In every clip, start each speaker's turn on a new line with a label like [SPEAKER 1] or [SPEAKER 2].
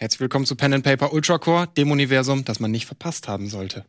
[SPEAKER 1] Herzlich willkommen zu Pen and Paper Ultra Core, dem Universum, das man nicht verpasst haben sollte.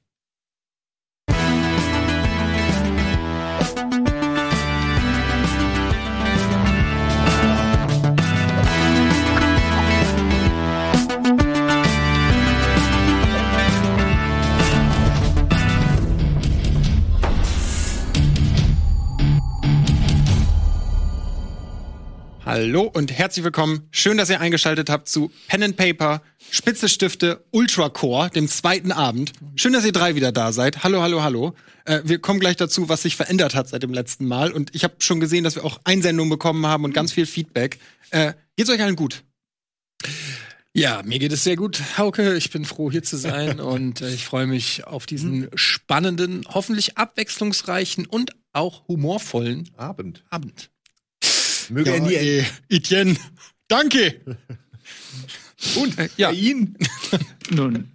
[SPEAKER 1] Hallo und herzlich willkommen. Schön, dass ihr eingeschaltet habt zu Pen and Paper, Spitze Stifte, Ultra Core, dem zweiten Abend. Schön, dass ihr drei wieder da seid. Hallo, hallo, hallo. Äh, wir kommen gleich dazu, was sich verändert hat seit dem letzten Mal. Und ich habe schon gesehen, dass wir auch Einsendungen bekommen haben und ganz viel Feedback. Äh, geht's euch allen gut?
[SPEAKER 2] Ja, mir geht es sehr gut, Hauke. Ich bin froh, hier zu sein und äh, ich freue mich auf diesen spannenden, hoffentlich abwechslungsreichen und auch humorvollen
[SPEAKER 3] Abend.
[SPEAKER 2] Abend.
[SPEAKER 3] Möge er nie
[SPEAKER 1] ey, Etienne, danke.
[SPEAKER 3] Und
[SPEAKER 1] Äh, ja.
[SPEAKER 3] bei Ihnen.
[SPEAKER 4] Nun.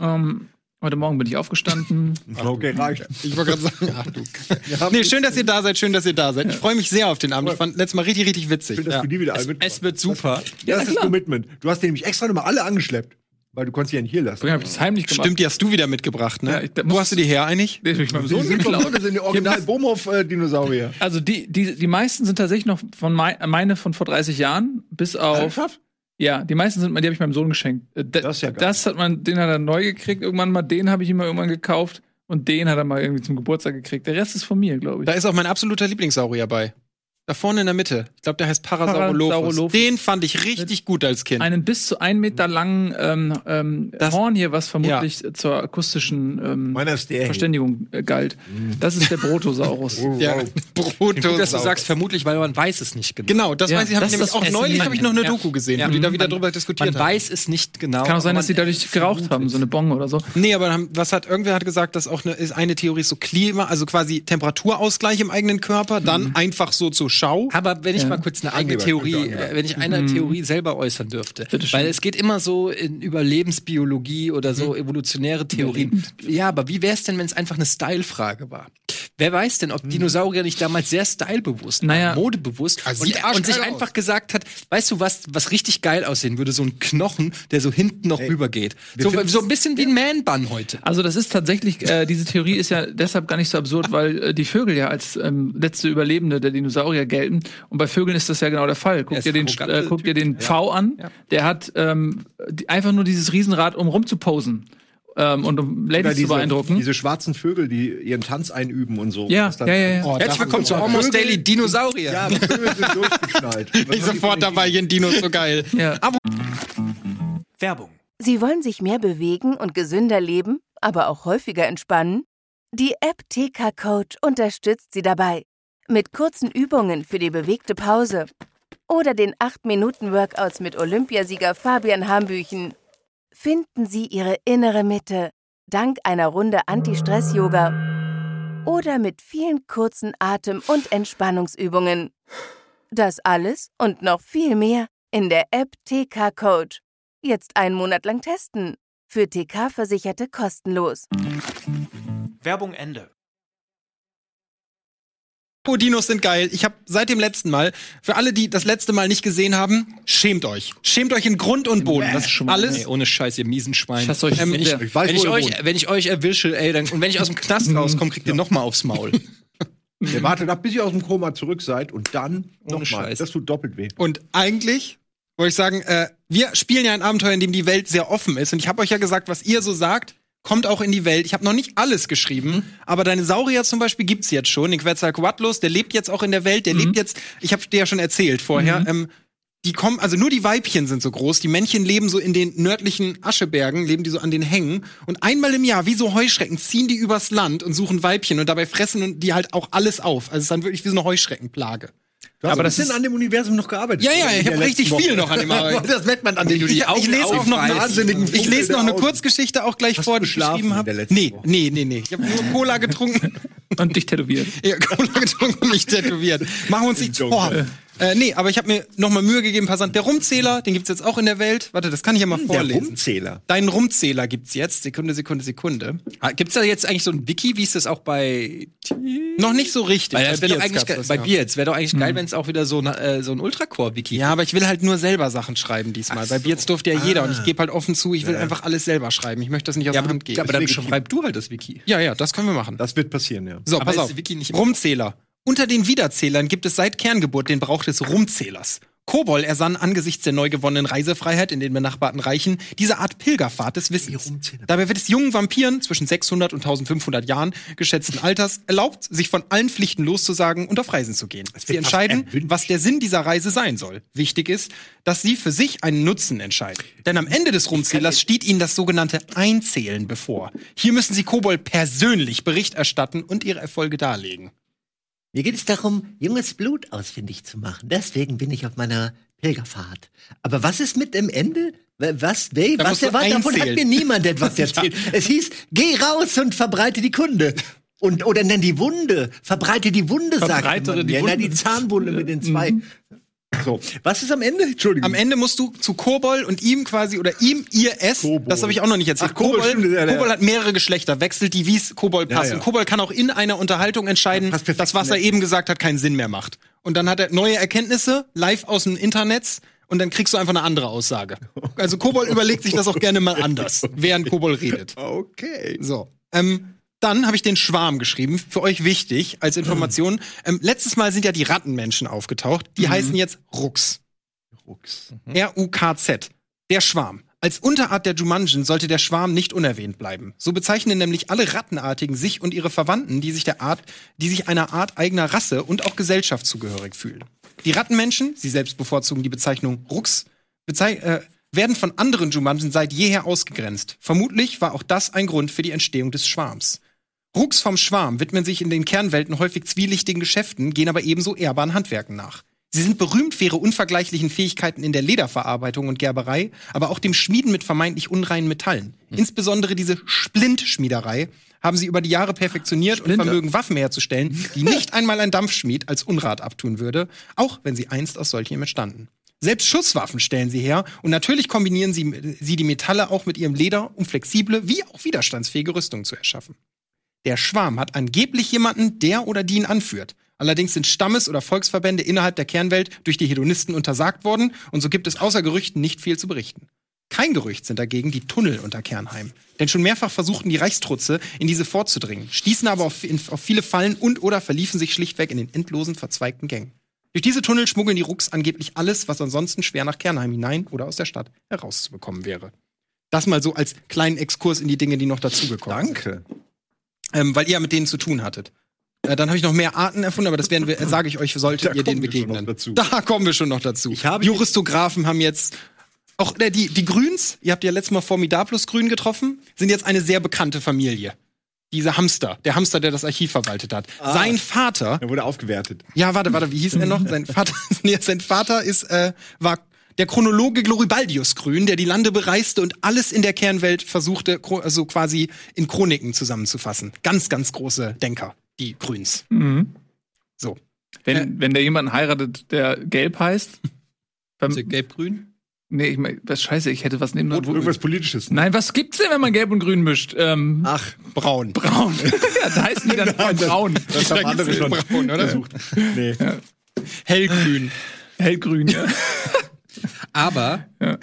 [SPEAKER 4] Ähm, heute Morgen bin ich aufgestanden.
[SPEAKER 3] Okay, reicht.
[SPEAKER 1] Ich wollte gerade sagen, ach du. Nee, schön, dass ihr da seid, schön, dass ihr da seid. Ich freue mich sehr auf den Abend. Ich fand letztes Mal richtig, richtig witzig.
[SPEAKER 3] Schön, dass
[SPEAKER 1] Ja.
[SPEAKER 3] du die wieder alle mitmachst.
[SPEAKER 2] Es wird super.
[SPEAKER 3] Ja, das ist. Commitment. Du hast nämlich extra nochmal alle angeschleppt. Weil du konntest die ja nicht hier lassen.
[SPEAKER 4] Ich das heimlich gemacht.
[SPEAKER 1] Stimmt, die hast du wieder mitgebracht, ne?
[SPEAKER 4] Ja, ich- da
[SPEAKER 1] Wo hast du die her eigentlich?
[SPEAKER 4] Hab ich meinem
[SPEAKER 3] Die
[SPEAKER 4] Sohn
[SPEAKER 3] sind das sind die original Bomhoff-Dinosaurier.
[SPEAKER 4] Also die, die, die meisten sind tatsächlich noch von mei meine von vor 30 Jahren, bis auf.
[SPEAKER 3] Ernsthaft?
[SPEAKER 4] Ja, die meisten sind, die habe ich meinem Sohn geschenkt. Äh, d-
[SPEAKER 3] Das ist ja geil.
[SPEAKER 4] das hat man, den hat er neu gekriegt irgendwann mal, den habe ich ihm mal irgendwann gekauft und den hat er mal irgendwie zum Geburtstag gekriegt. Der Rest ist von mir, glaube ich.
[SPEAKER 1] Da ist auch mein absoluter Lieblingssaurier bei. Da vorne in der Mitte. Ich glaube, der heißt Parasaurolophus.
[SPEAKER 4] Parasaurolophus.
[SPEAKER 1] Den fand ich richtig gut als Kind.
[SPEAKER 4] einen bis zu ein Meter langen ähm, ähm,
[SPEAKER 1] Das-
[SPEAKER 4] Horn hier, was vermutlich zur akustischen ähm. Verständigung äh, galt. Das ist der Brotosaurus.
[SPEAKER 3] Oh,
[SPEAKER 1] ja. Brutus.
[SPEAKER 2] Gut, dass du sagst, vermutlich, weil man weiß es nicht genau.
[SPEAKER 1] Genau, das
[SPEAKER 4] Ja,
[SPEAKER 1] weiß ich. Hab
[SPEAKER 4] das
[SPEAKER 1] nämlich
[SPEAKER 4] das
[SPEAKER 1] auch neulich habe ich noch eine
[SPEAKER 4] Ja.
[SPEAKER 1] Doku gesehen,
[SPEAKER 2] Ja.
[SPEAKER 1] wo die da
[SPEAKER 2] Mhm.
[SPEAKER 1] wieder
[SPEAKER 2] Man-
[SPEAKER 1] drüber diskutiert
[SPEAKER 2] Man
[SPEAKER 1] haben.
[SPEAKER 2] weiß es nicht genau.
[SPEAKER 4] Kann auch sein, dass sie
[SPEAKER 2] man
[SPEAKER 4] dadurch geraucht haben, so eine Bong oder so.
[SPEAKER 1] Nee, aber haben- was hat irgendwer hat gesagt, dass auch eine, ist eine Theorie ist so Klima, also quasi Temperaturausgleich im eigenen Körper, dann einfach so zur Schau.
[SPEAKER 2] Aber wenn ich
[SPEAKER 4] Ja.
[SPEAKER 2] mal kurz eine eigene
[SPEAKER 3] Angeber,
[SPEAKER 2] Theorie,
[SPEAKER 3] Angeber.
[SPEAKER 2] wenn ich eine Theorie selber äußern dürfte, weil es geht immer so in, über Lebensbiologie oder so evolutionäre Theorien. Ja, aber wie wäre es denn, wenn es einfach eine Style-Frage war? Wer weiß denn, ob Dinosaurier nicht damals sehr stylebewusst,
[SPEAKER 4] Naja.
[SPEAKER 2] modebewusst
[SPEAKER 1] sieht
[SPEAKER 2] und, und sich
[SPEAKER 1] aus.
[SPEAKER 2] einfach gesagt hat, weißt du was, was richtig geil aussehen würde, so ein Knochen, der so hinten noch rübergeht. So, so ein bisschen wie ein Man-Bun heute.
[SPEAKER 4] Also das ist tatsächlich, äh, diese Theorie ist ja deshalb gar nicht so absurd, weil äh, die Vögel ja als ähm, letzte Überlebende der Dinosaurier gelten. Und bei Vögeln ist das ja genau der Fall. Guck dir den, äh, guck dir den Pfau an. Der hat ähm, die, einfach nur dieses Riesenrad, um rumzuposen ähm, und um Ladies zu beeindrucken.
[SPEAKER 3] diese schwarzen Vögel, die ihren Tanz einüben und so.
[SPEAKER 4] ja, ja, ja, ja.
[SPEAKER 1] Oh,
[SPEAKER 2] Herzlich willkommen zu Almost Daily Dinosaurier.
[SPEAKER 3] Ja, aber Vögel sind durchgeknallt. Was
[SPEAKER 1] Ich sofort dabei, jeden Dino ist so geil.
[SPEAKER 4] ja.
[SPEAKER 5] Werbung.
[SPEAKER 6] Sie wollen sich mehr bewegen und gesünder leben, aber auch häufiger entspannen? Die App TK Coach unterstützt Sie dabei. Mit kurzen Übungen für die bewegte Pause. Oder den 8-Minuten-Workouts mit Olympiasieger Fabian Hambüchen. Finden Sie Ihre innere Mitte dank einer Runde Anti-Stress-Yoga. Oder mit vielen kurzen Atem- und Entspannungsübungen. Das alles und noch viel mehr in der App TK Coach. Jetzt einen Monat lang testen. Für TK-Versicherte kostenlos.
[SPEAKER 5] Werbung Ende.
[SPEAKER 1] Oh, Dinos sind geil. Ich habe seit dem letzten Mal, für alle, die das letzte Mal nicht gesehen haben, schämt euch. Schämt euch in Grund und Boden. Das ist alles.
[SPEAKER 2] Ey, ohne Scheiß, ihr miesen Schwein.
[SPEAKER 4] Ich hasse euch
[SPEAKER 2] wenn ich.
[SPEAKER 3] Ich weiß,
[SPEAKER 2] wenn, ich euch, wenn ich euch erwische, ey, dann, und wenn ich aus dem Knast rauskomme, kriegt ihr noch mal aufs Maul.
[SPEAKER 3] Ihr wartet ab, bis ihr aus dem Koma zurück seid und dann
[SPEAKER 2] Ohne
[SPEAKER 3] nochmal.
[SPEAKER 2] Scheiß.
[SPEAKER 3] Das tut doppelt weh.
[SPEAKER 1] Und eigentlich wollte ich sagen, äh, wir spielen ja ein Abenteuer, in dem die Welt sehr offen ist. Und ich habe euch ja gesagt, was ihr so sagt, kommt auch in die Welt. Ich habe noch nicht alles geschrieben, aber deine Saurier zum Beispiel gibt's jetzt schon. Den Quetzalcoatlus, der lebt jetzt auch in der Welt. Der lebt jetzt, ich habe dir ja schon erzählt vorher, ähm, die kommen, also nur die Weibchen sind so groß. Die Männchen leben so in den nördlichen Aschebergen, leben die so an den Hängen. Und einmal im Jahr, wie so Heuschrecken, ziehen die übers Land und suchen Weibchen und dabei fressen die halt auch alles auf. Also es ist dann wirklich wie so eine Heuschreckenplage.
[SPEAKER 3] Du hast
[SPEAKER 4] Aber
[SPEAKER 3] ein
[SPEAKER 4] das
[SPEAKER 3] bisschen
[SPEAKER 4] ist-
[SPEAKER 3] an dem Universum noch gearbeitet.
[SPEAKER 1] Ja, ja, ich habe richtig
[SPEAKER 3] letzten
[SPEAKER 1] viel
[SPEAKER 3] Woche.
[SPEAKER 1] noch an dem Arbeit.
[SPEAKER 3] Das merkt man an den
[SPEAKER 1] Ich, ich lese auch noch eine,
[SPEAKER 3] wahnsinnigen
[SPEAKER 1] ich lese noch eine. Kurzgeschichte auch gleich
[SPEAKER 3] Hast
[SPEAKER 1] vor, die ich geschrieben habe. Nee,
[SPEAKER 3] Woche?
[SPEAKER 1] nee, nee, nee. Ich habe nur Cola getrunken.
[SPEAKER 4] Und dich tätowiert.
[SPEAKER 1] ja, Cola getrunken und mich tätowiert. Machen wir uns nichts vor. Äh, nee, aber ich habe mir noch mal Mühe gegeben, Passant. Der Rumzähler, den gibt's jetzt auch in der Welt. Warte, das kann ich ja mal
[SPEAKER 3] Hm, Der
[SPEAKER 1] vorlesen.
[SPEAKER 3] Rumzähler.
[SPEAKER 1] Deinen Rumzähler gibt's jetzt. Sekunde, Sekunde, Sekunde.
[SPEAKER 2] Ah, Gibt's da jetzt eigentlich so ein Wiki, wie ist das auch bei
[SPEAKER 1] Noch nicht so richtig.
[SPEAKER 2] Weil das
[SPEAKER 1] Bei
[SPEAKER 2] wäre doch eigentlich
[SPEAKER 1] das,
[SPEAKER 2] bei
[SPEAKER 1] ja.
[SPEAKER 2] Beards wäre doch eigentlich geil, wenn es auch wieder so, ein, äh, so ein Ultracore-Wiki
[SPEAKER 1] Ja, aber ich will halt nur selber Sachen schreiben diesmal. Bei Beards durfte ja jeder und ich gebe halt offen zu, ich will einfach alles selber schreiben. Ich möchte das nicht aus
[SPEAKER 2] Ja,
[SPEAKER 1] der Hand geben.
[SPEAKER 2] ja, aber dann schreib du halt das Wiki.
[SPEAKER 1] ja, ja, das können wir machen.
[SPEAKER 3] Das wird passieren, ja.
[SPEAKER 1] So,
[SPEAKER 2] Aber
[SPEAKER 1] pass auf.
[SPEAKER 2] Wiki nicht
[SPEAKER 1] Rumzähler. Unter den Wiederzählern gibt es seit Kerngeburt den Brauch des Rumzählers. Kobol ersann angesichts der neu gewonnenen Reisefreiheit in den benachbarten Reichen diese Art Pilgerfahrt des Wissens. Dabei wird es jungen Vampiren zwischen 600 und 1500 Jahren geschätzten Alters erlaubt, sich von allen Pflichten loszusagen und auf Reisen zu gehen. Sie entscheiden, was der Sinn dieser Reise sein soll. Wichtig ist, dass sie für sich einen Nutzen entscheiden. Denn am Ende des Rumzählers steht ihnen das sogenannte Einzählen bevor. Hier müssen sie Kobol persönlich Bericht erstatten und ihre Erfolge darlegen.
[SPEAKER 7] Mir geht es darum, junges Blut ausfindig zu machen. Deswegen bin ich auf meiner Pilgerfahrt. Aber was ist mit dem Ende? Was, wer,
[SPEAKER 1] Da
[SPEAKER 7] was
[SPEAKER 1] du
[SPEAKER 7] erwartet? Davon hat mir niemand etwas erzählt. Es hieß, geh raus und verbreite die Kunde. Und, oder nenn die Wunde. Verbreite die Wunde, sagt
[SPEAKER 4] Verbreitere
[SPEAKER 7] man
[SPEAKER 4] die
[SPEAKER 7] mir. Na,
[SPEAKER 4] Wunde.
[SPEAKER 7] die Zahnwunde mit den zwei. So. Was ist am Ende? Entschuldigung.
[SPEAKER 1] Am Ende musst du zu Kobol und ihm quasi oder ihm ihr es.
[SPEAKER 3] Kobol.
[SPEAKER 1] Das habe ich auch noch nicht erzählt.
[SPEAKER 3] Ach, Kobol, stimmt, ja, ja.
[SPEAKER 1] Kobol hat mehrere Geschlechter, wechselt die, wie es Kobol passt.
[SPEAKER 3] ja.
[SPEAKER 1] Und Kobol kann auch in einer Unterhaltung entscheiden,
[SPEAKER 3] perfekt
[SPEAKER 1] dass was er eben gesagt hat, keinen Sinn mehr macht. Und dann hat er neue Erkenntnisse live aus dem Internet. Und dann kriegst du einfach eine andere Aussage. Also Kobol überlegt sich das auch gerne mal anders, während Kobol redet.
[SPEAKER 3] Okay.
[SPEAKER 1] So. Ähm, dann habe ich den Schwarm geschrieben, für euch wichtig als Information. Ähm, letztes Mal sind ja die Rattenmenschen aufgetaucht. Die heißen jetzt Rux.
[SPEAKER 3] Rucks.
[SPEAKER 1] R-U-K-Z. Der Schwarm. Als Unterart der Jumanjen sollte der Schwarm nicht unerwähnt bleiben. So bezeichnen nämlich alle Rattenartigen sich und ihre Verwandten, die sich der Art, die sich einer Art eigener Rasse und auch Gesellschaft zugehörig fühlen. Die Rattenmenschen, sie selbst bevorzugen die Bezeichnung Rux, bezei äh, werden von anderen Jumanjen seit jeher ausgegrenzt. Vermutlich war auch das ein Grund für die Entstehung des Schwarms. Rux vom Schwarm widmen sich in den Kernwelten häufig zwielichtigen Geschäften, gehen aber ebenso ehrbaren Handwerken nach. Sie sind berühmt für ihre unvergleichlichen Fähigkeiten in der Lederverarbeitung und Gerberei, aber auch dem Schmieden mit vermeintlich unreinen Metallen. Insbesondere diese Splintschmiederei haben sie über die Jahre perfektioniert und
[SPEAKER 4] Splinter.
[SPEAKER 1] vermögen Waffen herzustellen, die nicht einmal ein Dampfschmied als Unrat abtun würde, auch wenn sie einst aus solchen entstanden. Selbst Schusswaffen stellen sie her und natürlich kombinieren sie, sie die Metalle auch mit ihrem Leder, um flexible wie auch widerstandsfähige Rüstungen zu erschaffen. Der Schwarm hat angeblich jemanden, der oder die ihn anführt. Allerdings sind Stammes- oder Volksverbände innerhalb der Kernwelt durch die Hedonisten untersagt worden und so gibt es außer Gerüchten nicht viel zu berichten. Kein Gerücht sind dagegen die Tunnel unter Kernheim. Denn schon mehrfach versuchten die Reichstrutze, in diese vorzudringen, stießen aber auf, in, auf viele Fallen und oder verliefen sich schlichtweg in den endlosen, verzweigten Gängen. Durch diese Tunnel schmuggeln die Rucks angeblich alles, was ansonsten schwer nach Kernheim hinein oder aus der Stadt herauszubekommen wäre. Das mal so als kleinen Exkurs in die Dinge, die noch dazugekommen sind
[SPEAKER 3] Danke.
[SPEAKER 1] Ähm, weil ihr ja mit denen zu tun hattet. Äh, dann habe ich noch mehr Arten erfunden, aber das werden wir, äh, sage ich euch, solltet
[SPEAKER 3] Da
[SPEAKER 1] ihr denen begegnen. Da kommen wir schon noch dazu.
[SPEAKER 3] Ich habe-
[SPEAKER 1] Juristographen haben jetzt auch äh, die, die Grüns, ihr habt ja letztes Mal Formidaplus Grün getroffen, sind jetzt eine sehr bekannte Familie. Diese Hamster, der Hamster, der das Archiv verwaltet hat.
[SPEAKER 3] Ah.
[SPEAKER 1] Sein Vater,
[SPEAKER 3] Er wurde aufgewertet.
[SPEAKER 1] ja, warte, warte, wie hieß er noch? Sein Vater, nee, sein Vater ist, äh, war der Chronologe Gloribaldius Grün, der die Lande bereiste und alles in der Kernwelt versuchte, also quasi in Chroniken zusammenzufassen. Ganz, ganz große Denker, die Grüns.
[SPEAKER 4] Mhm.
[SPEAKER 1] So.
[SPEAKER 4] Wenn,
[SPEAKER 1] Äh.
[SPEAKER 4] wenn der jemanden heiratet, der gelb heißt. beim-
[SPEAKER 2] Also gelb-grün?
[SPEAKER 4] nee, ich mein, was scheiße, ich hätte was neben
[SPEAKER 3] Rot, irgendwas Politisches.
[SPEAKER 4] Nein, was gibt's denn, wenn man gelb und grün mischt? Ähm,
[SPEAKER 3] Ach,
[SPEAKER 1] Braun.
[SPEAKER 4] braun. ja, da heißen die dann braun.
[SPEAKER 3] das haben andere schon
[SPEAKER 1] Braun, oder?
[SPEAKER 3] versucht. Nee.
[SPEAKER 1] Hellgrün.
[SPEAKER 4] Hellgrün, ja.
[SPEAKER 2] Aber
[SPEAKER 4] Ja.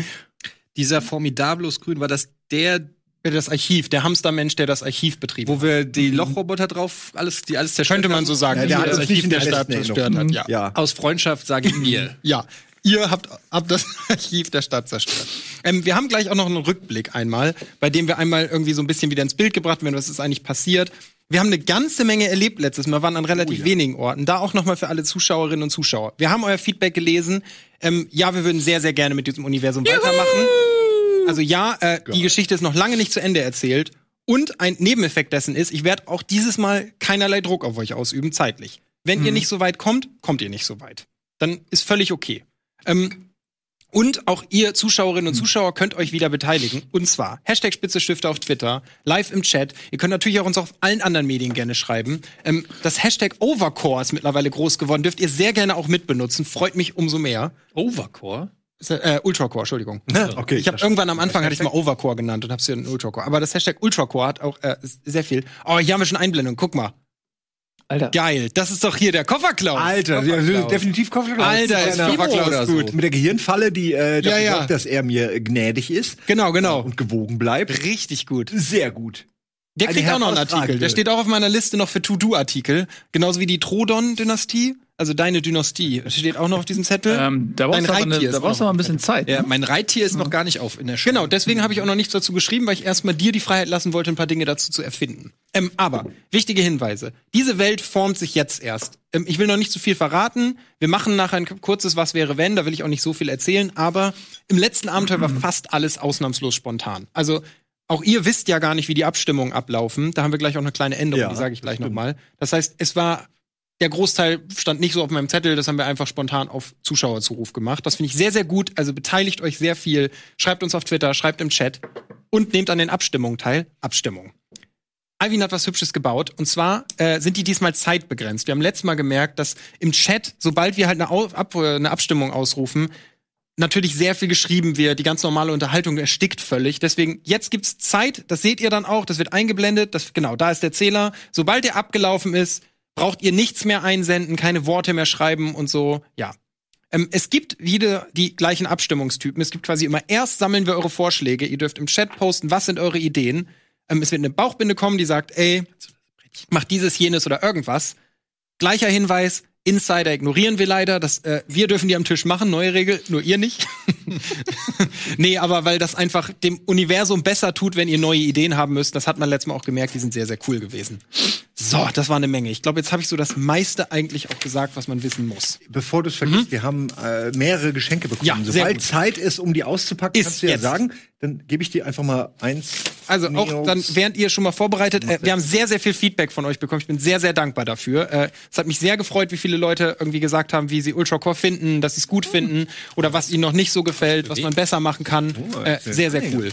[SPEAKER 2] dieser Formidablus Grün war das der,
[SPEAKER 1] Das Archiv, der Hamstermensch, der das Archiv betrieben
[SPEAKER 2] wo wir die Lochroboter drauf alles, die alles zerstört
[SPEAKER 1] Könnte man so sagen,
[SPEAKER 3] Ja, der hat
[SPEAKER 1] das Archiv der Stadt zerstört hat. Ja.
[SPEAKER 3] Ja.
[SPEAKER 2] Aus Freundschaft sage ich mir.
[SPEAKER 1] Ja, ihr habt, habt das Archiv der Stadt zerstört. Ähm, wir haben gleich auch noch einen Rückblick einmal, bei dem wir einmal irgendwie so ein bisschen wieder ins Bild gebracht werden, was ist eigentlich passiert. Wir haben eine ganze Menge erlebt letztes Mal, waren an relativ wenigen Orten. Da auch nochmal für alle Zuschauerinnen und Zuschauer. Wir haben euer Feedback gelesen. Ähm, ja, wir würden sehr, sehr gerne mit diesem Universum weitermachen. Also ja, äh, die Geschichte ist noch lange nicht zu Ende erzählt. Und ein Nebeneffekt dessen ist, ich werde auch dieses Mal keinerlei Druck auf euch ausüben, zeitlich. Wenn ihr nicht so weit kommt, kommt ihr nicht so weit. Dann ist völlig okay. Ähm, Und auch ihr Zuschauerinnen und Zuschauer könnt euch wieder beteiligen. Und zwar Hashtag Spitzestifte auf Twitter, live im Chat. Ihr könnt natürlich auch uns auf allen anderen Medien gerne schreiben. Ähm, das Hashtag Overcore ist mittlerweile groß geworden. Dürft ihr sehr gerne auch mitbenutzen. Freut mich umso mehr.
[SPEAKER 3] Overcore?
[SPEAKER 1] Äh, Ultracore, Entschuldigung.
[SPEAKER 7] Okay,
[SPEAKER 1] Ich habe irgendwann am Anfang hatte ich mal Overcore genannt und hab's hier in Ultracore. Aber das Hashtag Ultracore hat auch äh, sehr viel. Oh, hier haben wir schon Einblendung. Guck mal.
[SPEAKER 4] Alter.
[SPEAKER 1] Geil. Das ist doch hier der Kofferklaus.
[SPEAKER 7] Alter, ja,
[SPEAKER 1] Kofferklaus.
[SPEAKER 7] definitiv Kopfschlag.
[SPEAKER 1] Alter, ist Kofferklaus
[SPEAKER 7] oder
[SPEAKER 1] gut.
[SPEAKER 7] Mit der Gehirnfalle, die äh, dafür
[SPEAKER 1] Ja, ja.
[SPEAKER 7] sorgt, dass er mir gnädig ist
[SPEAKER 1] Genau, genau.
[SPEAKER 7] und gewogen bleibt.
[SPEAKER 1] Richtig gut.
[SPEAKER 7] Sehr gut.
[SPEAKER 1] Der kriegt auch noch einen Artikel. Der steht auch auf meiner Liste noch für To-Do-Artikel. Genauso wie die Trodon-Dynastie. Also deine Dynastie. Steht auch noch auf diesem Zettel.
[SPEAKER 4] Ähm, da brauchst du aber, eine,
[SPEAKER 1] Reittier ist
[SPEAKER 4] da brauchst du
[SPEAKER 1] noch-
[SPEAKER 4] aber ein bisschen Zeit.
[SPEAKER 3] Ja,
[SPEAKER 4] ne?
[SPEAKER 3] mein Reittier ist noch gar nicht auf in der Schule.
[SPEAKER 1] Genau, deswegen habe ich auch noch nichts dazu geschrieben, weil ich erstmal dir die Freiheit lassen wollte, ein paar Dinge dazu zu erfinden. Ähm, aber, wichtige Hinweise. Diese Welt formt sich jetzt erst. Ähm, ich will noch nicht zu viel verraten. Wir machen nachher ein kurzes Was wäre wenn, da will ich auch nicht so viel erzählen, aber im letzten Abenteuer war fast alles ausnahmslos spontan. Also, auch ihr wisst ja gar nicht, wie die Abstimmungen ablaufen. Da haben wir gleich auch eine kleine Änderung,
[SPEAKER 7] Ja,
[SPEAKER 1] die sage ich gleich nochmal. Das heißt, es war der Großteil stand nicht so auf meinem Zettel, das haben wir einfach spontan auf Zuschauerzuruf gemacht. Das finde ich sehr, sehr gut. Also beteiligt euch sehr viel. Schreibt uns auf Twitter, schreibt im Chat und nehmt an den Abstimmungen teil. Abstimmung. Alvin hat was Hübsches gebaut. Und zwar äh, sind die diesmal zeitbegrenzt. Wir haben letztes Mal gemerkt, dass im Chat, sobald wir halt eine, Au Ab äh, eine Abstimmung ausrufen, natürlich sehr viel geschrieben wird. Die ganz normale Unterhaltung erstickt völlig. Deswegen, jetzt gibt's Zeit. Das seht ihr dann auch. Das wird eingeblendet. Das, genau, da ist der Zähler. Sobald der abgelaufen ist, braucht ihr nichts mehr einsenden, keine Worte mehr schreiben und so. Ja. Ähm, es gibt wieder die gleichen Abstimmungstypen. Es gibt quasi immer erst sammeln wir eure Vorschläge. Ihr dürft im Chat posten, was sind eure Ideen. Ähm, es wird eine Bauchbinde kommen, die sagt, ey, macht dieses, jenes oder irgendwas. Gleicher Hinweis, Insider ignorieren wir leider. Das, äh, wir dürfen die am Tisch machen, neue Regel, nur ihr nicht. nee, aber weil das einfach dem Universum besser tut, wenn ihr neue Ideen haben müsst. Das hat man letztes Mal auch gemerkt, die sind sehr, sehr cool gewesen. So, das war eine Menge. Ich glaube, jetzt habe ich so das meiste eigentlich auch gesagt, was man wissen muss.
[SPEAKER 7] Bevor du es vergisst, wir haben äh, mehrere Geschenke bekommen.
[SPEAKER 1] Ja, sehr
[SPEAKER 7] Sobald. Zeit ist, um die auszupacken,
[SPEAKER 1] Ist
[SPEAKER 7] kannst du ja
[SPEAKER 1] jetzt.
[SPEAKER 7] sagen, dann gebe ich dir einfach mal eins.
[SPEAKER 1] Also auch
[SPEAKER 7] Neos.
[SPEAKER 1] dann, während ihr schon mal vorbereitet, äh, wir haben sehr, sehr viel Feedback von euch bekommen. Ich bin sehr, sehr dankbar dafür. Äh, es hat mich sehr gefreut, wie viele Leute irgendwie gesagt haben, wie sie Ultracore finden, dass sie es gut finden oder was ihnen noch nicht so gefällt, was man besser machen kann. Äh, sehr, sehr cool.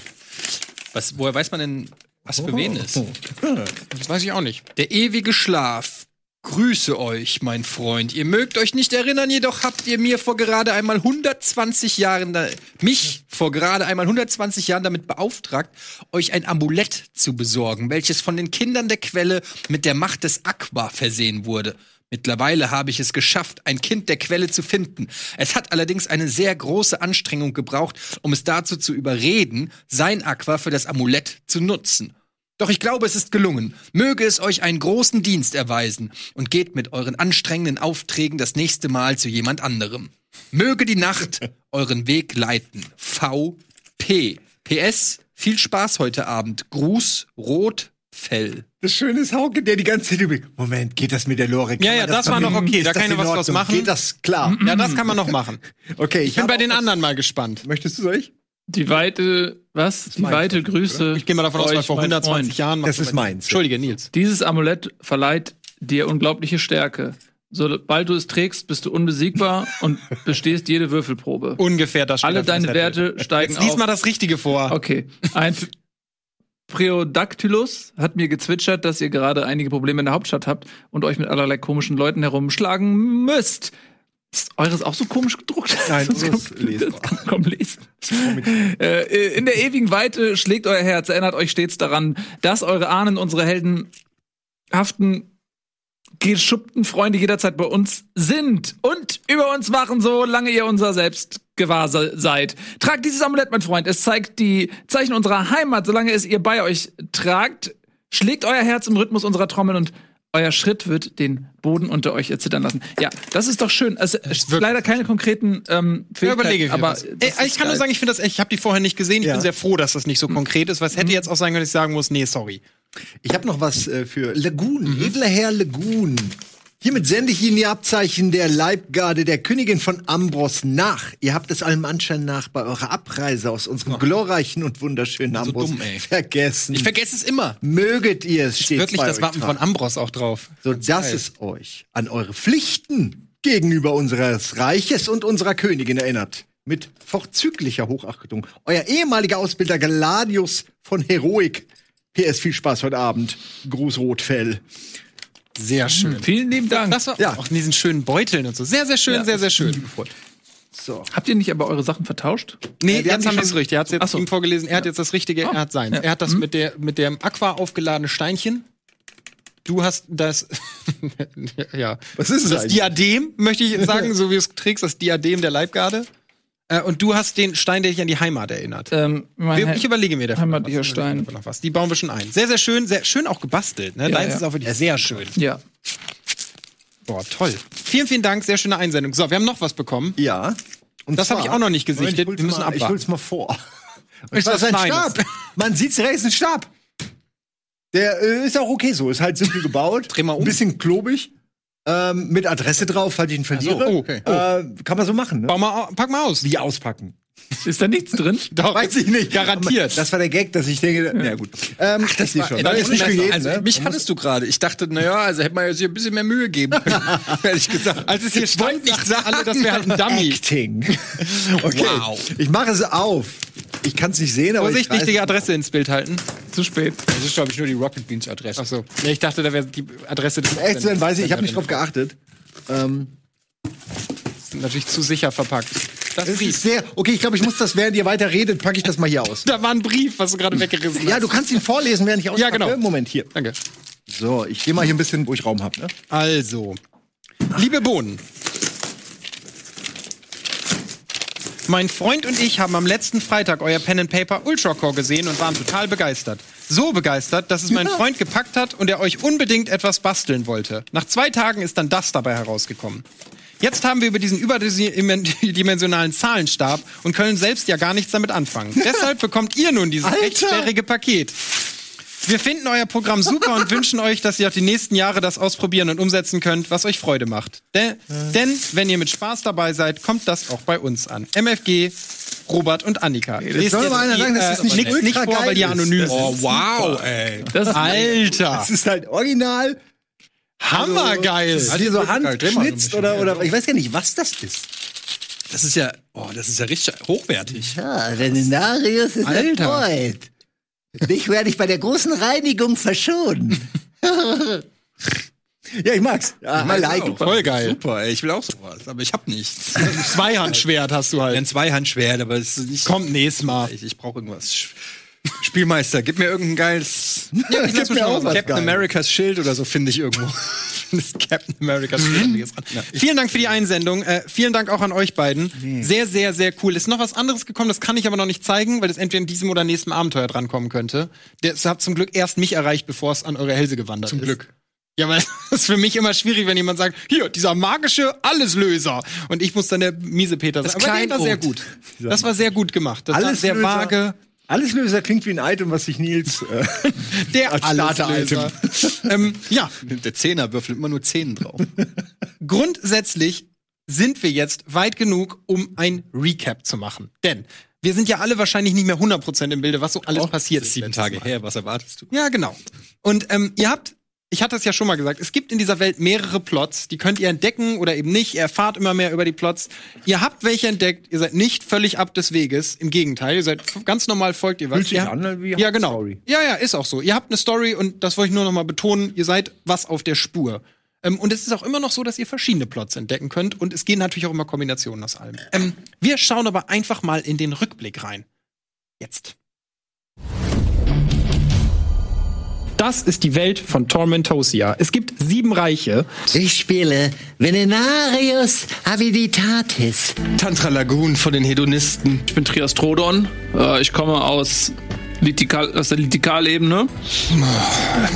[SPEAKER 3] Was, woher weiß man denn, was für wen ist?
[SPEAKER 1] Das weiß ich auch nicht.
[SPEAKER 3] Der ewige Schlaf. Grüße euch, mein Freund. Ihr mögt euch nicht erinnern, jedoch habt ihr mir vor gerade einmal 120 Jahren, mich vor gerade einmal 120 Jahren damit beauftragt, euch ein Amulett zu besorgen, welches von den Kindern der Quelle mit der Macht des Aqua versehen wurde. Mittlerweile habe ich es geschafft, ein Kind der Quelle zu finden. Es hat allerdings eine sehr große Anstrengung gebraucht, um es dazu zu überreden, sein Aqua für das Amulett zu nutzen. Doch ich glaube, es ist gelungen. Möge es euch einen großen Dienst erweisen und geht mit euren anstrengenden Aufträgen das nächste Mal zu jemand anderem. Möge die Nacht euren Weg leiten. V.P. PS. Viel Spaß heute Abend. Gruß Rotfell.
[SPEAKER 7] Das Schöne ist Hauke, der die ganze Zeit überlegt, Moment, geht das mit der Lore? Kann
[SPEAKER 1] Ja, ja, das war noch okay, da
[SPEAKER 7] das
[SPEAKER 1] kann ich was draus machen.
[SPEAKER 7] Geht das klar?
[SPEAKER 1] Ja, das kann man noch machen.
[SPEAKER 7] Okay,
[SPEAKER 1] Ich bin
[SPEAKER 7] hab
[SPEAKER 1] bei den anderen mal gespannt.
[SPEAKER 7] Möchtest du, ich?
[SPEAKER 4] Die weite, was? Die
[SPEAKER 7] meins,
[SPEAKER 4] weite
[SPEAKER 7] oder?
[SPEAKER 4] Grüße.
[SPEAKER 1] Ich gehe mal davon aus, weil
[SPEAKER 4] euch,
[SPEAKER 1] vor
[SPEAKER 4] mein
[SPEAKER 1] 120
[SPEAKER 4] Freund.
[SPEAKER 1] Jahren.
[SPEAKER 7] Das ist meins.
[SPEAKER 1] Entschuldige, Nils.
[SPEAKER 4] Dieses Amulett verleiht dir unglaubliche Stärke. Sobald du es trägst, bist du unbesiegbar und bestehst jede Würfelprobe.
[SPEAKER 1] Ungefähr das
[SPEAKER 4] Alle deine. Werte steigen
[SPEAKER 1] Jetzt lies
[SPEAKER 4] auf.
[SPEAKER 1] mal das Richtige vor.
[SPEAKER 4] Okay. Ein Preodactylus hat mir gezwitschert, dass ihr gerade einige Probleme in der Hauptstadt habt und euch mit allerlei komischen Leuten herumschlagen müsst. Ist eures auch so komisch gedruckt?
[SPEAKER 7] Nein,
[SPEAKER 4] Das kann-
[SPEAKER 7] lesbar.
[SPEAKER 4] kann kaum lesen. Äh, in der ewigen Weite schlägt euer Herz, erinnert euch stets daran, dass eure Ahnen, unsere heldenhaften geschuppten Freunde jederzeit bei uns sind und über uns wachen, solange ihr unser selbst gewahr se- seid. Tragt dieses Amulett, mein Freund. Es zeigt die Zeichen unserer Heimat. Solange es ihr bei euch tragt, schlägt euer Herz im Rhythmus unserer Trommeln und euer Schritt wird den Boden unter euch erzittern lassen. Ja, das ist doch schön. Es
[SPEAKER 1] wirklich
[SPEAKER 4] leider keine konkreten ähm, Fähigkeiten,
[SPEAKER 1] überlege ich
[SPEAKER 4] aber
[SPEAKER 1] was. Ey, ich kann nur
[SPEAKER 4] geil.
[SPEAKER 1] sagen, ich finde das echt, ich habe die vorher nicht gesehen. Ich
[SPEAKER 7] Ja.
[SPEAKER 1] bin sehr froh, dass das nicht so konkret ist, weil es hätte jetzt auch sein können, dass ich sagen muss, nee, sorry.
[SPEAKER 7] Ich habe noch was äh, für Lagoon,
[SPEAKER 1] Mhm.
[SPEAKER 7] edler Herr Lagoon. Hiermit sende ich Ihnen die Abzeichen der Leibgarde der Königin von Ambros nach. Ihr habt es allem Anschein nach bei eurer Abreise aus unserem glorreichen und wunderschönen Ambros
[SPEAKER 3] dumm, ey.
[SPEAKER 7] vergessen.
[SPEAKER 3] Ich vergesse es immer.
[SPEAKER 7] Möget ihr es stets
[SPEAKER 1] Wirklich das Wappen von Ambros auch drauf.
[SPEAKER 7] so dass es euch an eure Pflichten gegenüber unseres Reiches und unserer Königin erinnert. mit vorzüglicher Hochachtung. Euer ehemaliger Ausbilder Galadius von Heroik. PS, viel Spaß heute Abend. Gruß Rotfell.
[SPEAKER 1] Sehr schön.
[SPEAKER 4] Vielen lieben Dank.
[SPEAKER 1] Das war
[SPEAKER 7] Ja.
[SPEAKER 1] auch in diesen schönen Beuteln und so. Sehr, sehr schön, sehr, sehr schön.
[SPEAKER 7] So.
[SPEAKER 4] Habt ihr nicht aber eure Sachen vertauscht?
[SPEAKER 1] Nee,
[SPEAKER 7] Ja,
[SPEAKER 1] jetzt haben wir es richtig. Er hat es jetzt
[SPEAKER 4] so.
[SPEAKER 1] ihm vorgelesen. Er hat jetzt das Richtige, er hat seins.
[SPEAKER 4] ja.
[SPEAKER 1] Er hat das mit, der, mit dem Aqua aufgeladene Steinchen. Du hast das, ja.
[SPEAKER 7] Was ist es
[SPEAKER 1] Das
[SPEAKER 7] eigentlich?
[SPEAKER 1] Diadem, möchte ich sagen, so wie du es trägst, das Diadem der Leibgarde. Äh, und du hast den Stein, der dich an die Heimat erinnert.
[SPEAKER 4] Ähm, mein
[SPEAKER 1] Wir- ich überlege mir dafür
[SPEAKER 4] heimatlicher
[SPEAKER 1] was.
[SPEAKER 4] Stein.
[SPEAKER 1] Noch was. Die bauen wir schon ein. Sehr, sehr schön, sehr schön auch gebastelt. Ne?
[SPEAKER 4] Ja,
[SPEAKER 1] Deins
[SPEAKER 4] ja.
[SPEAKER 1] ist auch wirklich sehr schön.
[SPEAKER 4] Ja.
[SPEAKER 1] Boah, toll. Vielen, vielen Dank, sehr schöne Einsendung. So, wir haben noch was bekommen.
[SPEAKER 7] Ja. Und
[SPEAKER 1] Das habe ich auch noch nicht gesichtet.
[SPEAKER 7] ich hol's
[SPEAKER 1] Wir müssen
[SPEAKER 7] mal, Ich
[SPEAKER 1] abwarten.
[SPEAKER 7] hol's mal vor. Und
[SPEAKER 1] Ist
[SPEAKER 7] sein
[SPEAKER 1] Kleines.
[SPEAKER 7] Stab. Man sieht's, ist ein Stab. Der äh, ist auch okay so. Ist halt simpel gebaut.
[SPEAKER 1] Dreh mal um.
[SPEAKER 7] Ein bisschen klobig. Ähm, mit Adresse drauf, falls ich ihn verliere.
[SPEAKER 1] oh, okay.
[SPEAKER 7] Äh, kann man so machen, ne?
[SPEAKER 1] Mal, pack mal aus.
[SPEAKER 7] Wie auspacken.
[SPEAKER 4] Ist da nichts drin?
[SPEAKER 1] Doch,
[SPEAKER 7] Weiß ich nicht.
[SPEAKER 1] Garantiert.
[SPEAKER 7] Das war der Gag, dass ich denke, na gut. Ähm, das ich schon. Das ist nicht für jeden,
[SPEAKER 3] also,
[SPEAKER 7] ne?
[SPEAKER 3] mich hattest du gerade. Ich dachte, naja, also hätte man sich ein bisschen mehr Mühe geben können. ehrlich gesagt.
[SPEAKER 1] Als es hier stand, dachten alle, das wäre halt ein Dummy.
[SPEAKER 7] Acting. Okay.
[SPEAKER 3] Wow.
[SPEAKER 7] Ich mache es auf. Ich kann es nicht sehen, aber
[SPEAKER 1] Vorsicht,
[SPEAKER 7] ich
[SPEAKER 1] nicht die Adresse ins Bild halten.
[SPEAKER 4] Zu spät.
[SPEAKER 3] Das ist, glaube ich, nur die Rocket Beans Adresse.
[SPEAKER 1] Ach so. Nee, ich dachte, da wäre die Adresse des
[SPEAKER 7] Echt weiß ich, ich habe nicht drauf geachtet. Ähm,
[SPEAKER 1] Sind natürlich zu sicher verpackt. Das Brief.
[SPEAKER 7] ist sehr, okay, ich glaube, ich muss das, während ihr weiter redet, packe ich das mal hier aus.
[SPEAKER 1] Da war ein Brief, was du gerade weggerissen hast.
[SPEAKER 7] Ja, du kannst ihn vorlesen, während ich auspacke.
[SPEAKER 1] genau.
[SPEAKER 7] Moment, hier.
[SPEAKER 1] Danke.
[SPEAKER 7] So, ich gehe mal hier ein bisschen, wo ich Raum habe. Ne?
[SPEAKER 1] Also, liebe Bohnen. Mein Freund und ich haben am letzten Freitag euer Pen and Paper Ultra Core gesehen und waren total begeistert. So begeistert, dass es mein Freund gepackt hat und er euch unbedingt etwas basteln wollte. Nach zwei Tagen ist dann das dabei herausgekommen. Jetzt haben wir über diesen überdimensionalen Zahlenstab und können selbst ja gar nichts damit anfangen. Deshalb bekommt ihr nun dieses
[SPEAKER 7] Alter!
[SPEAKER 1] recht sperrige Paket. Wir finden euer Programm super und wünschen euch, dass ihr auch die nächsten Jahre das ausprobieren und umsetzen könnt, was euch Freude macht. De denn wenn ihr mit Spaß dabei seid, kommt das auch bei uns an. MFG, Robert und Annika. Lest
[SPEAKER 7] soll
[SPEAKER 1] jetzt
[SPEAKER 7] mal einer sagen, das nicht
[SPEAKER 1] nix
[SPEAKER 7] ultra
[SPEAKER 1] nicht vor, weil die
[SPEAKER 7] ist.
[SPEAKER 1] anonym
[SPEAKER 7] Das
[SPEAKER 1] sind.
[SPEAKER 3] Oh, wow, ey.
[SPEAKER 4] Das ist
[SPEAKER 1] Alter,
[SPEAKER 7] Das ist halt original.
[SPEAKER 1] Hammergeil.
[SPEAKER 7] Ist hier so
[SPEAKER 3] Dreh mal so ein
[SPEAKER 7] handgeschnitzt oder, oder ich weiß gar nicht, was das ist.
[SPEAKER 3] Das ist ja, oh, das ist ja richtig hochwertig.
[SPEAKER 8] Ja, Renenarius ist
[SPEAKER 1] Alter.
[SPEAKER 8] erfreut. Dich werde ich bei der großen Reinigung verschonen.
[SPEAKER 7] Ja, ich mag's. Ja, I like it.
[SPEAKER 1] Voll geil.
[SPEAKER 3] Super, ey, ich will auch sowas, aber ich hab nichts.
[SPEAKER 1] Zweihandschwert hast du halt.
[SPEAKER 3] Ein Zweihandschwert, aber es ist nicht.
[SPEAKER 1] Kommt nächstes Mal.
[SPEAKER 3] Ich, ich brauche irgendwas. Spielmeister, gib mir irgendein geiles.
[SPEAKER 1] Ja,
[SPEAKER 7] Gib mir auch was
[SPEAKER 3] Captain
[SPEAKER 7] Geiles.
[SPEAKER 3] Americas Schild oder so finde ich irgendwo.
[SPEAKER 1] das Captain America. Vielen Dank für die Einsendung. Äh, vielen Dank auch an euch beiden. Sehr, sehr, sehr cool. Ist noch was anderes gekommen, das kann ich aber noch nicht zeigen, weil das entweder in diesem oder nächsten Abenteuer drankommen könnte. Das hat zum Glück erst mich erreicht, bevor es an eure Hälse gewandert
[SPEAKER 3] Zum
[SPEAKER 1] ist.
[SPEAKER 3] Glück.
[SPEAKER 1] Ja, weil das ist für mich immer schwierig, wenn jemand sagt, hier, dieser magische Alleslöser. Und ich muss dann der miese Peter sein.
[SPEAKER 3] Das
[SPEAKER 1] Aber war sehr gut. Das war sehr gut gemacht. Das war
[SPEAKER 7] Alles
[SPEAKER 1] sehr vage.
[SPEAKER 7] Alles Löser klingt wie ein Item, was sich Nils. Äh,
[SPEAKER 1] Der Alleslöser. ähm, ja,
[SPEAKER 3] Der Zehner würfelt immer nur Zehn drauf.
[SPEAKER 1] grundsätzlich sind wir jetzt weit genug, um ein Recap zu machen. Denn wir sind ja alle wahrscheinlich nicht mehr 100% im Bilde, was so alles passiert ist.
[SPEAKER 3] Sieben Tage her, was erwartest du?
[SPEAKER 1] Ja, genau. Und ähm, ihr habt, ich hatte es ja schon mal gesagt, es gibt in dieser Welt mehrere Plots, die könnt ihr entdecken oder eben nicht. Ihr erfahrt immer mehr über die Plots. Ihr habt welche entdeckt, ihr seid nicht völlig ab des Weges. Im Gegenteil, ihr seid ganz normal, folgt ihr was.
[SPEAKER 7] Fühlt sich
[SPEAKER 1] ihr
[SPEAKER 7] an wie
[SPEAKER 1] ja, genau.
[SPEAKER 7] Hauptstory.
[SPEAKER 1] Ja, ja, ist auch so. Ihr habt eine Story und das wollte ich nur noch mal betonen, ihr seid was auf der Spur. Ähm, und es ist auch immer noch so, dass ihr verschiedene Plots entdecken könnt und es gehen natürlich auch immer Kombinationen aus allem. Ähm, wir schauen aber einfach mal in den Rückblick rein. Jetzt. Das ist die Welt von Tormentosia. Es gibt sieben Reiche.
[SPEAKER 8] Ich spiele Venenarius Aviditatis.
[SPEAKER 3] Tantra Lagoon von den Hedonisten.
[SPEAKER 4] Ich bin Trias Trodon. Äh, ich komme aus, Litikal, aus der Litikalebene.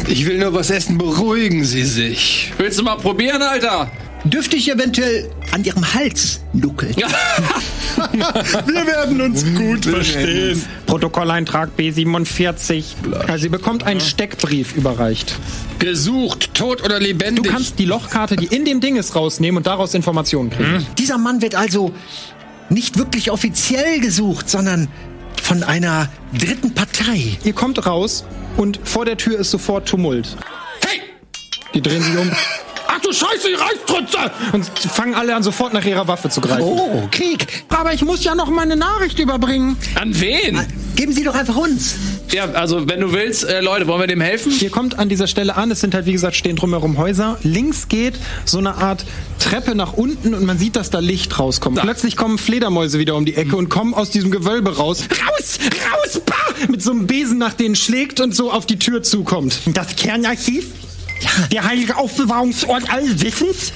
[SPEAKER 3] Ich will nur was essen, beruhigen Sie sich.
[SPEAKER 4] Willst du mal probieren, Alter?
[SPEAKER 7] Dürfte ich eventuell an ihrem Hals nuckeln? Wir werden uns gut verstehen.
[SPEAKER 1] Protokolleintrag B47. Also sie bekommt einen Steckbrief überreicht.
[SPEAKER 3] Gesucht, tot oder lebendig.
[SPEAKER 1] Du kannst die Lochkarte, die in dem Ding ist, rausnehmen und daraus Informationen kriegen.
[SPEAKER 7] Dieser Mann wird also nicht wirklich offiziell gesucht, sondern von einer dritten Partei.
[SPEAKER 1] Ihr kommt raus und vor der Tür ist sofort Tumult.
[SPEAKER 3] Hey!
[SPEAKER 1] Die drehen sich um.
[SPEAKER 3] Ach du
[SPEAKER 1] Scheiße, die Reichstrutze! Und fangen alle an, sofort nach ihrer Waffe zu greifen.
[SPEAKER 7] Oh, Krieg.
[SPEAKER 1] Aber ich muss ja noch meine Nachricht überbringen.
[SPEAKER 9] An wen?
[SPEAKER 7] Geben Sie doch einfach uns.
[SPEAKER 9] Ja, also wenn du willst, äh, Leute, wollen wir dem helfen?
[SPEAKER 1] Ihr kommt an dieser Stelle an, es sind halt wie gesagt stehen drumherum Häuser. Links geht so eine Art Treppe nach unten und man sieht, dass da Licht rauskommt. Plötzlich kommen Fledermäuse wieder um die Ecke und kommen aus diesem Gewölbe raus. Raus! Raus! Bah! Mit so einem Besen nach denen schlägt und so auf die Tür zukommt. Das Kernarchiv? Der heilige Aufbewahrungsort allen Wissens?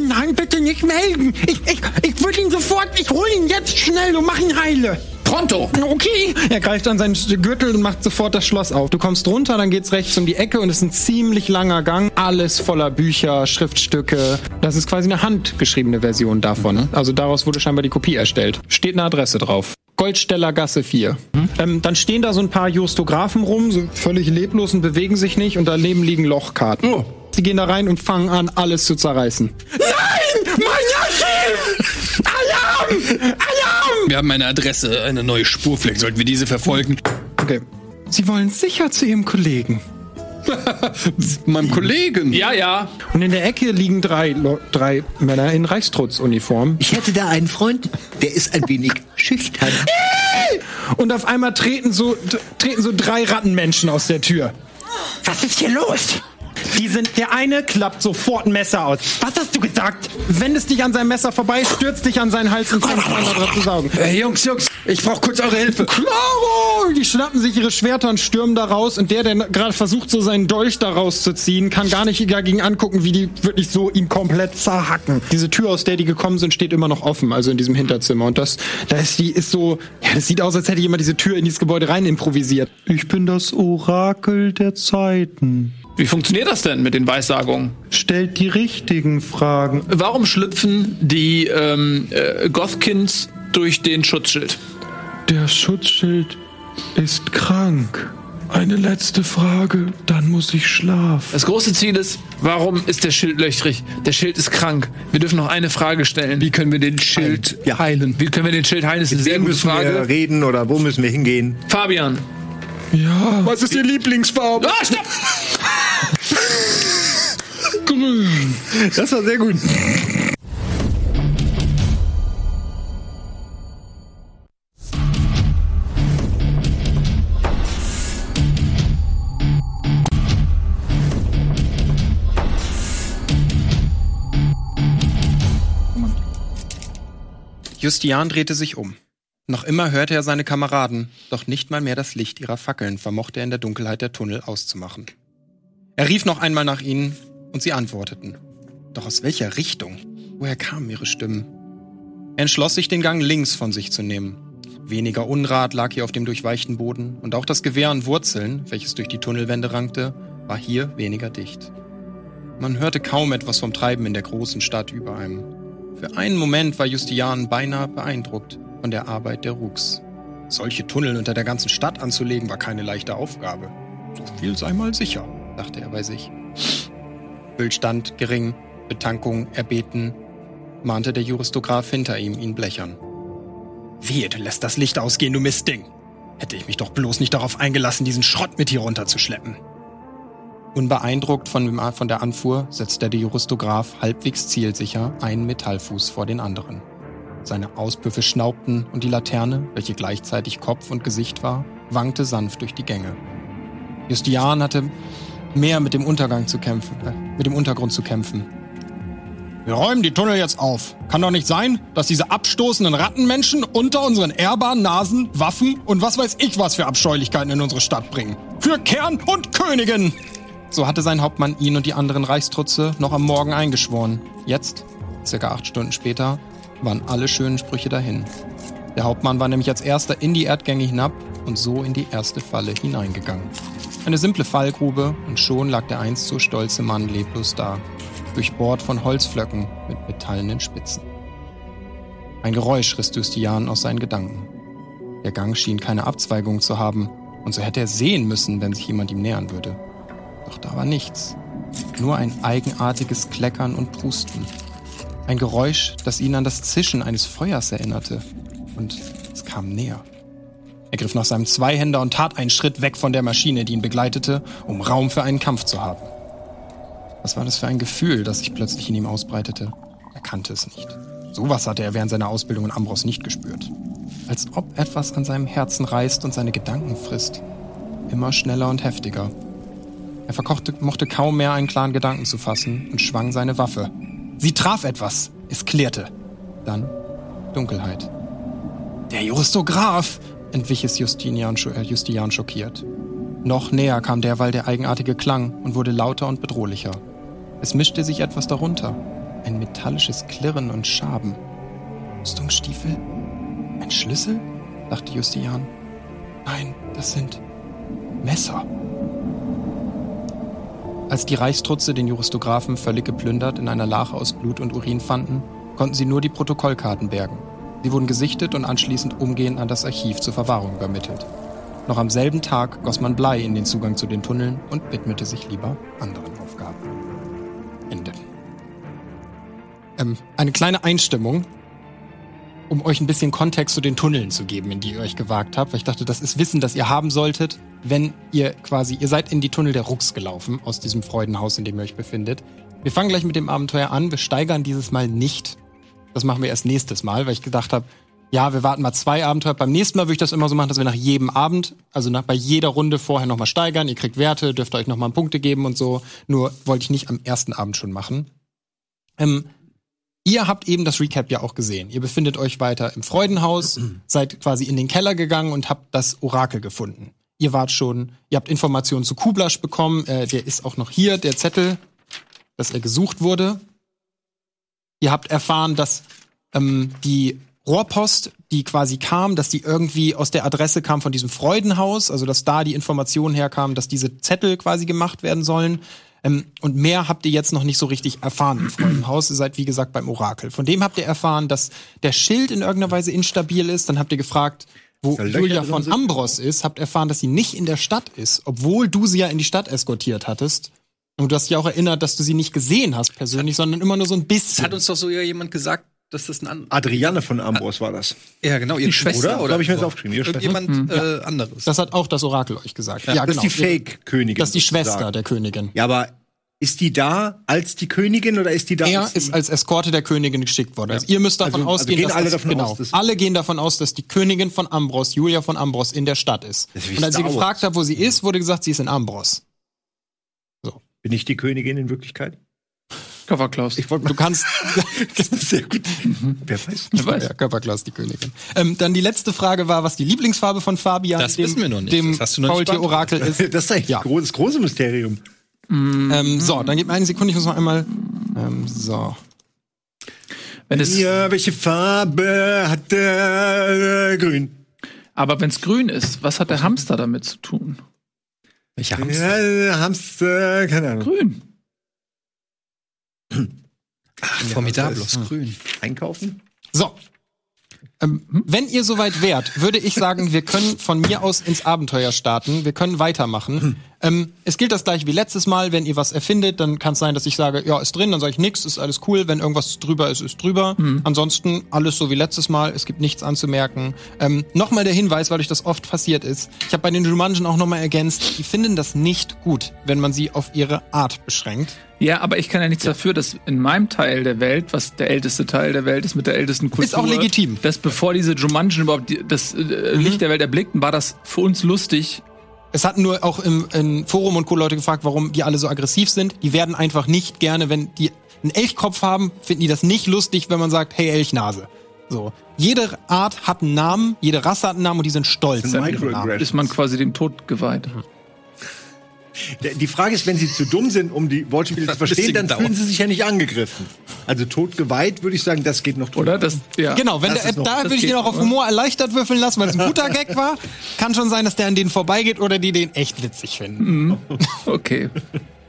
[SPEAKER 1] Nein, bitte nicht melden. Ich, ich, ich würde ihn sofort, ich hole ihn jetzt schnell und mach ihn heile.
[SPEAKER 9] Pronto!
[SPEAKER 1] Okay. Er greift an seinen Gürtel und macht sofort das Schloss auf. Du kommst runter, dann geht's rechts um die Ecke und es ist ein ziemlich langer Gang. Alles voller Bücher, Schriftstücke. Das ist quasi eine handgeschriebene Version davon. Also daraus wurde scheinbar die Kopie erstellt. Steht eine Adresse drauf. Goldsteller Gasse 4. Ähm, dann stehen da so ein paar Justographen rum, so völlig leblos und bewegen sich nicht und daneben liegen Lochkarten. Sie gehen da rein und fangen an, alles zu zerreißen. Nein! Mein Archiv! Alarm! Alarm!
[SPEAKER 2] Wir haben eine Adresse, eine neue Spur. Vielleicht sollten wir diese verfolgen.
[SPEAKER 1] Okay. Sie wollen sicher zu Ihrem Kollegen.
[SPEAKER 2] Meinem Kollegen.
[SPEAKER 9] Ja, ja.
[SPEAKER 1] Und in der Ecke liegen drei, drei Männer in Reichstrutzuniform.
[SPEAKER 7] Ich hätte da einen Freund, der ist ein wenig schüchtern.
[SPEAKER 1] Und auf einmal treten so, treten so drei Rattenmenschen aus der Tür. Was ist hier los? Die sind, der eine klappt sofort ein Messer aus. Was hast du gesagt? Wendest dich an sein Messer vorbei, stürzt dich an seinen Hals und fängst an, da dran zu saugen.
[SPEAKER 2] Hey, Jungs, Jungs, ich brauche kurz eure Hilfe.
[SPEAKER 1] Claro! Die schnappen sich ihre Schwerter und stürmen da raus. Und der, der gerade versucht, so seinen Dolch da rauszuziehen, kann gar nicht dagegen angucken, wie die wirklich so ihn komplett zerhacken. Diese Tür, aus der die gekommen sind, steht immer noch offen, also in diesem Hinterzimmer. Und das, da ist die, ist so, ja, das sieht aus, als hätte jemand diese Tür in dieses Gebäude rein improvisiert. Ich bin das Orakel der Zeiten.
[SPEAKER 9] Wie funktioniert das denn mit den Weissagungen?
[SPEAKER 1] Stellt die richtigen Fragen.
[SPEAKER 9] Warum schlüpfen die ähm, äh, Gothkins durch den Schutzschild?
[SPEAKER 1] Der Schutzschild ist krank. Eine letzte Frage, dann muss ich schlafen.
[SPEAKER 9] Das große Ziel ist, warum ist der Schild löchrig? Der Schild ist krank. Wir dürfen noch eine Frage stellen.
[SPEAKER 2] Wie können wir den Schild heilen?
[SPEAKER 9] Wie können wir den Schild heilen? Das ist eine sehr gute
[SPEAKER 3] müssen wir
[SPEAKER 9] Frage.
[SPEAKER 3] reden oder wo müssen wir hingehen?
[SPEAKER 9] Fabian.
[SPEAKER 1] Ja.
[SPEAKER 2] Was ist Ihr Lieblingsfarbe?
[SPEAKER 9] Ah, stopp!
[SPEAKER 3] Das war sehr gut.
[SPEAKER 1] Justian drehte sich um. Noch immer hörte er seine Kameraden, doch nicht mal mehr das Licht ihrer Fackeln vermochte er in der Dunkelheit der Tunnel auszumachen. Er rief noch einmal nach ihnen und sie antworteten. Doch aus welcher Richtung? Woher kamen ihre Stimmen? Er entschloss sich, den Gang links von sich zu nehmen. Weniger Unrat lag hier auf dem durchweichten Boden und auch das Gewehr an Wurzeln, welches durch die Tunnelwände rankte, war hier weniger dicht. Man hörte kaum etwas vom Treiben in der großen Stadt über einem. Für einen Moment war Justian beinahe beeindruckt von der Arbeit der Ruks. Solche Tunnel unter der ganzen Stadt anzulegen, war keine leichte Aufgabe. So viel sei mal sicher, dachte er bei sich. Bildstand gering, Betankung erbeten, mahnte der Juristograph hinter ihm, ihn blechern. Wehe, du lässt das Licht ausgehen, du Mistding! Hätte ich mich doch bloß nicht darauf eingelassen, diesen Schrott mit hier runterzuschleppen. Unbeeindruckt von, dem, von der Anfuhr setzte der Juristograph halbwegs zielsicher einen Metallfuß vor den anderen. Seine Auspüffe schnaubten und die Laterne, welche gleichzeitig Kopf und Gesicht war, wankte sanft durch die Gänge. Justian hatte mehr mit dem Untergang zu kämpfen, äh, mit dem Untergrund zu kämpfen. Wir räumen die Tunnel jetzt auf. Kann doch nicht sein, dass diese abstoßenden Rattenmenschen unter unseren ehrbaren Nasen Waffen und was weiß ich was für Abscheulichkeiten in unsere Stadt bringen. Für Kern und Königin! So hatte sein Hauptmann ihn und die anderen Reichstrutze noch am Morgen eingeschworen. Jetzt, circa acht Stunden später, waren alle schönen Sprüche dahin. Der Hauptmann war nämlich als erster in die Erdgänge hinab und so in die erste Falle hineingegangen. Eine simple Fallgrube und schon lag der einst so stolze Mann leblos da, durchbohrt von Holzflöcken mit metallenen Spitzen. Ein Geräusch riss Justian aus seinen Gedanken. Der Gang schien keine Abzweigung zu haben, und so hätte er sehen müssen, wenn sich jemand ihm nähern würde. Doch da war nichts. Nur ein eigenartiges Kleckern und Prusten. Ein Geräusch, das ihn an das Zischen eines Feuers erinnerte. Und es kam näher. Er griff nach seinem Zweihänder und tat einen Schritt weg von der Maschine, die ihn begleitete, um Raum für einen Kampf zu haben. Was war das für ein Gefühl, das sich plötzlich in ihm ausbreitete? Er kannte es nicht. Sowas hatte er während seiner Ausbildung in Ambros nicht gespürt. Als ob etwas an seinem Herzen reißt und seine Gedanken frisst. Immer schneller und heftiger. Er verkochte, mochte kaum mehr einen klaren Gedanken zu fassen und schwang seine Waffe. Sie traf etwas. Es klirrte. Dann Dunkelheit. Der Justograph! entwich es Justinian, äh, schockiert. Noch näher kam derweil der eigenartige Klang und wurde lauter und bedrohlicher. Es mischte sich etwas darunter. Ein metallisches Klirren und Schaben. Rüstungsstiefel? Ein Schlüssel? dachte Justian. Nein, das sind Messer. Als die Reichstrutze den Juristographen völlig geplündert in einer Lache aus Blut und Urin fanden, konnten sie nur die Protokollkarten bergen. Sie wurden gesichtet und anschließend umgehend an das Archiv zur Verwahrung übermittelt. Noch am selben Tag goss man Blei in den Zugang zu den Tunneln und widmete sich lieber anderen Aufgaben. Ende. Ähm, eine kleine Einstimmung, um euch ein bisschen Kontext zu den Tunneln zu geben, in die ihr euch gewagt habt, weil ich dachte, das ist Wissen, das ihr haben solltet, wenn ihr quasi, ihr seid in die Tunnel der Rucks gelaufen, aus diesem Freudenhaus, in dem ihr euch befindet. Wir fangen gleich mit dem Abenteuer an. Wir steigern dieses Mal nicht. Das machen wir erst nächstes Mal, weil ich gedacht habe, ja, wir warten mal zwei Abenteuer. Beim nächsten Mal würde ich das immer so machen, dass wir nach jedem Abend, also nach, bei jeder Runde vorher nochmal steigern. Ihr kriegt Werte, dürft euch nochmal Punkte geben und so. Nur wollte ich nicht am ersten Abend schon machen. Ähm, ihr habt eben das Recap ja auch gesehen. Ihr befindet euch weiter im Freudenhaus, seid quasi in den Keller gegangen und habt das Orakel gefunden. Ihr wart schon, ihr habt Informationen zu Kublasch bekommen. Äh, der ist auch noch hier, der Zettel, dass er gesucht wurde. Ihr habt erfahren, dass ähm, die Rohrpost, die quasi kam, dass die irgendwie aus der Adresse kam von diesem Freudenhaus, also dass da die Information herkam, dass diese Zettel quasi gemacht werden sollen. Ähm, und mehr habt ihr jetzt noch nicht so richtig erfahren im Freudenhaus. Ihr seid, wie gesagt, beim Orakel. Von dem habt ihr erfahren, dass der Schild in irgendeiner Weise instabil ist. Dann habt ihr gefragt, wo Julia von? Ambros ist, habt erfahren, dass sie nicht in der Stadt ist, obwohl du sie ja in die Stadt eskortiert hattest. Und du hast dich auch erinnert, dass du sie nicht gesehen hast persönlich, sondern immer nur so ein
[SPEAKER 2] Das
[SPEAKER 1] bisschen.
[SPEAKER 2] hat uns doch so ja jemand gesagt, dass das ein an
[SPEAKER 3] Adriane von Ambros war das.
[SPEAKER 2] Ja, genau, ihre Schwester
[SPEAKER 3] Oder?
[SPEAKER 2] oder
[SPEAKER 3] Hab ich mir
[SPEAKER 2] so.
[SPEAKER 3] jetzt aufgeschrieben, ihre Schwester.
[SPEAKER 2] Irgendjemand äh, anderes.
[SPEAKER 1] Das hat auch das Orakel euch gesagt. Ja,
[SPEAKER 3] das
[SPEAKER 1] genau.
[SPEAKER 3] ist die Fake-Königin.
[SPEAKER 1] Das ist die Schwester
[SPEAKER 3] sozusagen.
[SPEAKER 1] der Königin.
[SPEAKER 3] Ja, aber ist die da als die Königin oder ist die da
[SPEAKER 1] Er
[SPEAKER 3] als
[SPEAKER 1] ist als Eskorte der Königin geschickt worden. Also ihr müsst davon
[SPEAKER 3] Also- also
[SPEAKER 1] ausgehen,
[SPEAKER 3] gehen
[SPEAKER 1] dass
[SPEAKER 3] alle
[SPEAKER 1] das,
[SPEAKER 3] davon
[SPEAKER 1] genau,
[SPEAKER 3] aus, dass-
[SPEAKER 1] alle gehen davon aus, dass die Königin von Ambros, Julia von Ambros, in der Stadt ist.
[SPEAKER 3] Das ist
[SPEAKER 1] Und als
[SPEAKER 3] Wars.
[SPEAKER 1] gefragt habt, wo sie ist, wurde gesagt, sie ist in Ambros.
[SPEAKER 3] Bin ich die Königin in Wirklichkeit?
[SPEAKER 4] Körperklaus.
[SPEAKER 3] Ich wollte
[SPEAKER 1] Du kannst,
[SPEAKER 3] das ist sehr gut. Wer weiß?
[SPEAKER 4] Ich weiß.
[SPEAKER 1] ja, Körperklaus, die Königin. Ähm, dann die letzte Frage war, was die Lieblingsfarbe von Fabian,
[SPEAKER 2] Das
[SPEAKER 1] dem,
[SPEAKER 2] wissen wir noch nicht.
[SPEAKER 1] dem
[SPEAKER 2] Das hast du noch nicht
[SPEAKER 1] Faultier-Orakel ist.
[SPEAKER 3] Das ist eigentlich
[SPEAKER 1] Ja.
[SPEAKER 3] ein großes, große Mysterium.
[SPEAKER 1] ähm, so, dann gib mir eine Sekunde, ich muss noch einmal. Ähm, so.
[SPEAKER 4] Wenn es,
[SPEAKER 3] Ja, welche Farbe hat der äh, Grün?
[SPEAKER 4] aber wenn es grün ist, was hat der Hamster damit zu tun?
[SPEAKER 2] Welcher Hamster?
[SPEAKER 3] Ja, Hamster, keine Ahnung.
[SPEAKER 4] Grün.
[SPEAKER 2] Formidablos, grün.
[SPEAKER 3] Einkaufen?
[SPEAKER 1] So. Ähm, wenn ihr soweit wärt, würde ich sagen, wir können von mir aus ins Abenteuer starten. Wir können weitermachen. Ähm, es gilt das gleiche wie letztes Mal. Wenn ihr was erfindet, dann kann es sein, dass ich sage, ja, ist drin, dann sage ich nichts, ist alles cool. Wenn irgendwas drüber ist, ist drüber. Ansonsten alles so wie letztes Mal. Es gibt nichts anzumerken. Ähm, nochmal der Hinweis, weil euch das oft passiert ist. Ich habe bei den Jumanjen auch nochmal ergänzt, die finden das nicht gut, wenn man sie auf ihre Art beschränkt.
[SPEAKER 4] Ja, aber ich kann ja nichts dafür, dass in meinem Teil der Welt, was der älteste Teil der Welt ist mit der ältesten Kultur,
[SPEAKER 1] Ist auch legitim. Mhm.
[SPEAKER 4] Bevor diese Jumanjen überhaupt die, das äh, Licht der Welt erblickten, war das für uns lustig.
[SPEAKER 1] Es hatten nur auch im, im Forum und Co. Leute gefragt, warum die alle so aggressiv sind. Die werden einfach nicht gerne, wenn die einen Elchkopf haben, finden die das nicht lustig, wenn man sagt, hey Elchnase. So. Jede Art hat einen Namen, jede Rasse hat einen Namen und die sind stolz.
[SPEAKER 3] Sind.
[SPEAKER 4] Ist man quasi dem Tod geweiht.
[SPEAKER 3] Der- Die Frage ist, wenn sie zu dumm sind, um die Wortspiele zu verstehen, dann fühlen sie sich ja nicht angegriffen. Also totgeweiht würde ich sagen, das geht noch drüber.
[SPEAKER 4] Oder? Das, ja.
[SPEAKER 1] Genau, wenn
[SPEAKER 3] Das
[SPEAKER 1] der,
[SPEAKER 3] noch-
[SPEAKER 1] da würde ich den auch auf Humor erleichtert würfeln lassen, weil es ein guter Gag war. Kann schon sein, dass der an denen vorbeigeht oder die den echt witzig finden.
[SPEAKER 4] Okay.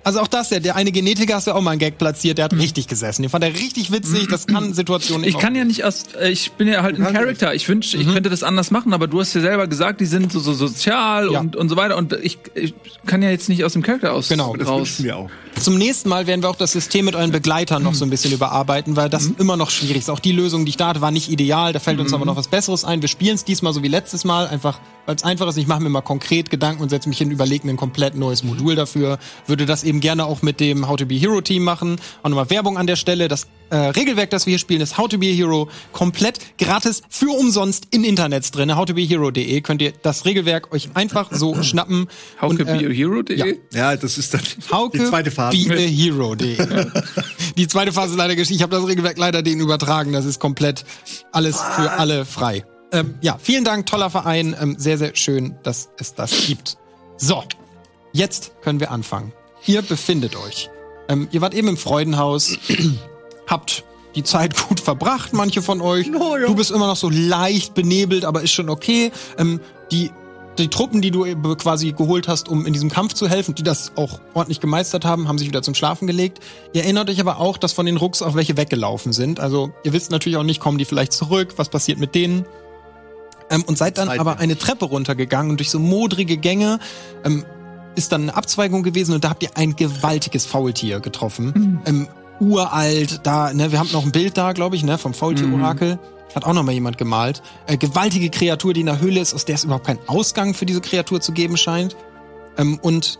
[SPEAKER 1] Also auch das, der, der eine Genetiker hast du auch mal einen Gag platziert, der hat richtig gesessen. Den fand er richtig witzig, das kann Situationen
[SPEAKER 4] Ich kann ja nicht aus, äh, ich bin ja halt ein Charakter. Ich wünsche, ich könnte das anders machen, aber du hast ja selber gesagt, die sind so, so sozial
[SPEAKER 1] Ja.
[SPEAKER 4] und, und so weiter und ich, ich kann ja jetzt nicht aus dem Charakter aus
[SPEAKER 1] Genau,
[SPEAKER 3] das
[SPEAKER 4] raus.
[SPEAKER 3] wünschen wir auch.
[SPEAKER 1] Zum nächsten Mal werden wir auch das System mit euren Begleitern noch so ein bisschen überarbeiten, weil das immer noch schwierig ist. Auch die Lösung, die ich da hatte, war nicht ideal. Da fällt uns aber noch was Besseres ein. Wir spielen es diesmal so wie letztes Mal, einfach weil es einfach ist. Ich mache mir mal konkret Gedanken und setze mich hin, überlege mir ein komplett neues Modul dafür. Würde das eben gerne auch mit dem How to Be Hero Team machen. Auch nochmal Werbung an der Stelle. Das äh, Regelwerk, das wir hier spielen, ist How to Be a Hero. Komplett gratis für umsonst in Internets drin. howtobehero.de könnt ihr das Regelwerk euch einfach so schnappen. und, äh,
[SPEAKER 4] Howcobehero.de?
[SPEAKER 1] ja.
[SPEAKER 3] Ja, das ist dann
[SPEAKER 1] Hauke
[SPEAKER 3] die zweite Phase.
[SPEAKER 1] Be a Hero.de. die zweite Phase ist leider geschehen. Ich habe das Regelwerk leider denen übertragen. Das ist komplett alles für alle frei. Ähm, ja, vielen Dank, toller Verein. Ähm, sehr, sehr schön, dass es das gibt. So, jetzt können wir anfangen. Ihr befindet euch. Ähm, ihr wart eben im Freudenhaus, habt die Zeit gut verbracht, manche von euch. Du bist immer noch so leicht benebelt, aber ist schon okay. Ähm, die die Truppen, die du eben quasi geholt hast, um in diesem Kampf zu helfen, die das auch ordentlich gemeistert haben, haben sich wieder zum Schlafen gelegt. Ihr erinnert euch aber auch, dass von den Rucks auch welche weggelaufen sind. Also ihr wisst natürlich auch nicht, kommen die vielleicht zurück, was passiert mit denen. Ähm, und seid dann aber eine Treppe runtergegangen und durch so modrige Gänge ähm, ist dann eine Abzweigung gewesen und da habt ihr ein gewaltiges Faultier getroffen. Ähm, uralt, da, ne, wir haben noch ein Bild da, glaube ich, ne, vom Faultier-Orakel. Hat auch noch mal jemand gemalt. Äh, gewaltige Kreatur, die in der Höhle ist, aus der es überhaupt keinen Ausgang für diese Kreatur zu geben scheint. Ähm, und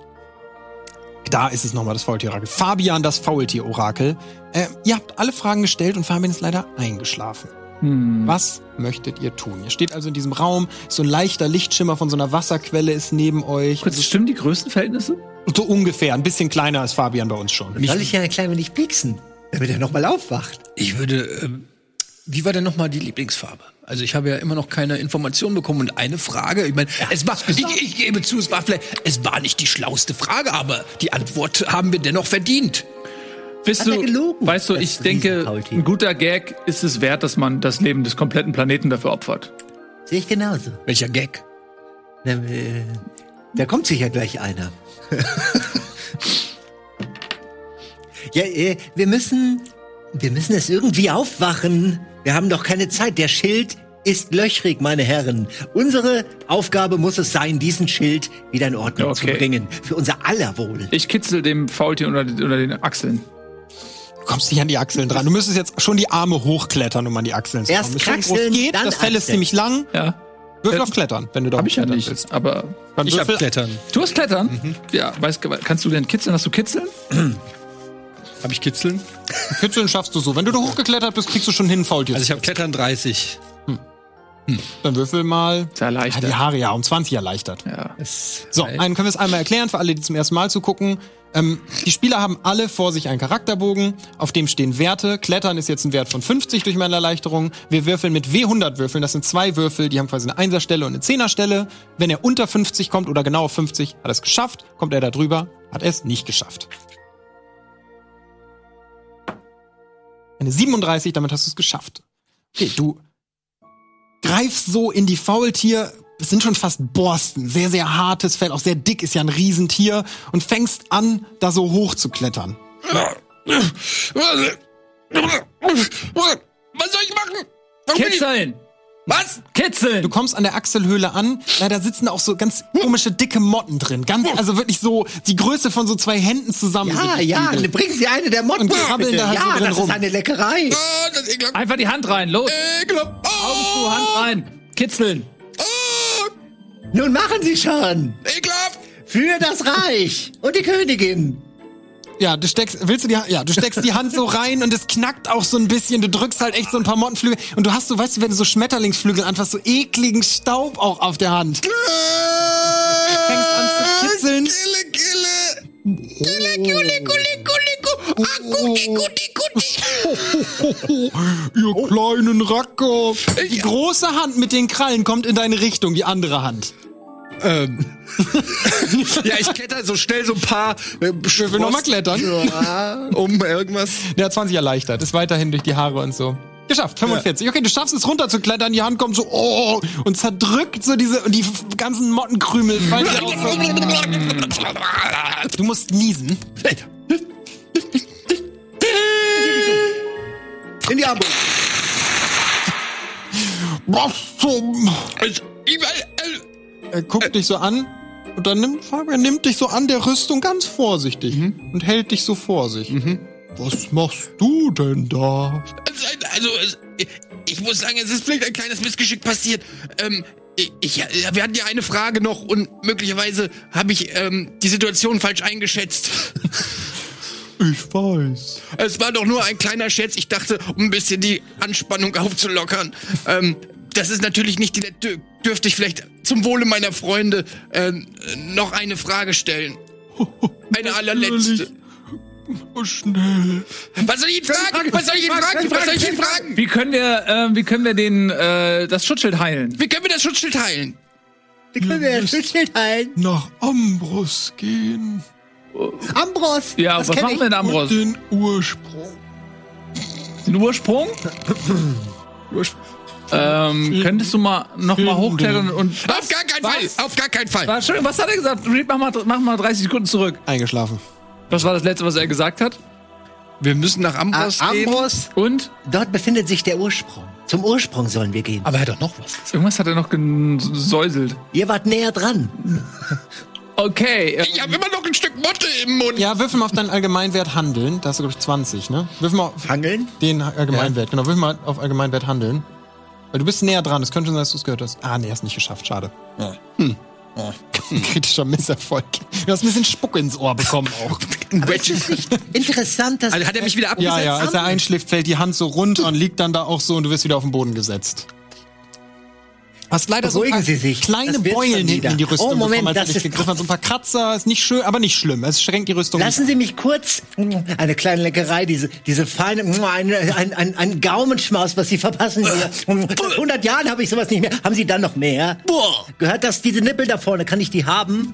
[SPEAKER 1] da ist es nochmal das Faultier-Orakel. Fabian, das Faultier-Orakel. Äh, ihr habt alle Fragen gestellt und Fabian ist leider eingeschlafen. Was möchtet ihr tun? Ihr steht also in diesem Raum, so ein leichter Lichtschimmer von so einer Wasserquelle ist neben euch.
[SPEAKER 4] Kurz, stimmen die Größenverhältnisse?
[SPEAKER 1] So ungefähr, ein bisschen kleiner als Fabian bei uns schon.
[SPEAKER 7] Soll ich ja ein klein wenig pieksen, damit er nochmal aufwacht?
[SPEAKER 2] Ich würde. Ähm, wie war denn nochmal die Lieblingsfarbe? Also ich habe ja immer noch keine Informationen bekommen und eine Frage. Ich meine, es war, ich, ich gebe zu, es war vielleicht, es war nicht die schlauste Frage, aber die Antwort haben wir dennoch verdient.
[SPEAKER 4] Wisst
[SPEAKER 7] Hat
[SPEAKER 4] du,
[SPEAKER 7] gelogen?
[SPEAKER 4] weißt du,
[SPEAKER 7] Das
[SPEAKER 4] ich denke, ein guter Gag ist es wert, dass man das Leben des kompletten Planeten dafür opfert.
[SPEAKER 7] Sehe ich genauso.
[SPEAKER 2] Welcher Gag?
[SPEAKER 7] Na, äh, Da kommt sicher gleich einer. ja, äh, wir müssen, wir müssen es irgendwie aufwachen. Wir haben doch keine Zeit. Der Schild ist löchrig, meine Herren. Unsere Aufgabe muss es sein, diesen Schild wieder in Ordnung zu
[SPEAKER 4] Okay.
[SPEAKER 7] bringen. Für unser aller Wohl.
[SPEAKER 4] Ich kitzel dem Faultier unter, unter den Achseln.
[SPEAKER 1] Du kommst nicht an die Achseln dran. Du müsstest jetzt schon die Arme hochklettern, um an die Achseln zu
[SPEAKER 7] Erst
[SPEAKER 1] kommen. Schon
[SPEAKER 7] kraxeln,
[SPEAKER 1] geht,
[SPEAKER 7] dann
[SPEAKER 1] das Fell ist ziemlich lang.
[SPEAKER 4] Ja,
[SPEAKER 1] Würfel auf Klettern, wenn du da
[SPEAKER 4] hab ich ja nicht.
[SPEAKER 1] willst.
[SPEAKER 4] Aber
[SPEAKER 1] Dann
[SPEAKER 2] Ich hab
[SPEAKER 1] würfel,
[SPEAKER 2] Klettern.
[SPEAKER 4] du hast Klettern? Ja, weißt, kannst du denn kitzeln? Hast du kitzeln?
[SPEAKER 2] Habe ich Kitzeln?
[SPEAKER 1] Kitzeln schaffst du so. Wenn du da hochgeklettert bist, kriegst du schon hin, Faultier.
[SPEAKER 2] Also ich habe Klettern 30.
[SPEAKER 1] Dann würfel mal.
[SPEAKER 4] Sehr leicht.
[SPEAKER 1] Ja, die Haare ja um 20 erleichtert.
[SPEAKER 4] Ja.
[SPEAKER 1] So, einen können wir es einmal erklären für alle, die zum ersten Mal zugucken. Ähm, die Spieler haben alle vor sich einen Charakterbogen, auf dem stehen Werte. Klettern ist jetzt ein Wert von 50 durch meine Erleichterung. Wir würfeln mit W100 Würfeln. Das sind zwei Würfel, die haben quasi eine Einserstelle und eine Zehnerstelle. Wenn er unter 50 kommt oder genau auf 50, hat er es geschafft. Kommt er da drüber, hat er es nicht geschafft. Eine 37, damit hast du es geschafft. Okay, du greifst so in die Faultier, es sind schon fast Borsten, sehr, sehr hartes Fell, auch sehr dick, ist ja ein Riesentier und fängst an, da so hoch zu klettern.
[SPEAKER 2] Was soll ich machen?
[SPEAKER 4] Kitzeln!
[SPEAKER 2] Was?
[SPEAKER 4] Kitzeln!
[SPEAKER 1] Du kommst an der Achselhöhle an, na, da sitzen auch so ganz komische, dicke Motten drin. Ganz, also wirklich so die Größe von so zwei Händen zusammen.
[SPEAKER 7] Ja, ja, bringen Sie eine der Motten.
[SPEAKER 1] Und krabbeln da halt
[SPEAKER 7] ja,
[SPEAKER 1] so drin
[SPEAKER 7] das
[SPEAKER 1] rum.
[SPEAKER 7] ist eine Leckerei.
[SPEAKER 2] Ah, das ekelhaft.
[SPEAKER 4] Einfach die Hand rein, los!
[SPEAKER 2] Ekelhaft.
[SPEAKER 4] Augen zu,
[SPEAKER 2] Ah,
[SPEAKER 4] Hand rein! Kitzeln!
[SPEAKER 2] ah,
[SPEAKER 7] Nun machen Sie schon.
[SPEAKER 2] ekelhaft.
[SPEAKER 7] Für das Reich und die Königin.
[SPEAKER 1] Ja, du steckst, willst du die, ja, du steckst die Hand so rein und es knackt auch so ein bisschen. Du drückst halt echt so ein paar Mottenflügel und du hast so, weißt du, wenn du so Schmetterlingsflügel anfasst, so ekligen Staub auch auf der Hand. Fängst an zu kitzeln.
[SPEAKER 2] Kille. Kille, kille, kille, kille, kille. Ah, guti, guti, guti.
[SPEAKER 1] Ihr kleinen Racker. Die große Hand mit den Krallen kommt in deine Richtung, die andere Hand.
[SPEAKER 2] Ähm. ja, ich kletter so schnell so ein paar äh,
[SPEAKER 1] Ich will nochmal klettern.
[SPEAKER 2] um irgendwas.
[SPEAKER 1] Hat 20 erleichtert, ist weiterhin durch die Haare und so. Geschafft, 45. Okay, du schaffst es runterzuklettern, die Hand kommt so, oh, und zerdrückt so diese, die ganzen Mottenkrümel fallen dir auf. Du musst niesen.
[SPEAKER 7] In die Arme.
[SPEAKER 1] Was zum...
[SPEAKER 2] Also, ich, äh,
[SPEAKER 1] Er guckt dich so an. Und dann nimmt Fabian nimmt dich so an der Rüstung ganz vorsichtig und hält dich so vor sich. Was machst du denn da?
[SPEAKER 2] Also, es- ich muss sagen, es ist vielleicht ein kleines Missgeschick passiert. Ähm, ich, wir hatten ja eine Frage noch und möglicherweise habe ich ähm, die Situation falsch eingeschätzt.
[SPEAKER 1] Ich weiß.
[SPEAKER 2] Es war doch nur ein kleiner Scherz. Ich dachte, um ein bisschen die Anspannung aufzulockern. Ähm, das ist natürlich nicht die. dür- Dürfte ich vielleicht zum Wohle meiner Freunde ähm, noch eine Frage stellen? Eine allerletzte.
[SPEAKER 1] Oh, schnell.
[SPEAKER 2] Was soll ich ihn fragen? Was soll ich ihn fragen? Was soll ich ihn fragen?
[SPEAKER 4] Wie können wir, äh, wie können wir den, äh, das Schutzschild heilen?
[SPEAKER 2] Wie können wir das Schutzschild heilen?
[SPEAKER 7] Wie können wir das Schutzschild heilen?
[SPEAKER 1] Nach Ambros gehen.
[SPEAKER 7] Ambros!
[SPEAKER 4] Ja,
[SPEAKER 7] das
[SPEAKER 4] was
[SPEAKER 7] kenn
[SPEAKER 4] machen
[SPEAKER 7] ich.
[SPEAKER 4] wir denn, Ambros?
[SPEAKER 1] Den Ursprung.
[SPEAKER 4] Den Ursprung? ähm, könntest du mal noch mal hochklettern und
[SPEAKER 2] Auf gar keinen
[SPEAKER 4] Was?
[SPEAKER 2] Fall! Auf gar keinen Fall!
[SPEAKER 4] Was, Entschuldigung, was hat er gesagt? Reed, mach mal, mach mal 30 Sekunden zurück.
[SPEAKER 1] Eingeschlafen.
[SPEAKER 4] Was war das letzte, was er gesagt hat?
[SPEAKER 2] Wir müssen nach
[SPEAKER 7] Ah,
[SPEAKER 2] Ambros gehen.
[SPEAKER 7] Ambros,
[SPEAKER 4] Und?
[SPEAKER 7] dort befindet sich der Ursprung. Zum Ursprung sollen wir gehen.
[SPEAKER 2] Aber er hat doch noch was.
[SPEAKER 4] Irgendwas hat er noch gesäuselt.
[SPEAKER 7] Ihr wart näher dran.
[SPEAKER 4] Okay. äh,
[SPEAKER 2] Ich habe immer noch ein Stück Motte im Mund.
[SPEAKER 1] Ja, würfel mal auf deinen Allgemeinwert Handeln. Da hast du, glaube ich, 20, ne? Würfel mal auf
[SPEAKER 7] Hangeln?
[SPEAKER 1] den Allgemeinwert. Genau, würfel mal auf Allgemeinwert Handeln. Weil du bist näher dran. Es könnte schon sein, dass du es gehört hast. Ah, nee, hast nicht geschafft. Schade. Hm. Kritischer Misserfolg. Du hast ein bisschen Spuck ins Ohr bekommen auch.
[SPEAKER 7] Aber ist es nicht interessant, dass
[SPEAKER 2] Also hat er mich wieder abgesetzt?
[SPEAKER 1] ja, ja, als er einschläft, fällt die Hand so runter und liegt dann da auch so und du wirst wieder auf den Boden gesetzt. Hast leider so ein
[SPEAKER 7] Beruhigen
[SPEAKER 1] paar
[SPEAKER 7] Sie sich.
[SPEAKER 1] kleine Beulen hinten in die Rüstung
[SPEAKER 7] Oh, Moment,
[SPEAKER 1] bekommen, als
[SPEAKER 7] das ist-
[SPEAKER 1] gegriffen. So ein paar Kratzer, ist nicht schön, aber nicht schlimm. Es schränkt die Rüstung
[SPEAKER 7] Lassen Sie mich kurz eine kleine Leckerei, diese, diese feine, ein, ein, ein, ein Gaumenschmaus, was Sie verpassen hier. Seit 100 Jahren habe ich sowas nicht mehr. Haben Sie dann noch mehr? Gehört das, diese Nippel da vorne, kann ich die haben?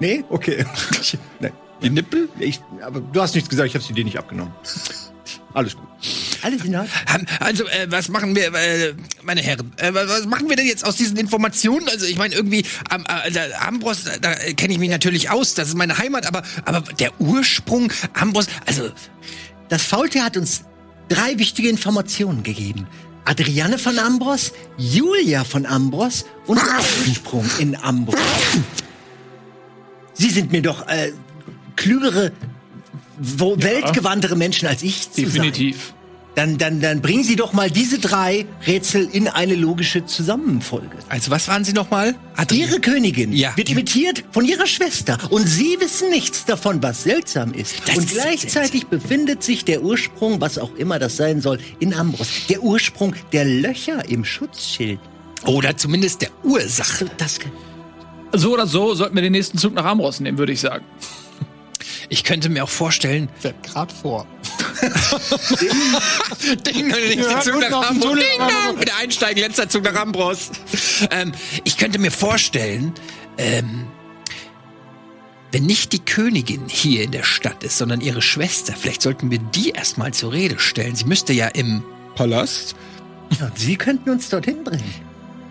[SPEAKER 7] Nee? Okay. nee.
[SPEAKER 2] Die Nippel?
[SPEAKER 7] Ich, aber du hast nichts gesagt, ich habe sie dir nicht abgenommen. Alles gut. Alles in Ordnung.
[SPEAKER 2] Also, äh, was machen wir, äh, meine Herren, äh, was machen wir denn jetzt aus diesen Informationen? Also, ich meine, irgendwie, am äh, Ambros, da, da kenne ich mich natürlich aus, das ist meine Heimat, aber, aber der Ursprung, Ambros, also,
[SPEAKER 7] Das Faultier hat uns drei wichtige Informationen gegeben. Adriane von Ambros, Julia von Ambros und Ursprung in Ambros. Sie sind mir doch äh, klügere, wo weltgewandtere Menschen als ich zu sein. Dann, dann, dann bringen Sie doch mal diese drei Rätsel in eine logische Zusammenfolge.
[SPEAKER 2] also was waren Sie nochmal?
[SPEAKER 7] Ihre Königin
[SPEAKER 2] Ja.
[SPEAKER 7] wird imitiert von ihrer Schwester und Sie wissen nichts davon, was seltsam ist.
[SPEAKER 2] Das
[SPEAKER 7] und
[SPEAKER 2] ist
[SPEAKER 7] gleichzeitig befindet sich der Ursprung, was auch immer das sein soll, in Ambros. Der Ursprung der Löcher im Schutzschild.
[SPEAKER 2] Oder zumindest der Ursache.
[SPEAKER 7] So, das,
[SPEAKER 4] So oder so sollten wir den nächsten Zug nach Amros nehmen, würde ich sagen.
[SPEAKER 2] Ich könnte mir auch vorstellen,
[SPEAKER 1] Fährt grad vor.
[SPEAKER 2] Ding, der nächste
[SPEAKER 1] Ja,
[SPEAKER 2] Zug
[SPEAKER 1] und
[SPEAKER 2] nach Ambros. Ding, wieder einsteigen, letzter Zug nach Ambros. ähm, ich könnte mir vorstellen, ähm, wenn nicht die Königin hier in der Stadt ist, sondern ihre Schwester, vielleicht sollten wir die erstmal zur Rede stellen. Sie müsste ja im Palast.
[SPEAKER 7] ja, Sie könnten uns dorthin bringen.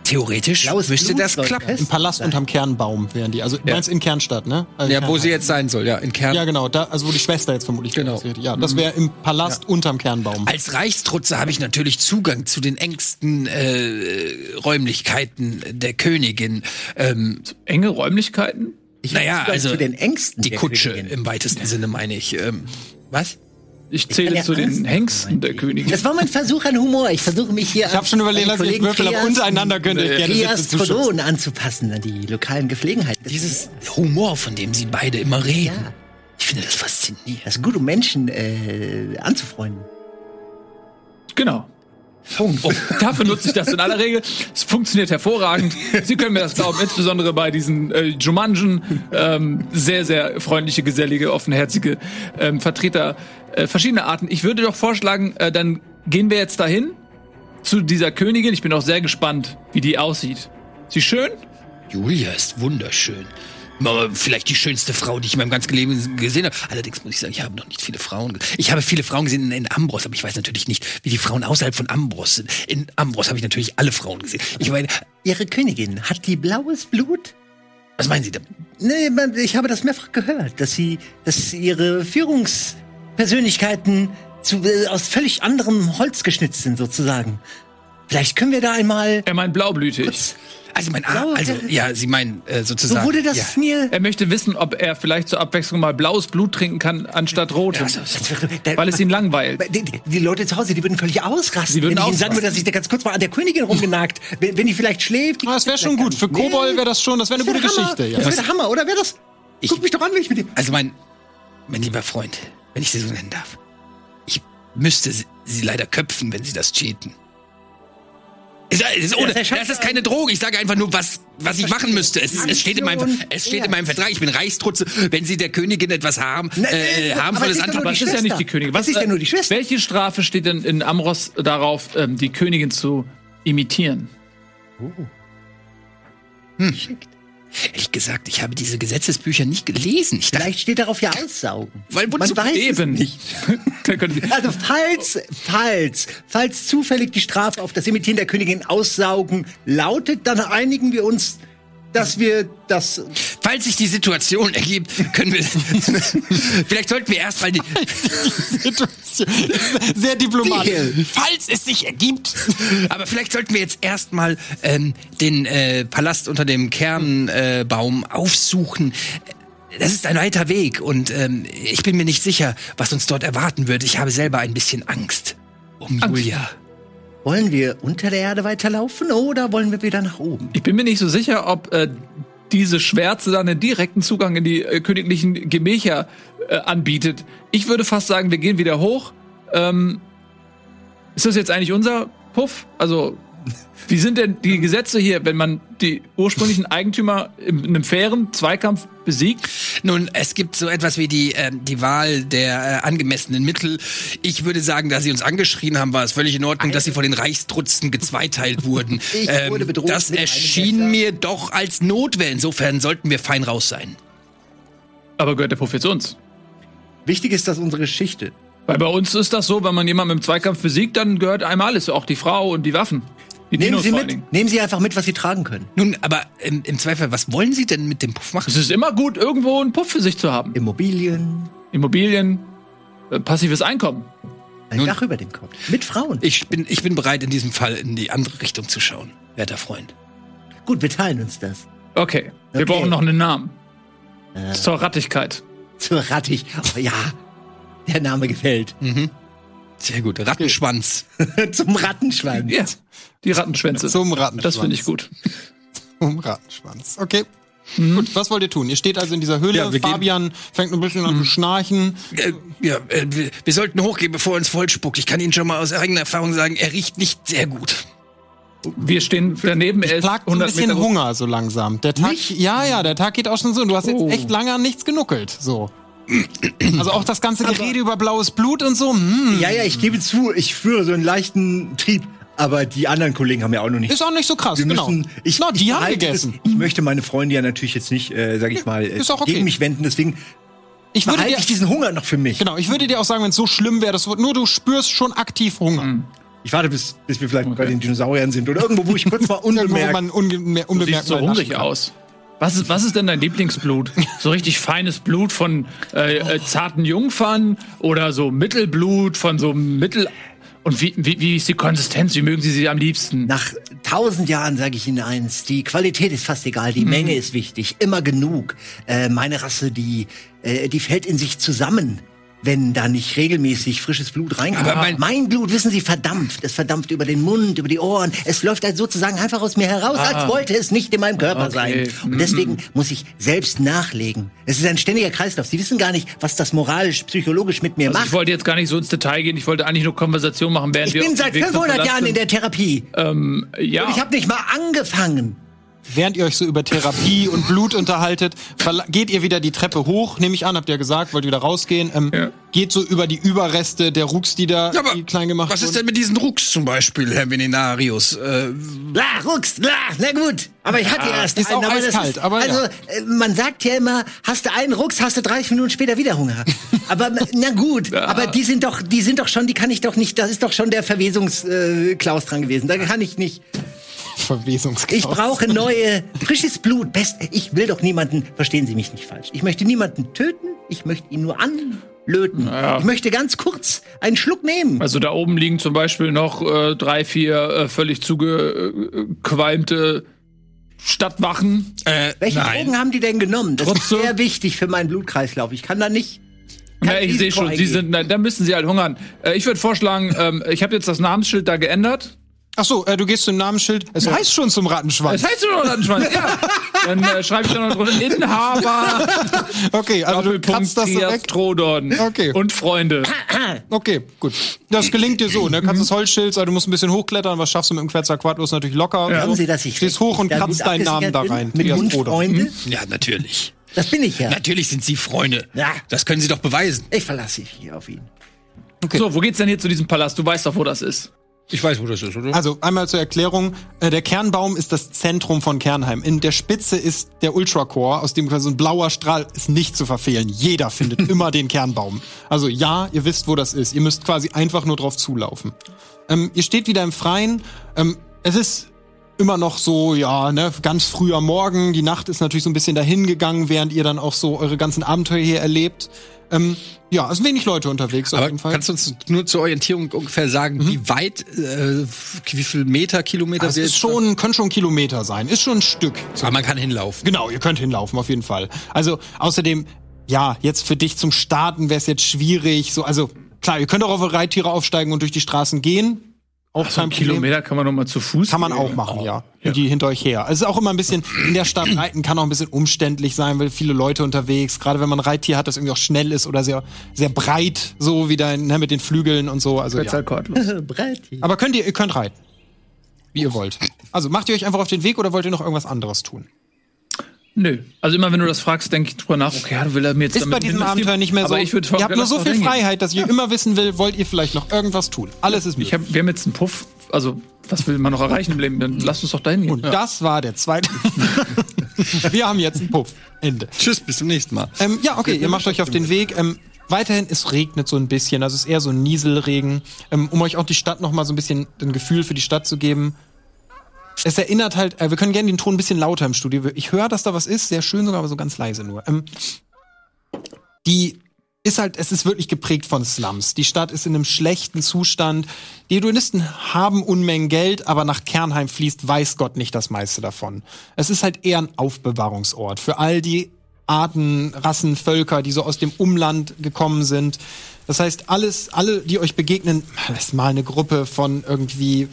[SPEAKER 2] Theoretisch
[SPEAKER 7] Blaues
[SPEAKER 2] müsste
[SPEAKER 7] Blut
[SPEAKER 2] das klappen.
[SPEAKER 1] Im Palast
[SPEAKER 7] sein.
[SPEAKER 1] unterm Kernbaum wären die. Also, du meinst in Kernstadt, ne? Also
[SPEAKER 2] Ja, wo sie jetzt sein soll, ja, in Kern.
[SPEAKER 1] Ja, genau. Da, also, wo die Schwester jetzt vermutlich
[SPEAKER 2] Genau.
[SPEAKER 1] ist. Ja, das wäre im Palast unterm Kernbaum.
[SPEAKER 2] Als Reichstrutzer habe ich natürlich Zugang zu den engsten äh, Räumlichkeiten der Königin. Ähm,
[SPEAKER 4] Enge Räumlichkeiten?
[SPEAKER 7] Ich
[SPEAKER 2] Naja, also
[SPEAKER 7] zu den Ängsten
[SPEAKER 2] die
[SPEAKER 7] der
[SPEAKER 2] Kutsche
[SPEAKER 7] Königin.
[SPEAKER 2] im weitesten Sinne meine ich. Ähm, was?
[SPEAKER 4] Ich zähle
[SPEAKER 7] ja
[SPEAKER 4] zu den
[SPEAKER 7] Angst
[SPEAKER 4] Hengsten der Königin.
[SPEAKER 7] Das war mein Versuch an Humor. Ich versuche mich hier
[SPEAKER 1] Ich habe schon überlegt, dass ich würfel, aber untereinander könnte ich gerne
[SPEAKER 7] Trias. Cologne anzupassen an die lokalen Gepflegenheiten.
[SPEAKER 2] Dieses Humor, von dem sie beide immer reden.
[SPEAKER 7] Ja.
[SPEAKER 2] Ich finde das faszinierend.
[SPEAKER 7] Das ist gut, um Menschen äh, anzufreunden.
[SPEAKER 4] Genau. Oh, dafür nutze ich das in aller Regel. Es funktioniert hervorragend. Sie können mir das glauben, insbesondere bei diesen äh, Jumanjen. Ähm, sehr, sehr freundliche, gesellige, offenherzige ähm, Vertreter äh, verschiedener Arten. Ich würde doch vorschlagen, äh, dann gehen wir jetzt dahin zu dieser Königin. Ich bin auch sehr gespannt, wie die aussieht. Sie schön?
[SPEAKER 2] Julia ist wunderschön. Vielleicht die schönste Frau, die ich in meinem ganzen Leben gesehen habe. Allerdings muss ich sagen, ich habe noch nicht viele Frauen. Ich habe viele Frauen gesehen in, in Ambros, aber ich weiß natürlich nicht, wie die Frauen außerhalb von Ambros sind. In Ambros habe ich natürlich alle Frauen gesehen. Ich meine,
[SPEAKER 7] Ihre Königin, hat die blaues Blut?
[SPEAKER 2] was meinen Sie da?
[SPEAKER 7] Nee, ich habe das mehrfach gehört, dass sie, dass ihre Führungspersönlichkeiten zu, äh, aus völlig anderem Holz geschnitzt sind, sozusagen. Vielleicht können wir da einmal.
[SPEAKER 4] Er meint blaublütig.
[SPEAKER 2] Also mein A,
[SPEAKER 7] Blaue
[SPEAKER 2] also ja, Sie meinen äh,
[SPEAKER 7] So
[SPEAKER 2] sozusagen.
[SPEAKER 7] wurde das
[SPEAKER 2] ja.
[SPEAKER 7] mir.
[SPEAKER 4] Er möchte wissen, ob er vielleicht zur Abwechslung mal blaues Blut trinken kann, anstatt rotes.
[SPEAKER 7] Da-
[SPEAKER 4] weil es ihn langweilt.
[SPEAKER 7] Die, die- Leute zu Hause, die würden völlig ausrasten.
[SPEAKER 4] Sie würden
[SPEAKER 7] wenn ich sagen würde, dass ich da ganz kurz mal an der Königin rumgenagt. wenn, wenn die vielleicht schläft. die-
[SPEAKER 1] Ah, das wäre schon gut. Für Kobol wäre das schon, das wäre eine gute Geschichte. Ja.
[SPEAKER 7] Das wäre der Hammer, oder? Wäre das?
[SPEAKER 2] Ich-
[SPEAKER 7] Guck mich doch an, wenn ich mit dem.
[SPEAKER 2] Also mein, mein lieber Freund, wenn ich Sie so nennen darf, ich müsste Sie, Sie leider köpfen, wenn Sie das cheaten. Ist, ist, ohne,
[SPEAKER 7] das
[SPEAKER 2] das ist keine Droge. Ich sage einfach nur, was, was ich machen müsste. Es, es steht, in meinem, es steht in meinem Vertrag. Ich bin Reichstrutze. Wenn Sie der Königin etwas haben, äh,
[SPEAKER 7] aber
[SPEAKER 2] harmvolles
[SPEAKER 7] es ist doch
[SPEAKER 2] antun.
[SPEAKER 4] Aber es ist ja nicht die Königin.
[SPEAKER 7] Das ist ja
[SPEAKER 4] äh,
[SPEAKER 7] nur die Schwester.
[SPEAKER 4] Welche Strafe steht denn in Amros darauf, ähm, die Königin zu imitieren?
[SPEAKER 2] Ehrlich gesagt, ich habe diese Gesetzesbücher nicht gelesen. Ich dachte,
[SPEAKER 7] Vielleicht steht darauf ja aussaugen.
[SPEAKER 2] weil
[SPEAKER 7] Man
[SPEAKER 2] so
[SPEAKER 7] weiß
[SPEAKER 4] Eben.
[SPEAKER 7] nicht. Also falls, falls, falls zufällig die Strafe auf das Imitieren der Königin aussaugen lautet, dann einigen wir uns, dass wir das.
[SPEAKER 2] Falls sich die Situation ergibt, können wir. Vielleicht sollten wir erst mal die.
[SPEAKER 1] Situation. Sehr diplomatisch.
[SPEAKER 7] Deal.
[SPEAKER 1] Falls es sich ergibt.
[SPEAKER 2] Aber vielleicht sollten wir jetzt erstmal ähm, den äh, Palast unter dem Kernbaum äh, aufsuchen. Das ist ein weiter Weg und ähm, ich bin mir nicht sicher, was uns dort erwarten wird. Ich habe selber ein bisschen Angst um Julia.
[SPEAKER 7] Wollen wir unter der Erde weiterlaufen oder wollen wir wieder nach oben?
[SPEAKER 4] Ich bin mir nicht so sicher, ob äh, diese Schwärze dann einen direkten Zugang in die äh, königlichen Gemächer äh, anbietet. Ich würde fast sagen, wir gehen wieder hoch. Ähm, ist das jetzt eigentlich unser Puff? Also, wie sind denn die Gesetze hier, wenn man die ursprünglichen Eigentümer in einem fairen Zweikampf besiegt?
[SPEAKER 2] Nun, es gibt so etwas wie die, ähm, die Wahl der äh, angemessenen Mittel. Ich würde sagen, da sie uns angeschrien haben, war es völlig in Ordnung, dass sie von den Reichstrutzen gezweiteilt wurden.
[SPEAKER 7] Ich wurde bedroht
[SPEAKER 2] das erschien mir doch als Notwehr. Insofern sollten wir fein raus sein.
[SPEAKER 4] Aber gehört der Puff jetzt uns?
[SPEAKER 7] Wichtig ist, dass unsere Geschichte.
[SPEAKER 4] Weil bei uns ist das so, wenn man jemanden im Zweikampf besiegt, dann gehört einem alles, auch die Frau und die Waffen. Die
[SPEAKER 7] Nehmen
[SPEAKER 4] Dinos
[SPEAKER 7] Sie mit. Nehmen Sie einfach mit, was Sie tragen können.
[SPEAKER 2] Nun, aber im, im Zweifel, was wollen Sie denn mit dem Puff machen?
[SPEAKER 4] Es ist immer gut, irgendwo einen Puff für sich zu haben.
[SPEAKER 7] Immobilien,
[SPEAKER 4] Immobilien, äh, passives Einkommen.
[SPEAKER 7] ein
[SPEAKER 2] Nun-
[SPEAKER 7] Dach über dem Kopf. Mit Frauen.
[SPEAKER 2] Ich bin, ich bin bereit, in diesem Fall in die andere Richtung zu schauen, werter Freund.
[SPEAKER 7] Gut, wir teilen uns das.
[SPEAKER 4] Okay, wir
[SPEAKER 7] Okay.
[SPEAKER 4] brauchen noch einen Namen. Zur Rattigkeit.
[SPEAKER 7] Zur Rattig. Oh, ja, der Name gefällt.
[SPEAKER 2] Sehr gut. Rattenschwanz.
[SPEAKER 7] Zum Rattenschwanz.
[SPEAKER 4] Ja, die Rattenschwänze.
[SPEAKER 1] Zum Rattenschwanz.
[SPEAKER 4] Das finde ich gut.
[SPEAKER 1] Zum Rattenschwanz. Okay. Gut, was wollt ihr tun? Ihr steht also in dieser Höhle.
[SPEAKER 2] Ja, wir gehen-
[SPEAKER 1] Fabian fängt ein bisschen an zu schnarchen.
[SPEAKER 2] Äh, ja, äh, wir, wir sollten hochgehen, bevor er uns vollspuckt. Ich kann Ihnen schon mal aus eigener Erfahrung sagen, er riecht nicht sehr gut.
[SPEAKER 4] Wir stehen daneben, er ist
[SPEAKER 1] Plagt so ein
[SPEAKER 4] 100
[SPEAKER 1] bisschen
[SPEAKER 4] Meter
[SPEAKER 1] Hunger so langsam. Der Tag, ja, ja, der Tag geht auch schon so. Und du hast jetzt
[SPEAKER 4] Oh.
[SPEAKER 1] echt lange an nichts genuckelt. So. Also auch das ganze Gerede über blaues Blut und so. Hm,
[SPEAKER 7] Ja, ja, ich gebe zu, ich führe so einen leichten Trieb. Aber die anderen Kollegen haben ja auch noch nicht.
[SPEAKER 1] ist auch nicht so krass.
[SPEAKER 7] Wir
[SPEAKER 1] genau.
[SPEAKER 7] müssen, ich,
[SPEAKER 1] Na, die
[SPEAKER 7] ich
[SPEAKER 1] haben gegessen.
[SPEAKER 7] Das, ich möchte meine Freunde ja natürlich jetzt nicht, äh, sag ich mal, äh,
[SPEAKER 1] ist auch okay.
[SPEAKER 7] gegen mich wenden. Deswegen
[SPEAKER 1] Ich würde dir,
[SPEAKER 7] ich diesen Hunger noch für mich.
[SPEAKER 1] genau, ich würde dir auch sagen, wenn es so schlimm wäre, das nur du spürst schon aktiv Hunger.
[SPEAKER 7] Ich warte, bis, bis wir vielleicht bei den Dinosauriern sind oder irgendwo, wo ich kurz mal
[SPEAKER 1] Irgendwo, wo
[SPEAKER 7] unbemerkt.
[SPEAKER 1] man unge
[SPEAKER 4] Du
[SPEAKER 1] unbemerkt
[SPEAKER 4] siehst so hungrig aus. Was ist, was ist denn dein Lieblingsblut? So richtig feines Blut von äh, äh, zarten Jungfern oder so Mittelblut von so Mittel. Und wie, wie, wie ist die Konsistenz? Wie mögen Sie sie am liebsten?
[SPEAKER 7] Nach tausend Jahren sage ich Ihnen eins, die Qualität ist fast egal,
[SPEAKER 1] Mhm.
[SPEAKER 7] die Menge ist wichtig, immer genug. Äh, meine Rasse, die, äh, die fällt in sich zusammen, wenn da nicht regelmäßig frisches Blut reinkommt.
[SPEAKER 2] Aber mein-
[SPEAKER 7] mein Blut, wissen Sie, verdampft. Es verdampft über den Mund, über die Ohren. Es läuft halt sozusagen einfach aus mir heraus, als wollte es nicht in meinem Körper
[SPEAKER 4] Okay.
[SPEAKER 7] sein. Und deswegen muss ich selbst nachlegen. Es ist ein ständiger Kreislauf. Sie wissen gar nicht, was das moralisch, psychologisch mit mir
[SPEAKER 4] Also
[SPEAKER 7] macht.
[SPEAKER 4] ich wollte jetzt gar nicht so ins Detail gehen. Ich wollte eigentlich nur Konversation machen, während
[SPEAKER 7] Ich
[SPEAKER 4] wir
[SPEAKER 7] bin
[SPEAKER 4] auf dem
[SPEAKER 7] seit
[SPEAKER 4] Weg zum
[SPEAKER 7] 500
[SPEAKER 4] Palast
[SPEAKER 7] Jahren in der Therapie.
[SPEAKER 4] Ähm, ja.
[SPEAKER 7] Und ich habe nicht mal angefangen.
[SPEAKER 1] Während ihr euch so über Therapie und Blut unterhaltet, geht ihr wieder die Treppe hoch, nehme ich an, habt ihr gesagt, wollt wieder rausgehen. Ähm,
[SPEAKER 4] Ja.
[SPEAKER 1] Geht so über die Überreste der Rucks, die da
[SPEAKER 2] Ja, aber
[SPEAKER 1] die klein gemacht
[SPEAKER 2] was ist
[SPEAKER 1] wurden.
[SPEAKER 2] denn mit diesen Rucks zum Beispiel, Herr Venenarius? Äh,
[SPEAKER 7] La, Rucks, la, na gut. Aber ich hatte erst
[SPEAKER 1] ist auch
[SPEAKER 7] aber das
[SPEAKER 1] eiskalt, aber
[SPEAKER 7] Also,
[SPEAKER 1] ja.
[SPEAKER 7] äh, man sagt ja immer, hast du einen Rucks, hast du 30 Minuten später wieder Hunger. aber na gut, aber die sind doch, die sind doch schon, die kann ich doch nicht, das ist doch schon der Verwesungsklaus äh, dran gewesen. Da kann ich nicht.
[SPEAKER 1] Verwesungskraus.
[SPEAKER 7] Ich brauche neue, frisches Blut. Best, ich will doch niemanden, verstehen Sie mich nicht falsch. Ich möchte niemanden töten, ich möchte ihn nur an.
[SPEAKER 3] löten.
[SPEAKER 4] Naja.
[SPEAKER 3] Ich möchte ganz kurz einen Schluck nehmen.
[SPEAKER 4] Also da oben liegen zum Beispiel noch äh, drei, vier äh, völlig zugequalmte Stadtwachen.
[SPEAKER 2] Äh,
[SPEAKER 3] Welche
[SPEAKER 2] nein.
[SPEAKER 3] Drogen haben die denn genommen? Das
[SPEAKER 4] Trotzdem-
[SPEAKER 3] ist sehr wichtig für meinen Blutkreislauf. Ich kann da nicht.
[SPEAKER 4] Ja, ich sehe schon, Sie
[SPEAKER 3] eingehen.
[SPEAKER 4] sind, na, da müssen Sie halt hungern. Äh, ich würde vorschlagen, ähm, ich habe jetzt das Namensschild da geändert.
[SPEAKER 1] Ach so, äh, du gehst zum Namensschild. Es heißt schon zum Rattenschwanz.
[SPEAKER 4] Das heißt nur noch Rattenschwanz, ja. Dann äh, schreibe ich da noch drunter Inhaber,
[SPEAKER 1] Okay, also du kannst das
[SPEAKER 4] Trias
[SPEAKER 1] direkt.
[SPEAKER 4] Trodon
[SPEAKER 1] Okay.
[SPEAKER 4] und Freunde.
[SPEAKER 1] Okay, gut. Das gelingt dir so, ne? Kannst das Holzschild, also du musst ein bisschen hochklettern, was schaffst du mit dem Quetzalcoatlus natürlich locker.
[SPEAKER 3] Glauben Sie, dass ich
[SPEAKER 1] Stehst hoch und
[SPEAKER 3] da
[SPEAKER 1] kratzt deinen Namen da rein.
[SPEAKER 3] Mit
[SPEAKER 1] Trias
[SPEAKER 3] Mund. Freunde?
[SPEAKER 2] Ja, natürlich.
[SPEAKER 3] Das bin ich ja.
[SPEAKER 2] Natürlich sind Sie Freunde.
[SPEAKER 3] Ja.
[SPEAKER 2] Das können Sie doch beweisen.
[SPEAKER 3] Ich verlasse mich hier auf ihn.
[SPEAKER 4] So, wo geht's denn hier zu diesem Palast? Du weißt doch, wo das ist.
[SPEAKER 2] Ich weiß, wo das ist, oder?
[SPEAKER 1] Also einmal zur Erklärung, äh, der Kernbaum ist das Zentrum von Kernheim. In der Spitze ist der Ultracore, aus dem quasi so ein blauer Strahl ist nicht zu verfehlen. Jeder findet immer den Kernbaum. Also ja, ihr wisst, wo das ist. Ihr müsst quasi einfach nur drauf zulaufen. Ähm, ihr steht wieder im Freien. Ähm, es ist immer noch so, ja, ne, ganz früh am Morgen. Die Nacht ist natürlich so ein bisschen dahin gegangen, während ihr dann auch so eure ganzen Abenteuer hier erlebt. Ähm, ja, es sind wenig Leute unterwegs auf
[SPEAKER 2] Aber
[SPEAKER 1] jeden Fall.
[SPEAKER 2] kannst du uns nur zur Orientierung ungefähr sagen, wie weit, äh, wie viel Meter, Kilometer
[SPEAKER 1] es
[SPEAKER 2] wir
[SPEAKER 1] ist schon, können schon Kilometer sein. Ist schon ein Stück.
[SPEAKER 2] Aber man kann hinlaufen.
[SPEAKER 1] Genau, ihr könnt hinlaufen, auf jeden Fall. Also, außerdem, ja, jetzt für dich zum Starten wäre es jetzt schwierig. So, also, klar, ihr könnt auch auf eure Reittiere aufsteigen und durch die Straßen gehen. Auch
[SPEAKER 4] So
[SPEAKER 1] kein
[SPEAKER 4] ein
[SPEAKER 1] Problem.
[SPEAKER 4] Kilometer kann man noch mal zu Fuß
[SPEAKER 1] Kann man
[SPEAKER 4] gehen.
[SPEAKER 1] auch machen, ja. Die hinter euch her. Es ist auch immer ein bisschen, in der Stadt reiten kann auch ein bisschen umständlich sein, weil viele Leute unterwegs, gerade wenn man ein Reittier hat, das irgendwie auch schnell ist oder sehr, sehr breit, so wie dein, ne, mit den Flügeln und so. Also, ja.
[SPEAKER 3] Brett.
[SPEAKER 1] Aber könnt ihr, ihr könnt reiten. Wie ihr wollt. Also, macht ihr euch einfach auf den Weg oder wollt ihr noch irgendwas anderes tun?
[SPEAKER 4] Nö. Also immer wenn du das fragst, denke ich drüber nach, okay, ja, will er mir jetzt
[SPEAKER 1] Ist
[SPEAKER 4] damit
[SPEAKER 1] bei diesem Abenteuer nicht mehr so.
[SPEAKER 4] Aber ich würde
[SPEAKER 1] ihr habt nur so viel. Freiheit, dass ihr immer wissen will, wollt ihr vielleicht noch irgendwas tun. Alles ist möglich.
[SPEAKER 4] Ich hab, wir haben jetzt einen Puff. Also, was will man noch erreichen im Leben? Dann lasst uns doch dahin gehen.
[SPEAKER 1] Und das war der zweite. wir haben jetzt einen Puff. Ende.
[SPEAKER 2] Tschüss, bis zum nächsten Mal.
[SPEAKER 1] Ähm, ja, okay, ihr macht euch auf den Weg. Ähm, weiterhin, es regnet so ein bisschen. Also es ist eher so ein Nieselregen. Ähm, um euch auch die Stadt noch mal so ein bisschen ein Gefühl für die Stadt zu geben. Es erinnert halt, äh, wir können gerne den Ton ein bisschen lauter im Studio. Ich höre, dass da was ist, sehr schön sogar, aber so ganz leise nur. Ähm, die ist halt, es ist wirklich geprägt von Slums. Die Stadt ist in einem schlechten Zustand. Die Hedonisten haben Unmengen Geld, aber nach Kernheim fließt weiß Gott nicht das meiste davon. Es ist halt eher ein Aufbewahrungsort für all die Arten, Rassen, Völker, die so aus dem Umland gekommen sind. Das heißt, alles, alle, die euch begegnen, ist mal eine Gruppe von irgendwie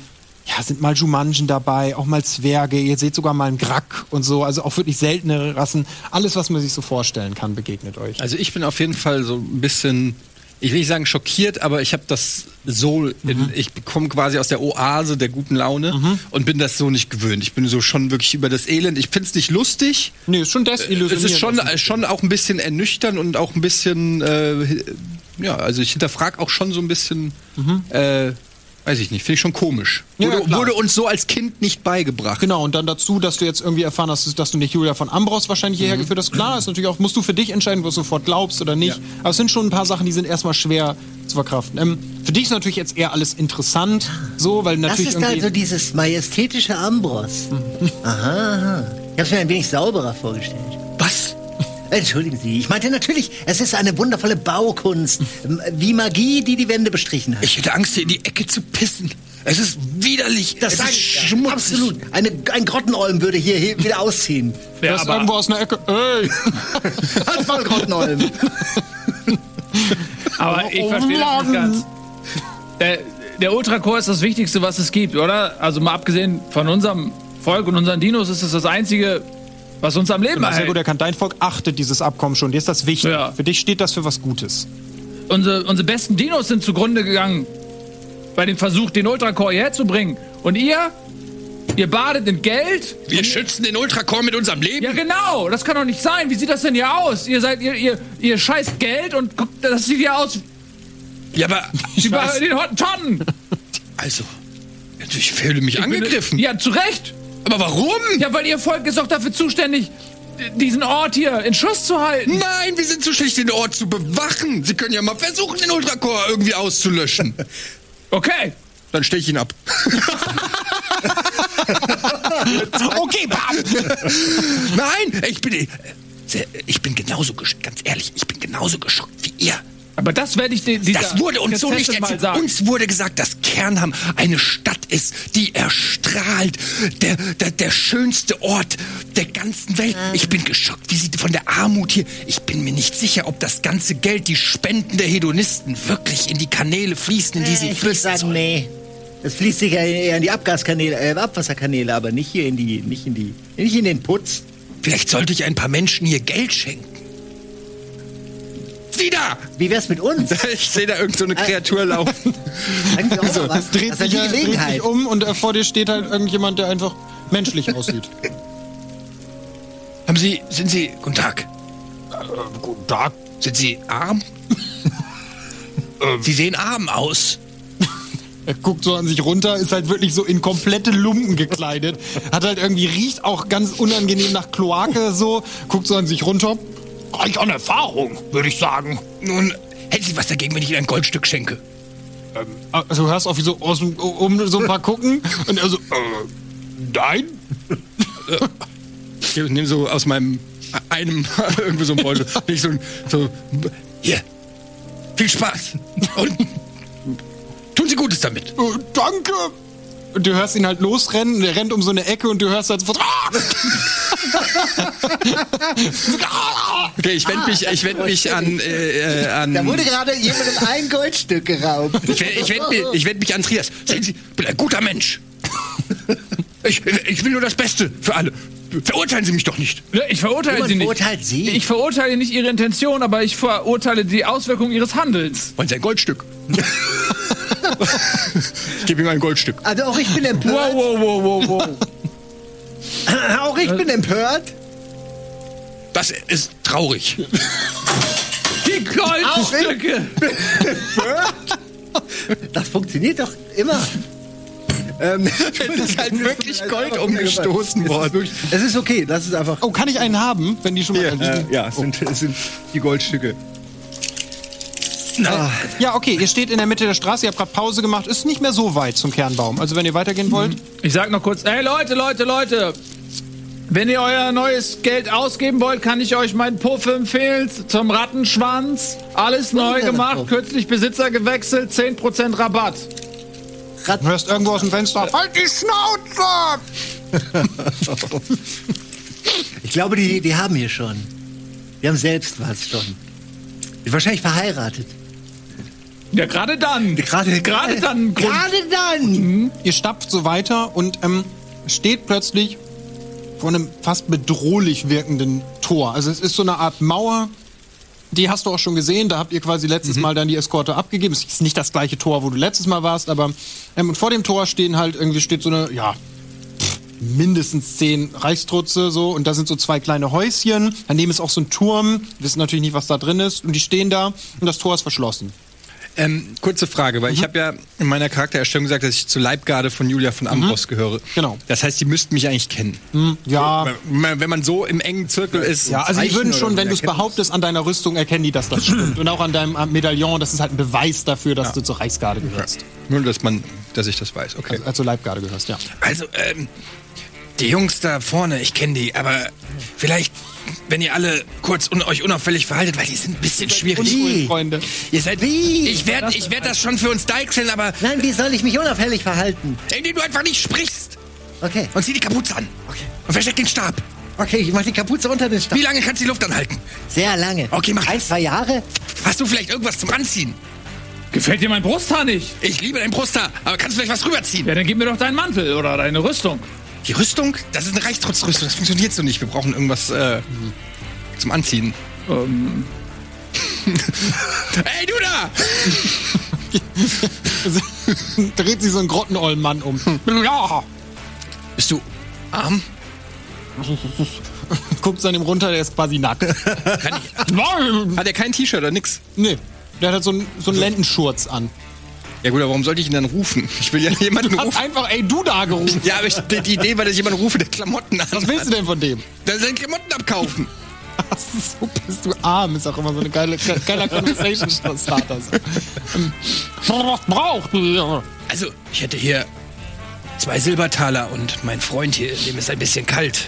[SPEAKER 1] ja, sind mal Jumanjen dabei, auch mal Zwerge, ihr seht sogar mal einen Grack und so, also auch wirklich seltenere Rassen. Alles, was man sich so vorstellen kann, begegnet euch.
[SPEAKER 2] Also ich bin auf jeden Fall so ein bisschen, ich will nicht sagen schockiert, aber ich habe das so, in, ich komme quasi aus der Oase der guten Laune und bin das so nicht gewöhnt. Ich bin so schon wirklich über das Elend. Ich find's nicht lustig.
[SPEAKER 1] Nee, ist schon
[SPEAKER 2] Es ist schon, äh, schon auch ein bisschen ernüchternd und auch ein bisschen, äh, ja, also ich hinterfrage auch schon so ein bisschen, äh, weiß ich nicht, finde ich schon komisch.
[SPEAKER 1] Ja,
[SPEAKER 2] wurde, wurde uns so als Kind nicht beigebracht.
[SPEAKER 1] Genau, und dann dazu, dass du jetzt irgendwie erfahren hast, dass du nicht Julia von Ambros wahrscheinlich hierher geführt hast. Klar, ist natürlich auch, musst du für dich entscheiden, was du sofort glaubst oder nicht. Aber es sind schon ein paar Sachen, die sind erstmal schwer zu verkraften. Ähm, für dich ist natürlich jetzt eher alles interessant, so, weil
[SPEAKER 3] Das
[SPEAKER 1] natürlich
[SPEAKER 3] ist
[SPEAKER 1] irgendwie.
[SPEAKER 3] also dieses majestätische Ambros. Aha, aha. Ich hab's mir ein wenig sauberer vorgestellt. Entschuldigen Sie, ich meinte natürlich, es ist eine wundervolle Baukunst, wie Magie, die die Wände bestrichen hat.
[SPEAKER 2] Ich hätte Angst, hier in die Ecke zu pissen. Es ist widerlich.
[SPEAKER 3] Das
[SPEAKER 2] es ist schmutzig.
[SPEAKER 3] Absolut. Eine, ein Grottenolm würde hier, hier wieder ausziehen.
[SPEAKER 4] Ja,
[SPEAKER 1] das ist irgendwo aus einer Ey!
[SPEAKER 3] Das war Grottenolm.
[SPEAKER 4] Aber ich verstehe das nicht ganz. Der, der Ultracore ist das Wichtigste, was es gibt, oder? Also mal abgesehen von unserem Volk und unseren Dinos ist es das Einzige, was uns am Leben
[SPEAKER 1] Sehr
[SPEAKER 4] erhält.
[SPEAKER 1] gut erkannt. Dein Volk achtet dieses Abkommen schon. Dir ist das wichtig.
[SPEAKER 4] Ja.
[SPEAKER 1] Für dich steht das für was Gutes.
[SPEAKER 4] Unsere, unsere besten Dinos sind zugrunde gegangen bei dem Versuch, den Ultracore hierher zu bringen. Und ihr? Ihr badet in Geld?
[SPEAKER 2] Wir schützen den Ultracore mit unserem Leben.
[SPEAKER 4] Ja, genau. Das kann doch nicht sein. Wie sieht das denn hier aus? Ihr seid, ihr, ihr, ihr scheißt Geld und guckt, das sieht ja aus
[SPEAKER 2] Ja, aber
[SPEAKER 4] wie bei den Hottentonnen.
[SPEAKER 2] also, ich fühle mich angegriffen.
[SPEAKER 4] Ja, zu Recht.
[SPEAKER 2] Aber warum?
[SPEAKER 4] Ja, weil ihr Volk ist doch dafür zuständig, diesen Ort hier in Schuss zu halten.
[SPEAKER 2] Nein, wir sind zu schlecht, den Ort zu bewachen. Sie können ja mal versuchen, den Ultracore irgendwie auszulöschen.
[SPEAKER 4] Okay.
[SPEAKER 2] Dann steche ich ihn ab.
[SPEAKER 1] Okay, bam!
[SPEAKER 2] Nein, ich bin, ich bin genauso geschockt, ganz ehrlich, ich bin genauso geschockt wie ihr.
[SPEAKER 4] Aber das werde ich dir dieser
[SPEAKER 2] Das wurde uns so nicht erzählt.
[SPEAKER 4] sagen.
[SPEAKER 2] Uns wurde gesagt, dass Kernham eine Stadt ist, die erstrahlt. Der, der, der schönste Ort der ganzen Welt. Ich bin geschockt, wie sie von der Armut hier. Ich bin mir nicht sicher, ob das ganze Geld, die Spenden der Hedonisten wirklich in die Kanäle fließen, in die sie
[SPEAKER 3] ich würde
[SPEAKER 2] fließen
[SPEAKER 3] sagen, nee. Das fließt sicher eher in die Abgaskanäle, äh, Abwasserkanäle, aber nicht hier in die, nicht in die, nicht in den Putz.
[SPEAKER 2] Vielleicht sollte ich ein paar Menschen hier Geld schenken. Sieh da!
[SPEAKER 3] Wie wär's mit uns?
[SPEAKER 2] Ich sehe da irgend so eine Kreatur laufen.
[SPEAKER 3] Sie auch mal was.
[SPEAKER 1] Dreht sich,
[SPEAKER 3] ja die
[SPEAKER 1] dreht sich um und äh, vor dir steht halt irgendjemand, der einfach menschlich aussieht.
[SPEAKER 2] Haben Sie, sind Sie, guten Tag.
[SPEAKER 1] Guten Tag.
[SPEAKER 2] Sind Sie arm? Sie sehen arm aus.
[SPEAKER 1] Er guckt so an sich runter, ist halt wirklich so in komplette Lumpen gekleidet. Hat halt irgendwie, riecht auch ganz unangenehm nach Kloake so. Guckt so an sich runter. Reich an Erfahrung, würde ich sagen.
[SPEAKER 2] Nun, hätten Sie was dagegen, wenn ich Ihnen ein Goldstück schenke?
[SPEAKER 1] Also du hörst auch wie so aus dem, um so ein paar gucken. Und er so, äh, nein.
[SPEAKER 2] Ich nehme so aus meinem einem irgendwie so ein Beutel. Nicht so, ein- so hier. Viel Spaß. Und tun Sie Gutes damit.
[SPEAKER 1] Äh, danke. Und du hörst ihn halt losrennen, und er rennt um so eine Ecke und du hörst halt sofort. Ah!
[SPEAKER 2] Okay, ich wende mich, ich wend mich an, äh, äh, an.
[SPEAKER 3] Da wurde gerade jemandem ein Goldstück geraubt.
[SPEAKER 2] Ich wende ich wend, mich- ich wend mich an Trias. Sehen Sie, ich bin ein guter Mensch. Ich, ich will nur das Beste für alle. Verurteilen Sie mich doch nicht.
[SPEAKER 4] Ich verurteile sie nicht.
[SPEAKER 3] Sie?
[SPEAKER 4] Ich verurteile nicht ihre Intention, aber ich verurteile die Auswirkungen ihres Handelns.
[SPEAKER 2] Wollen Sie ein Goldstück? ich gebe ihm ein Goldstück.
[SPEAKER 3] Also auch ich bin empört.
[SPEAKER 4] Wow, wow, wow, wow, wow.
[SPEAKER 3] Auch ich bin empört.
[SPEAKER 2] Das ist traurig.
[SPEAKER 4] Die Goldstücke!
[SPEAKER 3] Das funktioniert doch immer. Ähm,
[SPEAKER 2] Es ist halt wirklich Gold umgestoßen worden.
[SPEAKER 3] es ist okay, das ist einfach.
[SPEAKER 1] Oh, kann ich einen haben, wenn die schon mal.
[SPEAKER 3] Äh, ja, es sind, es sind die Goldstücke.
[SPEAKER 1] Ja, okay, ihr steht in der Mitte der Straße, ihr habt gerade Pause gemacht, ist nicht mehr so weit zum Kernbaum. Also wenn ihr weitergehen wollt.
[SPEAKER 4] Ich sag noch kurz, ey Leute, Leute, Leute. Wenn ihr euer neues Geld ausgeben wollt, kann ich euch meinen Puff empfehlen zum Rattenschwanz. Alles neu
[SPEAKER 3] ist der
[SPEAKER 4] gemacht, kürzlich Besitzer gewechselt, 10% Rabatt.
[SPEAKER 1] Du hörst irgendwo aus dem Fenster. Halt die Schnauze!
[SPEAKER 3] Ich glaube, die, die haben hier schon. Die haben selbst was schon. Die sind wahrscheinlich verheiratet.
[SPEAKER 4] Ja, gerade dann.
[SPEAKER 3] Gerade,
[SPEAKER 4] Gerade dann. Grund.
[SPEAKER 3] Gerade dann.
[SPEAKER 1] Ihr stapft so weiter und ähm, steht plötzlich vor einem fast bedrohlich wirkenden Tor. Also es ist so eine Art Mauer. Die hast du auch schon gesehen. Da habt ihr quasi letztes Mal dann die Eskorte abgegeben. Es ist nicht das gleiche Tor, wo du letztes Mal warst, aber ähm, und vor dem Tor stehen halt irgendwie steht so eine ja mindestens zehn Reichstrutze so und da sind so zwei kleine Häuschen. Daneben ist auch so ein Turm. Wir wissen natürlich nicht, was da drin ist und die stehen da und das Tor ist verschlossen.
[SPEAKER 2] Ähm, kurze Frage, weil ich habe ja in meiner Charaktererstellung gesagt, dass ich zur Leibgarde von Julia von Ambros gehöre.
[SPEAKER 1] Genau.
[SPEAKER 2] Das heißt, die müssten mich eigentlich kennen.
[SPEAKER 1] Ja.
[SPEAKER 2] Wenn man- Wenn man so im engen Zirkel ist.
[SPEAKER 1] Ja, also die würden schon, wenn du es behauptest, an deiner Rüstung erkennen die, dass das stimmt. Und auch an deinem äh, Medaillon, das ist halt ein Beweis dafür, dass du zur Reichsgarde gehörst.
[SPEAKER 2] Nur, dass man, dass ich das weiß. Okay.
[SPEAKER 1] Also, also Leibgarde gehörst, ja.
[SPEAKER 2] Also, ähm, die Jungs da vorne, ich kenne die, aber vielleicht, wenn ihr alle kurz un euch unauffällig verhaltet, weil die sind ein bisschen schwierig.
[SPEAKER 3] Wie?
[SPEAKER 1] Freunde.
[SPEAKER 2] Ihr seid.
[SPEAKER 3] Wie?
[SPEAKER 2] Ich werde ich werd das schon für uns deichseln, aber
[SPEAKER 3] Nein, wie soll ich mich unauffällig verhalten?
[SPEAKER 2] indem du einfach nicht sprichst
[SPEAKER 3] Okay,
[SPEAKER 2] und zieh die Kapuze an.
[SPEAKER 3] Okay.
[SPEAKER 2] Und versteck den Stab.
[SPEAKER 3] okay, ich mach die Kapuze unter den Stab.
[SPEAKER 2] Wie lange kannst du die Luft anhalten?
[SPEAKER 3] Sehr lange.
[SPEAKER 2] Okay, mach
[SPEAKER 3] Ein, zwei Jahre?
[SPEAKER 2] Hast du vielleicht irgendwas zum Anziehen?
[SPEAKER 4] Gefällt dir mein Brusthaar nicht?
[SPEAKER 2] Ich liebe dein Brusthaar, aber kannst du vielleicht was rüberziehen?
[SPEAKER 4] Ja, dann gib mir doch deinen Mantel oder deine Rüstung.
[SPEAKER 2] Die Rüstung? Das ist eine Reichstrutzrüstung, das funktioniert so nicht. Wir brauchen irgendwas äh, zum Anziehen.
[SPEAKER 4] Ähm,
[SPEAKER 2] Ey, du da!
[SPEAKER 1] Dreht sich so ein grottenollen Mann um. Ja.
[SPEAKER 2] Bist du arm?
[SPEAKER 1] Guckt an ihm runter, der ist quasi nackt.
[SPEAKER 2] Kann ich, hat er kein T-Shirt oder nix?
[SPEAKER 1] Nee. Der hat halt so einen so einen Lendenschurz an.
[SPEAKER 2] Ja gut, aber warum sollte ich ihn dann rufen? Ich will ja jemanden
[SPEAKER 1] Du hast
[SPEAKER 2] rufen.
[SPEAKER 1] einfach, ey, du da gerufen.
[SPEAKER 2] Ja, aber ich, die, die Idee war, dass ich jemanden rufe, der Klamotten an
[SPEAKER 1] Was willst du denn von dem?
[SPEAKER 2] Dann seine Klamotten abkaufen.
[SPEAKER 1] so bist du arm, ist auch immer so eine geile, geiler Conversation Starter. So. Ähm, Was braucht ihr?
[SPEAKER 2] Also, ich hätte hier zwei Silbertaler und mein Freund hier, dem ist ein bisschen kalt.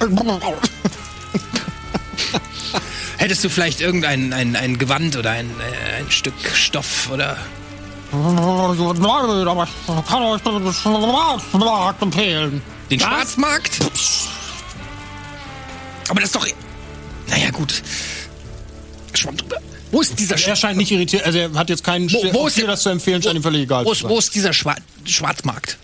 [SPEAKER 2] Hättest du vielleicht irgendein ein, ein Gewand oder ein, äh, ein Stück Stoff oder.
[SPEAKER 1] Kann euch den Schwarzmarkt empfehlen.
[SPEAKER 2] Den Schwarzmarkt? Aber das ist doch. Naja, gut. Schwamm drüber. Wo ist dieser
[SPEAKER 1] Er scheint nicht irritiert, also er hat jetzt keinen
[SPEAKER 2] Wo- wo ist
[SPEAKER 1] dir
[SPEAKER 2] der-
[SPEAKER 1] das zu empfehlen, scheint ihm völlig egal.
[SPEAKER 2] Wo wo ist dieser Schwa Schwarzmarkt?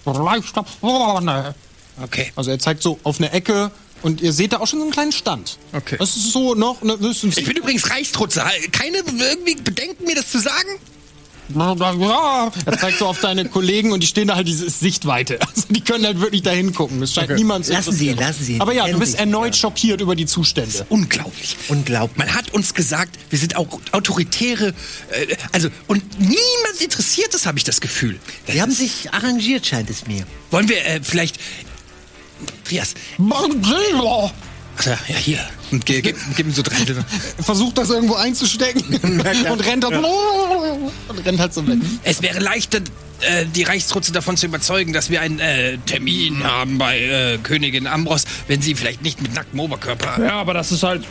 [SPEAKER 2] Okay.
[SPEAKER 1] Also er zeigt so auf eine Ecke und ihr seht da auch schon so einen kleinen Stand.
[SPEAKER 2] Okay.
[SPEAKER 1] Das ist so noch, ne.
[SPEAKER 2] Ich bin übrigens Reichstrutze. Keine irgendwie Bedenken, mir das zu sagen?
[SPEAKER 1] Ja, er zeigt so auf deine Kollegen und die stehen da halt diese Sichtweite. Also die können halt wirklich da hingucken. Das scheint niemand zu
[SPEAKER 7] Lassen Sie ihn, lassen Sie ihn.
[SPEAKER 1] Aber ja, du bist erneut schockiert über die Zustände.
[SPEAKER 2] Unglaublich.
[SPEAKER 7] Unglaublich.
[SPEAKER 2] Man hat uns gesagt, wir sind auch autoritäre, äh, also und niemand interessiert es, habe ich das Gefühl. Das
[SPEAKER 7] Sie haben sich arrangiert, scheint es mir.
[SPEAKER 2] Wollen wir äh, vielleicht, Trias? Ach ja, ja hier. Und ge gib, gib ihm so drei.
[SPEAKER 1] Versucht das irgendwo einzustecken und rennt halt, und rennt halt so weg.
[SPEAKER 2] Es wäre leichter, äh, die Reichstrutze davon zu überzeugen, dass wir einen äh, Termin haben bei äh, Königin Ambros, wenn sie vielleicht nicht mit nacktem Oberkörper.
[SPEAKER 4] Ja, aber das ist halt.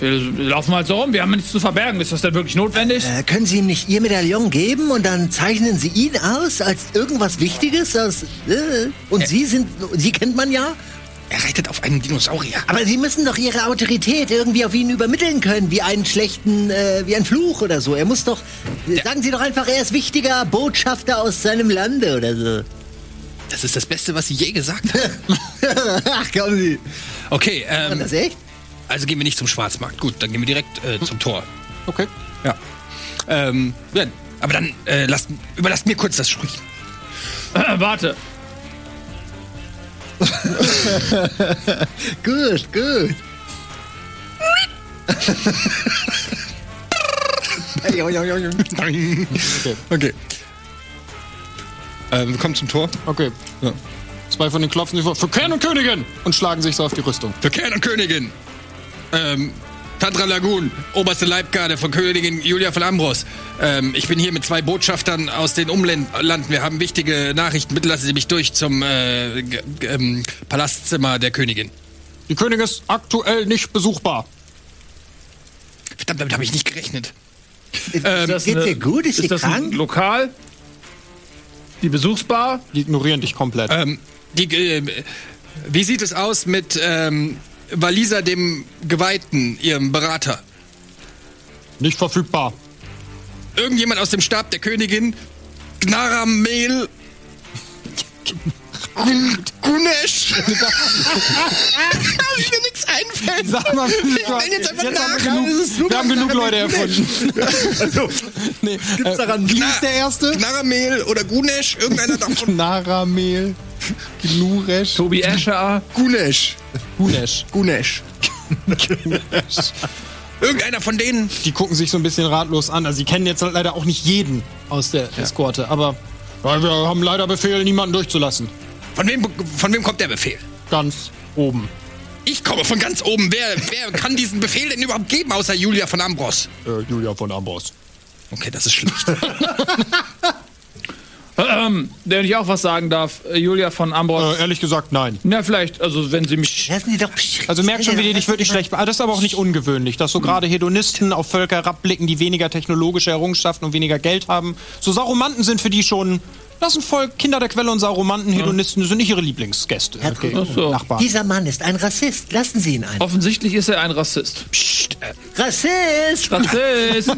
[SPEAKER 4] Wir laufen halt so rum, wir haben nichts zu verbergen. Ist das denn wirklich notwendig?
[SPEAKER 7] Äh, können Sie ihm nicht Ihr Medaillon geben und dann zeichnen Sie ihn aus als irgendwas Wichtiges? Aus, äh, und Sie sind, Sie kennt man ja.
[SPEAKER 2] Er reitet auf einen Dinosaurier.
[SPEAKER 7] Aber Sie müssen doch Ihre Autorität irgendwie auf ihn übermitteln können, wie einen schlechten, äh, wie ein Fluch oder so. Er muss doch, sagen Sie doch einfach, er ist wichtiger Botschafter aus seinem Lande oder so.
[SPEAKER 2] Das ist das Beste, was sie je gesagt hat.
[SPEAKER 7] Ach, kommen Sie.
[SPEAKER 2] Okay,
[SPEAKER 7] War
[SPEAKER 2] ähm,
[SPEAKER 7] das echt?
[SPEAKER 2] also gehen wir nicht zum Schwarzmarkt. Gut, dann gehen wir direkt äh, zum Tor.
[SPEAKER 1] Okay.
[SPEAKER 2] Ja. Ähm, ja, aber dann äh, lasst, überlasst mir kurz das Sprechen.
[SPEAKER 4] Äh, warte.
[SPEAKER 7] Gut, gut.
[SPEAKER 2] Okay. Ähm, wir kommen zum Tor.
[SPEAKER 1] Okay.
[SPEAKER 2] Ja.
[SPEAKER 1] Zwei von den klopfen sich vor. Für Kern und Königin! Und schlagen sich so auf die Rüstung.
[SPEAKER 2] Für Kern und Königin. Ähm, Tantra Lagoon, oberste Leibgarde von Königin Julia von Ambros. Ähm, ich bin hier mit zwei Botschaftern aus den Umlanden. Wir haben wichtige Nachrichten. Bitte lassen Sie mich durch zum äh, ähm, Palastzimmer der Königin.
[SPEAKER 1] Die Königin ist aktuell nicht besuchbar.
[SPEAKER 2] Verdammt, damit habe ich nicht gerechnet.
[SPEAKER 7] Ähm,
[SPEAKER 4] das
[SPEAKER 7] dir gut? Ist,
[SPEAKER 4] Ist das ein
[SPEAKER 7] krank?
[SPEAKER 4] Lokal? Die Besuchsbar?
[SPEAKER 1] Die ignorieren dich komplett.
[SPEAKER 2] Ähm, die, äh, wie sieht es aus mit ähm, Walisa dem Geweihten, ihrem Berater?
[SPEAKER 1] Nicht verfügbar.
[SPEAKER 2] Irgendjemand aus dem Stab der Königin? Gnaramel? Gun- Gunesh? Mir nichts einfällt.
[SPEAKER 1] Sag mal,
[SPEAKER 2] Ich nenn jetzt einfach
[SPEAKER 1] jetzt haben
[SPEAKER 2] nach.
[SPEAKER 1] wir, genug, wir haben genug Leute erfunden. nee, äh,
[SPEAKER 7] daran-
[SPEAKER 1] wie ist der erste?
[SPEAKER 2] Gnaramel oder Gunesh? Irgendeiner davon.
[SPEAKER 1] Naramel, Gnuresh,
[SPEAKER 4] Tobi Escher?
[SPEAKER 2] Gunesh.
[SPEAKER 1] Gunesh.
[SPEAKER 2] Gunesh. Irgendeiner von denen.
[SPEAKER 1] Die gucken sich so ein bisschen ratlos an. Also sie kennen jetzt halt leider auch nicht jeden aus der Eskorte, aber ja, wir haben leider Befehl, niemanden durchzulassen.
[SPEAKER 2] Von wem, von wem kommt der Befehl?
[SPEAKER 1] Ganz oben.
[SPEAKER 2] Ich komme von ganz oben. Wer, wer kann diesen Befehl denn überhaupt geben, außer Julia von Ambros?
[SPEAKER 1] Äh, Julia von Ambros.
[SPEAKER 2] Okay, das ist schlecht.
[SPEAKER 4] Ähm, wenn ich auch was sagen darf, äh, Julia von Ambros.
[SPEAKER 1] Äh, ehrlich gesagt, nein.
[SPEAKER 4] Na, vielleicht, also wenn sie mich.
[SPEAKER 7] Lassen Sie doch.
[SPEAKER 1] Also merkt schon, wie die dich wirklich schlecht be- Das ist aber auch nicht ungewöhnlich, dass so gerade Hedonisten auf Völker herabblicken, die weniger technologische Errungenschaften und weniger Geld haben. So Sauromanten sind für die schon. Das sind voll Kinder der Quelle und Sauromanten, Hedonisten sind nicht ihre Lieblingsgäste.
[SPEAKER 7] Herr
[SPEAKER 1] Okay,
[SPEAKER 4] so.
[SPEAKER 1] Nachbarn.
[SPEAKER 7] Dieser Mann ist ein Rassist. Lassen Sie ihn ein.
[SPEAKER 4] Offensichtlich ist er ein Rassist.
[SPEAKER 2] Psst, äh,
[SPEAKER 7] Rassist!
[SPEAKER 4] Rassist!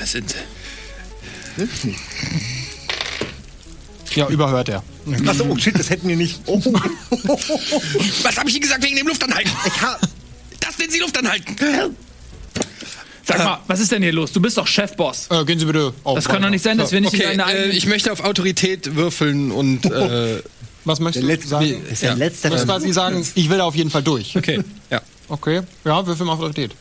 [SPEAKER 2] das sind.
[SPEAKER 1] Ja, überhört er.
[SPEAKER 7] Achso, oh shit, das hätten wir nicht. Oh.
[SPEAKER 2] Was habe ich Ihnen gesagt wegen dem Luftanhalten? Das nennen Sie Luftanhalten.
[SPEAKER 4] Sag mal, was ist denn hier los? Du bist doch Chefboss.
[SPEAKER 1] Äh, gehen Sie bitte auf.
[SPEAKER 4] Das kann doch nicht sein, dass wir nicht
[SPEAKER 2] Okay,
[SPEAKER 4] in deine
[SPEAKER 2] äh, ich möchte auf Autorität würfeln und. Äh,
[SPEAKER 1] Was möchtest du sagen?
[SPEAKER 7] ist der
[SPEAKER 2] Ja.
[SPEAKER 7] letzte.
[SPEAKER 1] Musst quasi sagen, ich will da auf jeden Fall durch.
[SPEAKER 2] okay, ja.
[SPEAKER 1] Okay, ja, würfel mal Autorität.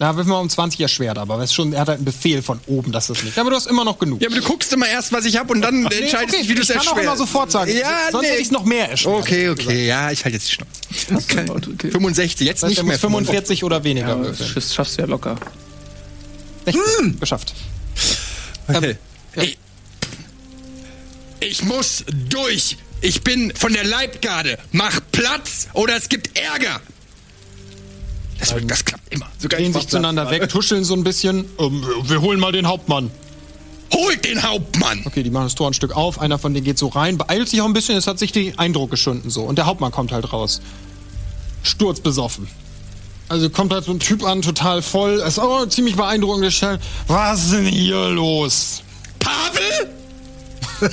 [SPEAKER 1] Ja, würfel mal um 20 erschwert, aber er, ist schon, er hat halt einen Befehl von oben, dass das nicht. Aber du hast immer noch genug.
[SPEAKER 2] Ja, aber du guckst immer erst, was ich habe und dann entscheidest
[SPEAKER 1] okay,
[SPEAKER 2] du, wie du es
[SPEAKER 1] ich kann auch immer sofort sagen.
[SPEAKER 2] Ja,
[SPEAKER 1] Sonst
[SPEAKER 2] nee.
[SPEAKER 1] hätte ich es noch mehr erschwert.
[SPEAKER 2] Okay, okay, ja, ich halte jetzt die Schnauze. Okay. 65, jetzt
[SPEAKER 1] Das heißt,
[SPEAKER 2] nicht mehr
[SPEAKER 1] muss 45 oder weniger
[SPEAKER 4] ja, das schaffst du ja locker.
[SPEAKER 1] 60. Geschafft.
[SPEAKER 2] Okay. Ich, ich muss durch. Ich bin von der Leibgarde. Mach Platz oder es gibt Ärger. Das, das klappt immer.
[SPEAKER 1] Drehen sich zueinander weg, tuscheln so ein bisschen. Ähm, wir holen mal den Hauptmann.
[SPEAKER 2] Holt den Hauptmann!
[SPEAKER 1] Okay, die machen das Tor ein Stück auf. Einer von denen geht so rein, beeilt sich auch ein bisschen. Es hat sich den Eindruck geschunden so. Und der Hauptmann kommt halt raus. Sturzbesoffen. Also kommt halt so ein Typ an, total voll. Ist auch ziemlich beeindruckend gestellt. Was ist denn hier los?
[SPEAKER 2] Pavel?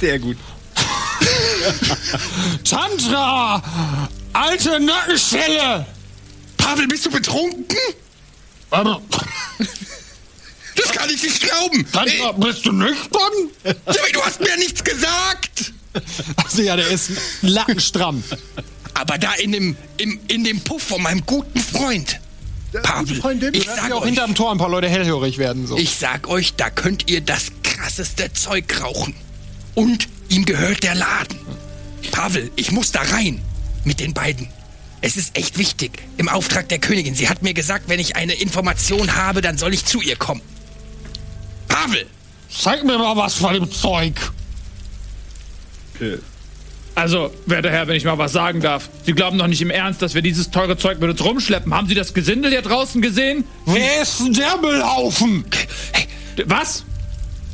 [SPEAKER 7] Sehr gut.
[SPEAKER 1] Tantra! Alte Nackenstelle!
[SPEAKER 2] Pavel, bist du betrunken?
[SPEAKER 1] Aber,
[SPEAKER 2] Das kann ich nicht glauben.
[SPEAKER 1] Tantra, bist du nüchtern?
[SPEAKER 2] Ey, du hast mir nichts gesagt.
[SPEAKER 1] Also ja, der ist lattenstramm.
[SPEAKER 2] Aber da in dem, im, in dem Puff von meinem guten Freund. Pavel,
[SPEAKER 7] Freundin?
[SPEAKER 2] ich sag
[SPEAKER 1] auch
[SPEAKER 2] euch,
[SPEAKER 1] hinterm Tor ein paar Leute hellhörig werden. So.
[SPEAKER 2] ich sag euch, da könnt ihr das krasseste Zeug rauchen. Und ihm gehört der Laden. Pavel, ich muss da rein. Mit den beiden. Es ist echt wichtig. Im Auftrag der Königin. Sie hat mir gesagt, wenn ich eine Information habe, dann soll ich zu ihr kommen. Pavel!
[SPEAKER 1] Zeig mir mal was von dem Zeug.
[SPEAKER 4] Also, werter Herr, wenn ich mal was sagen darf. Sie glauben doch nicht im Ernst, dass wir dieses teure Zeug mit uns rumschleppen. Haben Sie das Gesindel hier draußen gesehen?
[SPEAKER 1] Wer ist denn der Müllhaufen?
[SPEAKER 2] Hey,
[SPEAKER 4] D-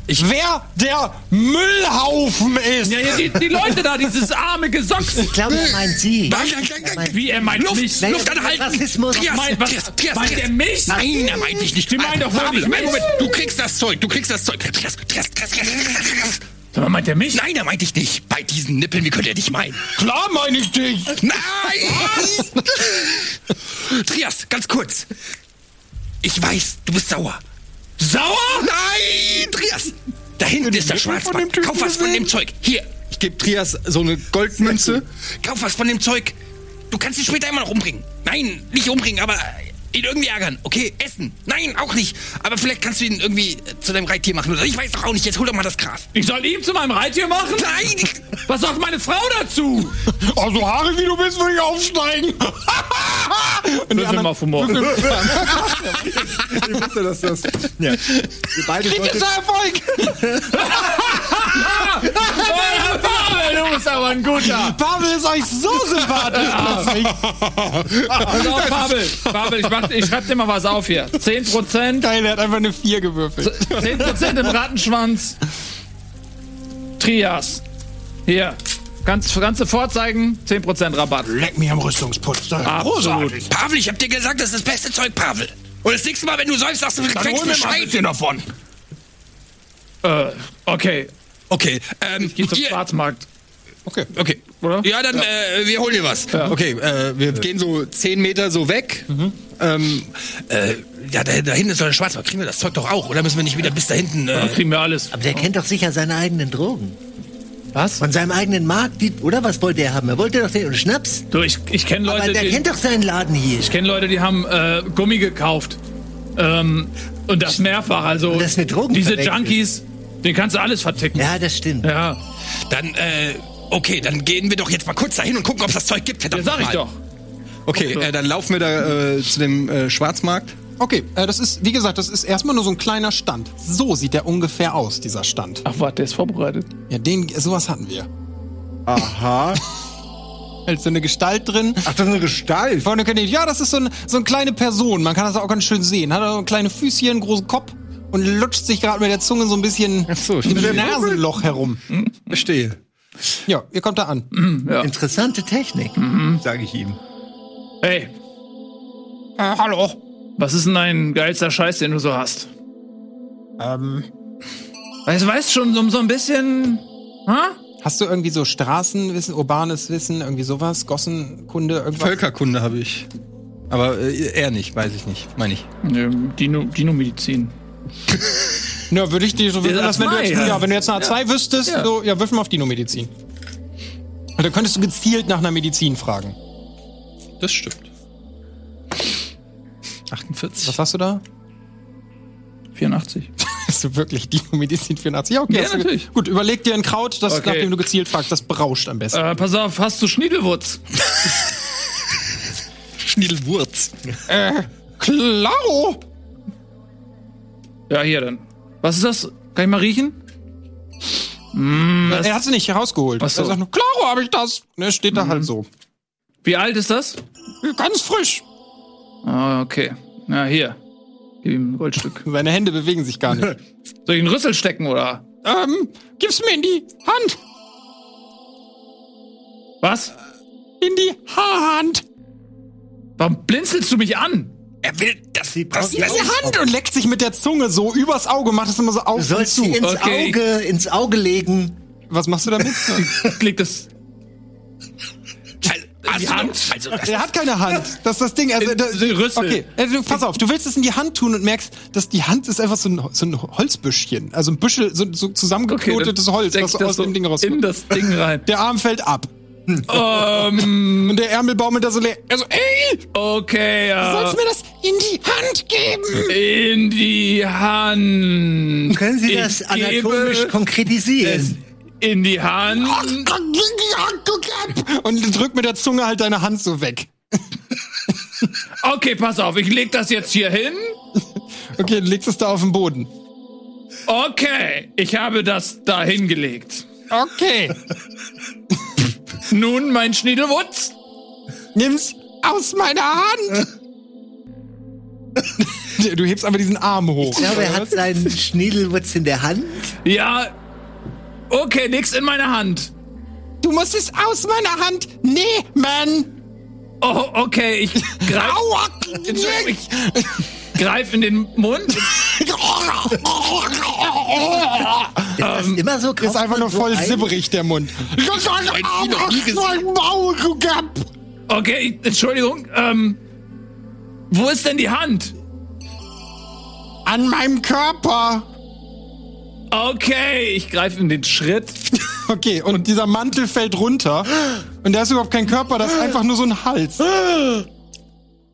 [SPEAKER 4] Was?
[SPEAKER 1] Wer der Müllhaufen ist?
[SPEAKER 4] Ja, ja, die, die Leute da, dieses arme Gesocks.
[SPEAKER 3] Ich glaube, er meint sie.
[SPEAKER 2] nein, nein, nein, nein.
[SPEAKER 4] Wie, er meint
[SPEAKER 2] Luft,
[SPEAKER 4] mich?
[SPEAKER 2] Luft anhalten!
[SPEAKER 3] Rassismus.
[SPEAKER 2] Trias,
[SPEAKER 4] Meint, was,
[SPEAKER 2] Trias, Trias,
[SPEAKER 4] meint er mich?
[SPEAKER 2] Nein, er meint dich nicht.
[SPEAKER 4] Sie meinen doch wohl nicht
[SPEAKER 2] Moment. Moment, du kriegst das Zeug, du kriegst das Zeug. Trias, Trias, Trias, Trias, Trias, Trias.
[SPEAKER 4] Sag mal, meint er mich?
[SPEAKER 2] Nein, er meint dich nicht. Bei diesen Nippeln, wie könnte er dich meinen?
[SPEAKER 1] Klar meine ich dich.
[SPEAKER 2] Nein! Trias, ganz kurz. Ich weiß, du bist sauer.
[SPEAKER 4] Sauer?
[SPEAKER 2] Nein, Trias! Da hinten ist der Schwarzmarkt. Kauf was von dem Zeug. Hier, ich gebe Trias so eine Goldmünze. Kauf was von dem Zeug. Du kannst ihn später immer noch umbringen. Nein, nicht umbringen, aber ihn irgendwie ärgern. Okay, essen. Nein, auch nicht. Aber vielleicht kannst du ihn irgendwie äh, zu deinem Reittier machen. Oder ich weiß doch auch nicht. Jetzt hol doch mal das Gras.
[SPEAKER 4] Ich soll ihm zu meinem Reittier machen?
[SPEAKER 2] Nein!
[SPEAKER 4] Was sagt meine Frau dazu?
[SPEAKER 1] Also Haare wie du bist, würde ich aufsteigen. Und die
[SPEAKER 4] Würfel mal auf Humor.
[SPEAKER 7] Ich wusste, dass das. Ja. Wir beide
[SPEAKER 1] Krieg ist Erfolg.
[SPEAKER 4] Pavel, du bist aber ein guter.
[SPEAKER 1] Pavel ist euch so sympathisch.
[SPEAKER 4] Pass auf, Pavel. Pavel, ich, mach, ich schreib dir mal was auf hier. 10%,
[SPEAKER 1] Geil, er hat einfach eine 4 gewürfelt.
[SPEAKER 4] 10% im Rattenschwanz. Trias. Hier. Kannst, kannst du vorzeigen? 10% Rabatt.
[SPEAKER 1] Leck mich am Rüstungsputz. Das ist großartig.
[SPEAKER 2] Pavel, ich hab dir gesagt, das ist das beste Zeug, Pavel. Und das nächste Mal, wenn du säufst, sagst du,
[SPEAKER 1] Dann
[SPEAKER 2] kriegst
[SPEAKER 1] mir ein
[SPEAKER 2] Bescheid.
[SPEAKER 1] bisschen davon.
[SPEAKER 4] Äh, okay.
[SPEAKER 2] Okay, ähm,
[SPEAKER 4] Geh zum
[SPEAKER 2] hier-
[SPEAKER 4] Schwarzmarkt.
[SPEAKER 1] Okay.
[SPEAKER 2] Okay.
[SPEAKER 4] Oder?
[SPEAKER 2] Ja, dann, Äh, wir holen dir was. Okay, äh, wir gehen so 10 Meter so weg. Ähm, äh, ja, da, da hinten ist doch der Schwarzmarkt. Kriegen wir das Zeug doch auch? Oder müssen wir nicht wieder bis da hinten? Äh,
[SPEAKER 4] Kriegen wir alles.
[SPEAKER 3] Aber der kennt doch sicher seine eigenen Drogen.
[SPEAKER 4] Was?
[SPEAKER 3] Von seinem eigenen Markt, die, oder was wollte er haben? Er wollte doch den Schnaps.
[SPEAKER 4] Du, ich, ich kenne
[SPEAKER 3] Aber
[SPEAKER 4] Leute,
[SPEAKER 3] der
[SPEAKER 4] die,
[SPEAKER 3] kennt doch seinen Laden hier.
[SPEAKER 4] ich kenn Leute, die haben äh, Gummi gekauft. Ähm, und das mehrfach. Also
[SPEAKER 3] Und das mit Drogen
[SPEAKER 4] diese
[SPEAKER 3] verwechselt.
[SPEAKER 4] Junkies, den kannst du alles verticken.
[SPEAKER 3] Ja, das stimmt.
[SPEAKER 4] Ja,
[SPEAKER 2] dann, äh, okay, dann gehen wir doch jetzt mal kurz dahin und gucken, ob es das Zeug gibt.
[SPEAKER 4] ja
[SPEAKER 2] Verdammt
[SPEAKER 4] sag ich
[SPEAKER 2] mal.
[SPEAKER 4] doch.
[SPEAKER 2] Okay, äh, dann laufen wir da äh, zu dem äh, Schwarzmarkt.
[SPEAKER 1] Okay, äh, das ist, wie gesagt, das ist erstmal nur so ein kleiner Stand. So sieht der ungefähr aus, dieser Stand.
[SPEAKER 4] Ach, warte, der ist vorbereitet.
[SPEAKER 1] Ja, den, sowas hatten wir.
[SPEAKER 7] Aha.
[SPEAKER 1] Halt so eine Gestalt drin.
[SPEAKER 7] Ach, das ist eine Gestalt.
[SPEAKER 1] Vorne könnt ihr, ja, das ist so, ein, so eine kleine Person. Man kann das auch ganz schön sehen. Hat auch kleine Füßchen, einen großen Kopf und lutscht sich gerade mit der Zunge so ein bisschen
[SPEAKER 2] so,
[SPEAKER 1] im Nasenloch herum.
[SPEAKER 2] Verstehe.
[SPEAKER 1] Ja, ihr kommt da an.
[SPEAKER 3] Interessante Technik.
[SPEAKER 7] Sage ich ihm.
[SPEAKER 4] Hey,
[SPEAKER 1] Äh, hallo.
[SPEAKER 4] was ist denn dein geilster Scheiß, den du so hast?
[SPEAKER 1] Ähm,
[SPEAKER 4] Weißt du, weißt schon so, so ein bisschen. Ha?
[SPEAKER 1] hast du irgendwie so Straßenwissen, urbanes Wissen, irgendwie sowas? Gossenkunde, irgendwas?
[SPEAKER 2] Völkerkunde habe ich. Aber äh, er nicht, weiß ich nicht. Meine ich.
[SPEAKER 4] Nö, Dino, Dino-Medizin.
[SPEAKER 1] Ja, würde ich dir so würfeln, dass wenn du, jetzt,
[SPEAKER 4] A2,
[SPEAKER 1] ja, wenn du jetzt eine A2 wüsstest,
[SPEAKER 4] Ja.
[SPEAKER 1] so, ja, würfel mal auf Dino-Medizin. Und dann könntest du gezielt nach einer Medizin fragen.
[SPEAKER 2] Das stimmt. 48.
[SPEAKER 1] Was hast du da?
[SPEAKER 4] 84.
[SPEAKER 1] Hast du wirklich Dino-Medizin 84? Ja, okay.
[SPEAKER 4] Ja, natürlich.
[SPEAKER 1] Gut, überleg dir ein Kraut, das,
[SPEAKER 4] Okay.
[SPEAKER 1] nachdem du gezielt fragst, das berauscht am besten.
[SPEAKER 4] Äh, pass auf, hast du Schniedelwurz?
[SPEAKER 2] Schniedelwurz.
[SPEAKER 1] Äh, klaro!
[SPEAKER 4] Ja, hier dann. Was ist das? Kann ich mal riechen?
[SPEAKER 1] Er hat sie nicht herausgeholt.
[SPEAKER 4] So.
[SPEAKER 1] Er sagt nur, klaro habe ich das. Ne, steht da halt so.
[SPEAKER 4] Wie alt ist das?
[SPEAKER 1] Ganz frisch.
[SPEAKER 4] Ah, okay. Na, hier. Gib ihm ein Goldstück.
[SPEAKER 1] Seine Hände bewegen sich gar nicht.
[SPEAKER 4] Soll ich einen Rüssel stecken, oder?
[SPEAKER 1] ähm, gib's mir in die Hand.
[SPEAKER 4] Was?
[SPEAKER 1] In die Haarhand.
[SPEAKER 4] Warum blinzelst du mich an?
[SPEAKER 2] Er will, dass sie
[SPEAKER 3] braucht
[SPEAKER 1] In die Hand und leckt sich mit der Zunge so übers Auge, macht es immer so
[SPEAKER 3] Du
[SPEAKER 1] auf und
[SPEAKER 3] sollst sie
[SPEAKER 1] zu.
[SPEAKER 3] ins
[SPEAKER 4] Okay.
[SPEAKER 3] Auge, ins Auge legen.
[SPEAKER 1] Was machst du damit?
[SPEAKER 4] Liegt das.
[SPEAKER 2] die
[SPEAKER 4] Hand?
[SPEAKER 2] Also, das
[SPEAKER 1] er hat keine Hand. Das ist das Ding. Also,
[SPEAKER 4] In-
[SPEAKER 1] da,
[SPEAKER 4] in Rüssel.
[SPEAKER 1] Okay, also, pass auf. Du willst es in die Hand tun und merkst, dass die Hand ist einfach so ein, so ein Holzbüschchen. Also ein Büschel, so, so zusammengeknotetes Holz,
[SPEAKER 4] steck
[SPEAKER 1] was
[SPEAKER 4] ich
[SPEAKER 1] so
[SPEAKER 4] das
[SPEAKER 1] aus dem Ding rauskommt.
[SPEAKER 4] In das Ding rein.
[SPEAKER 1] Der Arm fällt ab.
[SPEAKER 4] Ähm,
[SPEAKER 1] Und der Ärmel baumelt da so leer. Also, ey,
[SPEAKER 4] okay,
[SPEAKER 1] du
[SPEAKER 4] ja.
[SPEAKER 1] sollst mir das in die Hand geben.
[SPEAKER 4] In die Hand.
[SPEAKER 3] Können Sie
[SPEAKER 4] Ich
[SPEAKER 3] das anatomisch konkretisieren?
[SPEAKER 4] es in die Hand.
[SPEAKER 1] Und drück mit der Zunge halt deine Hand so weg.
[SPEAKER 4] Okay, pass auf, ich leg das jetzt hier hin.
[SPEAKER 1] Okay, du legst es da auf den Boden.
[SPEAKER 4] Okay, ich habe das da hingelegt.
[SPEAKER 1] Okay.
[SPEAKER 4] Nun mein Schniedelwutz.
[SPEAKER 1] Nimm's aus meiner Hand. du hebst einfach diesen Arm hoch.
[SPEAKER 3] Ich glaube, er hat seinen Schniedelwutz in der Hand.
[SPEAKER 4] Ja. Okay, nix in meiner Hand.
[SPEAKER 1] Du musst es aus meiner Hand nehmen.
[SPEAKER 4] Oh, okay, ich greif,
[SPEAKER 1] Aua.
[SPEAKER 4] ich greif in den Mund.
[SPEAKER 3] Das ist immer so
[SPEAKER 1] Ist einfach nur voll
[SPEAKER 3] ein-
[SPEAKER 1] sibberig, der Mund.
[SPEAKER 4] Okay, Entschuldigung. Ähm, wo ist denn die Hand?
[SPEAKER 1] An meinem Körper.
[SPEAKER 4] Okay, ich greife in den Schritt.
[SPEAKER 1] Okay, und dieser Mantel fällt runter. Und da ist überhaupt kein Körper, das ist einfach nur so ein Hals.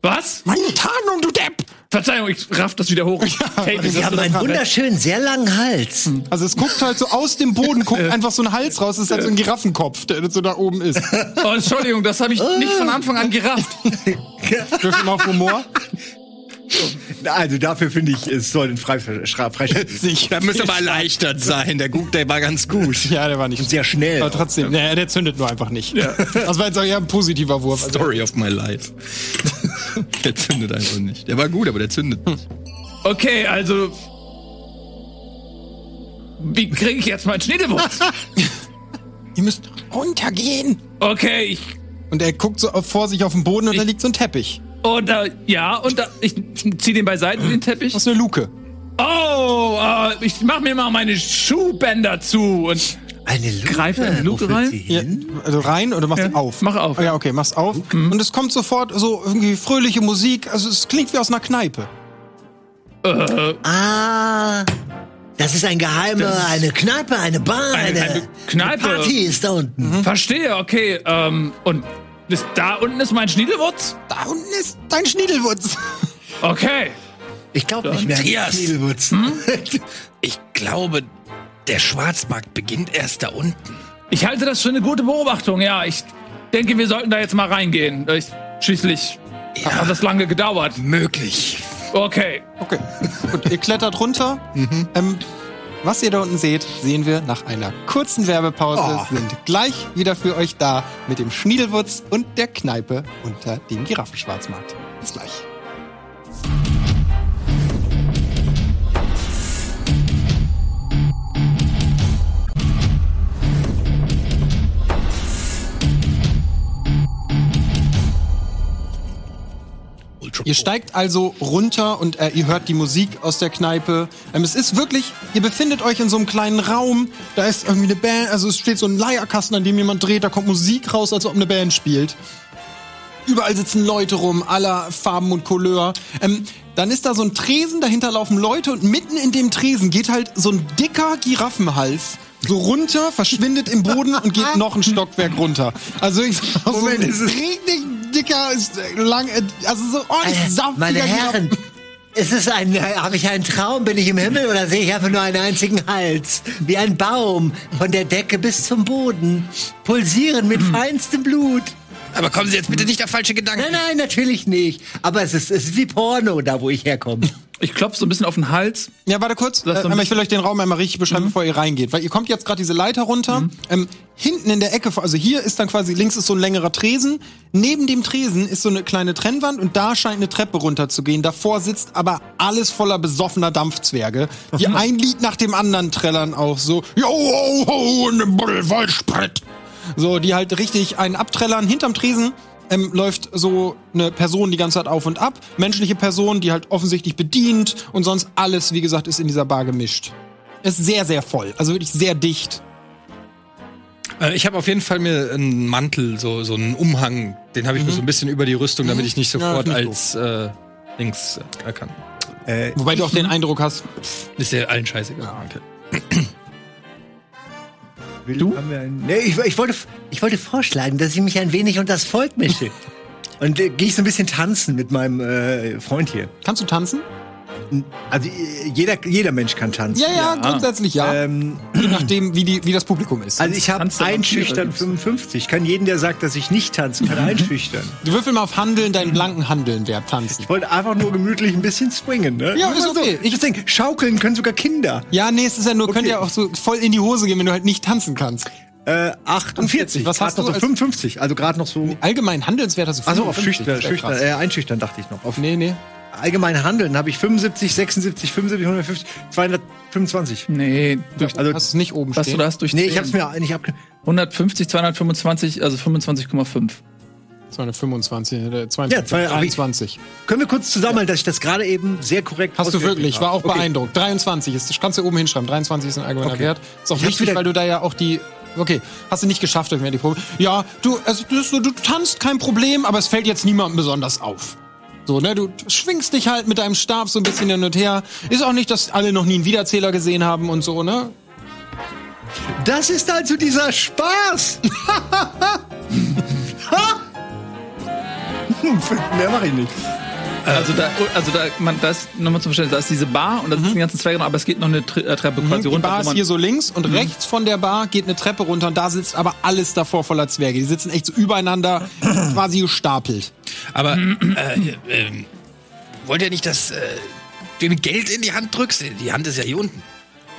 [SPEAKER 4] Was?
[SPEAKER 1] Meine Tarnung, du Depp!
[SPEAKER 4] Verzeihung, ich raff das wieder hoch. hey, das
[SPEAKER 3] Sie haben einen wunderschönen, sehr langen Hals.
[SPEAKER 1] Also es guckt halt so aus dem Boden, guckt einfach so ein Hals raus, das ist halt so ein Giraffenkopf, der so da oben ist.
[SPEAKER 4] oh, Entschuldigung, das habe ich nicht von Anfang an gerafft.
[SPEAKER 1] Würfel mal auf Humor.
[SPEAKER 3] Also dafür finde ich, es soll ein Freischalten.
[SPEAKER 2] Da müsste aber erleichtert sein. Der Guck, der war ganz gut.
[SPEAKER 1] Ja, der war nicht.
[SPEAKER 3] Sehr schnell.
[SPEAKER 1] Aber trotzdem, naja, der zündet nur einfach nicht. Das war jetzt auch eher ein positiver Wurf. Also,
[SPEAKER 2] Story of my life. der zündet einfach nicht. Der war gut, aber der zündet nicht.
[SPEAKER 4] Okay, also. Wie kriege ich jetzt meinen Schniedelwurz?
[SPEAKER 1] ihr müsst runtergehen.
[SPEAKER 4] Okay, ich.
[SPEAKER 1] Und er guckt so auf, vor sich auf den Boden und da liegt so ein Teppich.
[SPEAKER 4] Und da, ja, und da, ich zieh den beiseite, den Teppich.
[SPEAKER 1] Das ist eine Luke.
[SPEAKER 4] Oh, äh, ich mach mir mal meine Schuhbänder zu und
[SPEAKER 3] Eine Luke.
[SPEAKER 4] Greif in die Luke
[SPEAKER 3] Wo führt
[SPEAKER 4] rein?
[SPEAKER 1] Ja, also rein oder machst
[SPEAKER 4] Ja,
[SPEAKER 1] auf?
[SPEAKER 4] mach auf.
[SPEAKER 1] Oh, ja, okay, mach's auf. Und es kommt sofort so irgendwie fröhliche Musik. Also es klingt wie aus einer Kneipe.
[SPEAKER 3] Ah, das ist ein geheimer, eine Kneipe, eine Bar,
[SPEAKER 4] Eine-
[SPEAKER 3] eine,
[SPEAKER 4] eine Kneipe.
[SPEAKER 3] eine Party ist da unten.
[SPEAKER 4] verstehe, okay, ähm, und ist, da unten ist mein Schniedelwurz?
[SPEAKER 1] Da unten ist dein Schniedelwurz.
[SPEAKER 4] Okay.
[SPEAKER 3] Ich glaube nicht mehr. Schniedelwutz.
[SPEAKER 4] Hm?
[SPEAKER 2] Ich glaube, der Schwarzmarkt beginnt erst da unten.
[SPEAKER 4] Ich halte das für eine gute Beobachtung, ja. Ich denke, wir sollten da jetzt mal reingehen. Ich, schließlich hat das lange gedauert.
[SPEAKER 2] Möglich.
[SPEAKER 4] Okay.
[SPEAKER 1] Okay, gut, ihr klettert runter. Ähm, was ihr da unten seht, sehen wir nach einer kurzen Werbepause. Sind gleich wieder für euch da mit dem Schniedelwurz und der Kneipe unter dem Giraffenschwarzmarkt. Bis gleich. Ihr steigt also runter und äh, ihr hört die Musik aus der Kneipe. Ähm, es ist wirklich, ihr befindet euch in so einem kleinen Raum. Da ist irgendwie eine Band, also es steht so ein Leierkasten, an dem jemand dreht. Da kommt Musik raus, als ob eine Band spielt. Überall sitzen Leute rum, aller Farben und Couleur. Ähm, dann ist da so ein Tresen, dahinter laufen Leute und mitten in dem Tresen geht halt so ein dicker Giraffenhals so runter, verschwindet im Boden und geht noch ein Stockwerk runter. Also ich sag so ein richtig dicker, äh, lang, äh, also so ordentlich
[SPEAKER 3] Meine,
[SPEAKER 1] saftiger
[SPEAKER 3] meine Herren, ist es ein, habe ich einen Traum, bin ich im Himmel oder sehe ich einfach nur einen einzigen Hals? Wie ein Baum, von der Decke bis zum Boden, pulsieren mit feinstem Blut.
[SPEAKER 2] Aber kommen Sie jetzt bitte nicht auf falsche Gedanken.
[SPEAKER 3] Nein, nein, natürlich nicht. Aber es ist, es ist wie Porno, da wo ich herkomme.
[SPEAKER 4] Ich klopf so ein bisschen auf den Hals.
[SPEAKER 1] Ja, warte kurz. Äh, ich will euch den Raum einmal richtig beschreiben, bevor ihr reingeht. Weil ihr kommt jetzt gerade diese Leiter runter. Ähm, hinten in der Ecke, also hier ist dann quasi, links ist so ein längerer Tresen. Neben dem Tresen ist so eine kleine Trennwand und da scheint eine Treppe runterzugehen. Davor sitzt aber alles voller besoffener Dampfzwerge, die ein Lied nach dem anderen trällern auch so. Jo, ho, ho, und ein Buddel voll Sprit. So, die halt richtig einen abträllern. Hinterm Tresen ähm, läuft so eine Person die ganze Zeit auf und ab. Menschliche Person, die halt offensichtlich bedient und sonst alles, wie gesagt, ist in dieser Bar gemischt. Ist sehr, sehr voll. Also wirklich sehr dicht.
[SPEAKER 2] Äh, ich habe auf jeden Fall mir einen Mantel, so, so einen Umhang, den habe ich mir so ein bisschen über die Rüstung, damit ich nicht sofort
[SPEAKER 1] Ja,
[SPEAKER 2] als äh, Dings äh, erkannt.
[SPEAKER 7] Äh,
[SPEAKER 1] Wobei du auch den Eindruck hast,
[SPEAKER 2] Ist ja allen scheißegal.
[SPEAKER 7] du? Haben wir einen, nee, ich, ich, wollte, ich wollte vorschlagen, dass ich mich ein wenig unter das Volk mische. Und äh, gehe ich so ein bisschen tanzen mit meinem äh, Freund hier.
[SPEAKER 1] kannst du tanzen?
[SPEAKER 7] Also äh, jeder, jeder Mensch kann tanzen.
[SPEAKER 1] Ja, ja, grundsätzlich ja.
[SPEAKER 7] Ähm,
[SPEAKER 1] Je nachdem, wie, die, wie das Publikum ist.
[SPEAKER 7] also ich habe
[SPEAKER 4] Tanzt
[SPEAKER 7] einschüchtern
[SPEAKER 4] Tiere.
[SPEAKER 7] 55. Ich kann jeden, der sagt, dass ich nicht tanzen kann, einschüchtern.
[SPEAKER 1] du würfel mal auf Handeln, deinen blanken Handeln wert tanzen.
[SPEAKER 7] Ich wollte einfach nur gemütlich ein bisschen swingen, ne?
[SPEAKER 1] Ja, ist okay.
[SPEAKER 7] So. Ich denke, schaukeln können sogar Kinder.
[SPEAKER 1] Ja, nee, es ist ja nur,
[SPEAKER 7] Okay.
[SPEAKER 1] ja auch so voll in die Hose gehen, wenn du halt nicht tanzen kannst.
[SPEAKER 7] Äh, 48.
[SPEAKER 1] Was hast
[SPEAKER 7] noch
[SPEAKER 1] du
[SPEAKER 7] so
[SPEAKER 1] als-
[SPEAKER 7] 55. Also gerade noch so.
[SPEAKER 1] Allgemein Handelswert hast du
[SPEAKER 7] Also auf
[SPEAKER 1] 55.
[SPEAKER 7] schüchtern,
[SPEAKER 1] Das wär
[SPEAKER 7] schüchtern,
[SPEAKER 1] krass.
[SPEAKER 7] äh, einschüchtern dachte ich noch. Auf
[SPEAKER 1] Nee, nee.
[SPEAKER 7] Allgemein Handeln habe ich 75, 76, 75, 150, 225.
[SPEAKER 4] Nee,
[SPEAKER 1] Du
[SPEAKER 7] Also-
[SPEAKER 1] hast es nicht oben
[SPEAKER 4] was du
[SPEAKER 1] stehen.
[SPEAKER 4] da hast durch
[SPEAKER 7] Nee, ich habe es mir nicht abge...
[SPEAKER 4] 150, 225, also 25,5.
[SPEAKER 1] 225, äh,
[SPEAKER 7] Ja,
[SPEAKER 1] 22,
[SPEAKER 7] zwei- aber ich-
[SPEAKER 1] 23.
[SPEAKER 7] Können wir kurz zusammenhalten, dass ich das gerade eben sehr korrekt
[SPEAKER 1] Hast du wirklich, war auch?
[SPEAKER 7] Okay.
[SPEAKER 1] beeindruckt. 23 ist, das kannst du oben hinschreiben. 23 ist ein allgemeiner
[SPEAKER 7] Okay.
[SPEAKER 1] Wert. Ist auch
[SPEAKER 7] Ich
[SPEAKER 1] wichtig, weil du da ja auch die. Okay, hast du nicht geschafft, irgendwie die Probe. Ja, du, also, du, du, du tanzt, kein Problem, aber es fällt jetzt niemandem besonders auf. So, ne, du schwingst dich halt mit deinem Stab so ein bisschen hin und her. Ist auch nicht, dass alle noch nie einen Wiederzähler gesehen haben und so, ne?
[SPEAKER 7] Das ist also dieser Spaß! Mehr mache ich nicht.
[SPEAKER 4] Also da, also da, man, das nochmal zum Verständnis, da ist diese Bar und da sitzen die ganzen Zwerge drin, aber es geht noch eine Tre äh, Treppe quasi
[SPEAKER 1] Die
[SPEAKER 4] runter.
[SPEAKER 1] Bar
[SPEAKER 4] wo
[SPEAKER 1] ist
[SPEAKER 4] man-
[SPEAKER 1] hier so links und rechts von der Bar geht eine Treppe runter und da sitzt aber alles davor voller Zwerge. Die sitzen echt so übereinander, quasi gestapelt.
[SPEAKER 2] Aber äh, ähm, wollt ihr nicht, dass äh, du mir Geld in die Hand drückst? Die Hand ist ja hier unten.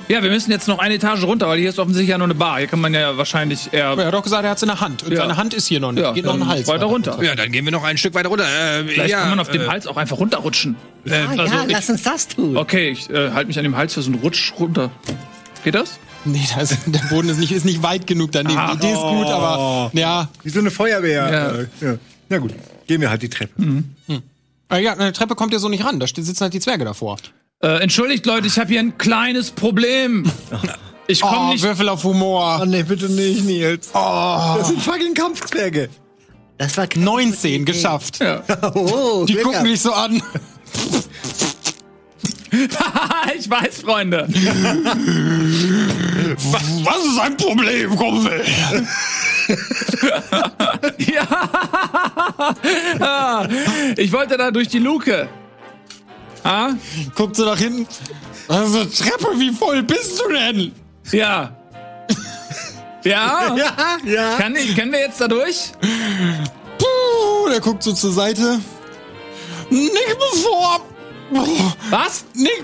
[SPEAKER 4] Ja, wir müssen jetzt noch eine Etage runter, weil hier ist offensichtlich ja nur eine Bar. Hier kann man ja wahrscheinlich eher.
[SPEAKER 1] Er hat doch gesagt, er hat es in der Hand. Und
[SPEAKER 4] Ja.
[SPEAKER 1] seine Hand ist hier noch nicht.
[SPEAKER 4] Ja,
[SPEAKER 1] geht noch
[SPEAKER 4] dann
[SPEAKER 1] einen Hals
[SPEAKER 4] weiter runter.
[SPEAKER 2] Ja, dann gehen wir noch ein Stück weiter runter. Äh,
[SPEAKER 4] Vielleicht
[SPEAKER 2] ja,
[SPEAKER 4] kann man auf dem
[SPEAKER 2] äh,
[SPEAKER 4] Hals auch einfach runterrutschen.
[SPEAKER 2] Äh,
[SPEAKER 7] Ah,
[SPEAKER 4] also
[SPEAKER 7] ja,
[SPEAKER 4] ich-
[SPEAKER 7] lass uns das tun.
[SPEAKER 4] Okay, ich äh, halte mich an dem Hals für so einen Rutsch runter. Geht das?
[SPEAKER 1] Nee, da ist, der Boden ist nicht, ist nicht weit genug daneben.
[SPEAKER 4] Ah.
[SPEAKER 1] Die Idee ist gut, aber ja.
[SPEAKER 7] Wie so eine Feuerwehr.
[SPEAKER 4] Ja.
[SPEAKER 7] Äh, ja. Na gut, gehen wir halt die Treppe.
[SPEAKER 1] Äh, ja, eine Treppe kommt ja so nicht ran. Da sitzen halt die Zwerge davor.
[SPEAKER 4] Äh, entschuldigt, Leute, ich habe hier ein kleines Problem. Ich komme
[SPEAKER 1] Oh,
[SPEAKER 4] nicht.
[SPEAKER 1] Würfel auf Humor.
[SPEAKER 7] Oh nee, bitte nicht, Nils.
[SPEAKER 1] Oh,
[SPEAKER 7] Das sind fucking Kampfzwerge. Das war
[SPEAKER 1] 19, geschafft.
[SPEAKER 4] Ja.
[SPEAKER 7] Oh,
[SPEAKER 1] Die gucken dich so an.
[SPEAKER 4] ich weiß, Freunde.
[SPEAKER 1] Was ist ein Problem, Kumpel?
[SPEAKER 4] ja. Ich wollte da durch die Luke. Ah?
[SPEAKER 1] Guckt so nach hinten. Also Treppe, wie voll bist du denn?
[SPEAKER 4] Ja. Ja?
[SPEAKER 7] Ja, ja.
[SPEAKER 4] Kann ich, können wir jetzt da durch?
[SPEAKER 1] Puh, der guckt so zur Seite. Nicht bevor.
[SPEAKER 4] Was?
[SPEAKER 1] Nicht,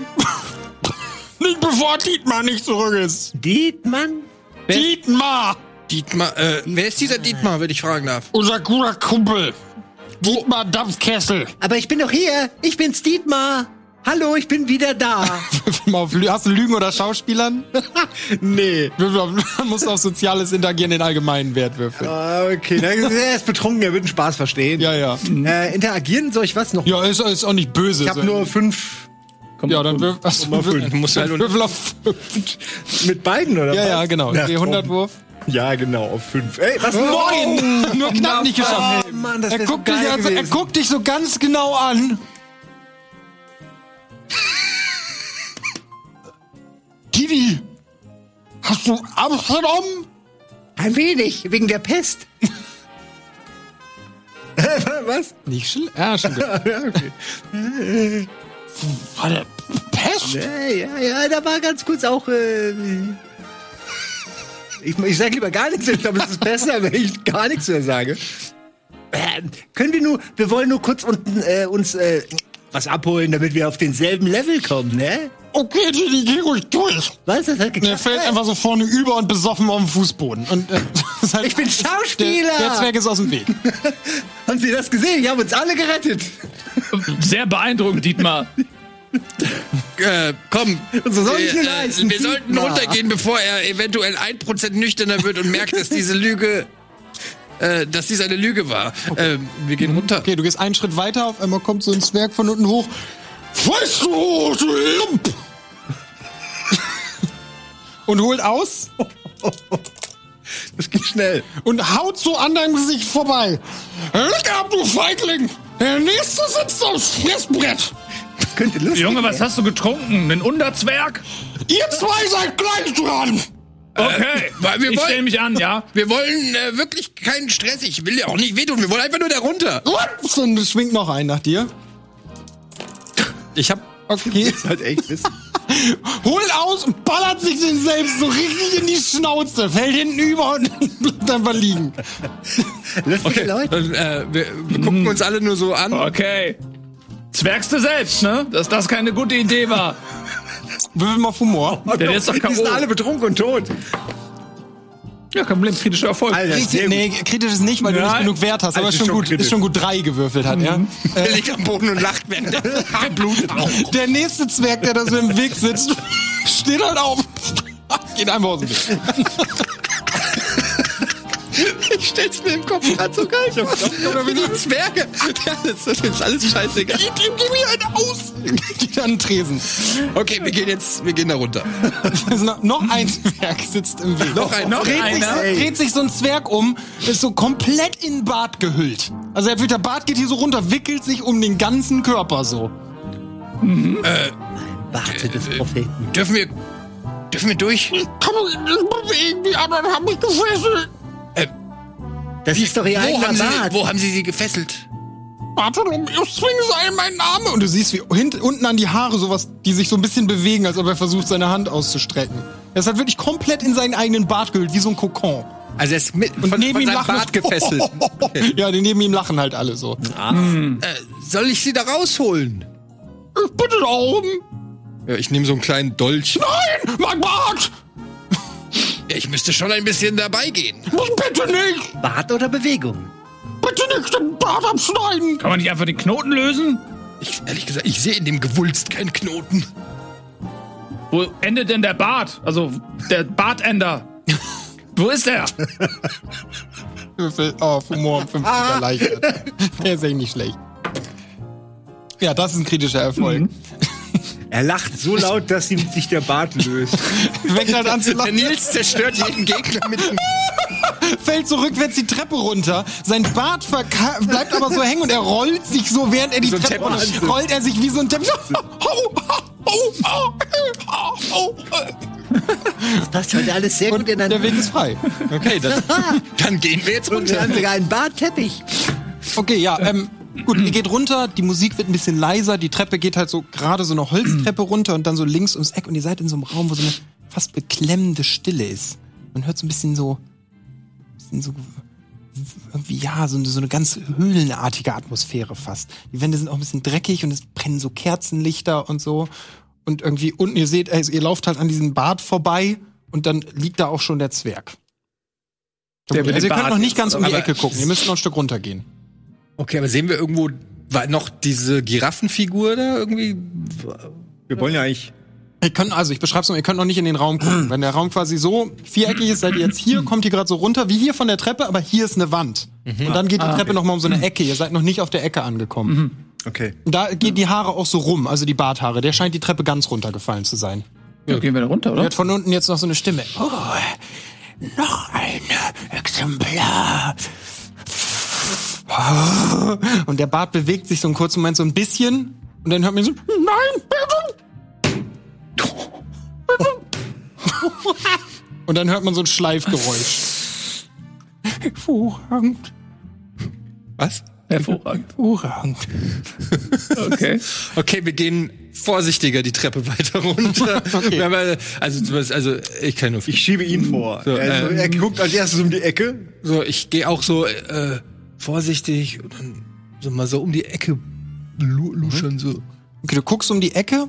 [SPEAKER 1] nicht bevor Dietmar nicht zurück ist.
[SPEAKER 7] Dietmann?
[SPEAKER 1] Dietmar!
[SPEAKER 2] Dietmar, äh, wer ist dieser Dietmar, wenn ich fragen darf?
[SPEAKER 1] Unser guter Kumpel. Dietmar Dampfkessel.
[SPEAKER 7] Aber ich bin doch hier. Ich bin's, Dietmar. Hallo, ich bin wieder da.
[SPEAKER 1] Hast du Lügen oder Schauspielern?
[SPEAKER 7] nee.
[SPEAKER 1] Man muss auf soziales Interagieren den allgemeinen Wert würfeln.
[SPEAKER 7] Ah, Okay, er ist betrunken, er wird den Spaß verstehen.
[SPEAKER 1] Ja, ja.
[SPEAKER 7] Äh, interagieren soll ich was noch?
[SPEAKER 1] Ja, ist, ist auch nicht böse.
[SPEAKER 7] Ich habe nur fünf
[SPEAKER 1] Ja, dann würfel, achso, würfel,
[SPEAKER 2] halt
[SPEAKER 1] würfel auf fünf.
[SPEAKER 7] mit beiden, oder
[SPEAKER 1] Ja,
[SPEAKER 7] was?
[SPEAKER 1] ja, genau.
[SPEAKER 7] Na,
[SPEAKER 1] Die
[SPEAKER 7] komm.
[SPEAKER 1] 100-Wurf.
[SPEAKER 7] Ja, genau, auf fünf. Ey, was?
[SPEAKER 1] Neun! Nur knapp nicht geschafft.
[SPEAKER 7] Oh, Mann, das
[SPEAKER 1] Er
[SPEAKER 7] wär so
[SPEAKER 1] guckt, dich also, er guckt dich so ganz genau an. Didi, hast du Amsterdam?
[SPEAKER 7] Ein wenig, wegen der Pest. was?
[SPEAKER 1] Nicht schlimm. Ja, schon gut.
[SPEAKER 7] Ja, okay.
[SPEAKER 1] War der Pest?
[SPEAKER 7] Ja, ja, ja, da war ganz kurz auch. Äh, ich, ich sage lieber gar nichts, ich glaube, es ist besser, wenn ich gar nichts mehr sage. Äh, können wir nur, wir wollen nur kurz unten äh, uns äh,
[SPEAKER 3] was abholen, damit wir auf denselben Level kommen, ne?
[SPEAKER 1] Okay, Genie, geh ruhig durch.
[SPEAKER 3] Was? Das hat
[SPEAKER 1] Der
[SPEAKER 3] geklappt.
[SPEAKER 1] fällt einfach so vorne über und besoffen auf den Fußboden. Und, äh, halt-
[SPEAKER 3] Ich bin Schauspieler.
[SPEAKER 1] Der, der Zwerg ist aus dem Weg.
[SPEAKER 3] Haben Sie das gesehen? Die haben uns alle gerettet.
[SPEAKER 4] Sehr beeindruckend, Dietmar.
[SPEAKER 2] Äh, komm,
[SPEAKER 3] so soll ich
[SPEAKER 2] wir,
[SPEAKER 3] leisten.
[SPEAKER 2] wir sollten runtergehen, bevor er eventuell 1% nüchterner wird und merkt, dass diese Lüge, äh, dass dies eine Lüge war. Äh, wir gehen runter.
[SPEAKER 1] Okay, du gehst einen Schritt weiter, auf einmal kommt so ein Zwerg von unten hoch. Weißt du, du Lump! und holt aus
[SPEAKER 3] Das geht schnell.
[SPEAKER 1] und haut so an deinem Gesicht vorbei. Glück ab, du Feigling! Der nächste sitzt aufs Fressbrett.
[SPEAKER 3] Könnte lustig
[SPEAKER 4] Junge, was hast du getrunken? Ein Unterzwerg?
[SPEAKER 1] Ihr zwei seid gleich dran.
[SPEAKER 4] Okay,
[SPEAKER 2] weil wir
[SPEAKER 4] ich stelle mich an, ja?
[SPEAKER 2] Wir wollen äh, wirklich keinen Stress. Ich will dir auch nicht wehtun. Wir wollen einfach nur da runter.
[SPEAKER 1] Ups, Und es schwingt noch ein nach dir. Ich hab. Okay.
[SPEAKER 3] halt echt wissen.
[SPEAKER 1] Holt aus und ballert sich den selbst so richtig in die Schnauze. Fällt hinten über und bleibt einfach liegen.
[SPEAKER 3] Lustige Leute.
[SPEAKER 2] Dann, äh, wir, wir gucken uns alle nur so an.
[SPEAKER 4] Okay. Zwergst du selbst, ne? Dass das keine gute Idee war.
[SPEAKER 1] Würfel mal auf Humor.
[SPEAKER 4] Der ist doch
[SPEAKER 3] Die sind alle betrunken und tot.
[SPEAKER 4] Ja, kein Problem, kritischer Erfolg.
[SPEAKER 3] Alter, sehr gut.
[SPEAKER 1] Nee, kritisch ist nicht, weil du nicht genug Wert hast. Aber
[SPEAKER 3] Also
[SPEAKER 1] ist schon gut,
[SPEAKER 3] kritisch.
[SPEAKER 1] ist schon gut drei gewürfelt hat, ja.
[SPEAKER 2] Er liegt am Boden und lacht, während der blutet auch.
[SPEAKER 1] Der nächste Zwerg, der da so im Weg sitzt, steht halt auf. Geht einfach aus dem Weg.
[SPEAKER 2] Ich stell's mir im Kopf gerade so geil vor. Oder wie die Zwerge. Ja, das ist jetzt alles scheißegal.
[SPEAKER 1] Gib mir einen aus. Geht an den Tresen.
[SPEAKER 2] Okay, wir gehen jetzt, wir gehen da runter.
[SPEAKER 1] Es ist noch, noch ein Zwerg sitzt im Weg.
[SPEAKER 2] Noch ein, noch
[SPEAKER 1] dreht, sich,
[SPEAKER 4] einer?
[SPEAKER 1] dreht sich so ein Zwerg um, ist so komplett in Bart gehüllt. Also der, der Bart geht hier so runter, wickelt sich um den ganzen Körper so.
[SPEAKER 3] Warte des Propheten.
[SPEAKER 2] Dürfen wir, dürfen wir durch?
[SPEAKER 1] Kann sich nicht bewegen, die anderen haben mich gefesselt.
[SPEAKER 3] Das ist doch ihr
[SPEAKER 2] Wo
[SPEAKER 3] eigener
[SPEAKER 2] haben, sie,
[SPEAKER 3] Bart.
[SPEAKER 2] wo haben sie sie gefesselt?
[SPEAKER 1] Warte, ich zwinge sei mein Name. Und du siehst, wie hint, unten an die Haare sowas, die sich so ein bisschen bewegen, als ob er versucht, seine Hand auszustrecken. Er ist halt wirklich komplett in seinen eigenen Bart gehüllt, wie so ein Kokon.
[SPEAKER 2] Also er ist mit
[SPEAKER 1] Und
[SPEAKER 2] von,
[SPEAKER 1] neben
[SPEAKER 2] von
[SPEAKER 1] ihm lachen
[SPEAKER 2] Bart gefesselt.
[SPEAKER 1] Ja, die neben ihm lachen halt alle so.
[SPEAKER 2] Äh, soll ich sie da rausholen?
[SPEAKER 1] Bitte da oben.
[SPEAKER 2] Ja, ich nehme so einen kleinen Dolch.
[SPEAKER 1] Nein, mein Bart.
[SPEAKER 2] Ja, ich müsste schon ein bisschen dabei gehen.
[SPEAKER 1] Bitte nicht.
[SPEAKER 3] Bart oder Bewegung?
[SPEAKER 1] Bitte nicht den Bart abschneiden.
[SPEAKER 4] Kann man nicht einfach den Knoten lösen?
[SPEAKER 2] Ich, ehrlich gesagt, ich sehe in dem Gewulst keinen Knoten.
[SPEAKER 4] Wo endet denn der Bart? Also der Bartender. Wo ist der?
[SPEAKER 1] Würfel auf Humor um 50 erleichtert. Der ist echt nicht schlecht. Ja, das ist ein kritischer Erfolg.
[SPEAKER 3] Er lacht so laut, dass ihm sich der Bart löst.
[SPEAKER 1] Fängt halt an zu
[SPEAKER 2] Der
[SPEAKER 1] lachen.
[SPEAKER 2] Nils zerstört jeden Gegner mit einem
[SPEAKER 1] fällt so rückwärts die Treppe runter. Sein Bart bleibt aber so hängen und er rollt sich so, während er die
[SPEAKER 3] So
[SPEAKER 1] Treppe
[SPEAKER 3] Teppich.
[SPEAKER 1] runter, rollt er sich wie so ein Teppich.
[SPEAKER 3] Das passt heute alles sehr gut
[SPEAKER 1] Und
[SPEAKER 3] ineinander.
[SPEAKER 1] der Weg ist frei.
[SPEAKER 2] Okay, das, dann gehen wir jetzt
[SPEAKER 3] Und wir
[SPEAKER 2] runter.
[SPEAKER 3] haben sogar einen Bartteppich.
[SPEAKER 1] Okay, ja, ähm, gut, ihr geht runter, die Musik wird ein bisschen leiser, die Treppe geht halt so gerade so eine Holztreppe runter und dann so links ums Eck und ihr seid in so einem Raum, wo so eine fast beklemmende Stille ist. Man hört so ein bisschen so, bisschen so irgendwie, ja, so, eine- so eine ganz höhlenartige Atmosphäre fast. Die Wände sind auch ein bisschen dreckig und es brennen so Kerzenlichter und so. Und irgendwie unten, ihr seht, also ihr lauft halt an diesem Bad vorbei und dann liegt da auch schon der Zwerg.
[SPEAKER 4] Der
[SPEAKER 1] also ihr könnt noch nicht ganz um die Ecke gucken, ihr müsst noch ein Stück runtergehen.
[SPEAKER 2] Okay, aber sehen wir irgendwo war noch diese Giraffenfigur da irgendwie?
[SPEAKER 3] Wir wollen ja eigentlich.
[SPEAKER 1] Ihr könnt, also ich beschreib's mal, ihr könnt noch nicht in den Raum gucken. Wenn der Raum quasi so viereckig ist, seid ihr jetzt hier, kommt ihr gerade so runter, wie hier von der Treppe, aber hier ist eine Wand. Und dann geht die Treppe noch mal um so eine Ecke. Ihr seid noch nicht auf der Ecke angekommen.
[SPEAKER 3] Okay.
[SPEAKER 1] Und da gehen die Haare auch so rum, also die Barthaare. Der scheint die Treppe ganz runtergefallen zu sein.
[SPEAKER 4] Ja, gehen wir da runter,
[SPEAKER 1] Er
[SPEAKER 4] oder?
[SPEAKER 1] hat von unten jetzt noch so eine Stimme. Oh, noch ein Exemplar. Und der Bart bewegt sich so einen kurzen Moment so ein bisschen. Und dann hört man so, nein, bitte. Und dann hört man so ein Schleifgeräusch. Hervorragend.
[SPEAKER 2] Was?
[SPEAKER 4] Hervorragend.
[SPEAKER 1] Hervorragend.
[SPEAKER 4] Okay.
[SPEAKER 2] Okay, wir gehen vorsichtiger die Treppe weiter runter. Haben, äh, also, zumindest- also ich kann nur.
[SPEAKER 3] Ich schiebe ihn vor.
[SPEAKER 2] So,
[SPEAKER 3] er,
[SPEAKER 2] äh,
[SPEAKER 3] er guckt als erstes um die Ecke.
[SPEAKER 2] So, ich gehe auch so äh, vorsichtig und dann so mal so um die Ecke lu luschern so.
[SPEAKER 1] Okay, du guckst um die Ecke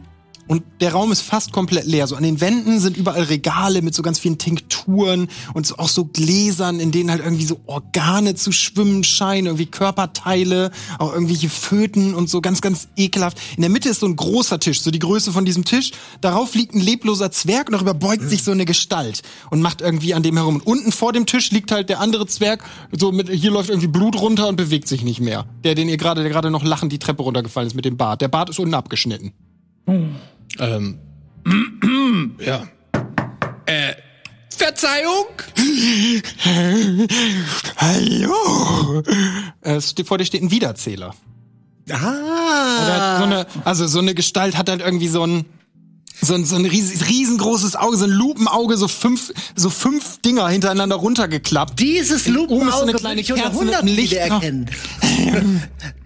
[SPEAKER 1] und der Raum ist fast komplett leer. So an den Wänden sind überall Regale mit so ganz vielen Tinkturen und auch so Gläsern, in denen halt irgendwie so Organe zu schwimmen scheinen, irgendwie Körperteile, auch irgendwelche Föten und so ganz, ganz ekelhaft. In der Mitte ist so ein großer Tisch, so die Größe von diesem Tisch. Darauf liegt ein lebloser Zwerg und darüber beugt sich so eine Gestalt und macht irgendwie an dem herum. Und unten vor dem Tisch liegt halt der andere Zwerg, so mit, hier läuft irgendwie Blut runter und bewegt sich nicht mehr. Der, den ihr gerade, der gerade noch lachend die Treppe runtergefallen ist mit dem Bart. Der Bart ist unten abgeschnitten.
[SPEAKER 2] Ähm. ja. Äh. Verzeihung?
[SPEAKER 1] Hallo! Äh, es steht- vor dir steht ein Wiederzähler. Der hat so eine, also so eine Gestalt hat halt irgendwie so ein so ein, so ein ries, riesengroßes Auge, so ein Lupenauge, so fünf, so fünf Dinger hintereinander runtergeklappt.
[SPEAKER 7] Dieses
[SPEAKER 1] oben ist so eine
[SPEAKER 7] Lupenauge
[SPEAKER 1] kleine
[SPEAKER 7] würde ich unter
[SPEAKER 1] Kerze mit
[SPEAKER 7] 100
[SPEAKER 1] einem Licht.
[SPEAKER 7] wiedererkennen.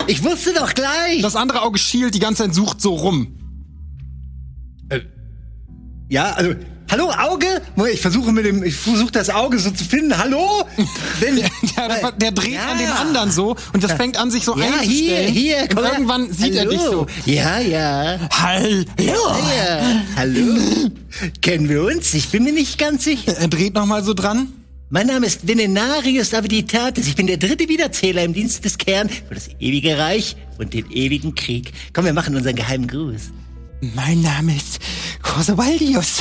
[SPEAKER 7] ich wusste doch gleich.
[SPEAKER 1] Das andere Auge schielt die ganze Zeit sucht so rum.
[SPEAKER 7] Ja, also, hallo Auge? Ich versuche mit dem, ich versuche das Auge so zu finden. Hallo? Wenn,
[SPEAKER 1] Der, der, der dreht
[SPEAKER 7] Ja.
[SPEAKER 1] an dem anderen so und das fängt an sich so
[SPEAKER 7] ja, hier,
[SPEAKER 1] einzustellen.
[SPEAKER 7] hier.
[SPEAKER 1] und
[SPEAKER 7] komm her.
[SPEAKER 1] irgendwann sieht er
[SPEAKER 7] Hallo.
[SPEAKER 1] dich so.
[SPEAKER 7] Ja, ja.
[SPEAKER 1] Hallo.
[SPEAKER 7] Ja, hallo. Kennen wir uns? Ich bin mir nicht ganz sicher.
[SPEAKER 1] Er dreht noch mal so dran.
[SPEAKER 7] Mein Name ist Venenarius Aviditatis. Ich bin der dritte Wiederzähler im Dienst des Kern für das ewige Reich und den ewigen Krieg. Komm, wir machen unseren geheimen Gruß.
[SPEAKER 1] Mein Name ist Kosovaldius.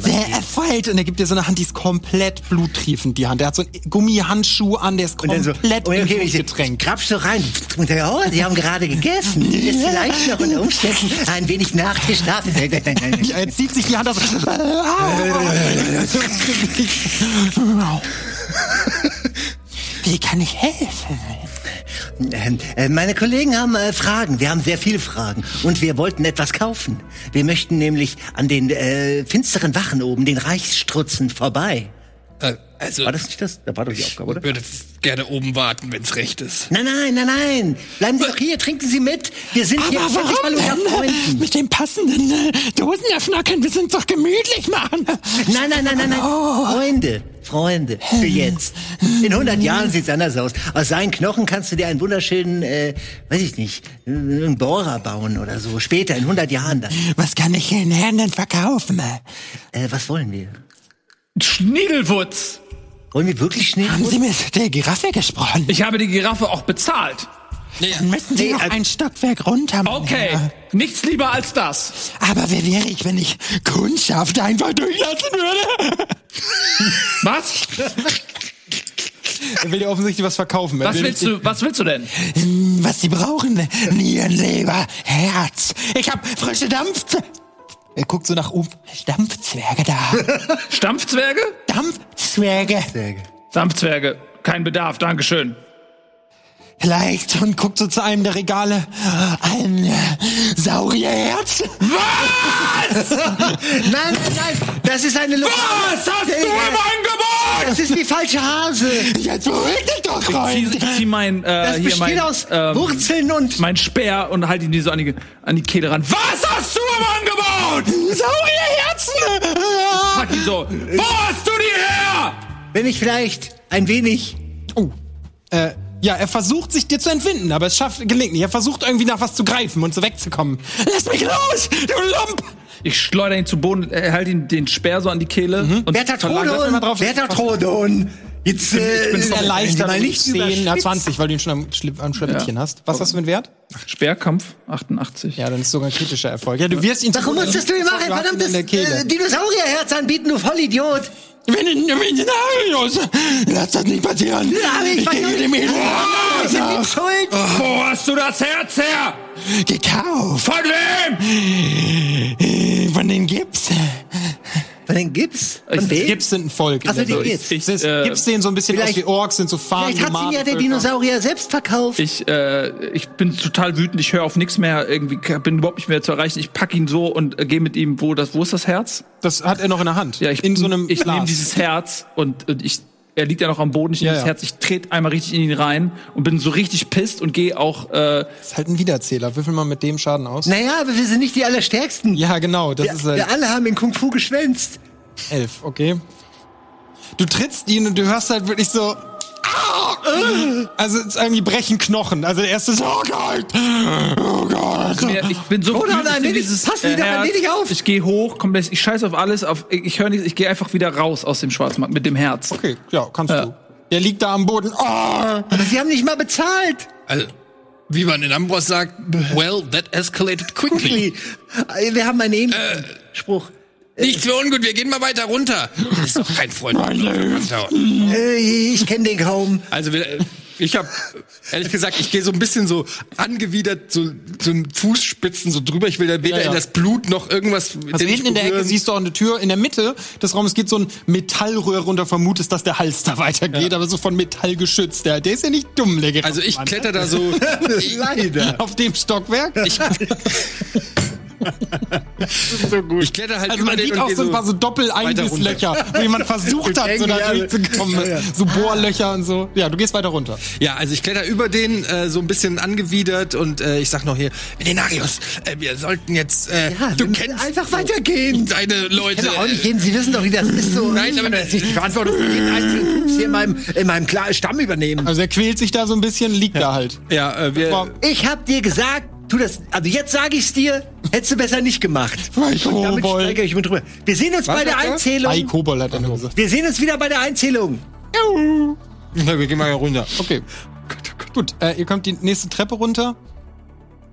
[SPEAKER 1] Sehr erfreut. Und er gibt dir so eine Hand, die ist komplett bluttriefend, die Hand. Der hat so einen Gummihandschuh an, der ist
[SPEAKER 7] so,
[SPEAKER 1] komplett in
[SPEAKER 7] okay, ich
[SPEAKER 1] getränkt.
[SPEAKER 7] grapsch so rein. Und dann, oh, die haben gerade gegessen. Ist vielleicht noch unter Umständen ein wenig nachgestartet.
[SPEAKER 1] Ja, er zieht sich die Hand aus. Wie kann ich helfen?
[SPEAKER 7] Ähm, äh, Meine Kollegen haben äh, Fragen. Wir haben sehr viele Fragen. Und wir wollten etwas kaufen. Wir möchten nämlich an den äh, finsteren Wachen oben, den Reichsstrutzen, vorbei.
[SPEAKER 2] Äh, also,
[SPEAKER 7] War das nicht das? Da war doch die Aufgabe, oder?
[SPEAKER 2] ich würde gerne oben warten, wenn's recht ist.
[SPEAKER 7] Nein, nein, nein, nein. Bleiben Sie doch hier, trinken Sie mit. Wir sind hier völlig mal unter Freunden.
[SPEAKER 1] Mit dem passenden äh, Dosenöffner können wir uns doch gemütlich machen.
[SPEAKER 7] Nein, nein, nein, nein, nein. Freunde, Freunde, für jetzt. In 100 Jahren sieht's anders aus. Aus seinen Knochen kannst du dir einen wunderschönen, äh, weiß ich nicht, einen Bohrer bauen oder so. Später, in 100 Jahren dann.
[SPEAKER 1] Was kann ich den Herren denn verkaufen?
[SPEAKER 7] Äh, was wollen wir?
[SPEAKER 4] Schniedelwutz.
[SPEAKER 7] Wollen wir wirklich schnell?
[SPEAKER 1] Haben Sie mit der Giraffe gesprochen?
[SPEAKER 4] Ich habe die Giraffe auch bezahlt.
[SPEAKER 1] Dann müssen Sie
[SPEAKER 7] Nee,
[SPEAKER 1] noch
[SPEAKER 7] äh,
[SPEAKER 1] ein Stockwerk runter. mein
[SPEAKER 4] Okay, nichts lieber als das.
[SPEAKER 1] Aber wer wäre ich, wenn ich Kundschaft einfach durchlassen würde?
[SPEAKER 4] Was?
[SPEAKER 1] Er will dir offensichtlich was verkaufen.
[SPEAKER 4] Was willst du, was willst du denn?
[SPEAKER 1] Hm, Was Sie brauchen? Nierenleber, Herz. Ich hab frische Dampf. Er guckt so nach oben. Dampfzwerge da.
[SPEAKER 4] Stampfzwerge?
[SPEAKER 1] Dampfzwerge.
[SPEAKER 4] Dampfzwerge. Kein Bedarf, Dankeschön.
[SPEAKER 1] Vielleicht und guckt so zu einem der Regale. Ein äh, Saurierherz.
[SPEAKER 7] Nein, nein, nein, das ist eine Lo
[SPEAKER 4] Was hast du im Angebot?
[SPEAKER 7] Das ist die falsche Hase.
[SPEAKER 1] Jetzt beruhig dich doch,
[SPEAKER 4] Ich zieh,
[SPEAKER 1] Freund.
[SPEAKER 4] ich zieh mein, äh,
[SPEAKER 7] Das
[SPEAKER 4] hier
[SPEAKER 7] besteht
[SPEAKER 4] mein,
[SPEAKER 7] aus
[SPEAKER 4] ähm,
[SPEAKER 7] Wurzeln und...
[SPEAKER 4] mein Speer und halte ihn die so an die, an die Kehle ran. Was hast du im Angebot?
[SPEAKER 1] Saurierherzen.
[SPEAKER 4] Pack ihn so. Wo hast du die her?
[SPEAKER 7] Wenn ich vielleicht ein wenig...
[SPEAKER 1] Oh. Äh, ja, er versucht sich dir zu entwinden, aber es schafft, gelingt nicht. Er versucht irgendwie nach was zu greifen und so wegzukommen. Lass mich los, du Lump!
[SPEAKER 4] Ich schleudere ihn zu Boden, äh, halte ihn den Speer so an die Kehle und
[SPEAKER 7] Bertha
[SPEAKER 1] verlag-
[SPEAKER 7] Jetzt, äh,
[SPEAKER 1] Ich bin sehr erleichtert,
[SPEAKER 7] mal nicht
[SPEAKER 1] 10, ja,
[SPEAKER 7] überspitzt.
[SPEAKER 1] 20, weil du ihn schon am, Schli- am Schlawittchen hast. Was hast du für einen Wert?
[SPEAKER 4] Speerkampf 88.
[SPEAKER 1] Ja, dann ist sogar ein kritischer Erfolg. Ja, du wirst ihn
[SPEAKER 7] Warum musstest du ihm
[SPEAKER 1] ihn
[SPEAKER 7] verdammtes äh, Dinosaurierherz anbieten, du Vollidiot?
[SPEAKER 1] Wenn ich, wenn ich lass das nicht passieren.
[SPEAKER 7] Ja, ich
[SPEAKER 1] ich gebe dem
[SPEAKER 7] bin nicht schuld.
[SPEAKER 4] Wo hast du das Herz her?
[SPEAKER 1] gekauft.
[SPEAKER 4] Von wem?
[SPEAKER 1] Äh, Von den Gips.
[SPEAKER 7] Von den Gips? Von
[SPEAKER 4] Ich-?
[SPEAKER 1] Gips sind ein Volk. in
[SPEAKER 7] Ach so,
[SPEAKER 1] der
[SPEAKER 7] die. Gips.
[SPEAKER 4] Ich,
[SPEAKER 1] Das
[SPEAKER 4] äh,
[SPEAKER 1] Gips sehen so ein bisschen aus
[SPEAKER 7] vielleicht-
[SPEAKER 1] wie Orks, sind so Fahnen.
[SPEAKER 7] Vielleicht hat sie ja der Dinosaurier selbst verkauft.
[SPEAKER 4] Ich, äh, ich bin total wütend, ich höre auf nichts mehr, irgendwie bin überhaupt nicht mehr zu erreichen. Ich pack ihn so und äh, gehe mit ihm, wo das, wo ist das Herz?
[SPEAKER 1] Das hat er noch in der Hand.
[SPEAKER 4] Ja, ich
[SPEAKER 1] in so einem
[SPEAKER 4] ich nehme dieses Herz und, und ich er liegt ja noch am Boden, ich nehme
[SPEAKER 1] Ja,
[SPEAKER 4] das
[SPEAKER 1] ja.
[SPEAKER 4] Herz, ich trete einmal richtig in ihn rein und bin so richtig pisst und gehe auch äh,
[SPEAKER 1] Das ist halt ein Wiederzähler. Würfel mal mit dem Schaden aus.
[SPEAKER 7] Naja, aber wir sind nicht die Allerstärksten.
[SPEAKER 1] Ja, genau. Das
[SPEAKER 7] wir,
[SPEAKER 1] ist halt
[SPEAKER 7] wir alle haben in Kung Fu geschwänzt.
[SPEAKER 1] elf, okay. Du trittst ihn und du hörst halt wirklich so. "Ah, Also es ist irgendwie brechen Knochen. Also der erste ist, oh Gott, oh Gott.
[SPEAKER 4] Ich bin so
[SPEAKER 7] Conan,
[SPEAKER 4] wütend in
[SPEAKER 7] erledig-
[SPEAKER 4] dieses
[SPEAKER 7] pass wieder,
[SPEAKER 4] Herz.
[SPEAKER 7] erledig auf.
[SPEAKER 4] Ich gehe hoch, komplett, ich scheiß auf alles, auf, ich höre nichts, ich gehe einfach wieder raus aus dem Schwarzmarkt mit dem Herz.
[SPEAKER 1] Okay, ja, kannst du. Der liegt da am Boden. Oh.
[SPEAKER 7] Aber sie haben nicht mal bezahlt.
[SPEAKER 2] Also, wie man in Ambros sagt, well, that escalated quickly.
[SPEAKER 7] Quickly. Wir haben einen ähnlichen Spruch.
[SPEAKER 2] Nichts für ungut, wir gehen mal weiter runter. Das ist doch kein Freund.
[SPEAKER 7] Äh, ich kenne den kaum.
[SPEAKER 2] Also wir, ich habe ehrlich gesagt, ich gehe so ein bisschen so angewidert so so ein Fußspitzen so drüber. Ich will da weder
[SPEAKER 1] Ja, ja.
[SPEAKER 2] in das Blut noch irgendwas.
[SPEAKER 1] Also hinten in der Ecke siehst du auch eine Tür. In der Mitte des Raums geht so ein Metallröhre runter. Vermutest, dass der Hals da weitergeht, aber so von Metall geschützt. Der, der ist ja nicht dumm, der
[SPEAKER 2] Also ich
[SPEAKER 1] Mann.
[SPEAKER 2] kletter da so.
[SPEAKER 7] Leider.
[SPEAKER 1] auf dem Stockwerk.
[SPEAKER 2] Ich, ich kletter halt
[SPEAKER 1] Also
[SPEAKER 2] über
[SPEAKER 1] man
[SPEAKER 2] den
[SPEAKER 1] sieht auch so ein paar so Doppel-Einbisslöcher, wo jemand versucht hat, so da
[SPEAKER 7] Ja,
[SPEAKER 1] durchzukommen. So Bohrlöcher und so. Ja, du gehst weiter runter.
[SPEAKER 2] Ja, also ich kletter über den äh, so ein bisschen angewidert und äh, ich sag noch hier, Venenarius, äh, wir sollten jetzt, äh,
[SPEAKER 7] Ja,
[SPEAKER 2] du kennst
[SPEAKER 7] einfach weitergehen.
[SPEAKER 2] deine Leute.
[SPEAKER 7] Ich auch nicht gehen. Sie wissen doch, wie das ist. So.
[SPEAKER 2] Nein, aber-
[SPEAKER 7] das nicht die Verantwortung für jeden einzelnen Pups hier in meinem, in meinem Stamm übernehmen.
[SPEAKER 1] Also er quält sich da so ein bisschen, liegt da halt.
[SPEAKER 2] ja, äh, wir.
[SPEAKER 7] Ich hab dir gesagt, tu das. Also jetzt sage ich's dir, hättest du besser nicht gemacht. Und damit steigere ich mich drüber. Wir sehen uns bei der
[SPEAKER 2] er?
[SPEAKER 7] Einzählung.
[SPEAKER 1] Kobold hat er nur gesagt.
[SPEAKER 7] Wir sehen uns wieder bei der Einzählung.
[SPEAKER 2] Na, wir gehen mal hier runter.
[SPEAKER 1] Okay. Gut, äh, ihr kommt die nächste Treppe runter.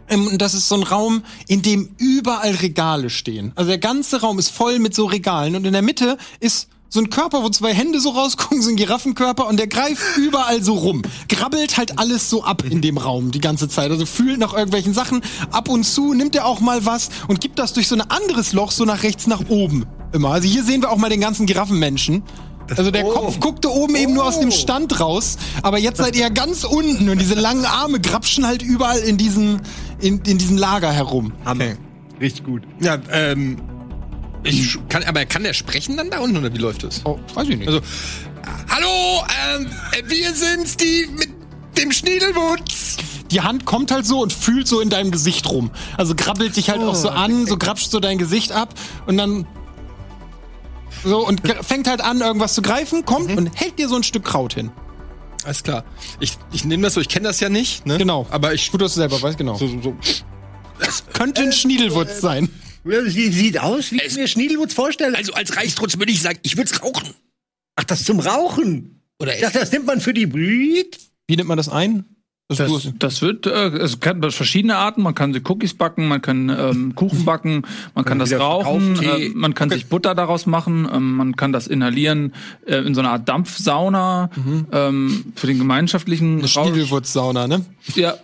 [SPEAKER 1] Ähm, und das ist so ein Raum, in dem überall Regale stehen. Also der ganze Raum ist voll mit so Regalen. Und in der Mitte ist so ein Körper, wo zwei Hände so rausgucken, so ein Giraffenkörper. Und der greift überall so rum. Grabbelt halt alles so ab in dem Raum die ganze Zeit. Also fühlt nach irgendwelchen Sachen. Ab und zu nimmt er auch mal was und gibt das durch so ein anderes Loch so nach rechts nach oben. Immer. Also hier sehen wir auch mal den ganzen Giraffenmenschen. Also der Kopf guckte oben eben nur aus dem Stand raus, aber jetzt seid ihr ganz unten und diese langen Arme grapschen halt überall in diesem, in, in diesem Lager herum.
[SPEAKER 7] Hammer. Richtig gut.
[SPEAKER 2] Ja, ähm, ich kann, aber kann der sprechen dann da unten oder wie läuft das?
[SPEAKER 1] Oh, weiß ich nicht.
[SPEAKER 2] Also, hallo, ähm, wir sind's, die mit dem Schniedelwutz.
[SPEAKER 1] die Hand kommt halt so und fühlt so in deinem Gesicht rum. Also grabbelt dich halt auch so an, so grapscht so dein Gesicht ab und dann so und fängt halt an, irgendwas zu greifen, kommt und hält dir so ein Stück Kraut hin.
[SPEAKER 2] Alles klar. Ich, ich nehme das so, ich kenne das ja nicht, ne?
[SPEAKER 1] Genau.
[SPEAKER 2] Aber ich
[SPEAKER 1] Gut, dass du selber weißt, genau.
[SPEAKER 2] so, so, so.
[SPEAKER 1] Könnte ein Schniedelwutz sein.
[SPEAKER 7] Sie sieht aus, wie ich
[SPEAKER 2] Es-
[SPEAKER 7] mir Schniedelwutz vorstelle.
[SPEAKER 2] Also als Reichstrutz würde ich sagen, ich würde es rauchen.
[SPEAKER 7] Ach, das zum Rauchen.
[SPEAKER 2] Oder
[SPEAKER 7] Ich dachte, das nimmt man für die Blüt.
[SPEAKER 1] Wie nimmt man das ein? Das
[SPEAKER 4] Das, das wird, äh, es kann verschiedene Arten. Man kann sie Cookies backen, man kann ähm, Kuchen backen, man kann das rauchen, äh, man kann sich Butter daraus machen, ähm, man kann das inhalieren äh, in so einer Art Dampfsauna ähm, für den gemeinschaftlichen
[SPEAKER 1] Eine. Schniedelwurz-Sauna, ne?
[SPEAKER 4] Ja,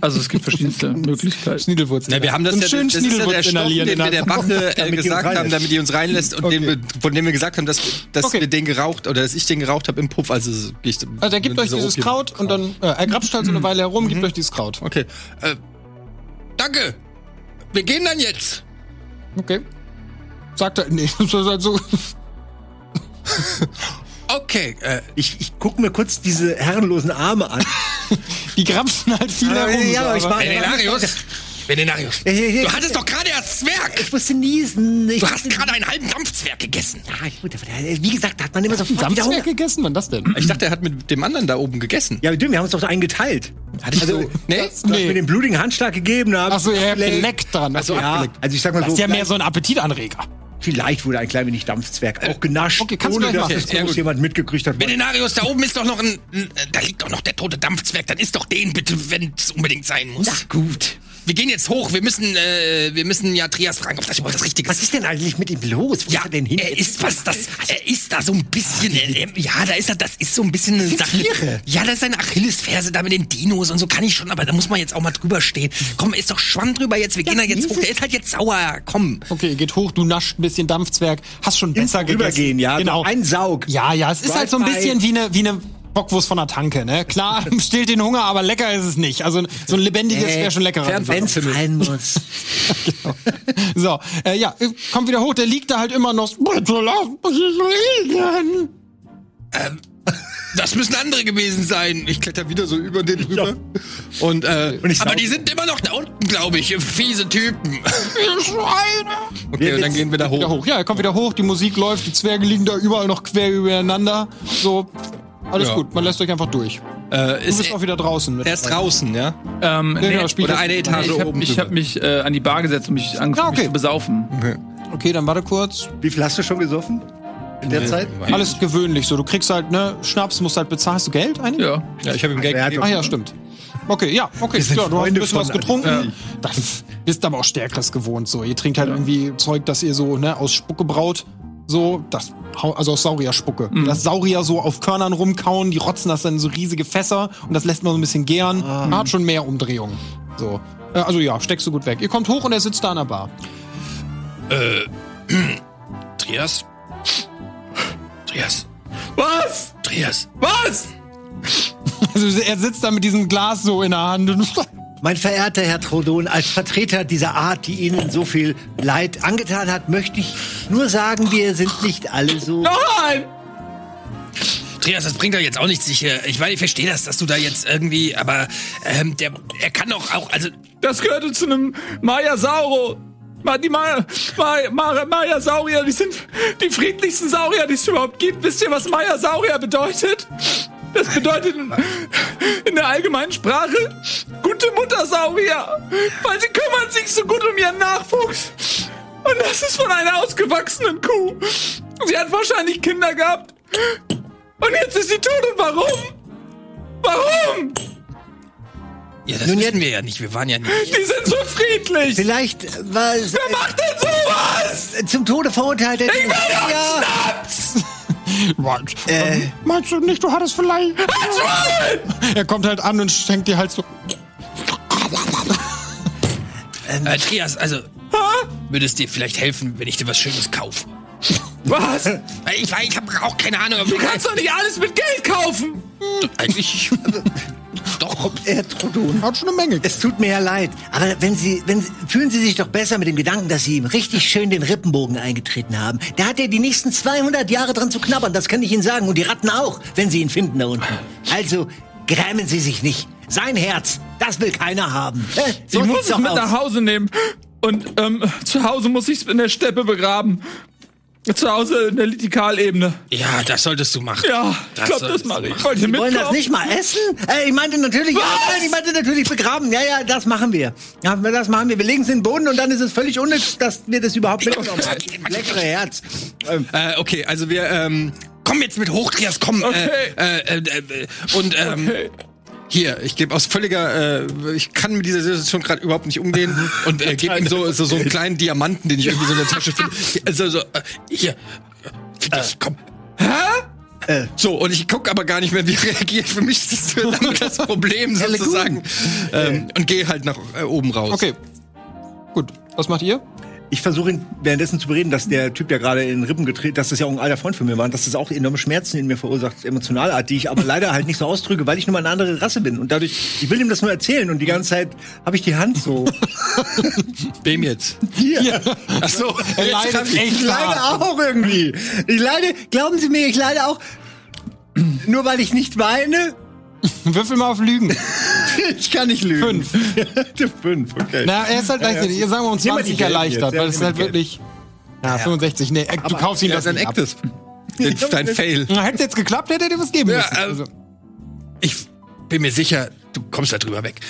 [SPEAKER 4] also es gibt verschiedenste Möglichkeiten.
[SPEAKER 1] Schniedelwurz.
[SPEAKER 2] Na, wir haben das
[SPEAKER 1] Einen
[SPEAKER 2] ja,
[SPEAKER 1] schönen
[SPEAKER 2] das ist ja der Stoff, den wir der
[SPEAKER 1] der-
[SPEAKER 2] Wache äh, gesagt haben, damit die uns reinlässt und den wir, von dem wir gesagt haben, dass, dass
[SPEAKER 1] Okay.
[SPEAKER 2] wir den geraucht oder dass ich den geraucht habe im Puff. Also, so- ich,
[SPEAKER 1] Also er gibt euch dieses
[SPEAKER 2] Opium-
[SPEAKER 1] Kraut und dann, äh, er grapscht halt so eine Weile herum, gibt euch dieses Kraut.
[SPEAKER 2] Okay. Äh, danke. Wir gehen dann jetzt.
[SPEAKER 1] Okay. Sagt er, nee, das ist halt so.
[SPEAKER 2] Okay. Äh,
[SPEAKER 7] Ich, ich guck mir kurz diese herrenlosen Arme an.
[SPEAKER 1] Die grapschen halt viel
[SPEAKER 7] Ja,
[SPEAKER 1] herum.
[SPEAKER 7] ja,
[SPEAKER 1] so,
[SPEAKER 7] aber ich war-
[SPEAKER 2] Venenarius. Venenarius.
[SPEAKER 7] Ja, ja, ja.
[SPEAKER 2] Du hattest doch gerade erst Zwerg.
[SPEAKER 7] Ich musste niesen. Ich
[SPEAKER 2] Du hast gerade einen halben Dampfzwerg gegessen.
[SPEAKER 7] Ja, wie gesagt, da hat man immer sofort wieder
[SPEAKER 1] Dampfzwerg gegessen? Wann das denn?
[SPEAKER 2] Ich dachte, er hat mit dem anderen da oben gegessen.
[SPEAKER 7] Ja, wir haben uns doch eingeteilt.
[SPEAKER 2] Hatte ich
[SPEAKER 7] Also,
[SPEAKER 2] so. Nee?
[SPEAKER 7] Du hast mir den blutigen Handschlag gegeben. da hab
[SPEAKER 1] Achso,
[SPEAKER 7] ich
[SPEAKER 1] ihr habt
[SPEAKER 7] geleckt.
[SPEAKER 1] dran.
[SPEAKER 2] Ach so,
[SPEAKER 1] Okay.
[SPEAKER 7] Ja, also ich sag mal
[SPEAKER 1] Das
[SPEAKER 7] so,
[SPEAKER 1] ist ja mehr so ein Appetitanreger.
[SPEAKER 7] Vielleicht wurde ein klein wenig Dampfzwerg auch genascht,
[SPEAKER 1] okay,
[SPEAKER 7] ohne dass es
[SPEAKER 2] Ja,
[SPEAKER 7] groß jemand mitgekriegt hat.
[SPEAKER 2] Venenarius, da oben ist doch noch ein, ein. Da liegt doch noch der tote Dampfzwerg. Dann ist doch den bitte, wenn es unbedingt sein muss.
[SPEAKER 7] Na gut.
[SPEAKER 2] Wir gehen jetzt hoch. Wir müssen, äh, wir müssen ja Trias fragen, ob das überhaupt das Richtige
[SPEAKER 7] Was
[SPEAKER 2] ist.
[SPEAKER 7] ist denn eigentlich mit ihm los? Wo
[SPEAKER 2] Ja,
[SPEAKER 7] ist er denn hin?
[SPEAKER 2] er ist was, das, er ist da so ein bisschen, äh, äh, ja, da ist er, das ist so ein bisschen eine Sache.
[SPEAKER 7] Tiere.
[SPEAKER 2] Ja, das ist seine Achillesferse da mit den Dinos und so kann ich schon, aber da muss man jetzt auch mal drüber stehen. Komm, ist doch Schwamm drüber jetzt, wir gehen da jetzt hoch. Der ist halt jetzt sauer, komm.
[SPEAKER 1] Okay, ihr geht hoch, du nascht ein bisschen Dampfzwerg, hast schon besser gegessen.
[SPEAKER 7] Rübergehen, ja.
[SPEAKER 1] Genau.
[SPEAKER 7] Ein Saug.
[SPEAKER 1] Ja, ja, es ist halt so ein bisschen wie eine, wie eine Bockwurst von der Tanke, ne? Klar, stillt den Hunger, aber lecker ist es nicht. Also so ein lebendiges wäre schon leckerer.
[SPEAKER 7] Wenn's fallen muss.
[SPEAKER 1] So, äh, ja, äh, kommt wieder hoch, der liegt da halt immer noch. Liegen.
[SPEAKER 2] Das müssen andere gewesen sein. Ich kletter wieder so über den rüber. Und, äh,
[SPEAKER 7] Und ich
[SPEAKER 2] aber die sind immer noch da unten, glaube ich. Fiese Typen.
[SPEAKER 1] Schweine.
[SPEAKER 2] Okay, und dann gehen wir da
[SPEAKER 1] Wieder
[SPEAKER 2] hoch.
[SPEAKER 1] hoch. Ja, er kommt wieder hoch, die Musik läuft, die Zwerge liegen da überall noch quer übereinander. So, alles
[SPEAKER 2] Ja.
[SPEAKER 1] gut, man lässt euch einfach durch.
[SPEAKER 2] Äh,
[SPEAKER 1] Du
[SPEAKER 2] ist
[SPEAKER 1] bist auch wieder draußen. Mit
[SPEAKER 2] er ist draußen, ja?
[SPEAKER 4] Ähm,
[SPEAKER 1] Ja, ja, spielt
[SPEAKER 2] Oder
[SPEAKER 1] das-
[SPEAKER 2] eine Etage
[SPEAKER 4] ich habe
[SPEAKER 2] oben
[SPEAKER 4] ich
[SPEAKER 2] drüber.
[SPEAKER 4] hab mich äh, an die Bar gesetzt und mich angefangen
[SPEAKER 1] Ja, okay.
[SPEAKER 4] mich zu besaufen.
[SPEAKER 1] Okay, dann warte kurz.
[SPEAKER 7] Wie viel hast du schon gesoffen? In der Zeit?
[SPEAKER 1] Alles gewöhnlich so. Du kriegst halt, ne, Schnaps, musst halt bezahlen. Hast du Geld eigentlich?
[SPEAKER 4] Ja.
[SPEAKER 2] Ja, ich habe ihm Geld gegeben.
[SPEAKER 1] Ach ja, stimmt. Okay, ja, okay. Ja, du hast ein bisschen was getrunken. Das bist aber auch Stärkeres gewohnt. So, ihr trinkt halt irgendwie Zeug, das ihr so ne, aus Spucke braut. So, das, also aus Saurierspucke. Das Saurier so auf Körnern rumkauen, die rotzen das dann in so riesige Fässer und das lässt man so ein bisschen gären. Hat schon mehr Umdrehungen. So. Äh, Also ja, steckst du gut weg. Ihr kommt hoch und er sitzt da an der Bar.
[SPEAKER 2] Trias? Trias?
[SPEAKER 4] Was?
[SPEAKER 2] Trias?
[SPEAKER 4] Was?
[SPEAKER 1] Also er sitzt da mit diesem Glas so in der Hand. und-
[SPEAKER 7] Mein verehrter Herr Trodon, als Vertreter dieser Art, die Ihnen so viel Leid angetan hat, möchte ich nur sagen, wir sind nicht alle so.
[SPEAKER 4] Nein!
[SPEAKER 2] Trias, das bringt doch jetzt auch nichts. Ich, äh, ich meine, ich verstehe das, dass du da jetzt irgendwie, aber ähm, der, er kann doch auch, also
[SPEAKER 4] Das gehörte zu einem Maya-Sauro. Ma- Die Maya, Maya, Maya, Maya-Saurier, die sind die friedlichsten Saurier, die es überhaupt gibt. Wisst ihr, was Maya-Saurier bedeutet? Das bedeutet in, der allgemeinen Sprache gute Muttersaurier, weil sie kümmern sich so gut um ihren Nachwuchs. Und das ist von einer ausgewachsenen Kuh. Sie hat wahrscheinlich Kinder gehabt. Und jetzt ist sie tot. Und warum? Warum?
[SPEAKER 2] ja, das
[SPEAKER 7] Nun,
[SPEAKER 2] wissen wir ja nicht. Wir waren ja nicht.
[SPEAKER 4] Die sind so friedlich.
[SPEAKER 7] Vielleicht war es
[SPEAKER 4] Wer macht denn sowas?
[SPEAKER 7] zum Tode verurteilt. Ich ja, äh,
[SPEAKER 1] Meinst du nicht, du hattest vielleicht. Er kommt halt an und schenkt dir halt so.
[SPEAKER 2] Äh, Trias, also würde es dir vielleicht helfen, wenn ich dir was Schönes kaufe?
[SPEAKER 4] Was?
[SPEAKER 2] Ich, ich habe auch keine Ahnung. ob
[SPEAKER 4] Du kannst doch nicht alles mit Geld kaufen.
[SPEAKER 2] eigentlich. Doch.
[SPEAKER 7] Herr Trodon.
[SPEAKER 1] Hat schon eine Menge.
[SPEAKER 7] Es tut mir ja leid, aber wenn Sie, wenn Sie, fühlen Sie sich doch besser mit dem Gedanken, dass Sie ihm richtig schön den Rippenbogen eingetreten haben. Da hat er die nächsten 200 Jahre dran zu knabbern, das kann ich Ihnen sagen. Und die Ratten auch, wenn Sie ihn finden da unten. Also, grämen Sie sich nicht. Sein Herz, das will keiner haben. So
[SPEAKER 4] ich muss es
[SPEAKER 7] doch
[SPEAKER 4] mit
[SPEAKER 7] aus.
[SPEAKER 4] nach Hause nehmen. Und ähm, zu Hause muss ich es in der Steppe begraben. Zu Hause in der Litikalebene.
[SPEAKER 2] Ja, das solltest du machen.
[SPEAKER 4] Ja, ich
[SPEAKER 2] Das
[SPEAKER 4] glaube, das
[SPEAKER 2] solltest
[SPEAKER 4] mache
[SPEAKER 2] du
[SPEAKER 4] ich.
[SPEAKER 2] machen.
[SPEAKER 4] Wollt ihr
[SPEAKER 7] wollen das nicht mal essen? Äh, ich meinte natürlich, ja, nein, ich meinte natürlich begraben. Ja, ja, das machen wir. Ja, das machen wir. Wir legen es in den Boden und dann ist es völlig unnütz, dass wir das überhaupt mitgenommen haben. Leckere Herz. Ähm,
[SPEAKER 2] Äh, okay, also wir ähm, komm jetzt mit hoch, Trias, komm.
[SPEAKER 4] Okay.
[SPEAKER 2] Äh, äh, äh, äh, und ähm,
[SPEAKER 4] Okay.
[SPEAKER 2] Hier, ich gebe aus völliger, äh, ich kann mit dieser Situation gerade überhaupt nicht umgehen und äh, gebe ihm so, so so einen kleinen Diamanten, den ich irgendwie so in der Tasche finde. Also so, äh, hier, für dich, komm.
[SPEAKER 7] Äh.
[SPEAKER 2] So, und ich gucke aber gar nicht mehr, wie reagiert. Für mich ist das das Problem sozusagen. Ähm, und gehe halt nach äh, oben raus.
[SPEAKER 1] Okay. Gut. Was macht ihr?
[SPEAKER 7] Ich versuche ihn währenddessen zu bereden, dass der Typ, der gerade in den Rippen getreten, dass das ja auch ein alter Freund von mir war, und dass das auch enorme Schmerzen in mir verursacht, emotionale Art, die ich aber leider halt nicht so ausdrücke, weil ich nur mal eine andere Rasse bin. Und dadurch, ich will ihm das nur erzählen und die ganze Zeit habe ich die Hand so.
[SPEAKER 2] Wem jetzt?
[SPEAKER 7] Hier.
[SPEAKER 2] Ach so,
[SPEAKER 1] Er leidet
[SPEAKER 2] ich-
[SPEAKER 7] Ich leide auch irgendwie. Ich leide, glauben Sie mir, ich leide auch. Nur weil ich nicht weine,
[SPEAKER 1] Würfel mal auf Lügen.
[SPEAKER 7] ich kann nicht lügen.
[SPEAKER 1] Fünf.
[SPEAKER 7] Fünf, okay.
[SPEAKER 1] Na, er ist halt
[SPEAKER 7] Ja, ja.
[SPEAKER 1] leichtsinnig. Sagen wir uns
[SPEAKER 7] Nimm mal
[SPEAKER 1] 20
[SPEAKER 7] die Geld
[SPEAKER 1] erleichtert,
[SPEAKER 7] ja,
[SPEAKER 1] weil es ist halt wirklich. Ja, 65. Nee, du kaufst ihm
[SPEAKER 2] Ja,
[SPEAKER 1] das nicht ab.
[SPEAKER 2] Den- Dein Fail.
[SPEAKER 1] Na, Hätte es jetzt geklappt, hätte er dir was geben
[SPEAKER 2] Ja,
[SPEAKER 1] müssen.
[SPEAKER 2] äh,
[SPEAKER 1] Also,
[SPEAKER 2] Ich bin mir sicher, du kommst da drüber weg.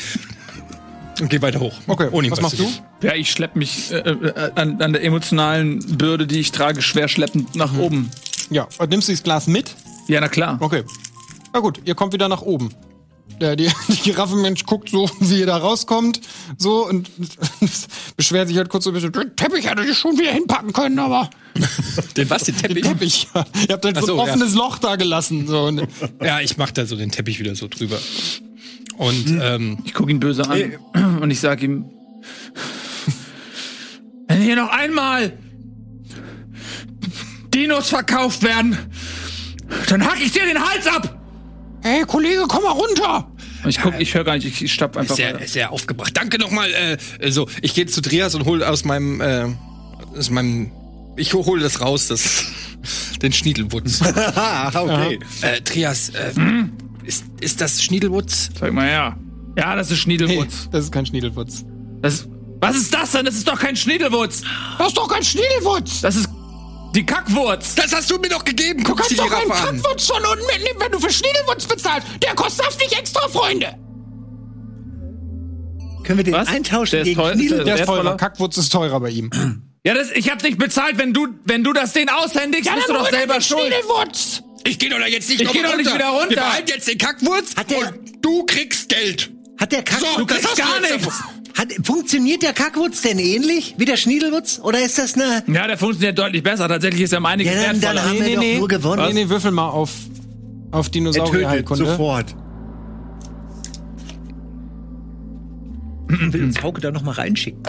[SPEAKER 2] Und geh weiter hoch.
[SPEAKER 1] okay,
[SPEAKER 2] Ohne
[SPEAKER 1] was machst du?
[SPEAKER 4] Ja, ich schleppe mich äh, äh, an, an der emotionalen Bürde, die ich trage, schwer schleppend nach oben.
[SPEAKER 1] Ja, und nimmst du das Glas mit?
[SPEAKER 4] Ja, na klar.
[SPEAKER 1] Okay. Na gut, ihr kommt wieder nach oben. Der, die, die Giraffenmensch guckt so, wie ihr da rauskommt, so und beschwert sich halt kurz so ein bisschen. Den Teppich hätte ich schon wieder hinpacken können, aber
[SPEAKER 2] Den was, den
[SPEAKER 1] den
[SPEAKER 2] Teppich?
[SPEAKER 1] Teppich. Ja. Ihr habt halt
[SPEAKER 2] Ach
[SPEAKER 1] so ein
[SPEAKER 2] so, ja.
[SPEAKER 1] offenes Loch da gelassen. So. Und,
[SPEAKER 2] Ja, ich mach da so den Teppich wieder so drüber. Und
[SPEAKER 1] Hm.
[SPEAKER 2] ähm,
[SPEAKER 4] Ich gucke ihn böse an und ich sage ihm: Wenn hier noch einmal Dinos verkauft werden, dann hack ich dir den Hals ab!
[SPEAKER 1] Hey Kollege, komm mal runter!
[SPEAKER 4] Und ich guck, ich höre gar nicht, ich, ich stapp einfach
[SPEAKER 2] sehr,
[SPEAKER 4] weiter.
[SPEAKER 2] sehr aufgebracht. Danke nochmal. Äh, so, ich gehe zu Trias und hole aus meinem, äh, aus meinem, ich hole das raus, das, den Schniedelwutz.
[SPEAKER 7] Ah, okay.
[SPEAKER 2] äh, Trias, äh, ist, ist das Schniedelwutz?
[SPEAKER 4] Sag mal ja. Ja, das ist
[SPEAKER 1] Nee,
[SPEAKER 4] Schniedelwutz.
[SPEAKER 1] das ist kein
[SPEAKER 4] Die Kackwurz.
[SPEAKER 2] Das hast du mir doch gegeben. Guck dir
[SPEAKER 3] Kannst doch einen
[SPEAKER 2] an.
[SPEAKER 3] Kackwurz schon unten mitnehmen, wenn du für Schniedelwurz bezahlst. Der kostet nicht extra, Freunde.
[SPEAKER 7] Können wir den
[SPEAKER 4] Was?
[SPEAKER 7] eintauschen
[SPEAKER 4] Der ist
[SPEAKER 7] gegen
[SPEAKER 4] teuer-
[SPEAKER 7] Schniedel?
[SPEAKER 4] der
[SPEAKER 1] Der ist teurer. Kackwurz ist teurer bei ihm.
[SPEAKER 4] Ja, das, ich hab nicht bezahlt. Wenn du, wenn du das Ding aushändigst, bist du doch selber
[SPEAKER 3] den
[SPEAKER 4] schuld.
[SPEAKER 3] Schniedelwurz.
[SPEAKER 2] Ich geh doch da jetzt nicht
[SPEAKER 4] Ich geh doch nicht wieder runter.
[SPEAKER 2] Wir behalten jetzt den Kackwurz
[SPEAKER 7] Hat der-
[SPEAKER 2] und du kriegst Geld.
[SPEAKER 7] Hat der Kack
[SPEAKER 2] So,
[SPEAKER 4] Du kriegst gar nichts.
[SPEAKER 7] Hat, funktioniert der Kackwurz denn ähnlich wie der Schniedelwurz? Oder ist das eine.
[SPEAKER 4] Ja, der funktioniert deutlich besser. Tatsächlich ist er einiges
[SPEAKER 7] Ja, dann- dann haben wir doch nur gewonnen.
[SPEAKER 1] Nee, nee, würfel mal auf, auf Dinosaurierheilkunde.
[SPEAKER 7] sofort. will uns Hauke da noch mal reinschicken.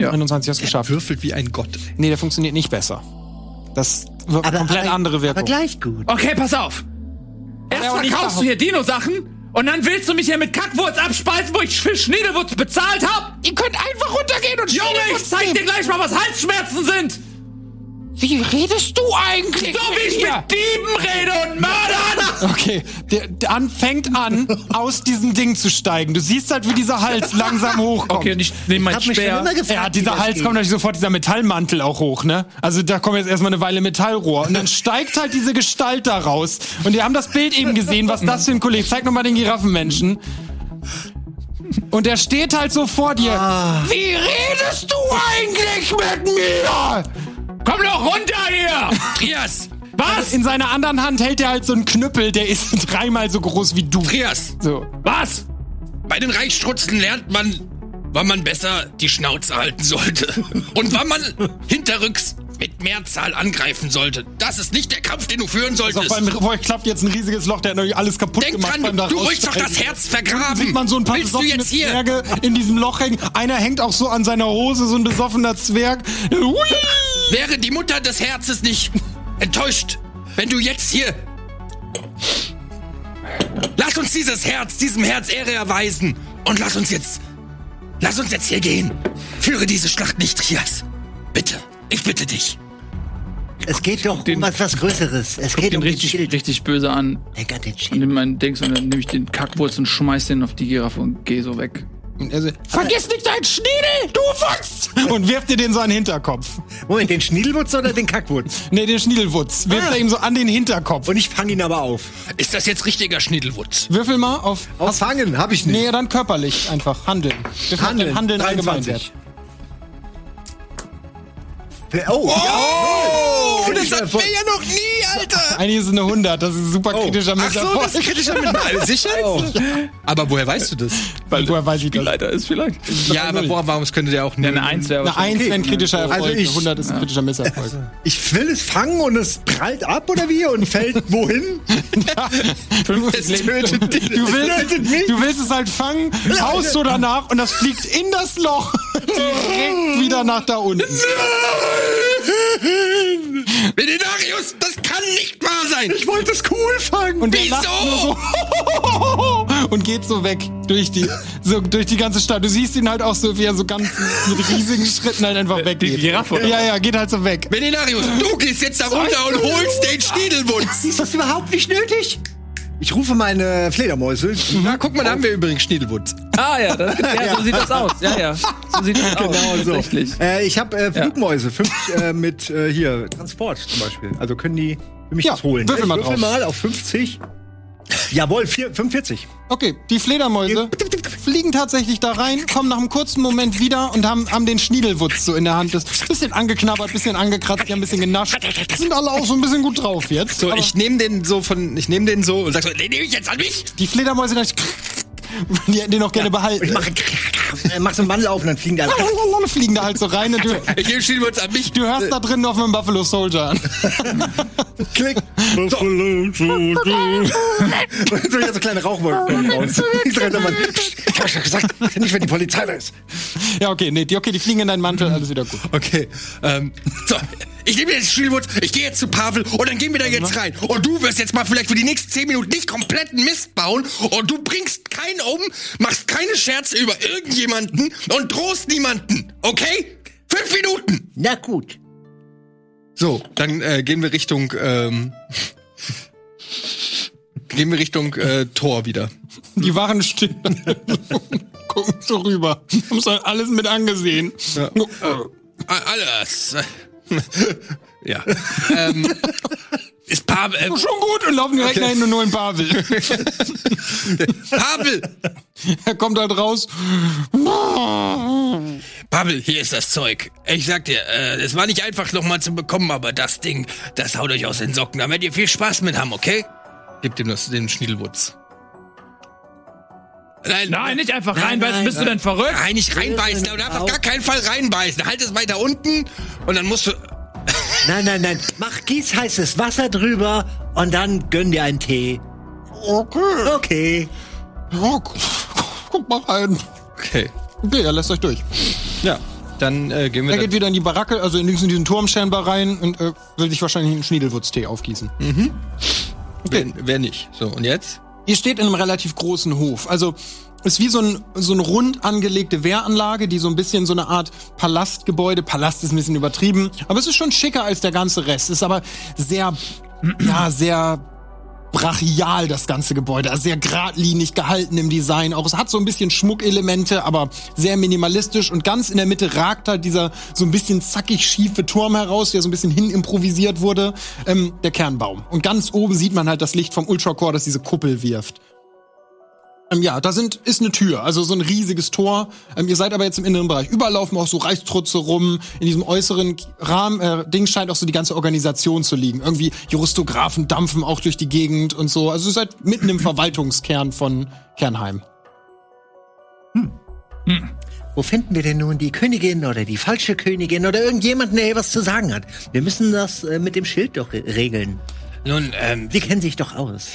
[SPEAKER 1] 21 hast geschafft.
[SPEAKER 2] Würfelt wie ein Gott.
[SPEAKER 1] Nee, der funktioniert nicht besser. Das wird
[SPEAKER 7] Aber,
[SPEAKER 1] komplett
[SPEAKER 7] aber,
[SPEAKER 1] andere Wirkung.
[SPEAKER 7] Aber gleich gut.
[SPEAKER 4] Okay, pass auf. Erst
[SPEAKER 1] Ja,
[SPEAKER 4] verkaufst du hier Dino-Sachen und dann willst du mich hier mit Kackwurz abspeisen, wo ich für Schniedelwurz bezahlt hab?
[SPEAKER 3] Ihr könnt einfach runtergehen und
[SPEAKER 4] Junge, ich zeig dir gleich mal, was Halsschmerzen sind.
[SPEAKER 3] Wie redest du eigentlich?
[SPEAKER 4] So wie ich mit
[SPEAKER 3] hier?
[SPEAKER 4] Dieben rede und Mördern.
[SPEAKER 1] Okay, der, der an, fängt an, aus diesem Ding zu steigen. Du siehst halt, wie dieser Hals langsam hochkommt.
[SPEAKER 4] Okay, und ich nehme mein Speer.
[SPEAKER 7] immer gefragt,
[SPEAKER 1] Ja, dieser Hals
[SPEAKER 7] geht.
[SPEAKER 1] kommt natürlich sofort dieser Metallmantel auch hoch, ne? Also da kommt jetzt erstmal eine Weile Metallrohr. Und dann steigt halt diese Gestalt da raus. Und wir haben das Bild eben gesehen, was das für ein Kollege. Zeig nochmal den Giraffenmenschen. Und der steht halt so vor dir.
[SPEAKER 3] Wie redest du eigentlich mit mir?
[SPEAKER 4] Komm doch runter hier.
[SPEAKER 2] Trias!
[SPEAKER 4] Was?
[SPEAKER 1] In seiner anderen Hand hält er halt so einen Knüppel, der ist dreimal so groß wie du.
[SPEAKER 2] Trias!
[SPEAKER 1] So.
[SPEAKER 4] Was?
[SPEAKER 2] Bei den Reichsstrutzen lernt man, wann man besser die Schnauze halten sollte. Und wann man hinterrücks mit Mehrzahl angreifen sollte. Das ist nicht der Kampf, den du führen
[SPEAKER 1] So,
[SPEAKER 2] solltest.
[SPEAKER 1] beim Roy klappt jetzt ein riesiges Loch, der hat natürlich alles kaputt
[SPEAKER 2] Denk
[SPEAKER 1] gemacht
[SPEAKER 2] dran,
[SPEAKER 1] beim da
[SPEAKER 2] du ruhig doch das Herz vergraben.
[SPEAKER 1] sieht man so ein paar
[SPEAKER 2] Willst du jetzt hier?
[SPEAKER 1] Zwerge in diesem Loch hängen. Einer hängt auch so an seiner Hose, so ein besoffener Zwerg. Hui!
[SPEAKER 2] Wäre die Mutter des Herzens nicht enttäuscht, wenn du jetzt hier. Lass uns dieses Herz, diesem Herz Ehre erweisen. Und lass uns jetzt. Lass uns jetzt hier gehen. Führe diese Schlacht nicht, Trias. Bitte. Ich bitte dich.
[SPEAKER 7] Es geht doch
[SPEAKER 4] den-
[SPEAKER 7] um was, was Größeres. Es geht
[SPEAKER 4] Den
[SPEAKER 7] um den
[SPEAKER 4] richtig,
[SPEAKER 7] Schild.
[SPEAKER 4] richtig böse an.
[SPEAKER 7] Denk an den
[SPEAKER 4] Und
[SPEAKER 7] Schild.
[SPEAKER 4] nimm mein Dings und dann nehme ich den Kackwurz und schmeiß den auf die Giraffe und geh so weg.
[SPEAKER 1] Also,
[SPEAKER 3] Vergiss nicht deinen Schniedel, du Wutz!
[SPEAKER 1] und wirft dir den so an den Hinterkopf.
[SPEAKER 7] Moment, den Schniedelwurz oder den Kackwurz?
[SPEAKER 1] Nee, den Schniedelwutz. Wirft
[SPEAKER 7] Ah.
[SPEAKER 1] er ihm so an den Hinterkopf.
[SPEAKER 7] Und ich fange ihn aber auf.
[SPEAKER 2] Ist das jetzt richtiger Schniedelwutz?
[SPEAKER 1] Würfel mal auf.
[SPEAKER 7] Auffangen, hab ich nicht.
[SPEAKER 1] Nee, dann körperlich einfach. Handeln. Würfel auf
[SPEAKER 7] Handeln,
[SPEAKER 1] den Handeln
[SPEAKER 7] 23.
[SPEAKER 1] Allgemeinwert.
[SPEAKER 7] Oh,
[SPEAKER 2] Oh,
[SPEAKER 7] das hatten wir
[SPEAKER 2] ja noch nie, Alter!
[SPEAKER 1] Eigentlich ist es eine 100, das ist ein super kritischer
[SPEAKER 2] Ach so,
[SPEAKER 1] Misserfolg.
[SPEAKER 2] das ist kritischer mit Sicher? Aber woher weißt du das?
[SPEAKER 1] Weil woher weiß ich das?
[SPEAKER 4] Ist vielleicht.
[SPEAKER 2] Ja, aber boah, warum es könnte der auch
[SPEAKER 4] Ja, eine Eins wäre
[SPEAKER 1] Eine 1 wäre ein kritischer Erfolg,
[SPEAKER 7] Also ich-
[SPEAKER 1] eine 100 ist ein kritischer Misserfolg.
[SPEAKER 7] Ich will es fangen und es prallt ab oder wie und fällt wohin?
[SPEAKER 2] Es tötet dich.
[SPEAKER 1] Du willst,
[SPEAKER 7] Tötet mich?
[SPEAKER 1] du willst es halt fangen, haust so danach und das fliegt in das Loch direkt wieder nach da unten.
[SPEAKER 2] Benedarius, das kann nicht wahr sein!
[SPEAKER 7] Ich wollte es cool fangen.
[SPEAKER 1] Und der
[SPEAKER 2] Wieso?
[SPEAKER 1] lacht nur so und geht so weg durch die, so durch die ganze Stadt. Du siehst ihn halt auch so, wie er so ganz mit riesigen Schritten halt einfach weggeht.
[SPEAKER 4] die Giraffe, oder?
[SPEAKER 1] Ja, ja, geht halt so weg.
[SPEAKER 2] Benedarius, du gehst jetzt da runter und holst den Schniedelwutz!
[SPEAKER 7] Ist das überhaupt nicht nötig? Ich rufe meine Fledermäuse.
[SPEAKER 2] Na, guck mal, da haben wir übrigens Schniedelwutz.
[SPEAKER 4] Ah ja, das, ja, so sieht das aus. Ja, ja. So sieht das aus.
[SPEAKER 7] Genau so.
[SPEAKER 4] Tatsächlich.
[SPEAKER 7] Äh, ich habe äh, Flugmäuse, fünf äh, mit äh, hier Transport zum Beispiel. Also können die für mich
[SPEAKER 1] Ja,
[SPEAKER 7] das holen.
[SPEAKER 1] würfel
[SPEAKER 7] ich
[SPEAKER 1] mal
[SPEAKER 7] würfel
[SPEAKER 1] drauf.
[SPEAKER 7] mal auf 50. Jawohl, vier, 45.
[SPEAKER 1] Okay, die Fledermäuse fliegen tatsächlich da rein, kommen nach einem kurzen Moment wieder und haben, haben den Schniedelwutz so in der Hand. Das bisschen angeknabbert, bisschen angekratzt, die haben ein bisschen genascht. Sind alle auch so ein bisschen gut drauf jetzt.
[SPEAKER 2] So, ich nehme den so von, ich nehme den so und sag so, den nehme ich jetzt an mich?
[SPEAKER 1] die Fledermäuse, die hätten den auch gerne behalten.
[SPEAKER 7] Ich mache äh, mach so einen Mandel auf und dann fliegen da.
[SPEAKER 1] fliegen da halt so rein und du,
[SPEAKER 2] Ich nehme Schniedelwutz an mich.
[SPEAKER 1] du hörst da drin noch dem Buffalo Soldier an.
[SPEAKER 7] Klick. Und so jetzt so kleine Rauchwolken raus. Mal, ich hab schon gesagt, nicht wenn die Polizei da ist.
[SPEAKER 1] Ja, okay, nee, die, okay, die fliegen in deinen Mantel, alles wieder gut.
[SPEAKER 2] Okay, ähm, so. Ich nehme jetzt Schniedelwutz, ich gehe jetzt zu Pavel und dann gehen wir da jetzt rein. Und du wirst jetzt mal vielleicht für die nächsten 10 Minuten nicht kompletten Mist bauen und du bringst keinen um, machst keine Scherze über irgendjemanden und drohst niemanden. Okay? Fünf Minuten!
[SPEAKER 7] Na gut.
[SPEAKER 2] So, dann äh, gehen wir Richtung, ähm, gehen wir Richtung äh, Tor wieder.
[SPEAKER 1] Die waren still. Gucken so rüber. Haben so alles mit angesehen.
[SPEAKER 2] Ja. A- Alles. Ja. ähm, ist Pavel. Äh,
[SPEAKER 1] Schon gut und laufen direkt nach hinten und holen Pavel.
[SPEAKER 2] Pavel!
[SPEAKER 1] er kommt halt raus.
[SPEAKER 2] Pavel, hier ist das Zeug. Ich sag dir, äh, es war nicht einfach nochmal zu bekommen, aber das Ding, das haut euch aus den Socken. Da werdet ihr viel Spaß mit haben, okay? Gib ihm das, den Schniedelwutz. Nein,
[SPEAKER 4] Nein, nicht einfach
[SPEAKER 7] Nein,
[SPEAKER 4] reinbeißen.
[SPEAKER 7] nein,
[SPEAKER 4] Bist du denn verrückt?
[SPEAKER 2] Nein, nicht reinbeißen. Du darfst auf gar keinen Fall reinbeißen. Halt es weiter unten und dann musst du.
[SPEAKER 7] Nein, nein, nein. Mach gießheißes Wasser drüber und dann gönn dir einen Tee.
[SPEAKER 1] Okay.
[SPEAKER 7] Okay.
[SPEAKER 1] Ja, gu- guck mal rein.
[SPEAKER 2] Okay.
[SPEAKER 1] Okay, er lässt euch durch.
[SPEAKER 2] Ja, dann äh, gehen wir.
[SPEAKER 1] Er
[SPEAKER 2] da-
[SPEAKER 1] geht wieder in die Baracke, also in diesen, diesen Turm scheinbar rein und äh, will sich wahrscheinlich einen Schniedelwurztee aufgießen.
[SPEAKER 2] wer, wer nicht? So, und jetzt?
[SPEAKER 1] Ihr steht in einem relativ großen Hof. Also ist wie so ein, so eine rund angelegte Wehranlage, die so ein bisschen so eine Art Palastgebäude, Palast ist ein bisschen übertrieben, aber es ist schon schicker als der ganze Rest. Ist aber sehr, ja, sehr brachial, das ganze Gebäude. Also sehr geradlinig gehalten im Design. Auch es hat so ein bisschen Schmuckelemente, aber sehr minimalistisch. Und ganz in der Mitte ragt halt dieser so ein bisschen zackig schiefe Turm heraus, der so ein bisschen hin improvisiert wurde. Ähm, der Kernbaum. Und ganz oben sieht man halt das Licht vom Ultracore, das diese Kuppel wirft. Ähm, ja, da sind, ist eine Tür, also so ein riesiges Tor. Ähm, ihr seid aber jetzt im inneren Bereich. Überall laufen auch so Reichstrutze rum. In diesem äußeren Rahmen, äh, Ding scheint auch so die ganze Organisation zu liegen. Irgendwie Juristographen dampfen auch durch die Gegend und so. Also ihr seid mitten im Verwaltungskern von Kernheim.
[SPEAKER 7] Wo finden wir denn nun die Königin oder die falsche Königin oder irgendjemanden, der hier was zu sagen hat? Wir müssen das äh, mit dem Schild doch re regeln.
[SPEAKER 2] Nun, ähm,
[SPEAKER 7] Sie kennen sich doch aus.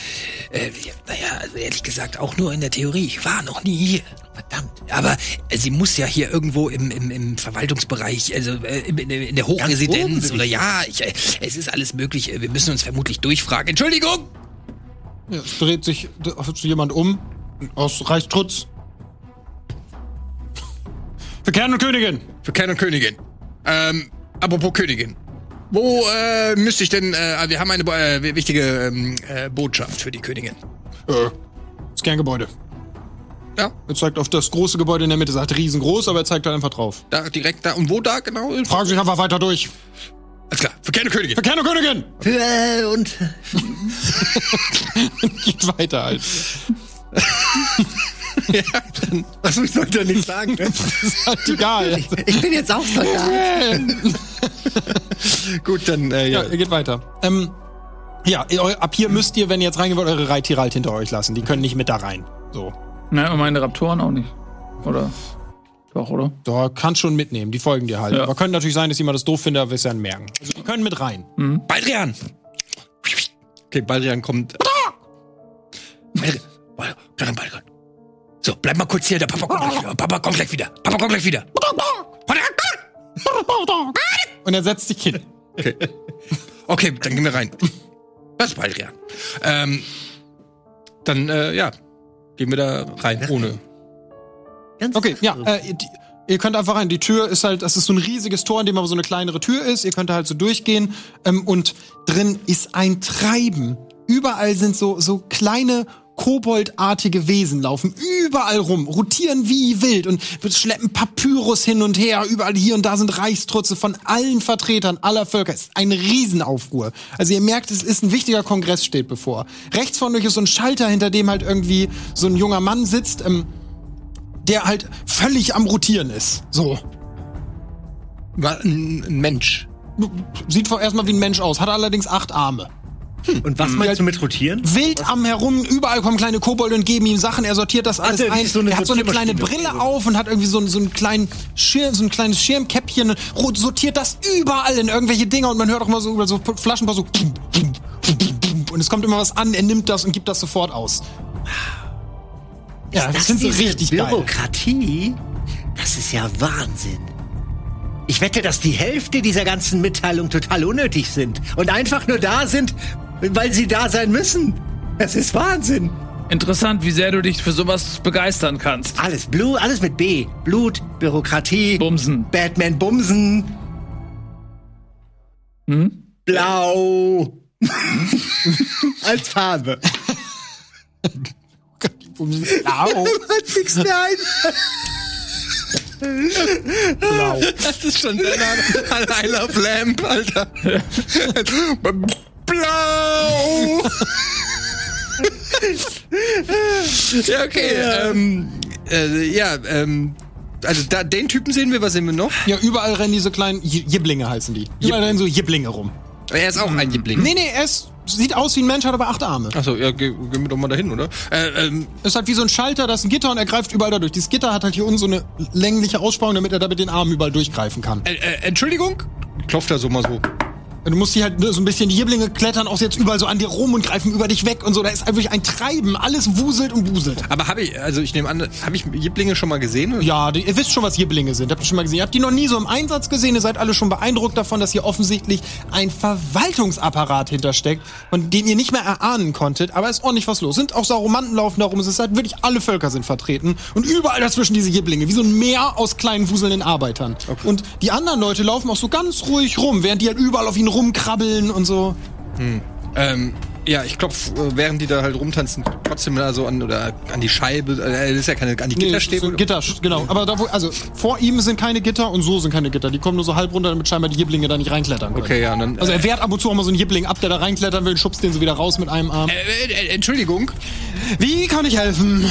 [SPEAKER 2] äh, naja, also ehrlich gesagt, auch nur in der Theorie. Ich war noch nie hier. Verdammt. Aber äh, sie muss ja hier irgendwo im, im, im Verwaltungsbereich, also äh, in, in, der Hochresidenz oder ja, ich, äh, es ist alles möglich. Wir müssen uns vermutlich durchfragen. Entschuldigung!
[SPEAKER 1] Ja, es dreht sich jemand um aus Reichstrutz. Für Kern und Königin.
[SPEAKER 2] Für Kern und Königin. Ähm, apropos Königin. Wo äh, müsste ich denn, äh, wir haben eine äh, wichtige ähm, äh, Botschaft für die Königin.
[SPEAKER 1] Äh, das Kerngebäude.
[SPEAKER 2] Ja,
[SPEAKER 1] Er zeigt auf das große Gebäude in der Mitte. Es ist riesengroß, aber er zeigt halt einfach drauf.
[SPEAKER 2] da direkt da. Und wo da genau?
[SPEAKER 1] Fragen Sie sich einfach weiter durch.
[SPEAKER 2] Alles klar, für Königin.
[SPEAKER 1] Für Königin!
[SPEAKER 7] Für, äh, und
[SPEAKER 1] Geht weiter halt.
[SPEAKER 7] was ich sollte nicht sagen. Ne?
[SPEAKER 1] Ist halt egal.
[SPEAKER 7] Ich bin jetzt auch Soldat.
[SPEAKER 2] Gut, dann, äh,
[SPEAKER 1] Ja,
[SPEAKER 2] ja.
[SPEAKER 1] ihr geht weiter. Ähm, ja, eu- ab hier müsst ihr, wenn ihr jetzt reingehen wollt, eure Reittiere halt hinter euch lassen. Die können nicht mit da rein. So.
[SPEAKER 4] Ne, und meine Raptoren auch nicht. Oder? Doch, oder?
[SPEAKER 1] Da kannst schon mitnehmen, die folgen dir halt.
[SPEAKER 4] Ja.
[SPEAKER 1] Aber könnte natürlich sein, dass jemand das doof findet, aber wir es ja merken. Also die können mit rein.
[SPEAKER 2] Baldrian! Okay, Baldrian kommt. Baldrian, Baldrian, Baldrian. So, bleib mal kurz hier, der Papa kommt gleich wieder. Papa kommt gleich wieder. Papa kommt gleich wieder.
[SPEAKER 1] Und er setzt sich hin.
[SPEAKER 2] Okay, dann gehen wir rein. Das ist Baldrian. Ähm, dann, äh, ja, gehen wir da rein, ohne.
[SPEAKER 7] Ganz
[SPEAKER 1] Okay, ja, äh, die, ihr könnt einfach rein. Die Tür ist halt, das ist so ein riesiges Tor, in dem aber so eine kleinere Tür ist. Ihr könnt da halt so durchgehen. Ähm, und drin ist ein Treiben. Überall sind so, so kleine koboldartige Wesen laufen überall rum, rotieren wie wild und schleppen Papyrus hin und her. Überall hier und da sind Reichstrutze von allen Vertretern aller Völker. Es ist ein Riesenaufruhr. Also ihr merkt, es ist ein wichtiger Kongress steht bevor. Rechts von euch ist so ein Schalter, hinter dem halt irgendwie so ein junger Mann sitzt. Ähm, der halt völlig am Rotieren ist. So.
[SPEAKER 2] Ein, Mensch.
[SPEAKER 1] Sieht erstmal wie ein Mensch aus, hat allerdings acht Arme.
[SPEAKER 7] Und was meinst du mit rotieren?
[SPEAKER 1] Wild am herum, überall kommen kleine Kobolde und geben ihm Sachen, er sortiert das alles ein.
[SPEAKER 7] so
[SPEAKER 1] er hat so eine kleine. Brille auf und hat irgendwie so, so, einen kleinen Schirm, so ein kleines Schirmkäppchen und sortiert das überall in irgendwelche Dinger und man hört auch mal so über so Flaschen so und es kommt immer was an, er nimmt das und gibt das sofort aus. Ja, das, sind so richtig geil.
[SPEAKER 7] Bürokratie? Das ist ja Wahnsinn. Ich wette, dass die Hälfte dieser ganzen Mitteilungen total unnötig sind und einfach nur da sind, weil sie da sein müssen. Das ist Wahnsinn.
[SPEAKER 4] Interessant, wie sehr du dich für sowas begeistern kannst.
[SPEAKER 7] Alles Blut, alles mit B. Blut, Bürokratie,
[SPEAKER 4] Bumsen.
[SPEAKER 7] Batman Bumsen,
[SPEAKER 4] Hm?
[SPEAKER 7] Blau. Als Farbe.
[SPEAKER 1] Blau.
[SPEAKER 7] Was fix mir ein?
[SPEAKER 1] Blau.
[SPEAKER 3] Das ist schon an I Love Lamp, Alter. Blau! ja, okay. Ähm, äh, ja, ähm, also da, den Typen sehen wir, was sehen wir noch?
[SPEAKER 1] Ja, überall rennen diese kleinen J- Jibblinge heißen die. Überall rennen so Jibblinge rum.
[SPEAKER 3] Er ist auch ein Liebling.
[SPEAKER 1] Nee, nee, er ist, sieht aus wie ein Mensch, hat aber acht Arme.
[SPEAKER 3] Achso, ja, ge gehen wir doch mal dahin, oder? Äh, ähm,
[SPEAKER 1] Ist halt wie so ein Schalter, da ist ein Gitter und er greift überall da durch. Dieses Gitter hat halt hier unten so eine längliche Aussparung, damit er da mit den Armen überall durchgreifen kann.
[SPEAKER 3] äh, äh, Entschuldigung? Klopft er so mal so.
[SPEAKER 1] Du musst hier halt so ein bisschen die Jibblinge klettern auch jetzt überall so an dir rum und greifen über dich weg und so. Da ist wirklich ein Treiben. Alles wuselt und wuselt.
[SPEAKER 3] Aber habe ich, also ich nehme an, habe ich Lieblinge schon mal gesehen? Oder?
[SPEAKER 1] Ja, die, ihr wisst schon, was Jibblinge sind. Habt ihr schon mal gesehen? Ihr habt die noch nie so im Einsatz gesehen. Ihr seid alle schon beeindruckt davon, dass hier offensichtlich ein Verwaltungsapparat hintersteckt, von den ihr nicht mehr erahnen konntet. Aber es ist ordentlich was los. Sind auch Sauromanten laufen da rum. Es ist halt wirklich alle Völker sind vertreten. Und überall dazwischen diese Jibblinge. Wie so ein Meer aus kleinen wuselnden Arbeitern. Und die anderen Leute laufen auch so ganz ruhig rum, während die halt überall auf ihn rumkrabbeln und so.
[SPEAKER 3] Ähm, ja, ich klopf, äh, während die da halt rumtanzen, trotzdem da so an oder an die Scheibe. Äh, das ist ja keine an die
[SPEAKER 1] Nee,
[SPEAKER 3] Gitterstäbe.
[SPEAKER 1] so Gitter, genau. Aber da wo, also vor ihm sind keine Gitter und so sind keine Gitter. Die kommen nur so halb runter, damit scheinbar die Jibblinge da nicht reinklettern können.
[SPEAKER 3] Okay, ja, dann.
[SPEAKER 1] Also er wehrt ab und zu auch mal so einen Jibbling ab, der da reinklettern will, schubst den so wieder raus mit einem Arm.
[SPEAKER 3] äh, äh, Entschuldigung.
[SPEAKER 1] Wie kann ich helfen?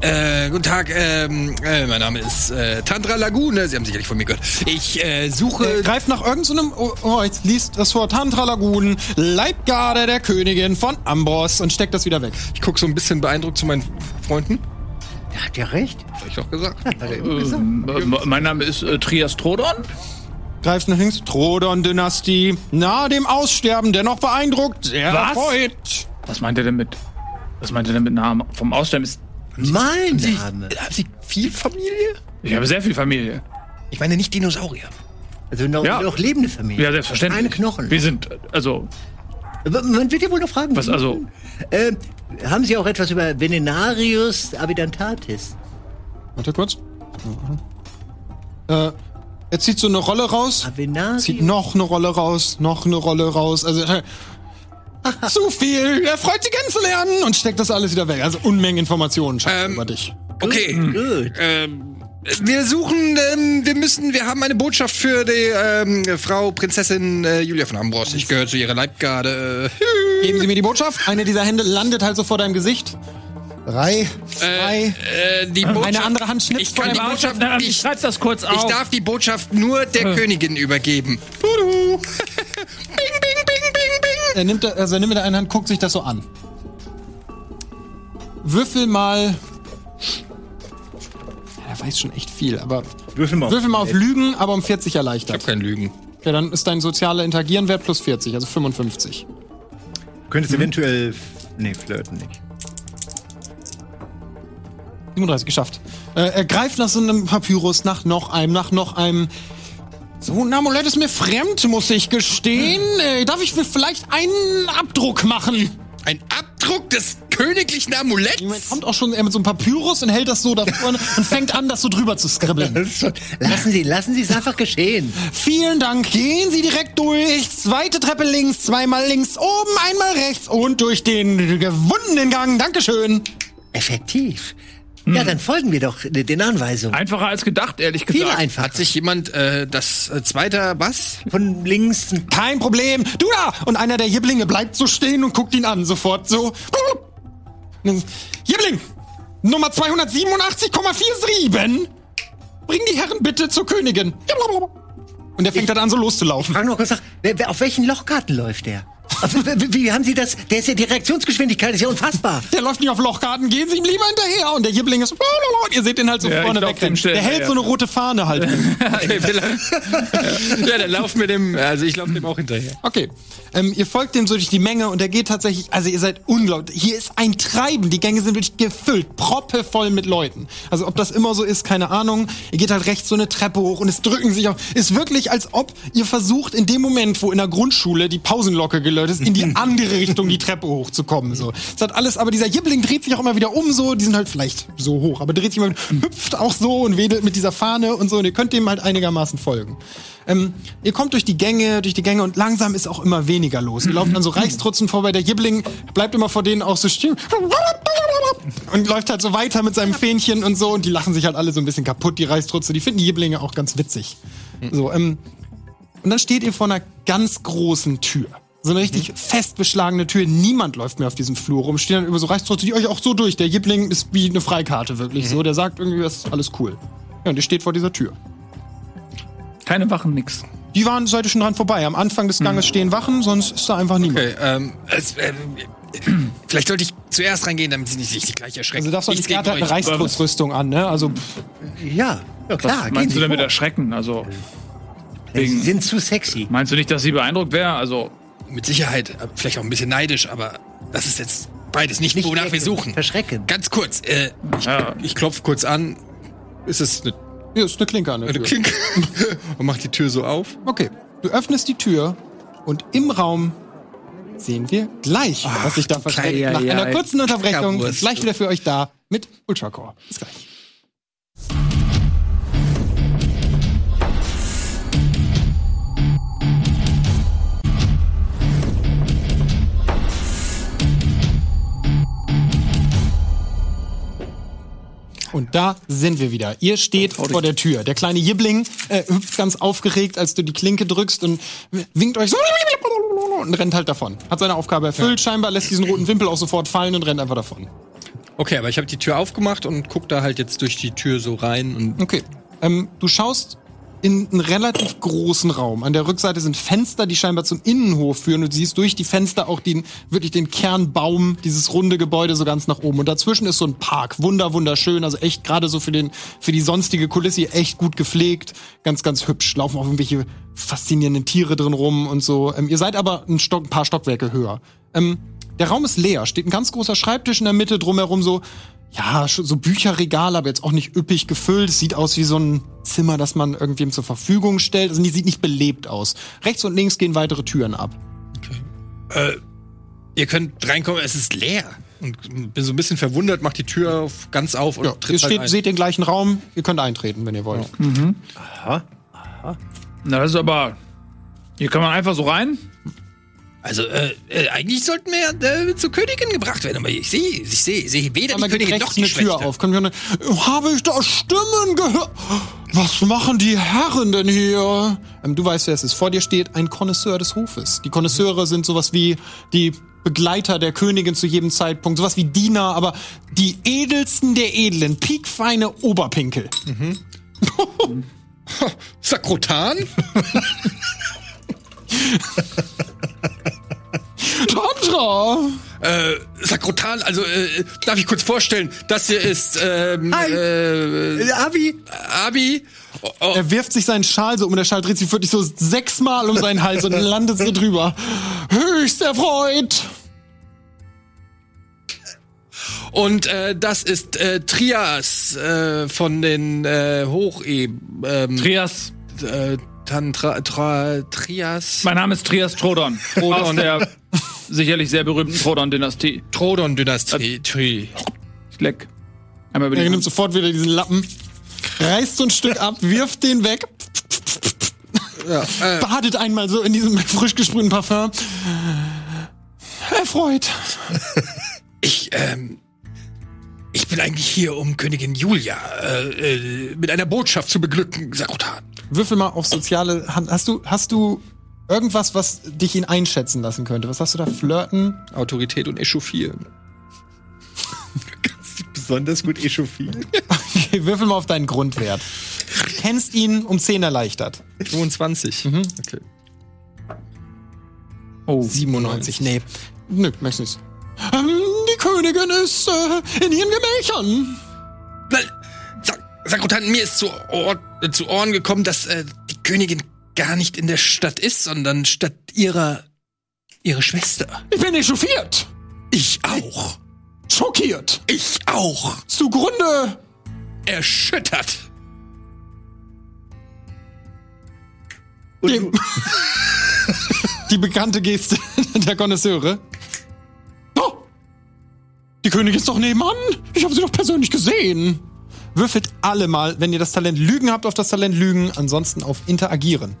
[SPEAKER 3] Äh, guten Tag, ähm, äh, mein Name ist äh, Tantra Lagune. Sie haben sicherlich von mir gehört. Ich äh, suche.
[SPEAKER 1] Äh, greift nach irgendeinem, oh, oh, jetzt liest das vor Tantra Lagun, Leibgarde der Königin von Ambros und steckt das wieder weg.
[SPEAKER 3] ich gucke so ein bisschen beeindruckt zu meinen Freunden.
[SPEAKER 7] Der hat ja recht.
[SPEAKER 3] Hab ich doch gesagt.
[SPEAKER 4] Ähm, äh, mein Name ist äh, Trias Trodon.
[SPEAKER 1] Greift nach links, Trodon-Dynastie, nahe dem Aussterben, dennoch beeindruckt, sehr
[SPEAKER 4] Was?
[SPEAKER 1] erfreut.
[SPEAKER 4] Was meint er denn mit? Was meint er denn mit Namen? Vom Aussterben ist.
[SPEAKER 7] Mein
[SPEAKER 3] Sie,
[SPEAKER 7] Name.
[SPEAKER 3] haben Sie viel Familie?
[SPEAKER 4] Ich habe sehr viel Familie.
[SPEAKER 3] Ich meine nicht Dinosaurier.
[SPEAKER 7] Also noch,
[SPEAKER 4] Ja.
[SPEAKER 7] noch lebende Familie.
[SPEAKER 4] Ja, selbstverständlich.
[SPEAKER 7] Keine Knochen.
[SPEAKER 4] Wir sind, äh, also,
[SPEAKER 7] Man wird ja wohl noch fragen.
[SPEAKER 4] was, also,
[SPEAKER 7] Ähm, haben Sie auch etwas über Venenarius abidantatis?
[SPEAKER 1] Warte kurz. Äh, er zieht so eine Rolle raus.
[SPEAKER 7] Avenarius?
[SPEAKER 1] Zieht noch eine Rolle raus, noch eine Rolle raus. Also äh, zu viel. Er freut sich kennenzulernen und steckt das alles wieder weg. Also Unmengen Informationen
[SPEAKER 3] Ähm,
[SPEAKER 1] über dich.
[SPEAKER 3] Okay.
[SPEAKER 7] Gut.
[SPEAKER 3] Ähm, wir suchen, ähm, wir müssen, wir haben eine Botschaft für die ähm, Frau Prinzessin äh, Julia von Ambros. Ich gehöre zu ihrer Leibgarde.
[SPEAKER 1] Geben Sie mir die Botschaft. Eine dieser Hände landet halt so vor deinem Gesicht. Drei, zwei.
[SPEAKER 3] Äh, die Botschaft,
[SPEAKER 1] Eine andere Hand schnippt
[SPEAKER 3] Ich
[SPEAKER 1] vor
[SPEAKER 3] kann die Botschaft,
[SPEAKER 4] Na,
[SPEAKER 3] ich,
[SPEAKER 4] schreib das kurz
[SPEAKER 3] ich
[SPEAKER 4] auf.
[SPEAKER 3] darf die Botschaft nur der Königin übergeben. Bing, bing.
[SPEAKER 1] Er nimmt, da- also er nimmt mit der einen Hand, guckt sich das so an. Würfel mal. Er weiß schon echt viel, aber.
[SPEAKER 7] Würfel mal.
[SPEAKER 1] Würfel mal auf Lügen, aber um 40
[SPEAKER 3] Ich hab
[SPEAKER 1] erleichtert.
[SPEAKER 3] kein Lügen.
[SPEAKER 1] Ja, dann ist dein sozialer Interagieren-Wert plus 40, also 55.
[SPEAKER 7] Könntest eventuell. Nee, flirten nicht.
[SPEAKER 1] 37 geschafft. Äh, er greift nach so einem Papyrus, nach noch einem, nach noch einem. So ein Amulett ist mir fremd, muss ich gestehen. Äh, darf ich mir vielleicht einen Abdruck machen?
[SPEAKER 3] Ein Abdruck des königlichen Amuletts?
[SPEAKER 1] Jemand kommt auch schon äh, mit so einem Papyrus und hält das so da vorne und fängt an, das so drüber zu skribbeln.
[SPEAKER 7] Lassen Sie, lassen Sie es einfach geschehen.
[SPEAKER 1] Vielen Dank. Gehen Sie direkt durch. Zweite Treppe links, zweimal links, oben, einmal rechts und durch den gewundenen Gang. Dankeschön.
[SPEAKER 7] Effektiv. Ja, dann folgen wir doch den Anweisungen.
[SPEAKER 4] Einfacher als gedacht, ehrlich
[SPEAKER 7] Viel
[SPEAKER 4] gesagt.
[SPEAKER 7] einfacher.
[SPEAKER 3] Hat sich jemand äh, das äh, zweite was?
[SPEAKER 7] Von links.
[SPEAKER 1] Kein Problem. Du da! Und einer der Jibblinge bleibt so stehen und guckt ihn an, sofort so. Jibbling! Nummer 287,47! Bring die Herren bitte zur Königin. Und der fängt dann an, so loszulaufen.
[SPEAKER 7] Frag noch kurz nach, wer, wer, auf welchen Lochkarten läuft der? Auf- Wie, wie haben Sie das? Der ist ja, die Reaktionsgeschwindigkeit ist ja unfassbar.
[SPEAKER 1] Der läuft nicht auf Lochkarten, gehen Sie ihm lieber hinterher. Und der Jibbling ist. Und ihr seht den halt so
[SPEAKER 4] Ja,
[SPEAKER 1] vorne wegrennen. Der hält so eine rote Fahne halt.
[SPEAKER 3] Okay, ja, dann laufen wir dem, also ich laufe dem auch hinterher.
[SPEAKER 1] Okay. Ähm, ihr folgt dem so durch die Menge und der geht tatsächlich, also ihr seid unglaublich. Hier ist ein Treiben. Die Gänge sind wirklich gefüllt, proppevoll mit Leuten. Also ob das immer so ist, keine Ahnung. Ihr geht halt rechts so eine Treppe hoch und es drücken sich auch. Ist wirklich, als ob ihr versucht, in dem Moment, wo in der Grundschule die Pausenglocke ist, in die andere Richtung die Treppe hochzukommen. So. Es hat alles, aber dieser Jibbling dreht sich auch immer wieder um so. Die sind halt vielleicht so hoch, aber dreht sich immer, hüpft auch so und wedelt mit dieser Fahne und so. Und ihr könnt dem halt einigermaßen folgen. Ähm, ihr kommt durch die Gänge, durch die Gänge und langsam ist auch immer weniger los. Ihr lauft an so Reichstrutzen vorbei. Der Jibbling bleibt immer vor denen auch so stehen. und läuft halt so weiter mit seinem Fähnchen und so und die lachen sich halt alle so ein bisschen kaputt, die Reißtrutze. Die finden die Jiblinge auch ganz witzig. So, ähm, und dann steht ihr vor einer ganz großen Tür. So eine richtig fest beschlagene Tür. Niemand läuft mehr auf diesem Flur rum. Stehen dann über so Reißtrutze, die euch auch so durch. Der Jibling ist wie eine Freikarte, wirklich so. Der sagt irgendwie, das ist alles cool. Ja, und ihr steht vor dieser Tür.
[SPEAKER 4] Keine Wachen, nix.
[SPEAKER 1] Die waren, seid ihr schon dran vorbei. Am Anfang des Ganges stehen Wachen, sonst ist da einfach niemand.
[SPEAKER 2] Okay, ähm, es, ähm, vielleicht sollte ich zuerst reingehen, damit sie nicht sich gleich erschrecken.
[SPEAKER 1] Also darfst du
[SPEAKER 2] Nichts
[SPEAKER 1] nicht gerade
[SPEAKER 2] gegen
[SPEAKER 1] eine
[SPEAKER 2] euch.
[SPEAKER 1] Reißtrutzrüstung an, ne? Also,
[SPEAKER 7] Ja, ja
[SPEAKER 4] Was
[SPEAKER 7] klar, gehen
[SPEAKER 4] meinst
[SPEAKER 7] Sie
[SPEAKER 4] du denn mit
[SPEAKER 7] vor.
[SPEAKER 4] erschrecken? Also,
[SPEAKER 7] Sie
[SPEAKER 4] wegen-
[SPEAKER 7] sind zu sexy.
[SPEAKER 4] meinst du nicht, dass sie beeindruckt wäre? Also,
[SPEAKER 2] Mit Sicherheit, äh, vielleicht auch ein bisschen neidisch, aber das ist jetzt beides nicht, wonach wir suchen.
[SPEAKER 7] Verschrecken.
[SPEAKER 2] Ganz kurz, äh, ich,
[SPEAKER 4] Ja.
[SPEAKER 2] ich klopfe kurz an. Ist es eine,
[SPEAKER 1] hier ist eine Klinke an der
[SPEAKER 2] eine
[SPEAKER 1] Tür.
[SPEAKER 2] Klinke? Und mach die Tür so auf.
[SPEAKER 1] Okay, du öffnest die Tür und im Raum sehen wir gleich, was sich da versteckt.
[SPEAKER 4] ei,
[SPEAKER 1] Nach
[SPEAKER 4] ei,
[SPEAKER 1] einer
[SPEAKER 4] ei.
[SPEAKER 1] kurzen Unterbrechung gleich wieder für euch da mit Ultracore. Bis gleich. Und da sind wir wieder. Ihr steht vor der Tür. Der kleine Jibling äh, hüpft ganz aufgeregt, als du die Klinke drückst und winkt euch so und rennt halt davon. Hat seine Aufgabe erfüllt, scheinbar lässt diesen roten Wimpel auch sofort fallen und rennt einfach davon.
[SPEAKER 2] Okay, aber ich habe die Tür aufgemacht und guck da halt jetzt durch die Tür so rein und
[SPEAKER 1] Okay. Ähm, du schaust in einen relativ großen Raum. An der Rückseite sind Fenster, die scheinbar zum Innenhof führen. Und du siehst durch die Fenster auch den, wirklich den Kernbaum, dieses runde Gebäude so ganz nach oben. Und dazwischen ist so ein Park. Wunder, wunderschön. Also echt gerade so für den, für die sonstige Kulisse echt gut gepflegt. Ganz, ganz hübsch. Laufen auch irgendwelche faszinierenden Tiere drin rum und so. Ähm, ihr seid aber ein, Stock, ein paar Stockwerke höher. Ähm, der Raum ist leer. Steht ein ganz großer Schreibtisch in der Mitte, drumherum so ja, so Bücherregale, aber jetzt auch nicht üppig gefüllt. Es sieht aus wie so ein Zimmer, das man irgendwem zur Verfügung stellt. Also die sieht nicht belebt aus. Rechts und links gehen weitere Türen ab.
[SPEAKER 2] äh, ihr könnt reinkommen, es ist leer. Und bin so ein bisschen verwundert, mach die Tür auf, ganz auf und
[SPEAKER 1] Ja, ihr
[SPEAKER 2] tritt halt
[SPEAKER 1] steht,
[SPEAKER 2] ein.
[SPEAKER 1] seht den gleichen Raum. Ihr könnt eintreten, wenn ihr wollt.
[SPEAKER 4] na, das ist aber. Hier kann man einfach so rein.
[SPEAKER 2] Also, äh, äh, eigentlich sollten wir äh, zur Königin gebracht werden, aber ich sehe, ich sehe, ich sehe weder die Königin noch
[SPEAKER 1] eine
[SPEAKER 2] die
[SPEAKER 1] Tür
[SPEAKER 2] Schwester.
[SPEAKER 1] auf. Können wir eine, habe ich da Stimmen gehört? Was machen die Herren denn hier? Ähm, du weißt, wer es ist. Vor dir steht ein Connoisseur des Hofes. Die Connoisseure sind sowas wie die Begleiter der Königin zu jedem Zeitpunkt. Sowas wie Diener, aber die edelsten der Edlen. Piekfeine Oberpinkel.
[SPEAKER 2] Sakrotan?
[SPEAKER 1] Tantra!
[SPEAKER 2] äh, Sakrotan, also, äh, darf ich kurz vorstellen, das hier ist, ähm,
[SPEAKER 7] Hi.
[SPEAKER 2] äh,
[SPEAKER 7] Abi,
[SPEAKER 2] Abi. Oh, oh,
[SPEAKER 1] Er wirft sich seinen Schal so um und der Schal dreht sich wirklich so sechsmal um seinen Hals und landet so drüber. Höchst erfreut!
[SPEAKER 2] Und äh, das ist äh, Trias äh, von den äh, Hocheb. Ähm,
[SPEAKER 4] Trias.
[SPEAKER 2] äh, Tantra, tra, Trias.
[SPEAKER 4] Mein Name ist Trias Trodon. Aus der sicherlich sehr berühmten Trodon-Dynastie.
[SPEAKER 2] Trodon-Dynastie. Tri.
[SPEAKER 4] Ich leck. Einmal über die
[SPEAKER 1] Er nimmt sofort wieder diesen Lappen, reißt so ein Stück ab, wirft den weg,
[SPEAKER 2] äh.
[SPEAKER 1] badet einmal so in diesem frisch gesprühten Parfum. Erfreut.
[SPEAKER 2] Ich, ähm, ich bin eigentlich hier, um Königin Julia äh, äh, mit einer Botschaft zu beglücken, Sakrotan.
[SPEAKER 1] Würfel mal auf soziale Hand. Hast du, hast du irgendwas, was dich ihn einschätzen lassen könnte? Was hast du da? Flirten?
[SPEAKER 2] Autorität und Echauffieren.
[SPEAKER 7] besonders gut echauffiert.
[SPEAKER 1] Okay, würfel mal auf deinen Grundwert. Du kennst ihn um 10 erleichtert.
[SPEAKER 2] 22.
[SPEAKER 1] Mhm.
[SPEAKER 2] Okay.
[SPEAKER 4] Oh.
[SPEAKER 1] 97. Nee. Nö, möchte nicht. Ähm, die Königin ist äh, in ihren Gemächern.
[SPEAKER 2] Na, Sa Sakrotan, mir ist zu, äh, zu Ohren gekommen, dass äh, die Königin gar nicht in der Stadt ist, sondern statt ihrer ihre Schwester.
[SPEAKER 1] Ich bin echauffiert.
[SPEAKER 2] Ich auch.
[SPEAKER 1] Schockiert.
[SPEAKER 2] Ich auch.
[SPEAKER 1] Zugrunde.
[SPEAKER 2] Erschüttert.
[SPEAKER 1] Dem- die bekannte Geste der Konnoisseure. Oh, die Königin ist doch nebenan. Ich habe sie doch persönlich gesehen. Würfelt alle mal, wenn ihr das Talent Lügen habt, auf das Talent Lügen, ansonsten auf Interagieren.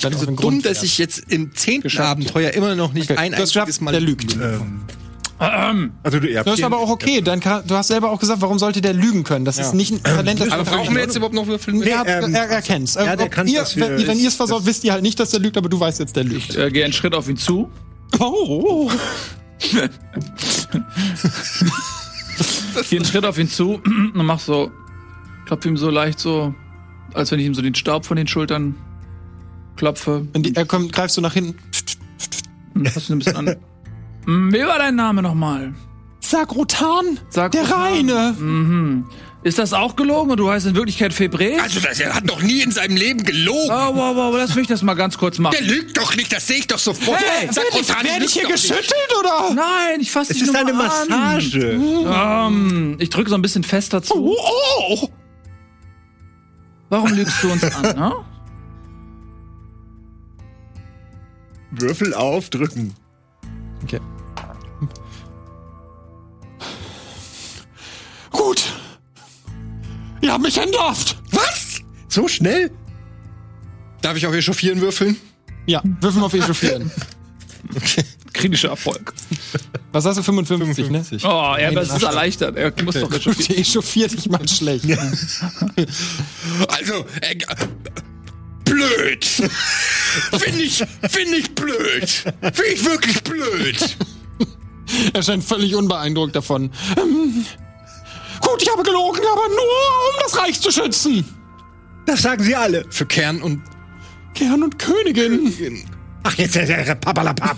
[SPEAKER 1] Dann auf den
[SPEAKER 2] Dumm,
[SPEAKER 1] Grundwert.
[SPEAKER 2] dass ich jetzt im zehnten Abenteuer immer noch nicht
[SPEAKER 1] Okay,
[SPEAKER 2] ein
[SPEAKER 1] du hast geschafft,
[SPEAKER 2] einziges Mal
[SPEAKER 1] der lügt.
[SPEAKER 7] Ähm, Also du, habt
[SPEAKER 1] Das ist aber auch okay. Dein du hast selber auch gesagt, warum sollte der lügen können? Das ist nicht ein Talent, das
[SPEAKER 2] Aber brauchen wir jetzt überhaupt noch Würfel?
[SPEAKER 1] er, hat,
[SPEAKER 7] ähm,
[SPEAKER 1] er, er kennt's.
[SPEAKER 7] ja, der kann
[SPEAKER 1] ihr,
[SPEAKER 7] das für-
[SPEAKER 1] wenn, wenn ihr es versaut, wisst ihr halt nicht, dass der lügt, aber du weißt jetzt, der lügt.
[SPEAKER 4] Äh, geh einen Schritt auf ihn zu.
[SPEAKER 1] Oh.
[SPEAKER 4] Geh einen Schritt auf ihn zu und mach so, klopf ihm so leicht so, als wenn ich ihm so den Staub von den Schultern klopfe.
[SPEAKER 1] Die, er kommt, greifst du nach hinten.
[SPEAKER 4] Und fass ihn ein bisschen an. Hm, Wie war dein Name nochmal?
[SPEAKER 1] Sagrotan,
[SPEAKER 4] Sag
[SPEAKER 1] der Reine.
[SPEAKER 4] Mhm. Ist das auch gelogen und du heißt in Wirklichkeit Febre?
[SPEAKER 2] Also, das, er hat noch nie in seinem Leben gelogen.
[SPEAKER 4] Oh, wow, wow, lass mich das mal ganz kurz machen.
[SPEAKER 2] Der lügt doch nicht, das sehe ich doch sofort.
[SPEAKER 4] Hey,
[SPEAKER 2] Sag
[SPEAKER 1] Werde ich,
[SPEAKER 2] Rotan,
[SPEAKER 1] werd ich hier
[SPEAKER 2] doch nicht.
[SPEAKER 1] geschüttelt oder?
[SPEAKER 4] Nein, ich fasse
[SPEAKER 7] Es
[SPEAKER 4] dich
[SPEAKER 7] ist
[SPEAKER 4] nur
[SPEAKER 7] eine
[SPEAKER 4] mal an.
[SPEAKER 7] Massage.
[SPEAKER 4] Ähm, ich drücke so ein bisschen fester zu.
[SPEAKER 1] Oh, oh.
[SPEAKER 4] Warum lügst du uns an, ne?
[SPEAKER 7] Würfel auf, drücken.
[SPEAKER 1] Okay. Gut. Ihr habt mich entlarvt.
[SPEAKER 2] Was?
[SPEAKER 7] So schnell?
[SPEAKER 2] Darf ich auf Echauffieren würfeln?
[SPEAKER 1] Ja, würfeln auf Echauffieren.
[SPEAKER 4] Kritischer Erfolg.
[SPEAKER 1] Was hast du? 55, ne?
[SPEAKER 4] Oh, ja, das ist erleichtert. Er muss doch jetzt schon
[SPEAKER 1] Gut, echauffiert, ich mach schlecht.
[SPEAKER 2] Also, äh, blöd. Finde ich, finde ich blöd. Finde ich wirklich blöd.
[SPEAKER 1] Er scheint völlig unbeeindruckt davon. Ähm, gut, ich habe gelogen, aber nur, um das Reich zu schützen.
[SPEAKER 7] Das sagen sie alle.
[SPEAKER 2] Für Kern und
[SPEAKER 1] Kern und Königin.
[SPEAKER 7] Ach, jetzt äh, äh, papalapap.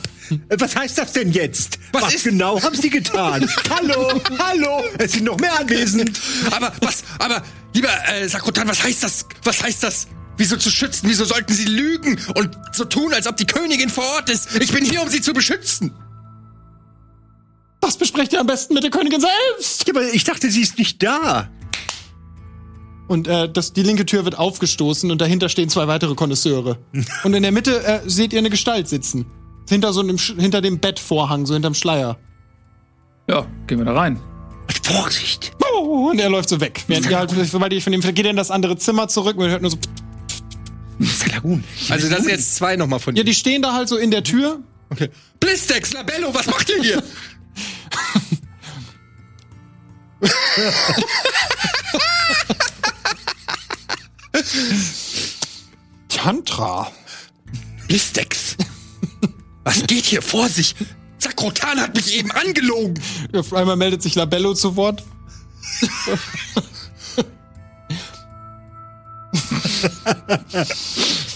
[SPEAKER 7] Was heißt das denn jetzt?
[SPEAKER 2] Was
[SPEAKER 7] Was,
[SPEAKER 2] ist-
[SPEAKER 7] genau haben sie getan? hallo, hallo, es sind noch mehr anwesend.
[SPEAKER 2] Aber was, aber lieber äh, Sakrotan, was heißt das? Was heißt das? Wieso zu schützen? Wieso sollten sie lügen und so tun, als ob die Königin vor Ort ist? Ich bin hier, um sie zu beschützen.
[SPEAKER 1] Das besprecht ihr am besten mit der Königin selbst.
[SPEAKER 7] Ja, aber ich dachte, sie ist nicht da.
[SPEAKER 1] Und äh, das, die linke Tür wird aufgestoßen und dahinter stehen zwei weitere Konnoisseure. und in der Mitte äh, seht ihr eine Gestalt sitzen. Hinter so einem, Sch- hinter dem Bettvorhang, so hinterm Schleier.
[SPEAKER 4] Ja, gehen wir da rein.
[SPEAKER 7] Vorsicht.
[SPEAKER 1] Oh, und er läuft so weg. Während ihr halt, sobald ihr von ihm geht er in das andere Zimmer zurück und hört nur so.
[SPEAKER 7] Skalagun.
[SPEAKER 2] Also das sind jetzt zwei nochmal von
[SPEAKER 1] Ja, die stehen da halt so in der Tür.
[SPEAKER 2] Okay. Blistex, Labello, was macht ihr hier?
[SPEAKER 1] Tantra.
[SPEAKER 2] Blistex. Was geht hier vor sich? Sakrotan hat mich eben angelogen.
[SPEAKER 1] Auf einmal meldet sich Labello zu Wort.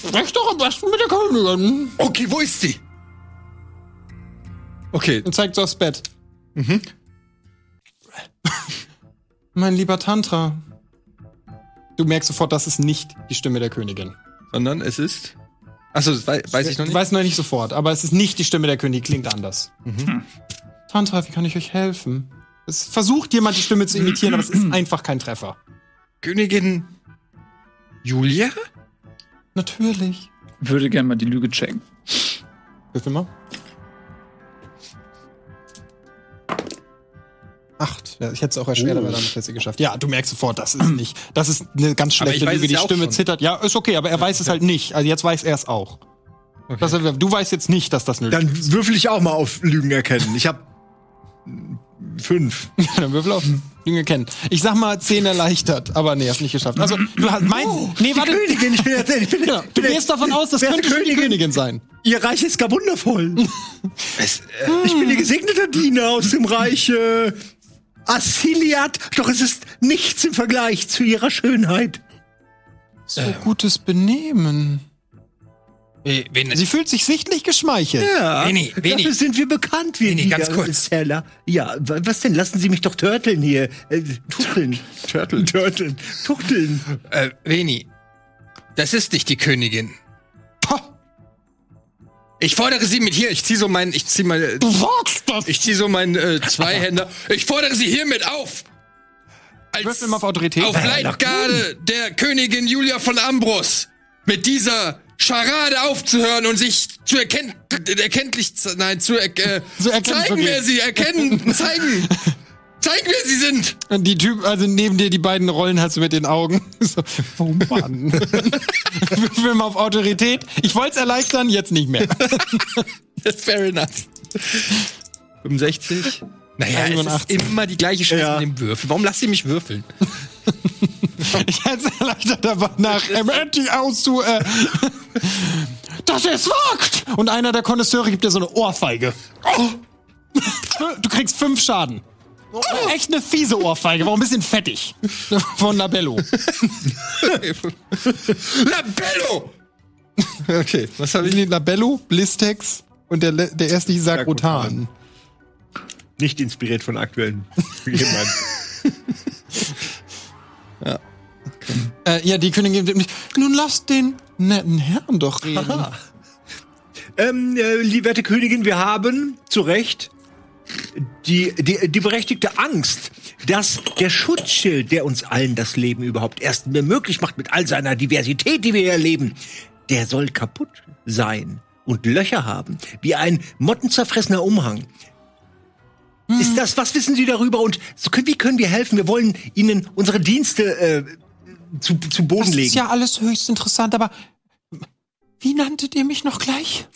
[SPEAKER 1] Sprech doch am besten mit der Königin.
[SPEAKER 2] Okay, wo ist sie? Okay,
[SPEAKER 1] Und zeigt so aufs Bett. Mein lieber Tantra. Du merkst sofort, das ist nicht die Stimme der Königin.
[SPEAKER 2] sondern es ist. Achso, das wei weiß ich noch nicht.
[SPEAKER 1] weißt noch nicht sofort, aber es ist nicht die Stimme der Königin, klingt anders. Tantra, wie kann ich euch helfen? Es versucht jemand die Stimme zu imitieren, aber es ist einfach kein Treffer.
[SPEAKER 2] Königin Julia?
[SPEAKER 1] Natürlich.
[SPEAKER 4] Würde gerne mal die Lüge checken.
[SPEAKER 1] Würfel mal. Acht. Ja, ich hätte es auch erschwert, aber damit hätte sie geschafft. Ja, du merkst sofort, das ist nicht. Das ist eine ganz schlechte Lüge.
[SPEAKER 2] es
[SPEAKER 1] Die
[SPEAKER 2] ja
[SPEAKER 1] Stimme
[SPEAKER 2] schon.
[SPEAKER 1] zittert. Ja, ist okay, aber er weiß es halt nicht. Also jetzt weiß er es auch. Das, du weißt jetzt nicht, dass das eine Lüge
[SPEAKER 7] Dann würfel ich auch mal auf Lügen erkennen. Ich habe fünf.
[SPEAKER 1] Ja, dann Würfel auf Lüge kennen. Ich sag mal, zehn erleichtert, aber nee, hast nicht geschafft. Also, du hast meinst. nee, warte.
[SPEAKER 7] Königin, ich bin, jetzt- ich bin,
[SPEAKER 1] Genau. Du
[SPEAKER 7] bin
[SPEAKER 1] gehst davon aus, das
[SPEAKER 7] ist
[SPEAKER 1] könnte die Königin sein.
[SPEAKER 7] Ihr Reich ist gar wundervoll.
[SPEAKER 2] Es, äh,
[SPEAKER 7] Ich bin ihr gesegneter Diener aus dem Reich äh, Assiliat, doch es ist nichts im Vergleich zu ihrer Schönheit.
[SPEAKER 1] So gutes Benehmen.
[SPEAKER 2] we- wen,
[SPEAKER 1] Sie fühlt sich sichtlich geschmeichelt.
[SPEAKER 7] Ja,
[SPEAKER 2] Veni, Veni.
[SPEAKER 7] dafür sind wir bekannt, wir
[SPEAKER 2] Veni, ganz kurz.
[SPEAKER 7] Teller. Ja, wa- was denn? Lassen Sie mich doch turteln hier. Äh, tuchteln. Turteln. Turteln. Tuchteln.
[SPEAKER 2] äh, Veni. Das ist nicht die Königin. Ich fordere sie mit hier. Ich zieh so mein, ich zieh mein,
[SPEAKER 1] du sagst das.
[SPEAKER 2] ich zieh so meinen äh, Zweihänder. Ich fordere sie hiermit auf. Als
[SPEAKER 1] mal auf Autorität.
[SPEAKER 2] auf Leitgarde der Königin Julia von Ambros mit dieser Scharade aufzuhören und sich zu erkennen, erkenntlich, zu- nein, zu, er, äh,
[SPEAKER 1] Zu erkennen
[SPEAKER 2] zeigen, wer sie erkennen, zeigen, zeigen, wer sie sind.
[SPEAKER 1] Und die Typ, also neben dir die beiden Rollen hast du mit den Augen. So, oh Mann. Würfel mal auf Autorität. Ich wollte es erleichtern, jetzt nicht mehr.
[SPEAKER 2] Fair enough. 65? Naja, es
[SPEAKER 1] 81.
[SPEAKER 2] ist immer die gleiche Scheiße
[SPEAKER 7] Ja.
[SPEAKER 2] mit dem Würfel. Warum lasst ihr mich würfeln?
[SPEAKER 1] Ich hätte erleichtert dabei nach MNT auszu. Äh, dass er es wagt! Und einer der Konnoisseure gibt dir so eine Ohrfeige. Oh. Du kriegst fünf Schaden. Echt eine fiese Ohrfeige, war ein bisschen fettig. Von Labello.
[SPEAKER 2] Labello! Okay, was habe ich?
[SPEAKER 1] Labello, Blistex und der, der erste hieß Sakrotan.
[SPEAKER 7] Nicht inspiriert von aktuellen jemand.
[SPEAKER 1] Äh, ja, die Königin wird mich. Nun lasst den netten Herrn doch reden.
[SPEAKER 7] ähm, äh, liebe werte Königin, wir haben zu Recht die, die, die berechtigte Angst, dass der Schutzschild, der uns allen das Leben überhaupt erst möglich macht mit all seiner Diversität, die wir erleben, der soll kaputt sein und Löcher haben, wie ein mottenzerfressener Umhang. Ist das, was wissen Sie darüber und so, wie können wir helfen? Wir wollen Ihnen unsere Dienste äh, zu, zu Boden
[SPEAKER 1] Das
[SPEAKER 7] legen.
[SPEAKER 1] ist ja alles höchst interessant, aber wie nanntet ihr mich noch gleich?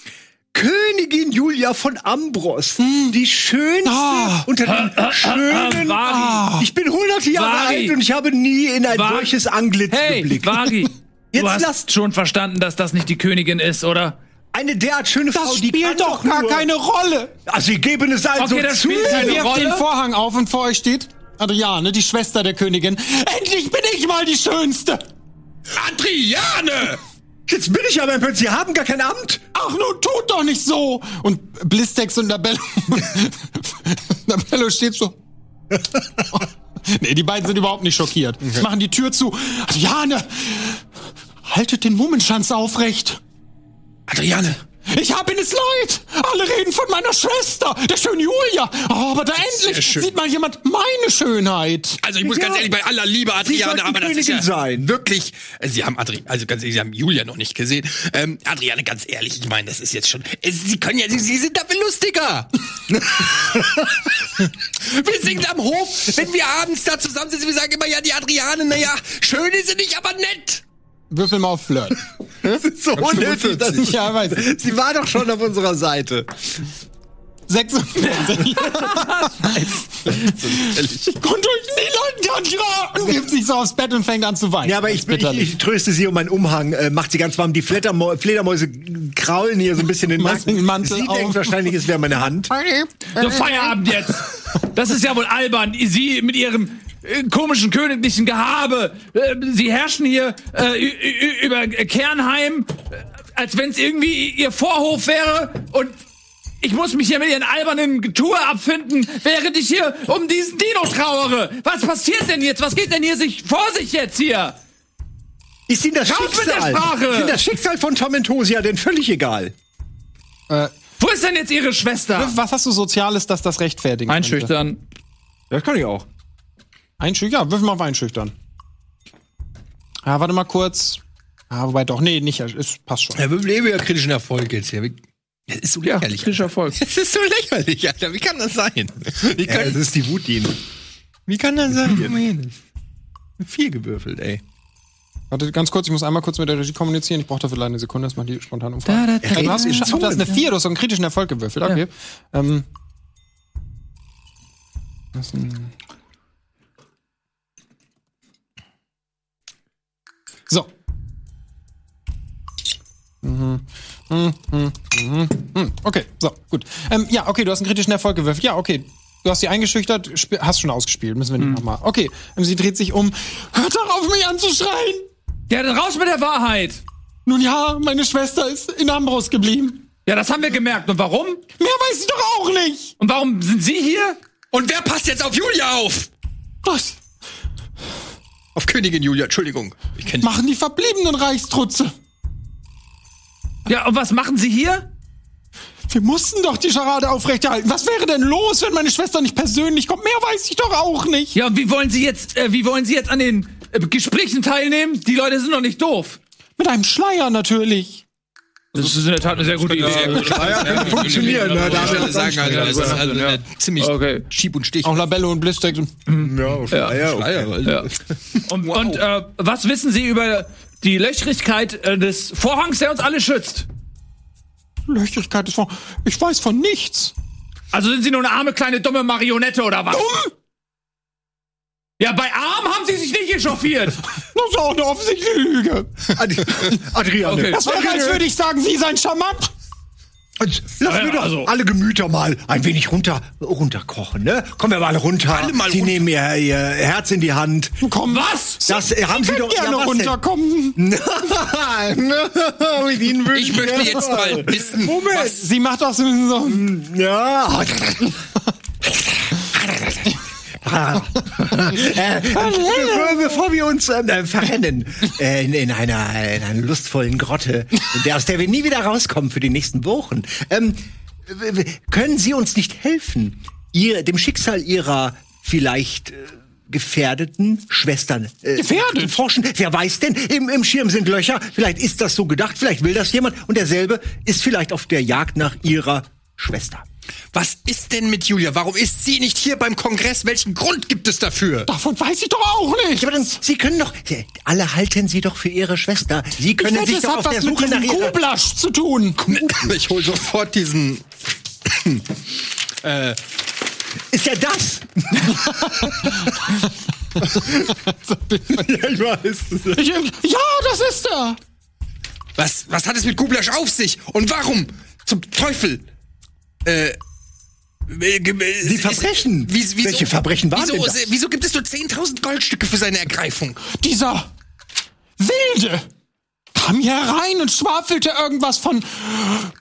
[SPEAKER 7] Königin Julia von Ambros, die schönste
[SPEAKER 1] Ah.
[SPEAKER 7] unter den schönen.
[SPEAKER 4] Vari.
[SPEAKER 7] ich bin 100 Jahre
[SPEAKER 4] Vari.
[SPEAKER 7] alt und ich habe nie in ein
[SPEAKER 4] Vari.
[SPEAKER 7] solches Anglitz
[SPEAKER 4] Hey,
[SPEAKER 7] geblickt.
[SPEAKER 4] Vari,
[SPEAKER 7] Jetzt
[SPEAKER 4] du hast
[SPEAKER 7] lasst-
[SPEAKER 4] schon verstanden, dass das nicht die Königin ist, oder?
[SPEAKER 7] Eine derart schöne Frau,
[SPEAKER 1] Das
[SPEAKER 7] die kann
[SPEAKER 1] spielt doch gar
[SPEAKER 7] nur-
[SPEAKER 1] keine Rolle.
[SPEAKER 7] Also ich gebe es also
[SPEAKER 4] Okay, das
[SPEAKER 7] zu.
[SPEAKER 4] spielt keine
[SPEAKER 1] Wirft
[SPEAKER 4] Rolle?
[SPEAKER 1] den Vorhang auf und vor euch steht Adriane, die Schwester der Königin. Endlich bin ich mal die Schönste.
[SPEAKER 2] Adriane!
[SPEAKER 7] Jetzt bin ich aber im Prinzip, Sie haben gar kein Amt.
[SPEAKER 1] Ach, nun tut doch nicht so. Und Blistex und Labello. Labello steht so. nee, die beiden sind überhaupt nicht schockiert. Machen die Tür zu. Adriane, haltet den Mummenschanz aufrecht.
[SPEAKER 2] Adriane!
[SPEAKER 1] Ich hab Ihnen es leid. Alle reden von meiner Schwester, der schönen Julia. Oh, aber da endlich sieht mal jemand meine Schönheit.
[SPEAKER 2] Also ich muss
[SPEAKER 7] Ja.
[SPEAKER 2] ganz ehrlich bei aller Liebe Adriane, aber das ist ja
[SPEAKER 7] Königin sein.
[SPEAKER 2] wirklich. äh, Sie haben Adri, also ganz ehrlich, Sie haben Julia noch nicht gesehen. Ähm, Adriane, ganz ehrlich, ich meine, das ist jetzt schon. äh, Sie können ja, Sie, Sie sind dafür lustiger. wir sind am Hof, wenn wir abends da zusammensitzen, wir sagen immer, ja, die Adriane, naja, schön ist sie nicht, aber nett.
[SPEAKER 1] Würfel mal auf Flirt.
[SPEAKER 7] So unnötig. dass-
[SPEAKER 1] ja, weiß ich.
[SPEAKER 7] Sie war doch schon auf unserer Seite.
[SPEAKER 1] 46. Kommt euch nie Leute an, und wirft sich so aufs Bett und fängt an zu weinen.
[SPEAKER 7] Ja, aber ich, ich,
[SPEAKER 1] bitterlich.
[SPEAKER 7] ich tröste sie um meinen Umhang, äh, macht sie ganz warm. Die Fledermäu Fledermäuse kraulen hier so ein bisschen den
[SPEAKER 1] Machst den Mantel
[SPEAKER 7] Sie
[SPEAKER 1] auf.
[SPEAKER 7] denkt wahrscheinlich, es wäre meine Hand.
[SPEAKER 4] So, Feierabend jetzt! Das ist ja wohl albern. Sie mit ihrem komischen königlichen Gehabe. Äh, Sie herrschen hier äh, über Kernheim, äh, als wenn es irgendwie ihr Vorhof wäre. Und ich muss mich hier mit ihren albernen Getue abfinden, während ich hier um diesen Dino trauere. Was passiert denn jetzt? Was geht denn hier sich vor sich jetzt hier?
[SPEAKER 7] Ist Ihnen das
[SPEAKER 4] Raus mit der
[SPEAKER 7] Schicksal?
[SPEAKER 4] Sprache!
[SPEAKER 7] Ist Ihnen das Schicksal von Tormentosia denn völlig egal?
[SPEAKER 1] Äh,
[SPEAKER 4] Wo ist denn jetzt ihre Schwester?
[SPEAKER 1] was hast du Soziales, dass das rechtfertigen könnte?
[SPEAKER 4] Einschüchtern.
[SPEAKER 7] Das kann ich auch.
[SPEAKER 1] Einschüchtern? Ja, würfel mal auf Einschüchtern. Ja, warte mal kurz. Ah, wobei doch, nee, nicht, es passt schon.
[SPEAKER 2] Ja, wir leben ja kritischen Erfolg jetzt hier. Das ist so lächerlich.
[SPEAKER 4] Frischer Erfolg.
[SPEAKER 2] Das ist so lächerlich, Alter. Wie kann das sein? Wie
[SPEAKER 7] Ja,
[SPEAKER 2] kann,
[SPEAKER 7] das ist die Wut, die
[SPEAKER 2] wie kann das sein? Guck mal hier. Viel gewürfelt, ey.
[SPEAKER 1] Warte, ganz kurz, ich muss einmal kurz mit der Regie kommunizieren. Ich brauche dafür leider eine Sekunde, das macht die spontan Umfrage.
[SPEAKER 4] Da, da,
[SPEAKER 1] du hast,
[SPEAKER 7] da.
[SPEAKER 1] das ist eine 4, du hast so einen kritischen Erfolg gewürfelt. Okay. Ähm, das ist ein Mhm. Mhm, mhm. Okay, so, gut. Ähm, ja, okay, du hast einen kritischen Erfolg gewürfelt. Ja, okay. Du hast sie eingeschüchtert, hast schon ausgespielt. Müssen wir nicht nochmal. Okay, ähm, sie dreht sich um. Hört doch auf, mich anzuschreien!
[SPEAKER 4] Ja, dann raus mit der Wahrheit.
[SPEAKER 1] Nun ja, meine Schwester ist in Ambros geblieben.
[SPEAKER 4] Ja, das haben wir gemerkt. Und warum?
[SPEAKER 1] Mehr weiß ich doch auch nicht.
[SPEAKER 4] Und warum sind Sie hier?
[SPEAKER 2] Und wer passt jetzt auf Julia auf?
[SPEAKER 1] Was
[SPEAKER 2] Auf Königin Julia, Entschuldigung. Ich kenne
[SPEAKER 1] machen die verbliebenen Reichstrutze?
[SPEAKER 4] Ja, und was machen Sie hier?
[SPEAKER 1] Wir mussten doch die Scharade aufrechterhalten. Was wäre denn los, wenn meine Schwester nicht persönlich kommt? Mehr weiß ich doch auch nicht.
[SPEAKER 4] Ja, und wie wollen Sie jetzt, äh, wie wollen Sie jetzt an den äh, Gesprächen teilnehmen? Die Leute sind doch nicht doof.
[SPEAKER 1] Mit einem Schleier natürlich.
[SPEAKER 4] Das ist in der Tat eine sehr gute Idee.
[SPEAKER 7] funktionieren, ne? Da
[SPEAKER 2] Ich würde sagen, also, das ist also eine ziemlich
[SPEAKER 4] Okay.
[SPEAKER 2] Schieb und Stich.
[SPEAKER 1] Auch Labello und Blistex.
[SPEAKER 7] Ja, Schleier, okay.
[SPEAKER 4] Ja. Und, und äh, was wissen Sie über die Löchrigkeit äh, des Vorhangs, der uns alle schützt?
[SPEAKER 1] Löchrigkeit ist von. Ich weiß von nichts.
[SPEAKER 4] Also sind Sie nur eine arme, kleine, dumme Marionette oder was? Dumm? Ja, bei arm haben Sie sich nicht echauffiert.
[SPEAKER 1] Das ist auch eine offensichtliche Lüge.
[SPEAKER 7] Ad Adriane.
[SPEAKER 4] Okay.
[SPEAKER 1] Das wäre, als würde ich sagen, Sie seien charmant.
[SPEAKER 7] Und Lass
[SPEAKER 4] Ja,
[SPEAKER 7] mir doch
[SPEAKER 4] also-
[SPEAKER 7] alle Gemüter mal ein wenig runter, runterkochen, ne? Kommen wir mal runter.
[SPEAKER 2] Alle mal
[SPEAKER 7] Sie
[SPEAKER 2] runter.
[SPEAKER 7] nehmen ihr, ihr Herz in die Hand.
[SPEAKER 1] Komm,
[SPEAKER 4] Was?
[SPEAKER 7] Das äh, haben Sie doch
[SPEAKER 1] gerne
[SPEAKER 7] ja, was
[SPEAKER 1] runterkommen.
[SPEAKER 7] Nein, mit Ihnen würde
[SPEAKER 2] Ich möchte jetzt mal wissen,
[SPEAKER 7] Moment.
[SPEAKER 1] Sie macht so, so
[SPEAKER 7] Ja. äh, bevor, bevor wir uns ähm, verrennen äh, in, in, einer, in einer lustvollen Grotte, aus der wir nie wieder rauskommen für die nächsten Wochen, ähm, können Sie uns nicht helfen, ihr, dem Schicksal Ihrer vielleicht äh, gefährdeten Schwestern äh,
[SPEAKER 1] Gefährdet?
[SPEAKER 7] zu forschen? Wer weiß denn? Im, Im Schirm sind Löcher. Vielleicht ist das so gedacht. Vielleicht will das jemand. Und derselbe ist vielleicht auf der Jagd nach Ihrer Schwester.
[SPEAKER 2] Was ist denn mit Julia? Warum ist sie nicht hier beim Kongress? Welchen Grund gibt es dafür?
[SPEAKER 1] davon weiß ich doch auch nicht.
[SPEAKER 7] Ja, aber dann, Sie können doch, alle halten Sie doch für Ihre Schwester. Sie
[SPEAKER 1] Ich
[SPEAKER 7] können
[SPEAKER 1] wette,
[SPEAKER 7] sich
[SPEAKER 1] es
[SPEAKER 7] doch
[SPEAKER 1] hat
[SPEAKER 7] auf der Suche nach ihrer...
[SPEAKER 1] Kublasch zu tun.
[SPEAKER 2] Ich hol sofort diesen. äh,
[SPEAKER 7] Ist ja das. ja, ich weiß.
[SPEAKER 1] Ich, ja, das ist er.
[SPEAKER 2] was, was hat es mit Gublasch auf sich? Und warum? Zum Teufel? Äh.
[SPEAKER 7] Die Verbrechen. Welche Verbrechen waren
[SPEAKER 2] wieso,
[SPEAKER 7] denn das?
[SPEAKER 2] Wieso gibt es nur 10.000 Goldstücke für seine Ergreifung?
[SPEAKER 1] Dieser Wilde kam hier herein und schwafelte irgendwas von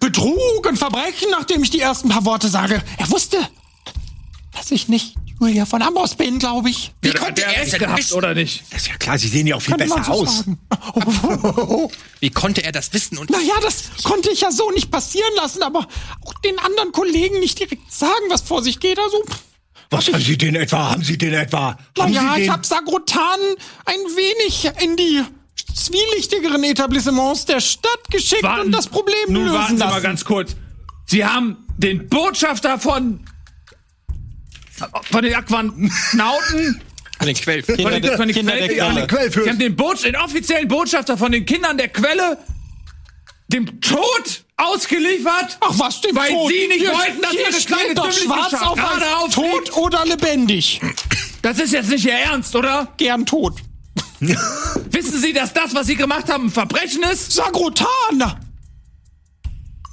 [SPEAKER 1] Betrug und Verbrechen, nachdem ich die ersten paar Worte sage. Er wusste, dass ich nicht Julia von Amboss bin, glaube ich.
[SPEAKER 2] Wie konnte er es denn
[SPEAKER 4] gehabt,
[SPEAKER 2] wissen?
[SPEAKER 4] oder nicht?
[SPEAKER 7] Das ist ja klar, Sie sehen ja auch viel
[SPEAKER 1] man
[SPEAKER 7] besser
[SPEAKER 1] so
[SPEAKER 7] aus.
[SPEAKER 2] Wie konnte er das wissen? Und
[SPEAKER 1] Naja, das konnte ich ja so nicht passieren lassen, aber auch den anderen Kollegen nicht direkt sagen, was vor sich geht. Also,
[SPEAKER 7] Was haben Sie denn etwa? Haben Sie denn etwa? Haben
[SPEAKER 1] naja,
[SPEAKER 7] Sie
[SPEAKER 1] ich habe Sagrotan ein wenig in die zwielichtigeren Etablissements der Stadt geschickt und das Problem
[SPEAKER 4] Nun
[SPEAKER 1] lösen
[SPEAKER 4] warten Sie
[SPEAKER 1] lassen.
[SPEAKER 4] mal ganz kurz. Sie haben den Botschafter von von den Aquanauten
[SPEAKER 2] an den Quell.
[SPEAKER 4] von den, von den,
[SPEAKER 1] Kinder
[SPEAKER 4] Quell,
[SPEAKER 1] der Quelle.
[SPEAKER 4] ja,
[SPEAKER 7] Quellfürst.
[SPEAKER 4] Sie haben den, Bot, den offiziellen Botschafter von den Kindern der Quelle dem Tod ausgeliefert.
[SPEAKER 1] Ach was, dem
[SPEAKER 4] Weil
[SPEAKER 1] Tod.
[SPEAKER 4] Sie nicht
[SPEAKER 1] Hier-
[SPEAKER 4] wollten, dass Ihre kleine
[SPEAKER 1] doch schwarz auf
[SPEAKER 4] aufliegt.
[SPEAKER 1] tot oder lebendig.
[SPEAKER 4] Das ist jetzt nicht Ihr Ernst, oder?
[SPEAKER 1] Gern tot.
[SPEAKER 4] Wissen Sie, dass das, was Sie gemacht haben, ein Verbrechen ist?
[SPEAKER 1] Sagrotan!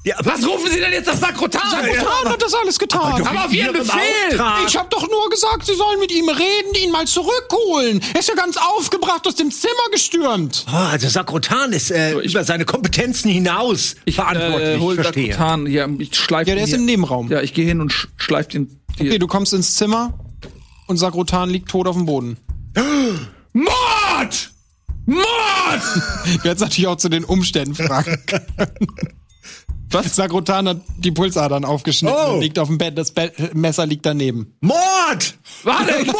[SPEAKER 7] Ja, aber
[SPEAKER 4] Was rufen Sie denn jetzt auf Sakrotan?
[SPEAKER 1] Sagrotan hat das alles getan.
[SPEAKER 4] Aber auf Ihren Befehl!
[SPEAKER 7] Auftrag.
[SPEAKER 1] Ich habe doch nur gesagt, Sie sollen mit ihm reden, ihn mal zurückholen. Er ist ja ganz aufgebracht aus dem Zimmer gestürmt.
[SPEAKER 7] Oh, also Sakrotan ist äh, über seine Kompetenzen hinaus verantwortlich.
[SPEAKER 4] äh, hol
[SPEAKER 7] verstehe.
[SPEAKER 4] Sakrotan hier. Ich schleife
[SPEAKER 1] Ja, der ist im Nebenraum.
[SPEAKER 4] Ja, ich gehe hin und sch schleife den. die-
[SPEAKER 1] Okay, du kommst ins Zimmer und Sagrotan liegt tot auf dem Boden.
[SPEAKER 4] Mord! Mord!
[SPEAKER 1] Du hättest natürlich auch zu den Umständen fragen können. Was? Sagrotan hat die Pulsadern aufgeschnitten
[SPEAKER 7] Oh.
[SPEAKER 1] und liegt auf dem Bett. Das Be Messer liegt daneben.
[SPEAKER 7] Mord!
[SPEAKER 4] Warte,
[SPEAKER 7] Mord!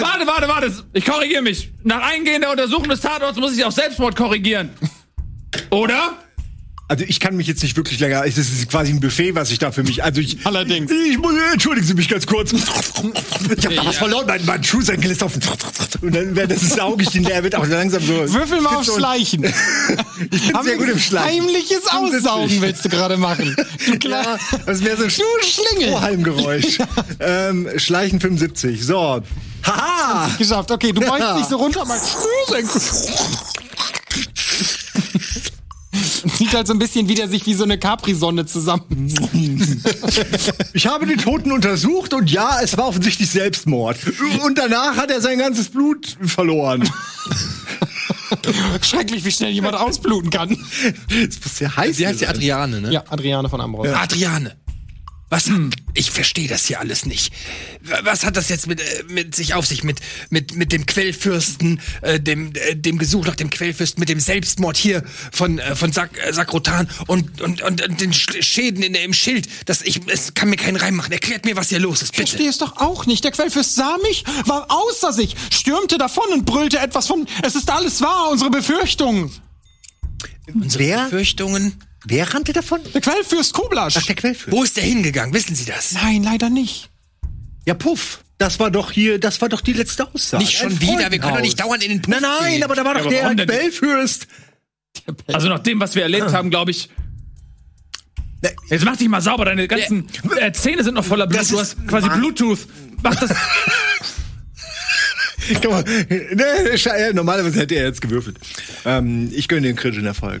[SPEAKER 4] warte, warte, warte. Ich korrigiere mich. Nach eingehender Untersuchung des Tatorts muss ich auf Selbstmord korrigieren. Oder?
[SPEAKER 7] Also ich kann mich jetzt nicht wirklich länger. Es ist quasi ein Buffet, was ich da für mich. Also ich.
[SPEAKER 1] Allerdings.
[SPEAKER 7] Ich muss, entschuldigen Sie mich ganz kurz. Ich habe da was verloren. Mein, mein Schuhsenkel ist auf. Und dann wäre das Auge stehen, der wird auch langsam so.
[SPEAKER 1] Würfel mal auf
[SPEAKER 7] so-
[SPEAKER 1] Schleichen.
[SPEAKER 7] Ich bin sehr gut im Schleichen.
[SPEAKER 1] Heimliches
[SPEAKER 7] 75.
[SPEAKER 1] Aussaugen willst du gerade machen. Du
[SPEAKER 7] Ja,
[SPEAKER 1] klar.
[SPEAKER 7] das ist mehr so ein
[SPEAKER 1] Schlingel.
[SPEAKER 7] Strohhalmgeräusch. ähm, Schleichen 75. So. Haha!
[SPEAKER 1] Geschafft. Okay, du beugst dich so runter, mal Schnürsenkel. Sieht halt so ein bisschen wieder sich wie so eine Capri-Sonne zusammen.
[SPEAKER 7] Ich habe den Toten untersucht und ja, es war offensichtlich Selbstmord. Und danach hat er sein ganzes Blut verloren.
[SPEAKER 1] Schrecklich, wie schnell jemand ausbluten kann.
[SPEAKER 7] Das muss ja heiß
[SPEAKER 2] Sie heißt ja. Adriane, ne?
[SPEAKER 1] Ja, Adriane von Ambros.
[SPEAKER 2] Adriane. Was? Ich verstehe das hier alles nicht. Was hat das jetzt mit, äh, mit sich auf sich? Mit, mit, mit dem Quellfürsten, äh, dem, äh, dem Gesuch nach dem Quellfürsten, mit dem Selbstmord hier von, äh, von Sak äh, Sakrotan und, und, und, und den Sch- Schäden in, im Schild. Das, ich, es kann mir keinen Reim machen. Erklärt mir, was hier los ist,
[SPEAKER 1] Ich
[SPEAKER 2] bitte.
[SPEAKER 1] verstehe es doch auch nicht. Der Quellfürst sah mich, war außer sich, stürmte davon und brüllte etwas von, es ist alles wahr, unsere Befürchtungen.
[SPEAKER 2] Unsere
[SPEAKER 7] Wer?
[SPEAKER 2] Befürchtungen.
[SPEAKER 7] Wer rannte davon?
[SPEAKER 1] Der Quellfürst Kublasch.
[SPEAKER 7] Ach, der Quellfürst.
[SPEAKER 2] Wo ist der hingegangen? Wissen Sie das?
[SPEAKER 1] Nein, leider nicht.
[SPEAKER 7] Ja, Puff. Das war doch hier, das war doch die letzte Aussage.
[SPEAKER 2] Nicht schon wieder. Wir können doch nicht dauernd in den Puff
[SPEAKER 7] Nein, nein,
[SPEAKER 2] gehen.
[SPEAKER 7] aber da war doch
[SPEAKER 4] aber
[SPEAKER 7] der? Quellfürst.
[SPEAKER 4] Also nach dem, was wir erlebt haben, glaube ich, Jetzt mach dich mal sauber, deine ganzen äh, Zähne sind noch voller Blut.
[SPEAKER 7] Das
[SPEAKER 4] Du hast quasi
[SPEAKER 7] Mann.
[SPEAKER 4] Bluetooth. Mach das.
[SPEAKER 7] Guck mal, ne, sche- normalerweise hätte er jetzt gewürfelt. Ähm, ich gönne den kritischen Erfolg.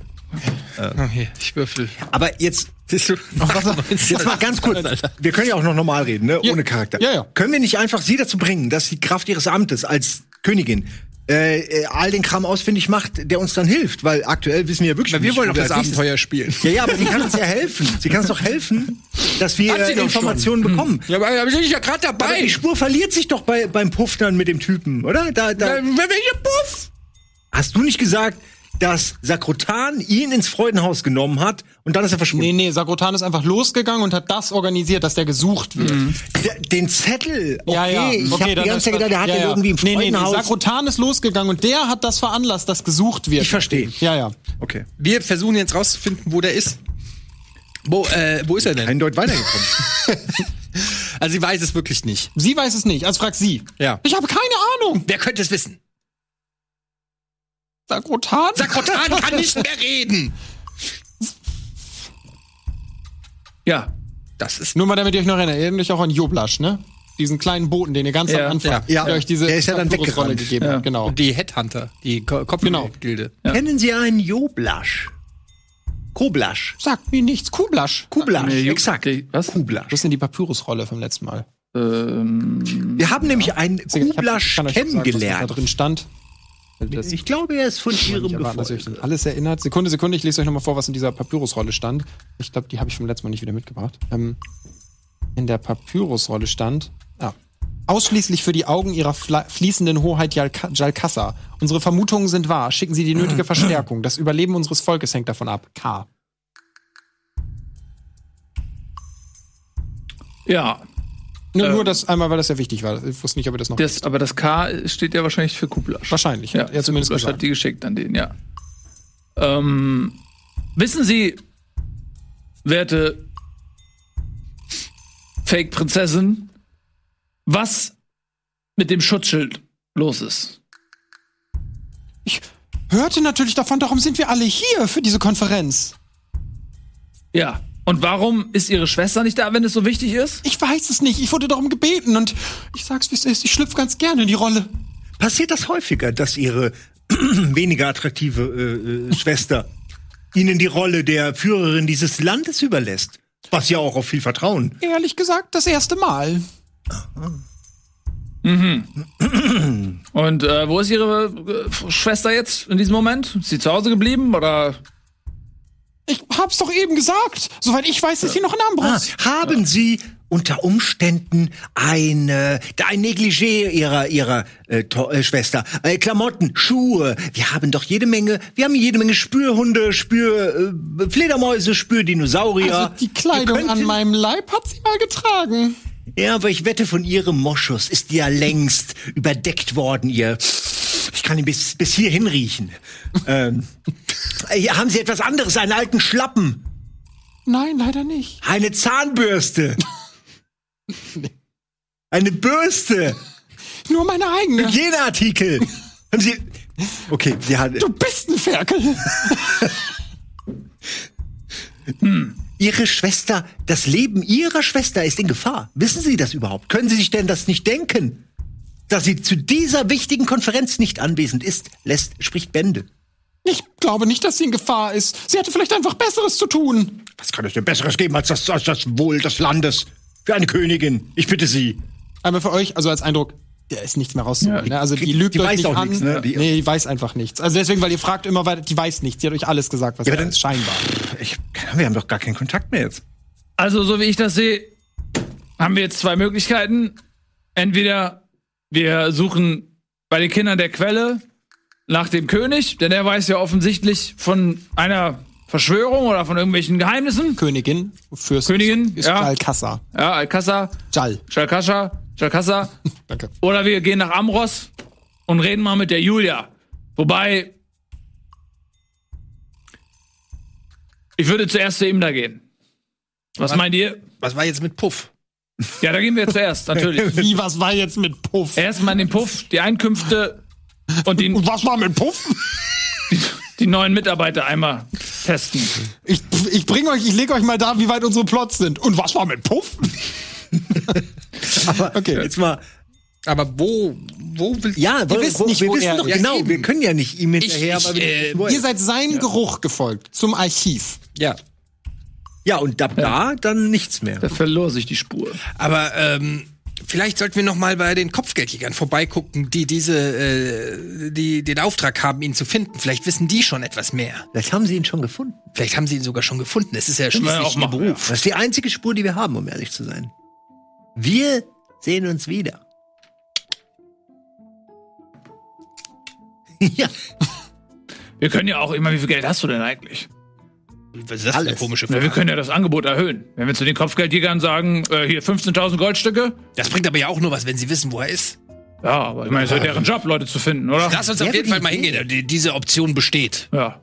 [SPEAKER 2] Okay, ich würfel.
[SPEAKER 7] Aber jetzt,
[SPEAKER 2] Siehst du?
[SPEAKER 7] jetzt mal ganz kurz. Wir können ja auch noch normal reden, ne?
[SPEAKER 1] Ja.
[SPEAKER 7] Ohne Charakter.
[SPEAKER 1] Ja, ja.
[SPEAKER 7] Können wir nicht einfach sie dazu bringen, dass die Kraft ihres Amtes als Königin äh, äh, all den Kram ausfindig macht, der uns dann hilft? Weil aktuell wissen wir ja wirklich
[SPEAKER 2] Wir
[SPEAKER 7] nicht,
[SPEAKER 2] wollen
[SPEAKER 7] wo
[SPEAKER 2] doch
[SPEAKER 7] wir
[SPEAKER 2] das Abenteuer spielen.
[SPEAKER 7] Ja, ja, aber sie kann uns ja helfen. Sie kann uns doch helfen, dass wir äh, Informationen bekommen.
[SPEAKER 2] Ja, aber aber ich bin ja gerade
[SPEAKER 7] Aber
[SPEAKER 2] dabei.
[SPEAKER 7] die Spur verliert sich doch bei, beim Puff dann mit dem Typen, oder? Da, da,
[SPEAKER 2] Welche Puff?
[SPEAKER 7] Hast du nicht gesagt, dass Sakrotan ihn ins Freudenhaus genommen hat und dann ist er
[SPEAKER 1] Nee,
[SPEAKER 7] verschwunden?
[SPEAKER 1] nee, Sakrotan ist einfach losgegangen und hat das organisiert, dass der gesucht wird.
[SPEAKER 7] Der- Den Zettel, okay,
[SPEAKER 1] Ja, ja.
[SPEAKER 7] ich
[SPEAKER 1] okay,
[SPEAKER 7] hab die ganze Zeit gedacht, der hat
[SPEAKER 1] ja,
[SPEAKER 7] den
[SPEAKER 1] ja.
[SPEAKER 7] irgendwie im
[SPEAKER 1] Nee, nee, nee,
[SPEAKER 7] Freudenhaus.
[SPEAKER 1] Sakrotan ist losgegangen und der hat das veranlasst, dass gesucht wird.
[SPEAKER 7] Ich verstehe.
[SPEAKER 1] Ja, ja.
[SPEAKER 7] Okay.
[SPEAKER 2] Wir versuchen jetzt rauszufinden, wo der ist. Wo, äh, wo ist er denn?
[SPEAKER 7] Ein Deut weitergekommen.
[SPEAKER 2] Also sie weiß es wirklich nicht.
[SPEAKER 1] Sie weiß es nicht, also frag sie.
[SPEAKER 2] Ja.
[SPEAKER 1] Ich habe keine Ahnung.
[SPEAKER 2] Wer könnte es wissen?
[SPEAKER 1] Sakrotan?
[SPEAKER 2] Sakrotan kann nicht mehr reden.
[SPEAKER 4] Ja.
[SPEAKER 2] Das ist
[SPEAKER 1] Nur mal, damit ihr euch noch erinnert, ihr erinnert euch auch an Joblasch, ne? Diesen kleinen Boten, den ihr ganz
[SPEAKER 4] Ja,
[SPEAKER 1] am Anfang,
[SPEAKER 7] ja. Ja.
[SPEAKER 1] der euch diese
[SPEAKER 7] Der ist ja dann
[SPEAKER 1] Rolle gegeben
[SPEAKER 4] Ja.
[SPEAKER 1] hat. Genau.
[SPEAKER 2] die Headhunter, die Ko
[SPEAKER 1] Genau.
[SPEAKER 2] Kopfgilde.
[SPEAKER 7] Kennen Sie einen Joblasch? Koblasch.
[SPEAKER 1] Sagt mir nichts. Kublasch.
[SPEAKER 7] Kublasch,
[SPEAKER 4] Nee,
[SPEAKER 7] exakt.
[SPEAKER 4] die- Was?
[SPEAKER 7] Kublasch.
[SPEAKER 1] Das ist denn die Papyrusrolle vom letzten Mal.
[SPEAKER 4] Ähm,
[SPEAKER 7] Wir haben nämlich einen
[SPEAKER 1] Ich hab-
[SPEAKER 7] Kublasch
[SPEAKER 1] kann euch sagen, was da
[SPEAKER 7] kennengelernt.
[SPEAKER 1] drin stand. Das
[SPEAKER 7] Ich glaube, er ist von Ihrem
[SPEAKER 1] das alles erinnert. Sekunde, Sekunde, ich lese euch nochmal vor, was in dieser Papyrusrolle stand. Ich glaube, die habe ich vom letzten Mal nicht wieder mitgebracht. Ähm, in der Papyrusrolle stand, ja, ausschließlich für die Augen ihrer fließenden Hoheit Jalka- Jalkassa. Unsere Vermutungen sind wahr. Schicken Sie die nötige Verstärkung. Das Überleben unseres Volkes hängt davon ab. K.
[SPEAKER 4] ja.
[SPEAKER 1] Nur,
[SPEAKER 4] Ähm.
[SPEAKER 1] nur das einmal, weil das ja wichtig war. Ich wusste nicht, ob ihr das noch.
[SPEAKER 4] Das, aber das K steht ja wahrscheinlich für Kublasch.
[SPEAKER 1] Wahrscheinlich.
[SPEAKER 4] Ja,
[SPEAKER 1] er zumindest gesagt.
[SPEAKER 4] hat die geschickt an den, ja. Ähm, wissen Sie, werte Fake-Prinzessin, was mit dem Schutzschild los ist?
[SPEAKER 1] Ich hörte natürlich davon, darum sind wir alle hier für diese Konferenz.
[SPEAKER 4] Ja. Und warum ist Ihre Schwester nicht da, wenn es so wichtig ist?
[SPEAKER 1] Ich weiß es nicht. Ich wurde darum gebeten und ich sag's wie es ist. Ich schlüpfe ganz gerne in die Rolle.
[SPEAKER 7] Passiert das häufiger, dass Ihre weniger attraktive äh, äh, Schwester Ihnen die Rolle der Führerin dieses Landes überlässt? Was ja auch auf viel Vertrauen.
[SPEAKER 1] Ehrlich gesagt, das erste Mal.
[SPEAKER 4] Und äh, wo ist Ihre äh, Schwester jetzt in diesem Moment? Ist sie zu Hause geblieben oder?
[SPEAKER 1] Ich hab's doch eben gesagt. Soweit ich weiß, ist sie noch in
[SPEAKER 7] Ah,
[SPEAKER 1] Ambros.
[SPEAKER 7] haben Sie unter Umständen eine, ein Negligé Ihrer, Ihrer äh, to- äh, Schwester? Äh, Klamotten, Schuhe. Wir haben doch jede Menge, wir haben jede Menge Spürhunde, Spür, äh, Fledermäuse, Spürdinosaurier.
[SPEAKER 1] Also die Kleidung
[SPEAKER 7] könnten-
[SPEAKER 1] an meinem Leib hat sie mal getragen.
[SPEAKER 7] Ja, aber ich wette, von Ihrem Moschus ist die ja längst überdeckt worden, Ihr. Ich kann ihn bis, bis hierhin riechen. ähm, äh, haben Sie etwas anderes, einen alten Schlappen,
[SPEAKER 1] Nein, leider nicht.
[SPEAKER 7] eine Zahnbürste, eine Bürste,
[SPEAKER 1] Nur meine eigene.
[SPEAKER 7] Hygieneartikel. haben Sie. Okay, Sie hat.
[SPEAKER 1] Du bist ein Ferkel.
[SPEAKER 7] Ihre Schwester, das Leben Ihrer Schwester ist in Gefahr. Wissen Sie das überhaupt? Können Sie sich denn das nicht denken? Dass sie zu dieser wichtigen Konferenz nicht anwesend ist, lässt, spricht Bände.
[SPEAKER 1] Ich glaube nicht, dass sie in Gefahr ist. Sie hatte vielleicht einfach Besseres zu tun.
[SPEAKER 7] Was kann es denn Besseres geben als das, als das Wohl des Landes? Für eine Königin. Ich bitte Sie.
[SPEAKER 1] Einmal für euch, also als Eindruck, da ist nichts mehr rauszuholen.
[SPEAKER 7] Ja,
[SPEAKER 1] ne? Also die lügt
[SPEAKER 7] die
[SPEAKER 1] euch
[SPEAKER 7] weiß
[SPEAKER 1] nicht
[SPEAKER 7] auch
[SPEAKER 1] an.
[SPEAKER 7] nichts, ne? Die-
[SPEAKER 1] nee, die weiß einfach nichts. Also deswegen, weil ihr fragt immer weiter, die weiß nichts. Die hat euch alles gesagt, was
[SPEAKER 7] Ja, dann-
[SPEAKER 1] ist, scheinbar.
[SPEAKER 7] Ich, wir haben doch gar keinen Kontakt mehr jetzt.
[SPEAKER 4] Also, so wie ich das sehe, haben wir jetzt zwei Möglichkeiten. Entweder wir suchen bei den Kindern der Quelle nach dem König, denn er weiß ja offensichtlich von einer Verschwörung oder von irgendwelchen Geheimnissen.
[SPEAKER 1] Königin, Fürst.
[SPEAKER 4] Königin,
[SPEAKER 1] ist
[SPEAKER 4] ja.
[SPEAKER 1] Jalkassa.
[SPEAKER 4] Ja, Alcassa,
[SPEAKER 1] Jal.
[SPEAKER 4] Jalkascha, Jalkassa.
[SPEAKER 1] Danke.
[SPEAKER 4] Oder wir gehen nach Amros und reden mal mit der Julia. Wobei, ich würde zuerst zu ihm da gehen. Was meint ihr?
[SPEAKER 2] Was war jetzt mit Puff?
[SPEAKER 4] Ja, da gehen wir zuerst, natürlich.
[SPEAKER 1] Wie, was war jetzt mit Puff?
[SPEAKER 4] Erstmal den Puff, die Einkünfte und die,
[SPEAKER 1] Und was war mit Puff?
[SPEAKER 4] die neuen Mitarbeiter einmal testen.
[SPEAKER 1] Ich, ich bring euch, ich leg euch mal da, wie weit unsere Plots sind. Und was war mit Puff?
[SPEAKER 7] Okay, jetzt mal.
[SPEAKER 2] Aber wo, wo will
[SPEAKER 7] Ja,
[SPEAKER 1] Wir wissen nicht,
[SPEAKER 7] wir
[SPEAKER 1] wo
[SPEAKER 7] wissen
[SPEAKER 1] er-
[SPEAKER 7] doch
[SPEAKER 1] Ja,
[SPEAKER 7] genau,
[SPEAKER 2] eben.
[SPEAKER 7] wir können ja nicht ihm
[SPEAKER 2] ich,
[SPEAKER 7] hinterher,
[SPEAKER 2] ich,
[SPEAKER 7] aber wir
[SPEAKER 2] äh,
[SPEAKER 1] Ihr seid seinem Geruch gefolgt, zum Archiv.
[SPEAKER 2] ja.
[SPEAKER 7] Ja, und ab da dann nichts mehr.
[SPEAKER 4] Da verlor sich die Spur.
[SPEAKER 2] Aber ähm, vielleicht sollten wir noch mal bei den Kopfgeldjägern vorbeigucken, die diese, äh, die den Auftrag haben, ihn zu finden. Vielleicht wissen die schon etwas mehr.
[SPEAKER 7] Vielleicht haben sie ihn schon gefunden.
[SPEAKER 2] Vielleicht haben sie ihn sogar schon gefunden. Es ist ja schließlich
[SPEAKER 4] machen,
[SPEAKER 2] Beruf.
[SPEAKER 7] Das ist die einzige Spur, die wir haben, um ehrlich zu sein. Wir sehen uns wieder. ja,
[SPEAKER 4] Wir können ja auch immer, wie viel Geld hast du denn eigentlich?
[SPEAKER 2] Was ist das für eine
[SPEAKER 7] Alles.
[SPEAKER 2] komische
[SPEAKER 4] Na, wir
[SPEAKER 2] Frage?
[SPEAKER 4] können ja das Angebot erhöhen. Wenn wir zu den Kopfgeldjägern sagen, äh, hier 15.000 Goldstücke.
[SPEAKER 2] Das bringt aber ja auch nur was, wenn sie wissen, wo er ist.
[SPEAKER 4] Ja, aber ich meine, es ist ja deren Job, Leute zu finden, oder?
[SPEAKER 2] Lass uns auf jeden Fall mal hingehen. Die, diese Option besteht.
[SPEAKER 4] Ja,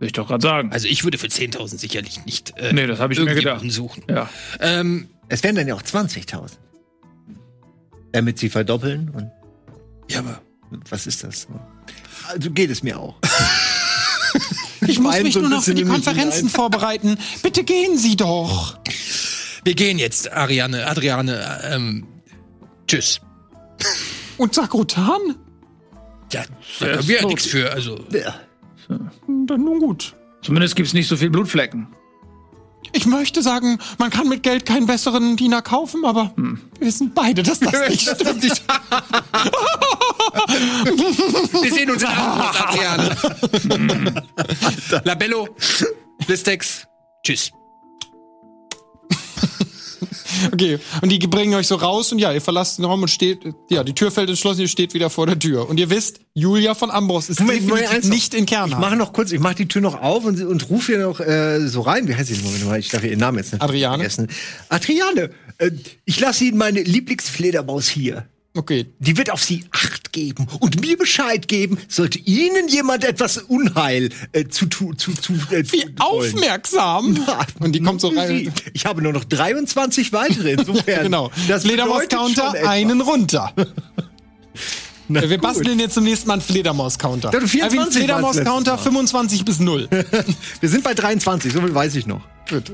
[SPEAKER 4] will ich doch gerade sagen.
[SPEAKER 2] Also ich würde für 10.000 sicherlich nicht äh,
[SPEAKER 4] Nee, das hab ich mir gedacht.
[SPEAKER 2] suchen.
[SPEAKER 4] Ja.
[SPEAKER 2] Ähm,
[SPEAKER 7] es wären dann ja auch 20.000. Damit sie verdoppeln und
[SPEAKER 2] ja, aber
[SPEAKER 7] was ist das? Also geht es mir auch.
[SPEAKER 1] Ich muss mich
[SPEAKER 7] so
[SPEAKER 1] nur noch für die Konferenzen vorbereiten. Bitte gehen Sie doch.
[SPEAKER 2] wir gehen jetzt, Ariane, Adriane. Ähm, tschüss.
[SPEAKER 1] Und Sakrotan?
[SPEAKER 2] Ja, da haben wir ja nichts für. Also
[SPEAKER 7] Ja.
[SPEAKER 1] Dann nun gut.
[SPEAKER 4] Zumindest gibt's nicht so viel Blutflecken.
[SPEAKER 1] Ich möchte sagen, man kann mit Geld keinen besseren Diener kaufen, aber wir wissen beide, dass das nicht stimmt.
[SPEAKER 2] Wir sehen uns in Abendbrot, Adriane. Labello, Blistex, tschüss.
[SPEAKER 1] Okay, und die bringen euch so raus und ja, ihr verlasst den Raum und steht, ja, die Tür fällt entschlossen, ihr steht wieder vor der Tür. Und ihr wisst, Julia von Ambros ist
[SPEAKER 7] Moment,
[SPEAKER 1] definitiv nicht in
[SPEAKER 7] Ich
[SPEAKER 1] Kernheim.
[SPEAKER 7] mache noch kurz, ich mache die Tür noch auf und, und rufe hier noch äh, so rein. Wie heißt sie? Moment mal, ich darf ihren Namen jetzt nicht
[SPEAKER 1] Adriane?
[SPEAKER 7] vergessen. Adriane, äh, ich lasse Ihnen meine Lieblingsfledermaus hier.
[SPEAKER 1] Okay,
[SPEAKER 7] Die wird auf Sie Acht geben und mir Bescheid geben, sollte Ihnen jemand etwas Unheil äh, zu tun. Zu, zu, äh,
[SPEAKER 1] wie aufmerksam. Und die kommt so rein.
[SPEAKER 7] Ich habe nur noch 23 weitere, insofern.
[SPEAKER 1] Genau.
[SPEAKER 7] Das
[SPEAKER 1] Fledermaus-Counter, einen runter.
[SPEAKER 7] Na
[SPEAKER 1] Wir
[SPEAKER 7] gut.
[SPEAKER 1] basteln jetzt zum nächsten Mal einen Fledermaus-Counter.
[SPEAKER 7] Ja, du, 24
[SPEAKER 1] wie ein
[SPEAKER 7] war's
[SPEAKER 1] Fledermaus-Counter
[SPEAKER 7] letztes Mal.
[SPEAKER 1] 25 bis 0.
[SPEAKER 7] Wir sind bei 23, so viel weiß ich noch.
[SPEAKER 1] Gut.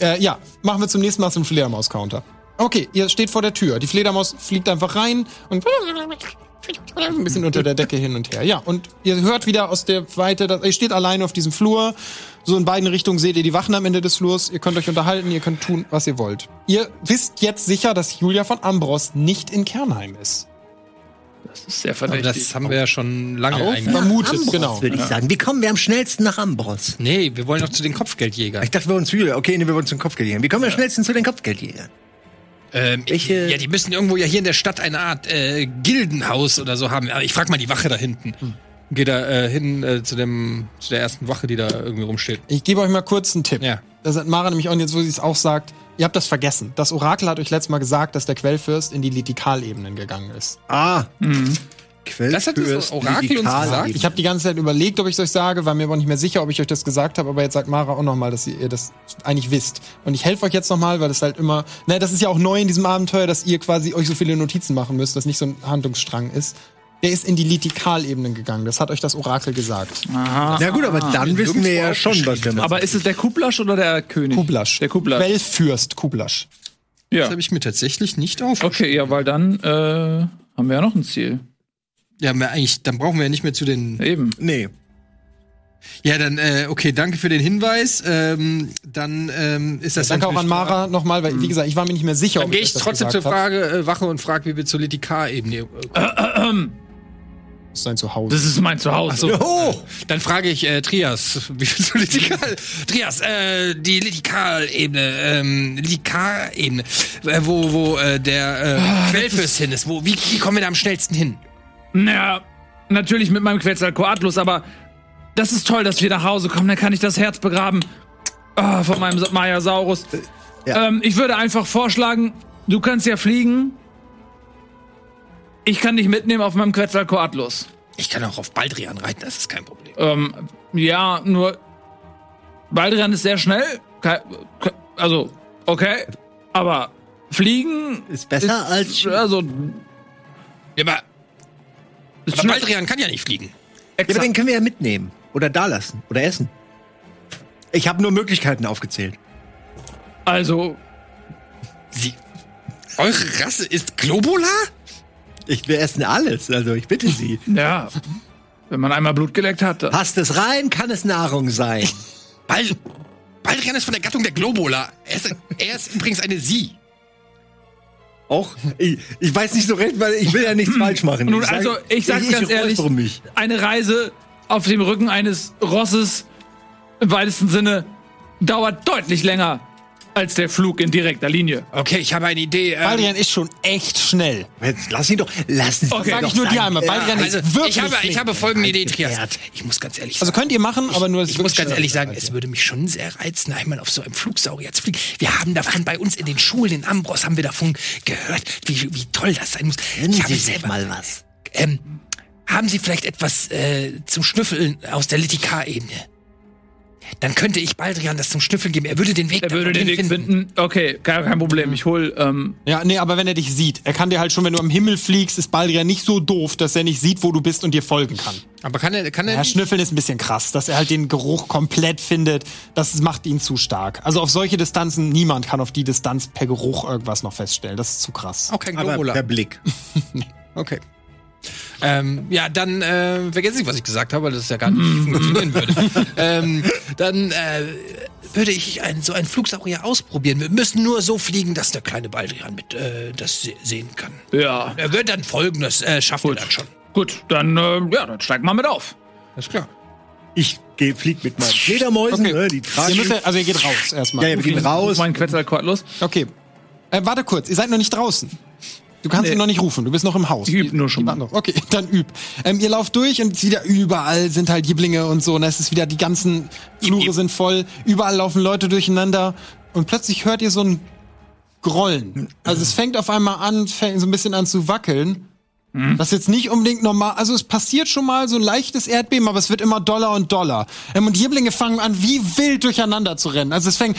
[SPEAKER 1] Äh, ja, machen wir zum nächsten Mal zum Fledermaus-Counter. Okay, ihr steht vor der Tür. Die Fledermaus fliegt einfach rein und ein bisschen unter der Decke hin und her. Ja, und ihr hört wieder aus der Weite, dass, ihr steht alleine auf diesem Flur. So in beiden Richtungen seht ihr die Wachen am Ende des Flurs. Ihr könnt euch unterhalten, ihr könnt tun, was ihr wollt. Ihr wisst jetzt sicher, dass Julia von Ambros nicht in Kernheim ist.
[SPEAKER 4] Das ist sehr
[SPEAKER 2] Aber
[SPEAKER 4] verdächtig.
[SPEAKER 2] das haben wir ja schon lange eigentlich.
[SPEAKER 1] Vermutet,
[SPEAKER 7] Ambros,
[SPEAKER 1] genau.
[SPEAKER 7] würde ich sagen. Wie kommen wir am schnellsten nach Ambros?
[SPEAKER 2] Nee, wir wollen noch zu den Kopfgeldjägern.
[SPEAKER 7] Ich dachte, wir wollen zu Julia. Okay, nee, wir wollen zum Kopfgeldjägern. Wie kommen wir am schnellsten zu den Kopfgeldjägern?
[SPEAKER 2] Ähm,
[SPEAKER 7] Welche-
[SPEAKER 2] Ja, die müssen irgendwo ja hier in der Stadt eine Art äh, Gildenhaus oder so haben. Aber ich frag mal die Wache da hinten. Geh da äh, hin äh, zu dem zu der ersten Wache, die da irgendwie rumsteht.
[SPEAKER 1] Ich gebe euch mal kurz einen Tipp.
[SPEAKER 2] Ja.
[SPEAKER 1] Das hat Mara nämlich auch jetzt, wo sie es auch sagt. Ihr habt das vergessen. Das Orakel hat euch letztes Mal gesagt, dass der Quellfürst in die Litikalebenen gegangen ist.
[SPEAKER 7] Ah.
[SPEAKER 2] Das hat das Orakel uns gesagt?
[SPEAKER 1] Ich habe die ganze Zeit überlegt, ob ich es euch sage, war mir aber nicht mehr sicher, ob ich euch das gesagt habe, aber jetzt sagt Mara auch nochmal, dass ihr das eigentlich wisst. Und ich helfe euch jetzt nochmal, weil das halt immer, ne, das ist ja auch neu in diesem Abenteuer, dass ihr quasi euch so viele Notizen machen müsst, dass nicht so ein Handlungsstrang ist. Der ist in die Litikalebenen gegangen. Das hat euch das Orakel gesagt.
[SPEAKER 4] Aha.
[SPEAKER 7] Na gut, aber dann wissen wir ja schon, was wir machen.
[SPEAKER 4] Aber ist es der Kublasch oder der König?
[SPEAKER 1] Kublasch.
[SPEAKER 4] Der Kublasch.
[SPEAKER 1] Quellfürst Kublasch.
[SPEAKER 2] Das
[SPEAKER 4] Ja.
[SPEAKER 2] habe ich mir tatsächlich nicht auf.
[SPEAKER 4] Okay, ja, weil dann äh, haben wir ja noch ein Ziel.
[SPEAKER 2] Ja, mehr eigentlich, dann brauchen wir ja nicht mehr zu den.
[SPEAKER 4] Eben.
[SPEAKER 7] Nee.
[SPEAKER 2] Ja, dann, äh, okay, danke für den Hinweis. Ähm, dann ähm, ist das
[SPEAKER 1] Danke auch an. Mara nochmal, weil, wie gesagt, ich war mir nicht mehr sicher,
[SPEAKER 2] Dann
[SPEAKER 1] ob
[SPEAKER 2] gehe ich
[SPEAKER 1] das
[SPEAKER 2] trotzdem zur. Frage äh, Wache und frage, wie wir zur Litikar-Ebene äh, kommen.
[SPEAKER 1] Das ist sein Zuhause.
[SPEAKER 4] Das ist mein Zuhause.
[SPEAKER 2] So, oh, dann frage ich äh, Trias, wie wir zur Litikal. Trias, äh, die Litikal-Ebene, ähm, Litikar-Ebene, äh, wo, wo äh, der äh, Quellfürst hin ist. Wo, wie, wie kommen wir da am schnellsten hin?
[SPEAKER 4] Naja, natürlich mit meinem Quetzalcoatlus, aber das ist toll, dass wir nach Hause kommen. Dann kann ich das Herz begraben ah, von meinem Sa- Mayasaurus.
[SPEAKER 7] Ja.
[SPEAKER 4] Ähm, ich würde einfach vorschlagen, du kannst ja fliegen. Ich kann dich mitnehmen auf meinem Quetzalcoatlus.
[SPEAKER 2] Ich kann auch auf Baldrian reiten, das ist kein Problem.
[SPEAKER 4] Ähm, ja, nur Baldrian ist sehr schnell. Also, okay. Aber fliegen
[SPEAKER 7] Ist besser als.
[SPEAKER 4] also
[SPEAKER 2] Ja, aber,
[SPEAKER 4] ist
[SPEAKER 2] aber. Baldrian kann ja nicht fliegen.
[SPEAKER 7] Ja, aber den können wir ja mitnehmen. Oder da lassen. Oder essen. Ich habe nur Möglichkeiten aufgezählt.
[SPEAKER 4] Also,
[SPEAKER 2] Sie. Eure Rasse ist Globular?
[SPEAKER 7] Ich, wir essen alles, also ich bitte Sie.
[SPEAKER 4] ja, wenn man einmal Blut geleckt hat. dann-
[SPEAKER 7] Passt es rein, kann es Nahrung sein.
[SPEAKER 2] Bal Baldrian ist von der Gattung der Globular. Er ist, er ist übrigens eine Sie.
[SPEAKER 7] Auch, ich, ich weiß nicht so recht, weil ich will ja nichts falsch machen.
[SPEAKER 4] Nun,
[SPEAKER 7] sag-
[SPEAKER 4] also, ich sag's ganz ehrlich. Eine Reise auf dem Rücken eines Rosses im weitesten Sinne dauert deutlich länger als der Flug in direkter Linie.
[SPEAKER 2] Okay, ich habe eine Idee. Ähm,
[SPEAKER 1] Baldrian ist schon echt schnell.
[SPEAKER 7] Jetzt lass ihn doch, lassen Sie
[SPEAKER 4] Okay.
[SPEAKER 7] ihn
[SPEAKER 1] Sag
[SPEAKER 7] doch
[SPEAKER 1] ich nur dir
[SPEAKER 7] sein.
[SPEAKER 1] einmal. Baldrian
[SPEAKER 2] also,
[SPEAKER 1] ist wirklich
[SPEAKER 2] ich habe, ich habe folgende Idee. Trias. Ich muss ganz ehrlich
[SPEAKER 1] Also
[SPEAKER 2] sagen.
[SPEAKER 1] könnt ihr machen, aber nur
[SPEAKER 2] Ich muss ganz ehrlich sagen, es würde mich schon sehr reizen, einmal auf so einem Flugsaurier zu fliegen. Wir haben davon bei uns in den Schulen in Ambros haben wir davon gehört, wie, wie toll das sein muss.
[SPEAKER 7] Gönnen
[SPEAKER 2] Ich habe
[SPEAKER 7] Sie sich
[SPEAKER 2] selber
[SPEAKER 7] mal was.
[SPEAKER 2] Ähm, haben Sie vielleicht etwas äh, zum Schnüffeln aus der Litikar-Ebene? Dann könnte ich Baldrian das zum Schnüffeln geben. Er würde den Weg
[SPEAKER 4] Er würde den Weg finden. Okay, gar kein Problem. Ich hol. Ähm,
[SPEAKER 1] Ja, nee, aber wenn er dich sieht, er kann dir halt schon, wenn du am Himmel fliegst, ist Baldrian nicht so doof, dass er nicht sieht, wo du bist und dir folgen kann.
[SPEAKER 2] Aber kann er, kann er
[SPEAKER 1] Ja,
[SPEAKER 2] nicht?
[SPEAKER 1] Schnüffeln ist ein bisschen krass, dass er halt den Geruch komplett findet. Das macht ihn zu stark. Also auf solche Distanzen, niemand kann auf die Distanz per Geruch irgendwas noch feststellen. Das ist zu krass.
[SPEAKER 2] Auch kein
[SPEAKER 7] Aber
[SPEAKER 2] Globular.
[SPEAKER 7] der Blick.
[SPEAKER 2] Okay. Ähm, ja, dann äh, vergessen Sie, was ich gesagt habe, weil das ja gar nicht funktionieren würde. ähm, dann äh, würde ich ein, so einen Flugsaurier ausprobieren. Wir müssen nur so fliegen, dass der kleine Baldrian mit äh, das se sehen kann.
[SPEAKER 4] ja,
[SPEAKER 2] Er wird dann folgen, das äh, schafft er dann schon.
[SPEAKER 4] gut, dann, äh, ja, dann steig mal mit auf.
[SPEAKER 2] Ist klar.
[SPEAKER 7] Ich geh, flieg mit meinen Fledermäusen,
[SPEAKER 1] Okay.
[SPEAKER 7] ne, die tragen.
[SPEAKER 1] Ihr müsst, ja- also ihr geht raus erstmal.
[SPEAKER 7] ja, ja, wir gehen raus.
[SPEAKER 4] meinen Quetzalcoatl los.
[SPEAKER 1] Okay. Äh, warte kurz, ihr seid noch nicht draußen. Du kannst
[SPEAKER 4] Nee.
[SPEAKER 1] ihn noch nicht rufen, du bist noch im Haus.
[SPEAKER 4] Ich üb nur schon
[SPEAKER 1] die- Okay, dann üb. Ähm, ihr lauft durch und wieder überall sind halt Jiblinge und so. Und es ist wieder, die ganzen Flure sind voll. Überall laufen Leute durcheinander. Und plötzlich hört ihr so ein Grollen. Also es fängt auf einmal an, fängt so ein bisschen an zu wackeln. Das ist jetzt nicht unbedingt normal. Also es passiert schon mal so ein leichtes Erdbeben, aber es wird immer doller und doller. Ähm, und die Jiblinge fangen an, wie wild durcheinander zu rennen. Also es fängt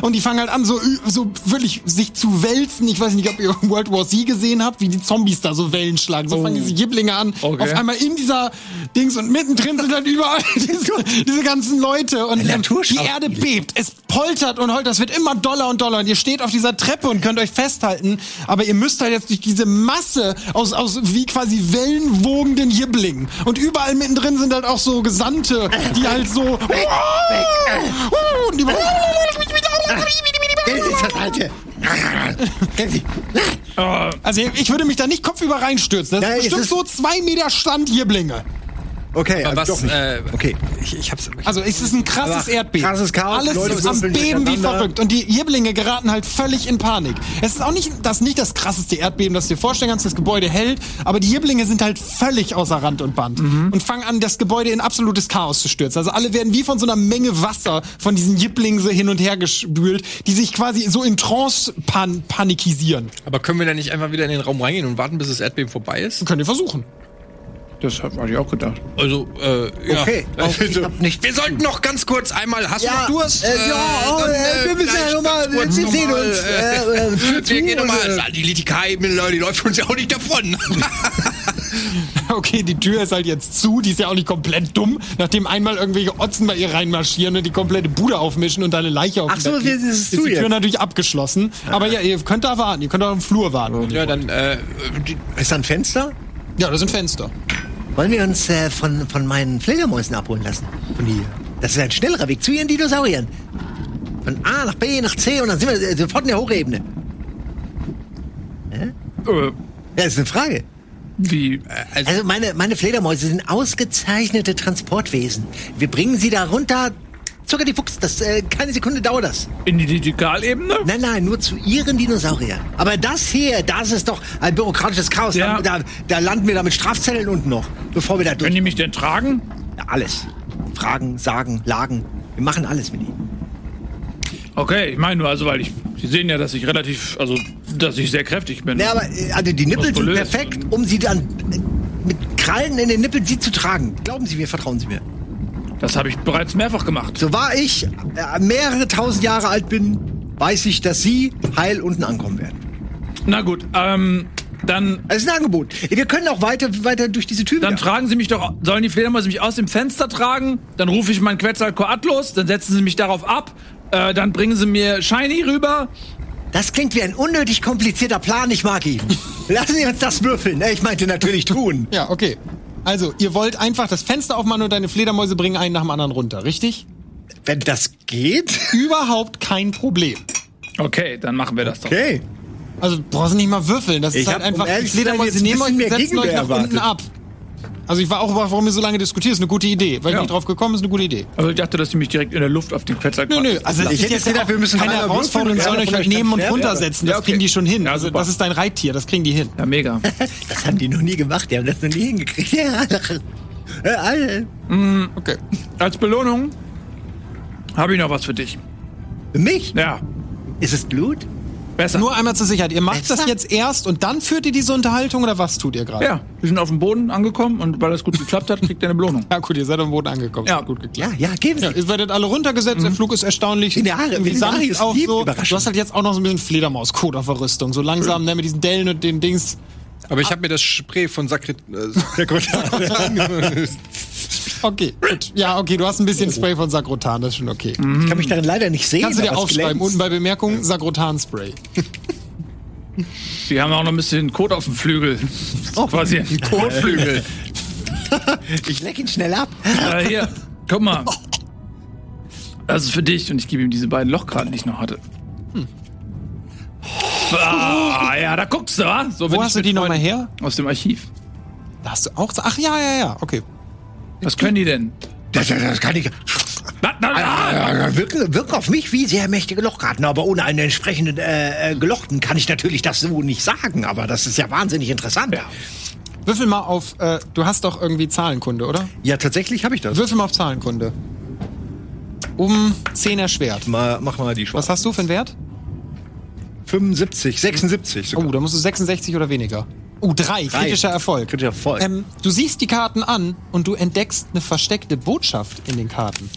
[SPEAKER 1] und die fangen halt an, so, so wirklich sich zu wälzen. Ich weiß nicht, ob ihr World War Z gesehen habt, wie die Zombies da so Wellen schlagen. So fangen diese Jiblinge an.
[SPEAKER 4] Okay.
[SPEAKER 1] Auf einmal in dieser Dings und mittendrin sind halt überall diese, diese ganzen Leute. Und ähm, die. Erde bebt. Es poltert und heult. Das wird immer doller und doller. Und ihr steht auf dieser Treppe und könnt euch festhalten. Aber ihr müsst halt jetzt durch diese Masse aus, aus wie quasi wellenwogenden Jibblingen. Und überall mittendrin sind halt auch so Gesandte, die halt so. Und die. Also ich würde mich da nicht kopfüber reinstürzen. Das
[SPEAKER 7] Ja,
[SPEAKER 1] ist
[SPEAKER 7] es
[SPEAKER 1] bestimmt
[SPEAKER 7] ist-
[SPEAKER 1] so zwei Meter Stand Jiblinge.
[SPEAKER 7] Okay,
[SPEAKER 2] Aber
[SPEAKER 7] also
[SPEAKER 2] was,
[SPEAKER 7] doch nicht.
[SPEAKER 2] äh,
[SPEAKER 7] okay.
[SPEAKER 2] Ich, ich hab's.
[SPEAKER 1] Also es ist ein krasses Erdbeben.
[SPEAKER 7] krasses Chaos,
[SPEAKER 1] Alles
[SPEAKER 7] Leute
[SPEAKER 1] ist am Beben wie verrückt. Und die Jiblinge geraten halt völlig in Panik. Es ist auch nicht das, nicht das krasseste Erdbeben, das du dir vorstellen kannst. Das Gebäude hält. Aber die Jiblinge sind halt völlig außer Rand und Band.
[SPEAKER 7] Mhm.
[SPEAKER 1] Und fangen an, das Gebäude in absolutes Chaos zu stürzen. Also alle werden wie von so einer Menge Wasser von diesen Jiblingen so hin und her gespült, die sich quasi so in Trance pan panikisieren.
[SPEAKER 2] Aber können wir da nicht einfach wieder in den Raum reingehen und warten, bis das Erdbeben vorbei ist?
[SPEAKER 1] Könnt ihr versuchen.
[SPEAKER 4] Das hatte ich auch gedacht.
[SPEAKER 2] Also, äh, ja.
[SPEAKER 7] Okay.
[SPEAKER 2] Also,
[SPEAKER 7] Ich hab nicht-
[SPEAKER 2] wir sollten noch ganz kurz einmal. Hast
[SPEAKER 7] Ja,
[SPEAKER 2] du noch Durst?
[SPEAKER 7] äh, ja, oh,
[SPEAKER 2] dann,
[SPEAKER 7] äh, wir müssen ja noch mal-
[SPEAKER 2] ganz kurz
[SPEAKER 7] wir sehen uns,
[SPEAKER 2] Äh,
[SPEAKER 7] äh, äh, Tür
[SPEAKER 2] wir gehen nochmal.
[SPEAKER 7] äh,
[SPEAKER 2] Die Litika-Ebene, Leute, die läuft uns ja auch nicht davon.
[SPEAKER 1] Okay, die Tür ist halt jetzt zu, die ist ja auch nicht komplett dumm, nachdem einmal irgendwelche Otzen bei ihr reinmarschieren und die komplette Bude aufmischen und eine Leiche auf
[SPEAKER 7] Ach so, das ist
[SPEAKER 1] ist die Tür
[SPEAKER 7] jetzt.
[SPEAKER 1] natürlich abgeschlossen. Aber ja, ihr könnt da warten, ihr könnt auch im Flur warten.
[SPEAKER 2] ja, dann, äh, die,
[SPEAKER 7] Ist da ein Fenster?
[SPEAKER 1] Ja, da sind Fenster.
[SPEAKER 7] Wollen wir uns äh, von, von meinen Fledermäusen abholen lassen? Von hier. Das ist ein schnellerer Weg zu ihren Dinosauriern. Von A nach B nach C und dann sind wir äh, sofort in der Hochebene.
[SPEAKER 4] Äh,
[SPEAKER 7] Ja, das ist eine Frage.
[SPEAKER 4] wie?
[SPEAKER 7] Also meine, meine Fledermäuse sind ausgezeichnete Transportwesen. Wir bringen sie da runter. Zucker die Fuchs, das äh, keine Sekunde dauert das.
[SPEAKER 4] In die Digitalebene?
[SPEAKER 7] Nein, nein, nur zu ihren Dinosauriern. Aber das hier, das ist doch ein bürokratisches Chaos.
[SPEAKER 4] Ja.
[SPEAKER 7] Da, da, landen wir da mit Strafzellen unten noch, bevor wir da durch.
[SPEAKER 4] Können die mich denn tragen?
[SPEAKER 7] Ja, alles. Fragen, sagen, lagen. Wir machen alles mit ihnen.
[SPEAKER 4] Okay, ich meine nur, also weil ich, Sie sehen ja, dass ich relativ, also dass ich sehr kräftig bin.
[SPEAKER 7] Ja, aber äh, also die Nippel sind perfekt, um sie dann äh, mit Krallen in den Nippeln sie zu tragen. Glauben Sie mir, vertrauen Sie mir.
[SPEAKER 4] Das habe ich bereits mehrfach gemacht.
[SPEAKER 7] So wahr ich äh, mehrere tausend Jahre alt bin, weiß ich, dass Sie heil unten ankommen werden.
[SPEAKER 4] Na gut, ähm, dann,
[SPEAKER 7] Das ist ein Angebot. Wir können auch weiter, weiter durch diese Tür
[SPEAKER 4] dann
[SPEAKER 7] wieder.
[SPEAKER 4] tragen sie mich doch, sollen die Fledermäuse mich aus dem Fenster tragen? Dann rufe ich meinen Quetzalcoatl los, dann setzen sie mich darauf ab, äh, dann bringen sie mir Shiny rüber.
[SPEAKER 7] Das klingt wie ein unnötig komplizierter Plan, ich mag ihn. Lassen Sie uns das würfeln. Ne, Ich meinte natürlich tun.
[SPEAKER 1] Ja, okay. Also, ihr wollt einfach das Fenster aufmachen und deine Fledermäuse bringen einen nach dem anderen runter, richtig?
[SPEAKER 7] Wenn das geht.
[SPEAKER 1] Überhaupt kein Problem.
[SPEAKER 4] Okay, dann machen wir das doch.
[SPEAKER 7] Okay.
[SPEAKER 1] Also, du brauchst nicht mal würfeln. Das
[SPEAKER 7] Ich
[SPEAKER 1] ist halt
[SPEAKER 7] hab, um
[SPEAKER 1] einfach, die Fledermäuse nehmen euch und setzen euch nach
[SPEAKER 7] Gegenwehr
[SPEAKER 1] unten ab. Also, ich war auch überrascht, warum ihr so lange diskutiert. Ist eine gute Idee. Weil ich
[SPEAKER 4] Ja.
[SPEAKER 1] nicht drauf gekommen ist, eine gute Idee.
[SPEAKER 4] Also ich dachte, dass sie mich direkt in der Luft auf den
[SPEAKER 1] Nö,
[SPEAKER 4] Quetzalcoatl.
[SPEAKER 1] nö, also
[SPEAKER 7] Ich hätte
[SPEAKER 1] jetzt
[SPEAKER 7] gedacht, wir müssen
[SPEAKER 1] keine Herausforderung, sollen euch halt nehmen und runtersetzen. Das
[SPEAKER 4] Ja, okay.
[SPEAKER 1] kriegen die schon hin.
[SPEAKER 4] Ja,
[SPEAKER 1] also, das ist dein Reittier, das kriegen die hin.
[SPEAKER 4] Ja, mega.
[SPEAKER 7] Das haben die noch nie gemacht. Die haben das noch nie hingekriegt. Ja. Äh, alle.
[SPEAKER 1] Okay.
[SPEAKER 4] Als Belohnung habe ich noch was für dich.
[SPEAKER 7] Für mich?
[SPEAKER 4] Ja,
[SPEAKER 7] Ist es Blut?
[SPEAKER 4] Besser.
[SPEAKER 1] Nur einmal zur Sicherheit. Ihr macht das
[SPEAKER 7] Ernsthaft?
[SPEAKER 1] jetzt erst und dann führt ihr diese Unterhaltung oder was tut ihr gerade?
[SPEAKER 4] ja, wir sind auf dem Boden angekommen und weil das gut geklappt hat, kriegt er eine Belohnung.
[SPEAKER 1] Ja, gut, ihr seid am Boden angekommen.
[SPEAKER 4] Ja.
[SPEAKER 1] Hat gut geklappt.
[SPEAKER 7] Ja, ja, geben Sie.
[SPEAKER 1] Ja, ihr werdet alle runtergesetzt, der Flug ist erstaunlich.
[SPEAKER 7] Lineare-
[SPEAKER 1] irgendwie sanft
[SPEAKER 7] lineares
[SPEAKER 1] auch
[SPEAKER 7] Leben,
[SPEAKER 1] so.
[SPEAKER 7] Überraschung.
[SPEAKER 1] Du hast halt jetzt auch noch so ein bisschen Fledermaus-Code auf der Rüstung. So langsam, ne, mit diesen Dellen und den Dings.
[SPEAKER 2] Aber ich habe mir das Spray von Sakret. Äh,
[SPEAKER 1] Okay, gut. Ja, okay, du hast ein bisschen Spray von Sagrotan, das ist schon okay.
[SPEAKER 7] Ich kann mich darin leider nicht sehen.
[SPEAKER 1] Kannst du dir
[SPEAKER 7] aber es
[SPEAKER 1] aufschreiben,
[SPEAKER 7] glänzt.
[SPEAKER 1] unten bei Bemerkung Sagrotan-Spray.
[SPEAKER 4] Die haben auch noch ein bisschen Kot auf dem Flügel. Oh, quasi ein Kotflügel.
[SPEAKER 7] Ich leck ihn schnell ab.
[SPEAKER 4] äh, hier, guck mal. Das ist für dich und ich gebe ihm diese beiden Lochkarten, die ich noch hatte. Ah, ja, da guckst du, wa? So, wenn
[SPEAKER 1] Wo
[SPEAKER 4] ich
[SPEAKER 1] hast du
[SPEAKER 4] mit
[SPEAKER 1] die nochmal her?
[SPEAKER 4] Aus dem Archiv.
[SPEAKER 1] Da hast du auch. Ach ja, ja, ja, okay.
[SPEAKER 4] Was können die denn?
[SPEAKER 7] Das, das, das kann ich.
[SPEAKER 4] Na, na, na.
[SPEAKER 7] Ja, wirken, wirken auf mich wie sehr mächtige Lochkarten, aber ohne einen entsprechenden äh, äh, Gelochten kann ich natürlich das so nicht sagen, aber das ist ja wahnsinnig interessant. Ja,
[SPEAKER 1] Würfel mal auf. Äh, du hast doch irgendwie Zahlenkunde, oder?
[SPEAKER 7] ja tatsächlich habe ich das.
[SPEAKER 1] Würfel mal auf Zahlenkunde. Um 10 erschwert.
[SPEAKER 7] Mal, mach mal die
[SPEAKER 1] Was
[SPEAKER 7] Schwarz.
[SPEAKER 1] hast du für einen Wert?
[SPEAKER 7] 75, 76 sogar.
[SPEAKER 1] Oh, da musst du 66 oder weniger. Oh, drei. Kritischer Erfolg.
[SPEAKER 7] Kritischer Erfolg.
[SPEAKER 1] Ähm, du siehst die Karten an und du entdeckst eine versteckte Botschaft in den Karten.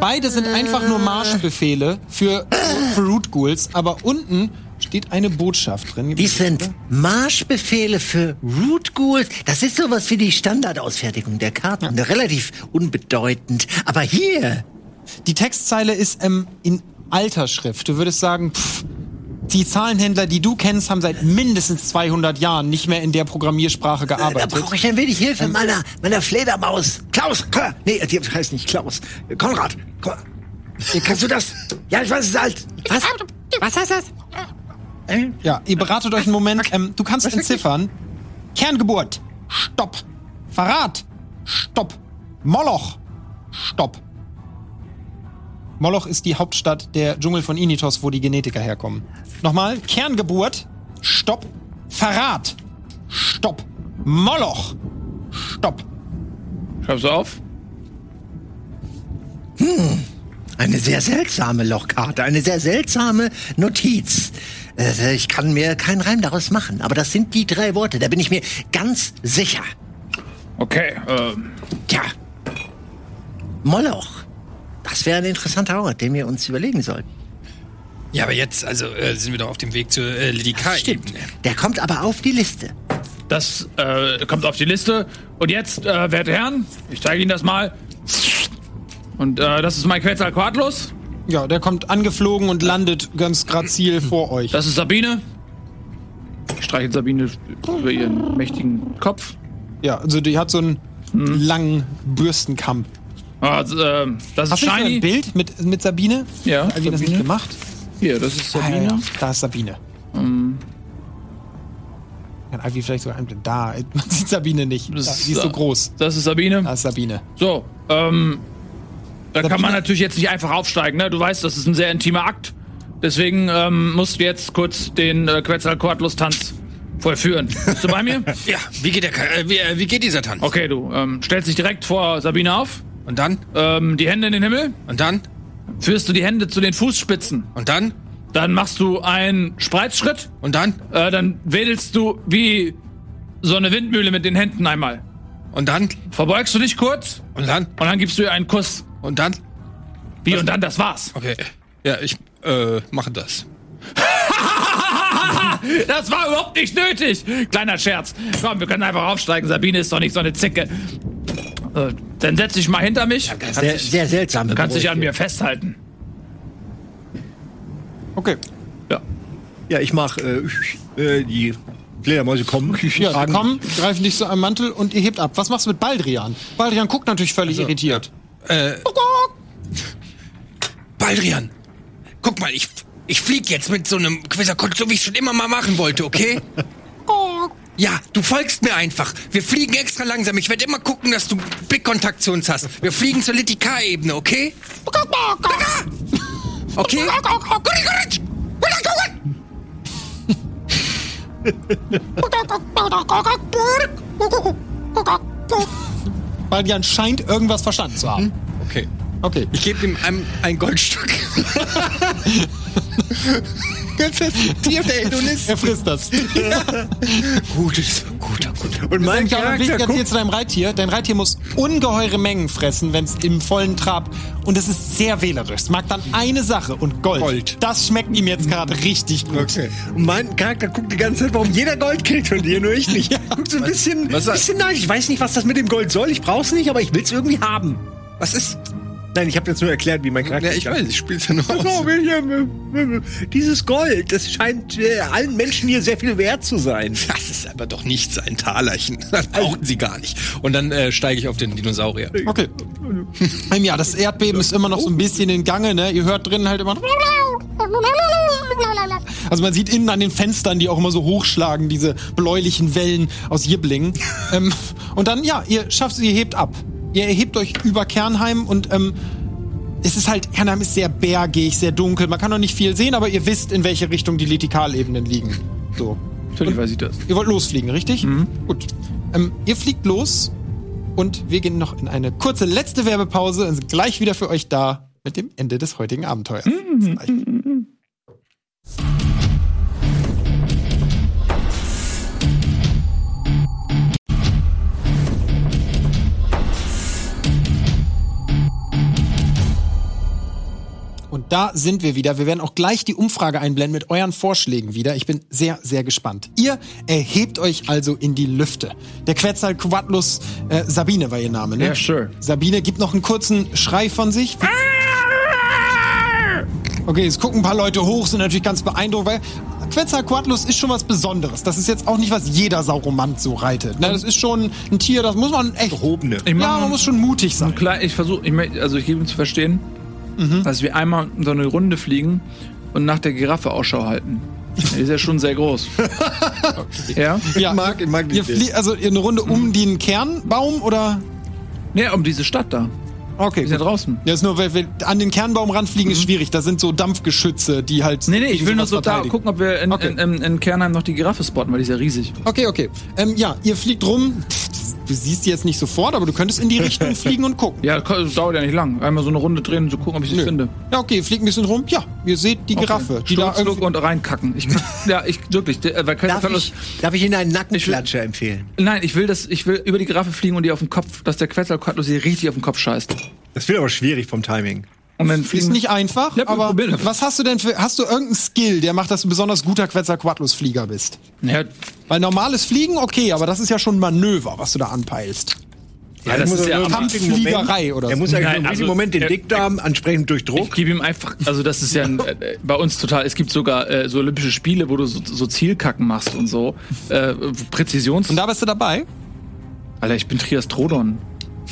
[SPEAKER 1] Beide sind einfach nur Marschbefehle für, Root Ghouls, aber unten steht eine Botschaft drin.
[SPEAKER 7] Die sind Marschbefehle für Root Ghouls. Das ist sowas wie die Standardausfertigung der Karten. Relativ unbedeutend. Aber hier,
[SPEAKER 1] Die Textzeile ist ähm, in alter Schrift. Du würdest sagen, pff, die Zahlenhändler, die du kennst, haben seit mindestens 200 Jahren nicht mehr in der Programmiersprache
[SPEAKER 7] da
[SPEAKER 1] gearbeitet.
[SPEAKER 7] brauche ich ein wenig Hilfe meiner, meiner Fledermaus. Klaus, nee, die heißt nicht Klaus. Konrad, komm. Kannst du das? Ja, ich weiß es halt. Was? Was heißt das? Äh,
[SPEAKER 1] Ja, ihr beratet euch einen Moment. Ähm, du kannst entziffern. Kerngeburt. Stopp. Verrat. Stopp. Moloch. Stopp. Moloch ist die Hauptstadt der Dschungel von Initos, wo die Genetiker herkommen. Nochmal. Kerngeburt. Stopp. Verrat. Stopp. Moloch. Stopp.
[SPEAKER 4] Schreibst du auf?
[SPEAKER 7] Eine sehr seltsame Lochkarte, eine sehr seltsame Notiz. Äh, Ich kann mir keinen Reim daraus machen, aber das sind die drei Worte, da bin ich mir ganz sicher.
[SPEAKER 4] Okay, ähm,
[SPEAKER 7] Ja. Moloch. Das wäre ein interessanter Ort, den wir uns überlegen sollten.
[SPEAKER 2] ja, aber jetzt, also äh, sind wir doch auf dem Weg zur äh, Lidikai-Ebene.
[SPEAKER 7] Der kommt aber auf die Liste.
[SPEAKER 4] das äh, kommt auf die Liste. Und jetzt, äh, werte Herren, ich zeige Ihnen das mal. Und äh, das ist mein Quetzalcoatlus.
[SPEAKER 1] Ja, der kommt angeflogen und landet ganz grazil vor euch.
[SPEAKER 4] Das ist Sabine. Ich streiche Sabine über ihren mächtigen Kopf.
[SPEAKER 1] Ja, also die hat so einen langen Bürstenkamm.
[SPEAKER 4] Also, äh, das
[SPEAKER 1] Hast
[SPEAKER 4] ist
[SPEAKER 1] du ein. Bild mit, mit Sabine?
[SPEAKER 4] Ja,
[SPEAKER 1] Hat die das nicht
[SPEAKER 4] Sabine.
[SPEAKER 1] gemacht?
[SPEAKER 4] Hier, das ist
[SPEAKER 1] Ah, ja,
[SPEAKER 4] Sabine.
[SPEAKER 1] ja. Da ist Sabine. Kann Ivy vielleicht sogar einblenden. Da, man sieht Sabine nicht. Da,
[SPEAKER 4] Das
[SPEAKER 1] die ist so groß.
[SPEAKER 4] Das ist Sabine.
[SPEAKER 1] Da ist Sabine.
[SPEAKER 4] So, ähm, da kann
[SPEAKER 1] Sabine-
[SPEAKER 4] man natürlich jetzt nicht einfach aufsteigen, ne? Du weißt, das ist ein sehr intimer Akt. Deswegen ähm, musst du jetzt kurz den äh, Quetzalcoatlus-Tanz vollführen. Bist du bei mir?
[SPEAKER 2] Ja, wie geht, der, äh, wie, äh, wie geht dieser Tanz?
[SPEAKER 4] Okay, du ähm, stellst dich direkt vor Sabine auf,
[SPEAKER 2] Und dann?
[SPEAKER 4] ähm, die Hände in den Himmel,
[SPEAKER 2] Und dann?
[SPEAKER 4] führst du die Hände zu den Fußspitzen.
[SPEAKER 2] Und dann?
[SPEAKER 4] Dann machst du einen Spreizschritt,
[SPEAKER 2] Und dann?
[SPEAKER 4] äh, dann wedelst du wie so eine Windmühle mit den Händen einmal.
[SPEAKER 2] Und dann?
[SPEAKER 4] Verbeugst du dich kurz
[SPEAKER 2] Und dann?
[SPEAKER 4] und dann gibst du ihr einen Kuss.
[SPEAKER 2] Und dann?
[SPEAKER 4] Wie und dann, das war's.
[SPEAKER 2] Okay. Ja, ich äh, mache das.
[SPEAKER 4] Das war überhaupt nicht nötig. Kleiner Scherz. Komm, wir können einfach aufsteigen. Sabine ist doch nicht so eine Zicke. Äh, dann setz dich mal hinter mich. Kannst
[SPEAKER 3] Sehr,
[SPEAKER 4] dich,
[SPEAKER 3] sehr seltsam.
[SPEAKER 4] kannst dich an mir festhalten.
[SPEAKER 1] Okay.
[SPEAKER 4] Ja.
[SPEAKER 7] Ja, ich mach äh, äh, die Fledermäuse kommen.
[SPEAKER 1] Ja, die kommen, greifen dich so am Mantel und ihr hebt ab. Was machst du mit Baldrian? Baldrian guckt natürlich völlig irritiert.
[SPEAKER 2] Baldrian, guck mal, ich, ich flieg jetzt mit so einem Quizerkott, so wie ich schon immer mal machen wollte, okay? Ja, du folgst mir einfach. Wir fliegen extra langsam. Ich werde immer gucken, dass du Blickkontakt zu uns hast. Wir fliegen zur Litikar-Ebene, okay? Okay?
[SPEAKER 1] Baldrian scheint irgendwas verstanden zu haben.
[SPEAKER 2] Okay.
[SPEAKER 1] Okay.
[SPEAKER 2] Ich gebe ihm ein, ein Goldstück. Ganz fest. Tier der Hedonist.
[SPEAKER 1] Er frisst das.
[SPEAKER 2] Gutes, guter, guter.
[SPEAKER 7] Und mein
[SPEAKER 1] Mein wichtig
[SPEAKER 7] Charakter
[SPEAKER 1] jetzt
[SPEAKER 7] guckt,
[SPEAKER 1] zu deinem Reittier. Dein Reittier muss ungeheure Mengen fressen, wenn es im vollen Trab. Und es ist sehr wählerisch. Es mag dann eine Sache und Gold.
[SPEAKER 2] Gold.
[SPEAKER 1] Das schmeckt ihm jetzt gerade richtig gut.
[SPEAKER 2] Okay.
[SPEAKER 7] und mein Charakter guckt die ganze Zeit, warum jeder Gold kriegt und ihr nur ich nicht. Guckt so ein bisschen,
[SPEAKER 2] was-
[SPEAKER 7] bisschen neidisch. Ich weiß nicht, was das mit dem Gold soll. Ich brauch's nicht, aber ich will's irgendwie haben.
[SPEAKER 2] Was ist?
[SPEAKER 7] Nein, ich habe jetzt nur erklärt, wie mein Charakter.
[SPEAKER 2] Ja, ich weiß, ich spiel's ja nur
[SPEAKER 7] Oh,
[SPEAKER 2] aus.
[SPEAKER 7] William, äh, dieses Gold, das scheint äh, allen Menschen hier sehr viel wert zu sein.
[SPEAKER 2] Das ist aber doch nicht sein Talerchen. Das brauchen sie gar nicht. Und dann äh, steige ich auf den Dinosaurier.
[SPEAKER 1] Okay. Ähm, ja, das Erdbeben ist immer noch so ein bisschen in Gange, ne? Ihr hört drinnen halt immer. Also man sieht innen an den Fenstern, die auch immer so hochschlagen, diese bläulichen Wellen aus Jibblingen. ähm, und dann, ja, ihr schafft es, ihr hebt ab. Ihr erhebt euch über Kernheim und ähm, es ist halt, Kernheim ist sehr bergig, sehr dunkel. Man kann noch nicht viel sehen, aber ihr wisst, in welche Richtung die Litikalebenen liegen. So.
[SPEAKER 4] Natürlich weiß ich das.
[SPEAKER 1] Ihr wollt losfliegen, richtig? Gut. Ähm, ihr fliegt los und wir gehen noch in eine kurze letzte Werbepause und sind gleich wieder für euch da mit dem Ende des heutigen Abenteuers. Bis Und da sind wir wieder. Wir werden auch gleich die Umfrage einblenden mit euren Vorschlägen wieder. Ich bin sehr, sehr gespannt. Ihr erhebt euch also in die Lüfte. Der Quetzalcoatlus, äh, Sabine war ihr Name, ne?
[SPEAKER 4] Ja, sure.
[SPEAKER 1] Sabine gibt noch einen kurzen Schrei von sich. Okay, es gucken ein paar Leute hoch, sind natürlich ganz beeindruckt, weil Quetzalcoatlus ist schon was Besonderes. Das ist jetzt auch nicht, was jeder Sauromant so reitet. Ne, das ist schon ein Tier, das muss man echt...
[SPEAKER 7] Gehobene.
[SPEAKER 1] Ja, man muss schon mutig sein.
[SPEAKER 4] Klar, ich versuche, ich, also ich gebe ihm zu verstehen,
[SPEAKER 1] Mhm.
[SPEAKER 4] dass wir einmal so eine Runde fliegen und nach der Giraffe Ausschau halten. Die ist ja schon sehr groß. Ja?
[SPEAKER 1] Ja,
[SPEAKER 7] Ich mag- ich mag die
[SPEAKER 1] ihr flie- Also eine Runde um den Kernbaum oder...
[SPEAKER 4] Nee, um diese Stadt da.
[SPEAKER 1] Okay.
[SPEAKER 4] Die ist ja draußen.
[SPEAKER 1] Ja, ist nur, weil wir an den Kernbaum ranfliegen, ist schwierig. Da sind so Dampfgeschütze, die halt.
[SPEAKER 4] Nee, nee, ich will nur so da gucken, ob wir in,
[SPEAKER 1] Okay.
[SPEAKER 4] in, in, in Kernheim noch die Giraffe spotten, weil die ist ja riesig.
[SPEAKER 1] Okay, okay. Ähm, ja, ihr fliegt rum. Du siehst die jetzt nicht sofort, aber du könntest in die Richtung fliegen und gucken.
[SPEAKER 4] Ja, das dauert ja nicht lang. Einmal so eine Runde drehen und so gucken, ob ich sie
[SPEAKER 1] Nö.
[SPEAKER 4] finde.
[SPEAKER 1] Ja, okay, fliegt ein bisschen rum. Ja, ihr seht die Giraffe, die da irgendwie.
[SPEAKER 4] und reinkacken. Ich, ja, ich wirklich. der- Weil
[SPEAKER 7] Darf ich, darf ich Ihnen einen Nackenklatscher empfehlen?
[SPEAKER 4] Nein, ich will das, ich will über die Giraffe fliegen und die auf den Kopf, dass der Quetzalcoatlus sie richtig auf den Kopf scheißt.
[SPEAKER 7] Das wird aber schwierig vom Timing.
[SPEAKER 4] Und dann
[SPEAKER 1] Ist nicht einfach,
[SPEAKER 4] Ja,
[SPEAKER 1] aber was hast du denn für. Hast du irgendeinen Skill, der macht, dass du ein besonders guter Quetzalcoatlus-Flieger bist?
[SPEAKER 4] Ja,
[SPEAKER 1] Weil normales Fliegen, okay, aber das ist ja schon Manöver, was du da anpeilst.
[SPEAKER 4] ja, das
[SPEAKER 7] muss
[SPEAKER 4] ist ja
[SPEAKER 1] Kampffliegerei oder
[SPEAKER 7] Er
[SPEAKER 1] so.
[SPEAKER 7] muss eigentlich
[SPEAKER 4] Nein,
[SPEAKER 7] im
[SPEAKER 4] also,
[SPEAKER 7] Moment den
[SPEAKER 4] er-
[SPEAKER 7] Dickdarm entsprechend durch
[SPEAKER 4] Ich
[SPEAKER 7] Druck.
[SPEAKER 4] gebe ihm einfach, also das ist ja ein, äh, bei uns total, es gibt sogar äh, so Olympische Spiele, wo du so, so Zielkacken machst und so. Äh, Präzisions...
[SPEAKER 1] Und da bist du dabei?
[SPEAKER 4] Alter, ich bin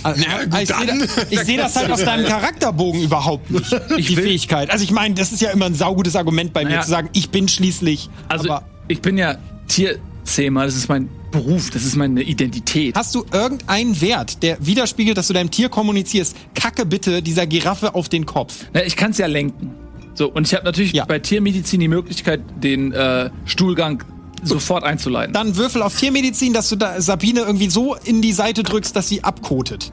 [SPEAKER 1] Ah, ich sehe
[SPEAKER 2] dann.
[SPEAKER 1] da, ich seh das halt aus deinem Charakterbogen überhaupt nicht. die Fähigkeit. Also ich meine, das ist ja immer ein saugutes Argument bei mir
[SPEAKER 4] Naja.
[SPEAKER 1] zu sagen, ich bin schließlich.
[SPEAKER 4] Also
[SPEAKER 1] aber
[SPEAKER 4] ich bin ja Tierzähmer, das ist mein Beruf, das ist meine Identität.
[SPEAKER 1] hast du irgendeinen Wert, der widerspiegelt, dass du deinem Tier kommunizierst? Kacke bitte dieser Giraffe auf den Kopf.
[SPEAKER 4] Na, ich kann es ja lenken. So, und ich habe natürlich
[SPEAKER 1] Ja.
[SPEAKER 4] bei Tiermedizin die Möglichkeit, den äh, Stuhlgang sofort einzuleiten.
[SPEAKER 1] Dann würfel auf Tiermedizin, dass du da Sabine irgendwie so in die Seite drückst, dass sie abkotet.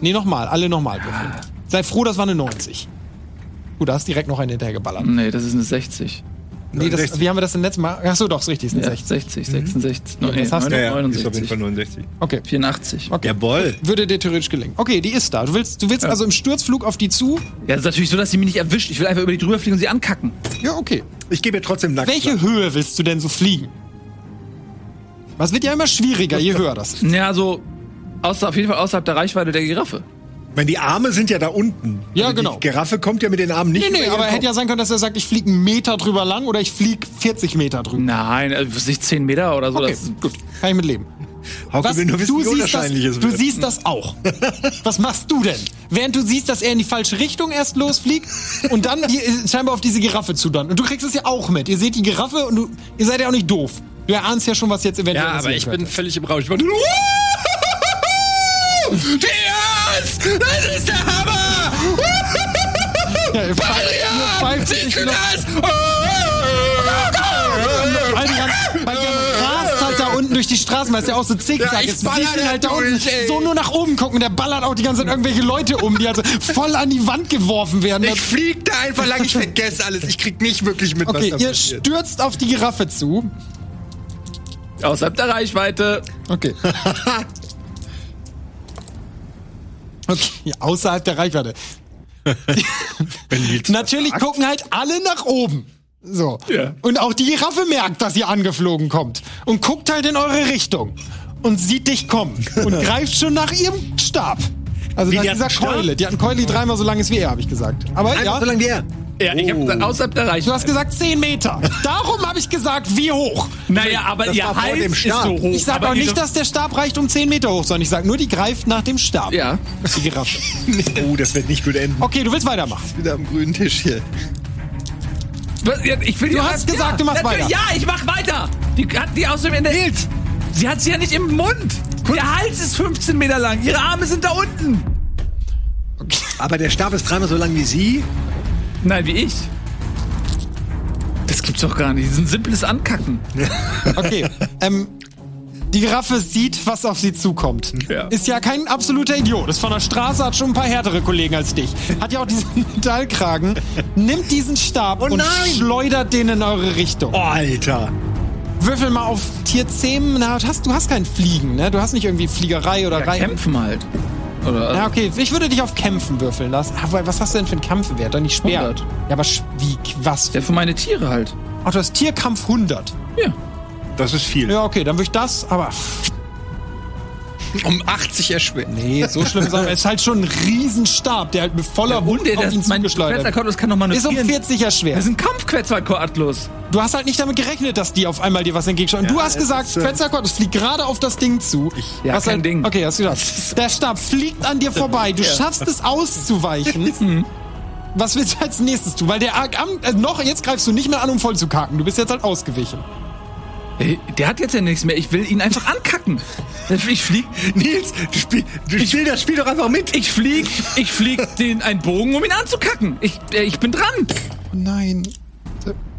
[SPEAKER 1] Nee, nochmal, alle nochmal würfeln. Sei froh, das war eine 90. Gut, da hast direkt noch einen hinterhergeballert.
[SPEAKER 4] Nee, das ist eine 60.
[SPEAKER 1] Nee, das, wie haben wir das denn letztes Mal? Ach so, doch, ist richtig, sind
[SPEAKER 4] Ja,
[SPEAKER 1] 60.
[SPEAKER 4] 60, 66, no, nee,
[SPEAKER 1] was hast du?
[SPEAKER 7] Ja, ja, ist auf
[SPEAKER 4] 69,
[SPEAKER 7] jeden Fall 69.
[SPEAKER 1] Okay.
[SPEAKER 4] 84.
[SPEAKER 7] Jawohl.
[SPEAKER 1] Würde dir theoretisch gelingen. Okay, die ist da. Du willst, du willst also im Sturzflug auf die zu?
[SPEAKER 4] Ja, das ist natürlich so, dass sie mich nicht erwischt. Ich will einfach über die drüber fliegen und sie ankacken.
[SPEAKER 1] Ja, okay.
[SPEAKER 7] Ich gebe ihr trotzdem nackt.
[SPEAKER 1] Welche Höhe willst du denn so fliegen? Was wird ja immer schwieriger, je höher das.
[SPEAKER 4] Ja, so außer, auf jeden Fall außerhalb der Reichweite der Giraffe.
[SPEAKER 7] Wenn die Arme sind ja da unten.
[SPEAKER 1] Ja,
[SPEAKER 7] Also
[SPEAKER 1] genau.
[SPEAKER 7] Die Giraffe kommt ja mit den Armen nicht
[SPEAKER 1] Nee, nee, aber
[SPEAKER 7] Kopf.
[SPEAKER 1] hätte ja sein können, dass er sagt, ich fliege einen Meter drüber lang oder ich fliege 40 Meter drüber.
[SPEAKER 4] Nein, also was ich 10 Meter oder so.
[SPEAKER 1] Okay,
[SPEAKER 4] Das,
[SPEAKER 1] gut. Kann ich mit leben.
[SPEAKER 7] Hauke will nur wissen, wie
[SPEAKER 1] du, siehst das, du siehst das auch. Was machst du denn? Während du siehst, dass er in die falsche Richtung erst losfliegt und dann die, scheinbar auf diese Giraffe zudonnert. Und du kriegst es ja auch mit. Ihr seht die Giraffe und du, ihr seid ja auch nicht doof. Du erahnst ja schon, was jetzt eventuell
[SPEAKER 2] Ja, aber ich bin völlig im Rausch. Ich war nur, Dias! Das ist der Hammer!
[SPEAKER 1] Ja, ihr pfeift- ihr
[SPEAKER 2] Siehst du das?
[SPEAKER 1] Weil die ganzen, weil rast halt da unten durch die Straßen, weil es ja auch so zickzack
[SPEAKER 2] Ja, ich
[SPEAKER 1] ist.
[SPEAKER 2] baller
[SPEAKER 1] Siehst ihn halt da unten
[SPEAKER 2] ey.
[SPEAKER 1] so nur nach oben gucken. Der ballert auch die ganze Zeit irgendwelche Leute um, die also voll an die Wand geworfen werden.
[SPEAKER 2] Ich flieg da einfach lang, ich vergesse alles. Ich krieg nicht wirklich mit,
[SPEAKER 1] Okay,
[SPEAKER 2] was da
[SPEAKER 1] ihr
[SPEAKER 2] passiert.
[SPEAKER 1] stürzt auf die Giraffe zu.
[SPEAKER 4] Außerhalb der Reichweite.
[SPEAKER 1] Okay. Okay, außerhalb der Reichweite. Natürlich gucken halt alle nach oben. So.
[SPEAKER 4] Ja.
[SPEAKER 1] Und auch die Giraffe merkt, dass ihr angeflogen kommt. Und guckt halt in eure Richtung. Und sieht dich kommen. Und greift schon nach ihrem Stab. Also
[SPEAKER 7] Wie,
[SPEAKER 1] nach
[SPEAKER 7] die hat
[SPEAKER 1] dieser? Keule. Die hat eine Keule, die dreimal so lang ist wie er, habe ich gesagt. Aber
[SPEAKER 7] Einfach
[SPEAKER 1] ja,
[SPEAKER 7] so lange wie er.
[SPEAKER 4] Ja, ich hab gesagt, außerhalb der
[SPEAKER 1] du
[SPEAKER 4] Reichweite.
[SPEAKER 1] hast gesagt 10 Meter. Darum habe ich gesagt, wie hoch.
[SPEAKER 4] naja, aber
[SPEAKER 7] Das
[SPEAKER 4] ihr Hals
[SPEAKER 7] dem
[SPEAKER 4] ist
[SPEAKER 7] Stab.
[SPEAKER 4] so hoch.
[SPEAKER 1] Ich sag
[SPEAKER 4] aber
[SPEAKER 1] auch nicht, dass der Stab reicht um 10 Meter hoch, sondern ich sag nur, die greift nach dem Stab.
[SPEAKER 4] Ja.
[SPEAKER 1] Die Giraffe.
[SPEAKER 7] Oh, das wird nicht gut enden.
[SPEAKER 1] Okay, du willst weitermachen.
[SPEAKER 2] Wieder am grünen Tisch hier.
[SPEAKER 4] Ja, Ich will
[SPEAKER 1] Du
[SPEAKER 4] ja,
[SPEAKER 1] hast gesagt, du machst weiter.
[SPEAKER 4] Ja, ich mach weiter. Die hat die außerdem in der.
[SPEAKER 7] Nils!
[SPEAKER 4] Sie hat sie ja nicht im Mund. Der Hals ist 15 Meter lang. Ihre Arme sind da unten.
[SPEAKER 7] Aber der Stab ist dreimal so lang wie sie.
[SPEAKER 4] Nein, wie ich. Das gibt's doch gar nicht. Das ist ein simples Ankacken.
[SPEAKER 1] Okay. ähm, die Giraffe sieht, was auf sie zukommt.
[SPEAKER 4] Ja.
[SPEAKER 1] Ist ja kein absoluter Idiot. Ist von der Straße, hat schon ein paar härtere Kollegen als dich. Hat ja auch diesen Metallkragen. Nimmt diesen Stab und
[SPEAKER 7] nein!
[SPEAKER 1] schleudert den in eure Richtung.
[SPEAKER 7] Oh, Alter.
[SPEAKER 1] Würfel mal auf Tier 10. Na, du hast, du hast kein Fliegen, ne? Du hast nicht irgendwie Fliegerei oder
[SPEAKER 4] Ja,
[SPEAKER 1] Reiten.
[SPEAKER 4] kämpfen halt. Oder?
[SPEAKER 1] Ja, okay. Ich würde dich auf Kämpfen würfeln lassen. Aber was hast du denn für einen Kampfwert? Doch nicht Speer.
[SPEAKER 4] 100.
[SPEAKER 1] Ja, aber sch- wie, was?
[SPEAKER 4] Ja, für meine Tiere halt.
[SPEAKER 1] Ach, du hast Tierkampf 100.
[SPEAKER 4] Ja.
[SPEAKER 7] Das ist viel.
[SPEAKER 1] Ja, okay, dann würde ich das, aber
[SPEAKER 2] Um 80 erschwert.
[SPEAKER 1] Nee, so schlimm ist es ist halt schon ein Riesenstab, der halt mit voller Wut
[SPEAKER 4] der,
[SPEAKER 1] auf
[SPEAKER 4] das,
[SPEAKER 1] ihn
[SPEAKER 4] mein
[SPEAKER 1] zugeschleudert
[SPEAKER 4] Quetzalcoatlus mal
[SPEAKER 1] Ist um
[SPEAKER 4] notieren.
[SPEAKER 1] 40er schwer.
[SPEAKER 4] Das ist ein Kampfquetzalcoatlus.
[SPEAKER 1] Du hast halt nicht damit gerechnet, dass die auf einmal dir was entgegenschlagen. du hast
[SPEAKER 7] es
[SPEAKER 1] gesagt,
[SPEAKER 7] äh,
[SPEAKER 1] Quetzalcoatl, es fliegt gerade auf das Ding zu.
[SPEAKER 4] Ja,
[SPEAKER 1] Was
[SPEAKER 4] kein
[SPEAKER 1] halt,
[SPEAKER 4] Ding.
[SPEAKER 1] Okay, hast du gesagt. Der Stab fliegt an dir vorbei. Du schaffst es auszuweichen. Was willst du als nächstes tun? Weil der am- äh, noch, jetzt greifst du nicht mehr an, um voll zu kacken. Du bist jetzt halt ausgewichen.
[SPEAKER 4] Ey, Der hat jetzt ja nichts mehr. Ich will ihn einfach ankacken. Ich flieg,
[SPEAKER 7] Nils, du, spiel, du spiel das Spiel doch einfach mit.
[SPEAKER 4] ich flieg, ich flieg den einen Bogen, um ihn anzukacken. Ich, äh, ich bin dran.
[SPEAKER 1] Nein.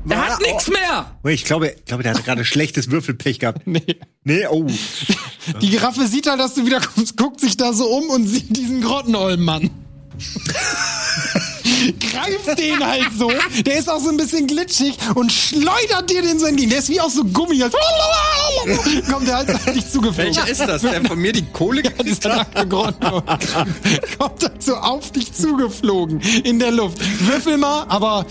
[SPEAKER 4] Er hat nichts mehr.
[SPEAKER 7] Oh, Ich glaube, ich glaube, der hat gerade schlechtes Würfelpech gehabt.
[SPEAKER 1] Nee.
[SPEAKER 7] Nee, oh.
[SPEAKER 1] Die Giraffe sieht halt, dass du wieder kommst, guckt sich da so um und sieht diesen Grottenolm-Mann. Greift den halt so. Der ist auch so ein bisschen glitschig und schleudert dir den so entgegen. Der ist wie aus so Gummi. Halt. Kommt der halt auf dich zugeflogen.
[SPEAKER 2] Welcher ist das? Der von mir die Kohle gekriegt
[SPEAKER 1] Dieser
[SPEAKER 2] hat?
[SPEAKER 1] Kommt halt so auf dich zugeflogen in der Luft. Würfel mal, aber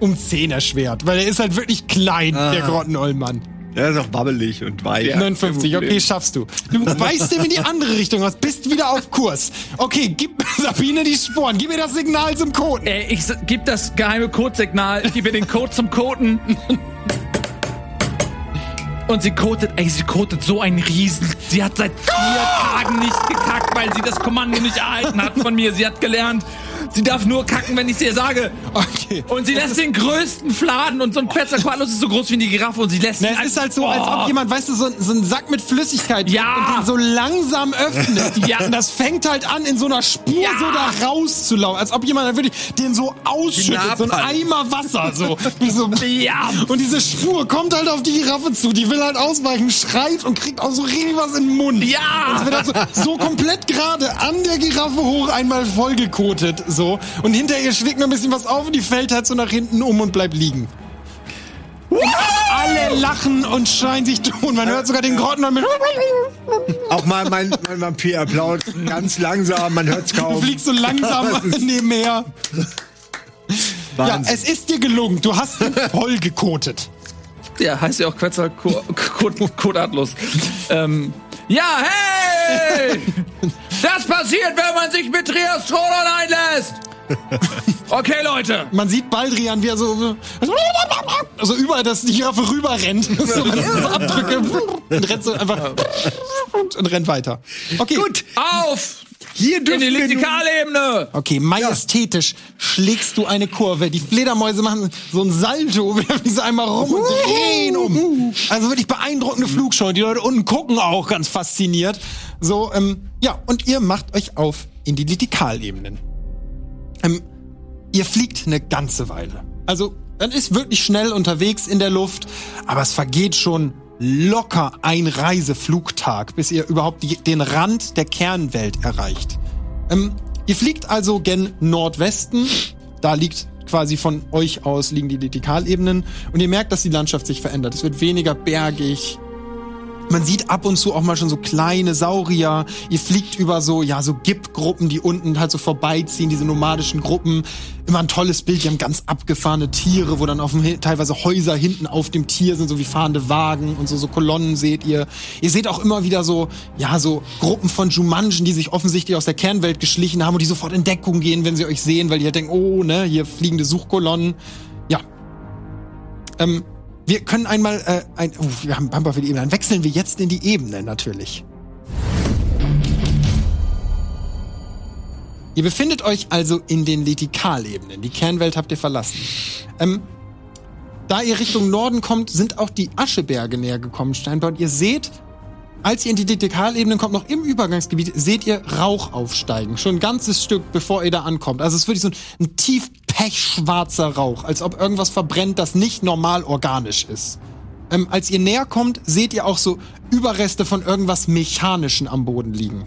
[SPEAKER 1] um 10 erschwert, weil er ist halt wirklich klein, der Grottenolm-Mann.
[SPEAKER 7] Der ist auch babbelig und weich.
[SPEAKER 1] 59, okay, schaffst du. Du weißt ihm in die andere Richtung aus, bist wieder auf Kurs. Okay, gib Sabine die Sporen, gib mir das Signal zum Code.
[SPEAKER 4] Ey, ich geb das geheime Codesignal, ich gebe ihr den Code zum Coden. Und sie codet, ey, sie codet so einen Riesen. Sie hat seit vier Tagen nicht gekackt, weil sie das Kommando nicht erhalten hat von mir. Sie hat gelernt, sie darf nur kacken, wenn ich es ihr sage.
[SPEAKER 1] Okay.
[SPEAKER 4] Und sie lässt den größten Fladen und so ein Quetzalcoatlus ist so groß wie die Giraffe und sie lässt
[SPEAKER 1] Na,
[SPEAKER 4] ihn
[SPEAKER 1] es ist halt so, als
[SPEAKER 4] Oh.
[SPEAKER 1] ob jemand, weißt du, so, so einen Sack mit Flüssigkeit
[SPEAKER 4] Ja.
[SPEAKER 1] und den so langsam öffnet.
[SPEAKER 4] Ja.
[SPEAKER 1] Und das fängt halt an, in so einer Spur
[SPEAKER 4] Ja.
[SPEAKER 1] so da rauszulaufen. Als ob jemand halt wirklich den so ausschüttet, so ein
[SPEAKER 2] Napalm.
[SPEAKER 1] Eimer Wasser. So. So
[SPEAKER 4] Ja.
[SPEAKER 1] Und diese Spur kommt halt auf die Giraffe zu. Die will halt ausweichen, schreit und kriegt auch so richtig was in den Mund.
[SPEAKER 4] Ja.
[SPEAKER 1] Und es wird halt so, so komplett gerade an der Giraffe hoch einmal vollgekotet. So. Und hinter ihr schlägt noch ein bisschen was auf und die fällt halt so nach hinten um und bleibt liegen. Alle lachen und schreien sich tun. Man hört sogar den Grotten mit.
[SPEAKER 7] Auch mal mein, mein Vampir applaud ganz langsam, man hört's
[SPEAKER 1] Du
[SPEAKER 7] kaum.
[SPEAKER 1] fliegst so langsam nebenher. Ja,
[SPEAKER 7] Wahnsinn.
[SPEAKER 1] es ist dir gelungen. Du hast ihn voll gekotet.
[SPEAKER 4] Ja, heißt ja auch Quetzalcoatlus. ähm, ja, hey! Das passiert, wenn man sich mit Triastrodon einlässt! Okay, Leute.
[SPEAKER 1] Man sieht Baldrian, wie er so, so überall, dass die Giraffe rüberrennt. So, man so Abdrücke und rennt so einfach und rennt weiter. Okay.
[SPEAKER 7] Gut,
[SPEAKER 4] Auf!
[SPEAKER 7] Hier
[SPEAKER 4] In die
[SPEAKER 7] dürfen wir nun,
[SPEAKER 4] Lichtikalebene!
[SPEAKER 1] Okay, majestätisch schlägst du eine Kurve. Die Fledermäuse machen so ein Salto, werfen diese einmal rum und drehen um. Also wirklich beeindruckende Flugshow. Die Leute unten gucken auch ganz fasziniert. So, ähm, ja, und ihr macht euch auf in die Litikalebenen. Ähm, ihr fliegt eine ganze Weile. Also, man ist wirklich schnell unterwegs in der Luft, aber es vergeht schon locker ein Reiseflugtag, bis ihr überhaupt die, den Rand der Kernwelt erreicht. Ähm, ihr fliegt also gen Nordwesten. Da liegt quasi von euch aus liegen die Litikalebenen. Und ihr merkt, dass die Landschaft sich verändert. Es wird weniger bergig. Man sieht ab und zu auch mal schon so kleine Saurier. Ihr fliegt über so, ja, so Gip-Gruppen, die unten halt so vorbeiziehen, diese nomadischen Gruppen. Immer ein tolles Bild. Die haben ganz abgefahrene Tiere, wo dann auf dem, teilweise Häuser hinten auf dem Tier sind, so wie fahrende Wagen und so, so Kolonnen seht ihr. Ihr seht auch immer wieder so, ja, so Gruppen von Jumanjen, die sich offensichtlich aus der Kernwelt geschlichen haben und die sofort in Deckung gehen, wenn sie euch sehen, weil die halt denken, oh, ne, hier fliegende Suchkolonnen. Ja. Ähm, wir können einmal, äh, ein, oh, wir haben Bumper für die Ebene. Dann wechseln wir jetzt in die Ebene natürlich. Ihr befindet euch also in den Litikalebenen. Die Kernwelt habt ihr verlassen. Ähm, da ihr Richtung Norden kommt, sind auch die Ascheberge näher gekommen, scheinbar. Und ihr seht, als ihr in die Litikalebenen kommt, noch im Übergangsgebiet, seht ihr Rauch aufsteigen. Schon ein ganzes Stück, bevor ihr da ankommt. Also es ist wirklich so ein, ein tief pechschwarzer Rauch, als ob irgendwas verbrennt, das nicht normal organisch ist. Ähm, als ihr näher kommt, seht ihr auch so Überreste von irgendwas Mechanischen am Boden liegen.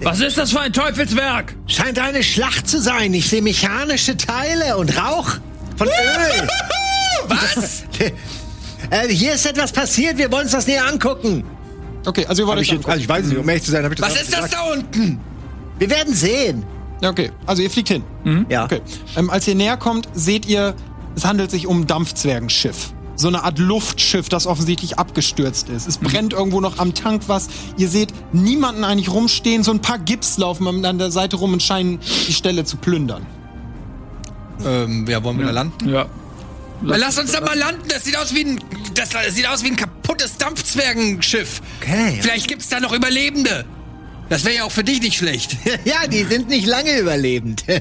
[SPEAKER 4] Was ist das für ein Teufelswerk?
[SPEAKER 7] Scheint eine Schlacht zu sein. Ich sehe mechanische Teile und Rauch von Öl. Was? äh, hier ist etwas passiert. Wir wollen uns das näher angucken.
[SPEAKER 1] Okay, also ihr wollt
[SPEAKER 7] Hab
[SPEAKER 1] euch
[SPEAKER 7] ich, also ich weiß nicht, um ehrlich zu sein, habe ich das
[SPEAKER 2] Was ist das
[SPEAKER 7] gesagt.
[SPEAKER 2] da unten?
[SPEAKER 7] Wir werden sehen.
[SPEAKER 1] Ja, okay. Also ihr fliegt hin.
[SPEAKER 7] Ja.
[SPEAKER 1] Okay. Ähm, als ihr näher kommt, seht ihr, es handelt sich um ein Dampfzwergenschiff. So eine Art Luftschiff, das offensichtlich abgestürzt ist. Es brennt irgendwo noch am Tank was. Ihr seht niemanden eigentlich rumstehen. So ein paar Gips laufen an der Seite rum und scheinen die Stelle zu plündern.
[SPEAKER 2] Ähm, ja, wollen wir da landen?
[SPEAKER 4] Ja.
[SPEAKER 2] Lass uns da mal landen. Das sieht aus wie ein, das sieht aus wie ein kaputtes Dampfzwergenschiff.
[SPEAKER 7] Okay.
[SPEAKER 2] Vielleicht gibt's da noch Überlebende. Das wäre ja auch für dich nicht schlecht.
[SPEAKER 7] Ja, die sind nicht lange überlebend.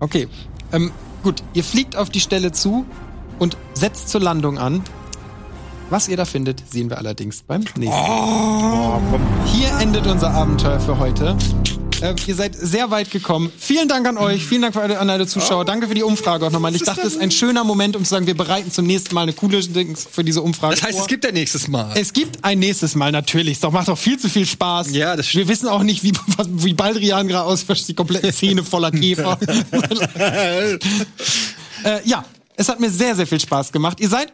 [SPEAKER 1] Okay. Ähm, gut, ihr fliegt auf die Stelle zu und setzt zur Landung an. Was ihr da findet, sehen wir allerdings beim nächsten Mal. Hier endet unser Abenteuer für heute. Äh, ihr seid sehr weit gekommen. Vielen Dank an euch, vielen Dank für alle, an alle Zuschauer. Danke für die Umfrage auch nochmal. Ich dachte, es ist ein schöner Moment, um zu sagen, wir bereiten zum nächsten Mal eine coole Dings für diese Umfrage.
[SPEAKER 2] Das heißt,
[SPEAKER 1] vor.
[SPEAKER 2] es gibt ja nächstes Mal.
[SPEAKER 1] Es gibt ein nächstes Mal, natürlich. Es doch, macht doch viel zu viel Spaß.
[SPEAKER 2] Ja, das stimmt.
[SPEAKER 1] Wir wissen auch nicht, wie, wie Baldrian gerade auswäscht, die komplette Szene voller Käfer. äh, ja, es hat mir sehr, sehr viel Spaß gemacht. Ihr seid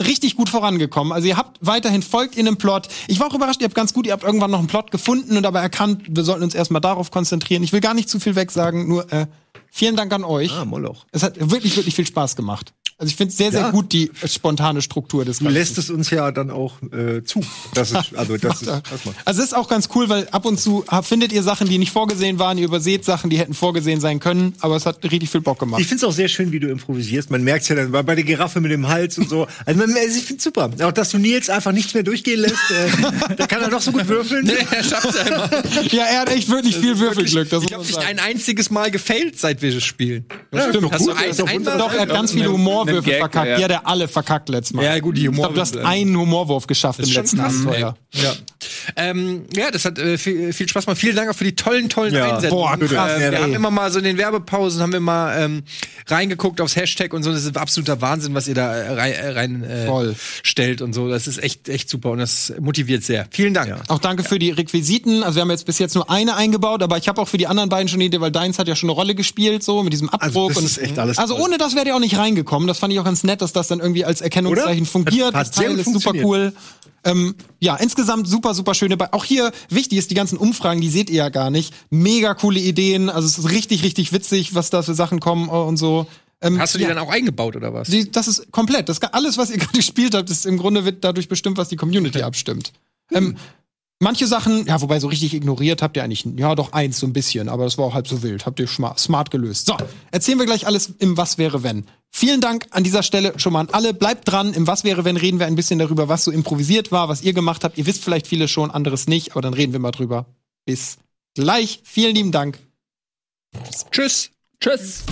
[SPEAKER 1] richtig gut vorangekommen. Also ihr habt weiterhin folgt in dem Plot. Ich war auch überrascht, ihr habt ganz gut, ihr habt irgendwann noch einen Plot gefunden und aber erkannt, wir sollten uns erstmal darauf konzentrieren. Ich will gar nicht zu viel wegsagen, nur äh, vielen Dank an euch.
[SPEAKER 7] ah, Moloch.
[SPEAKER 1] Es hat wirklich, wirklich viel Spaß gemacht. Also ich finde es sehr, sehr
[SPEAKER 7] Ja.
[SPEAKER 1] gut, die spontane Struktur des
[SPEAKER 10] Du
[SPEAKER 1] Ganzen.
[SPEAKER 10] lässt es uns ja dann auch äh, zu. Das ist, also das ist erstmal.
[SPEAKER 1] Also es ist auch ganz cool, weil ab und zu findet ihr Sachen, die nicht vorgesehen waren, ihr überseht Sachen, die hätten vorgesehen sein können, aber es hat richtig viel Bock gemacht.
[SPEAKER 10] Ich finde es auch sehr schön, wie du improvisierst. Man merkt ja dann bei der Giraffe mit dem Hals und so. Also man, also ich finde super. Auch dass du Nils einfach nichts mehr durchgehen lässt. Äh, da kann er doch so gut würfeln.
[SPEAKER 2] Nee, er schafft's ja immer.
[SPEAKER 1] ja, er hat echt wirklich viel Würfelglück. Das
[SPEAKER 2] Ich
[SPEAKER 1] man
[SPEAKER 2] nicht ein einziges Mal gefailt, seit wir das spielen.
[SPEAKER 10] Ja,
[SPEAKER 1] Stimmt.
[SPEAKER 2] Hast du
[SPEAKER 10] gut,
[SPEAKER 2] ein,
[SPEAKER 10] das doch
[SPEAKER 1] er hat ganz viele
[SPEAKER 4] Mit-
[SPEAKER 1] Humorwürfe verkackt.
[SPEAKER 4] ja.
[SPEAKER 1] Ja, der alle verkackt letztes Mal.
[SPEAKER 2] Ja, gut, die
[SPEAKER 1] Ich glaube, du hast einen Humorwurf geschafft im letzten
[SPEAKER 2] krass,
[SPEAKER 1] Abenteuer.
[SPEAKER 2] Ja. Ähm, ja, das hat äh, viel, viel Spaß gemacht. Vielen Dank auch für die tollen, tollen
[SPEAKER 10] Ja.
[SPEAKER 2] Einsendungen.
[SPEAKER 1] Boah, krass,
[SPEAKER 2] Äh, wir
[SPEAKER 1] ey.
[SPEAKER 2] haben immer mal so in den Werbepausen haben wir mal ähm, reingeguckt aufs Hashtag und so. Das ist absoluter Wahnsinn, was ihr da äh, rein, äh, rein äh,
[SPEAKER 1] Voll.
[SPEAKER 2] stellt und so. Das ist echt, echt super und das motiviert sehr. Vielen Dank.
[SPEAKER 1] Auch danke für die Requisiten. Also wir haben jetzt bis jetzt nur eine eingebaut, aber ich habe auch für die anderen beiden schon eine Idee, weil deins hat ja schon eine Rolle gespielt, so mit diesem Abdruck.
[SPEAKER 10] das
[SPEAKER 1] und
[SPEAKER 10] ist echt alles
[SPEAKER 1] Also ohne das wärt ihr auch nicht reingekommen. Das fand ich auch ganz nett, dass das dann irgendwie als Erkennungszeichen fungiert.
[SPEAKER 10] Hat- hat
[SPEAKER 1] das Teil ist super cool. Ähm, ja, insgesamt super, super schöne. Be auch hier wichtig ist die ganzen Umfragen, die seht ihr ja gar nicht. Mega coole Ideen. Also es ist richtig, richtig witzig, was da für Sachen kommen äh, und so. Ähm,
[SPEAKER 2] Hast du die
[SPEAKER 1] ja.
[SPEAKER 2] dann auch eingebaut oder was?
[SPEAKER 1] Die, das ist komplett. Das, alles, was ihr gerade gespielt habt, ist im Grunde wird dadurch bestimmt, was die Community abstimmt. Ähm, manche Sachen, ja, wobei so richtig ignoriert habt ihr eigentlich, ja, doch eins so ein bisschen, aber das war auch halb so wild. Habt ihr smart gelöst. So, erzählen wir gleich alles im Was wäre wenn. Vielen Dank an dieser Stelle schon mal an alle. Bleibt dran. Im Was wäre wenn reden wir ein bisschen darüber, was so improvisiert war, was ihr gemacht habt. Ihr wisst vielleicht viele schon, anderes nicht, aber dann reden wir mal drüber. Bis gleich. Vielen lieben Dank.
[SPEAKER 2] Tschüss.
[SPEAKER 4] Tschüss.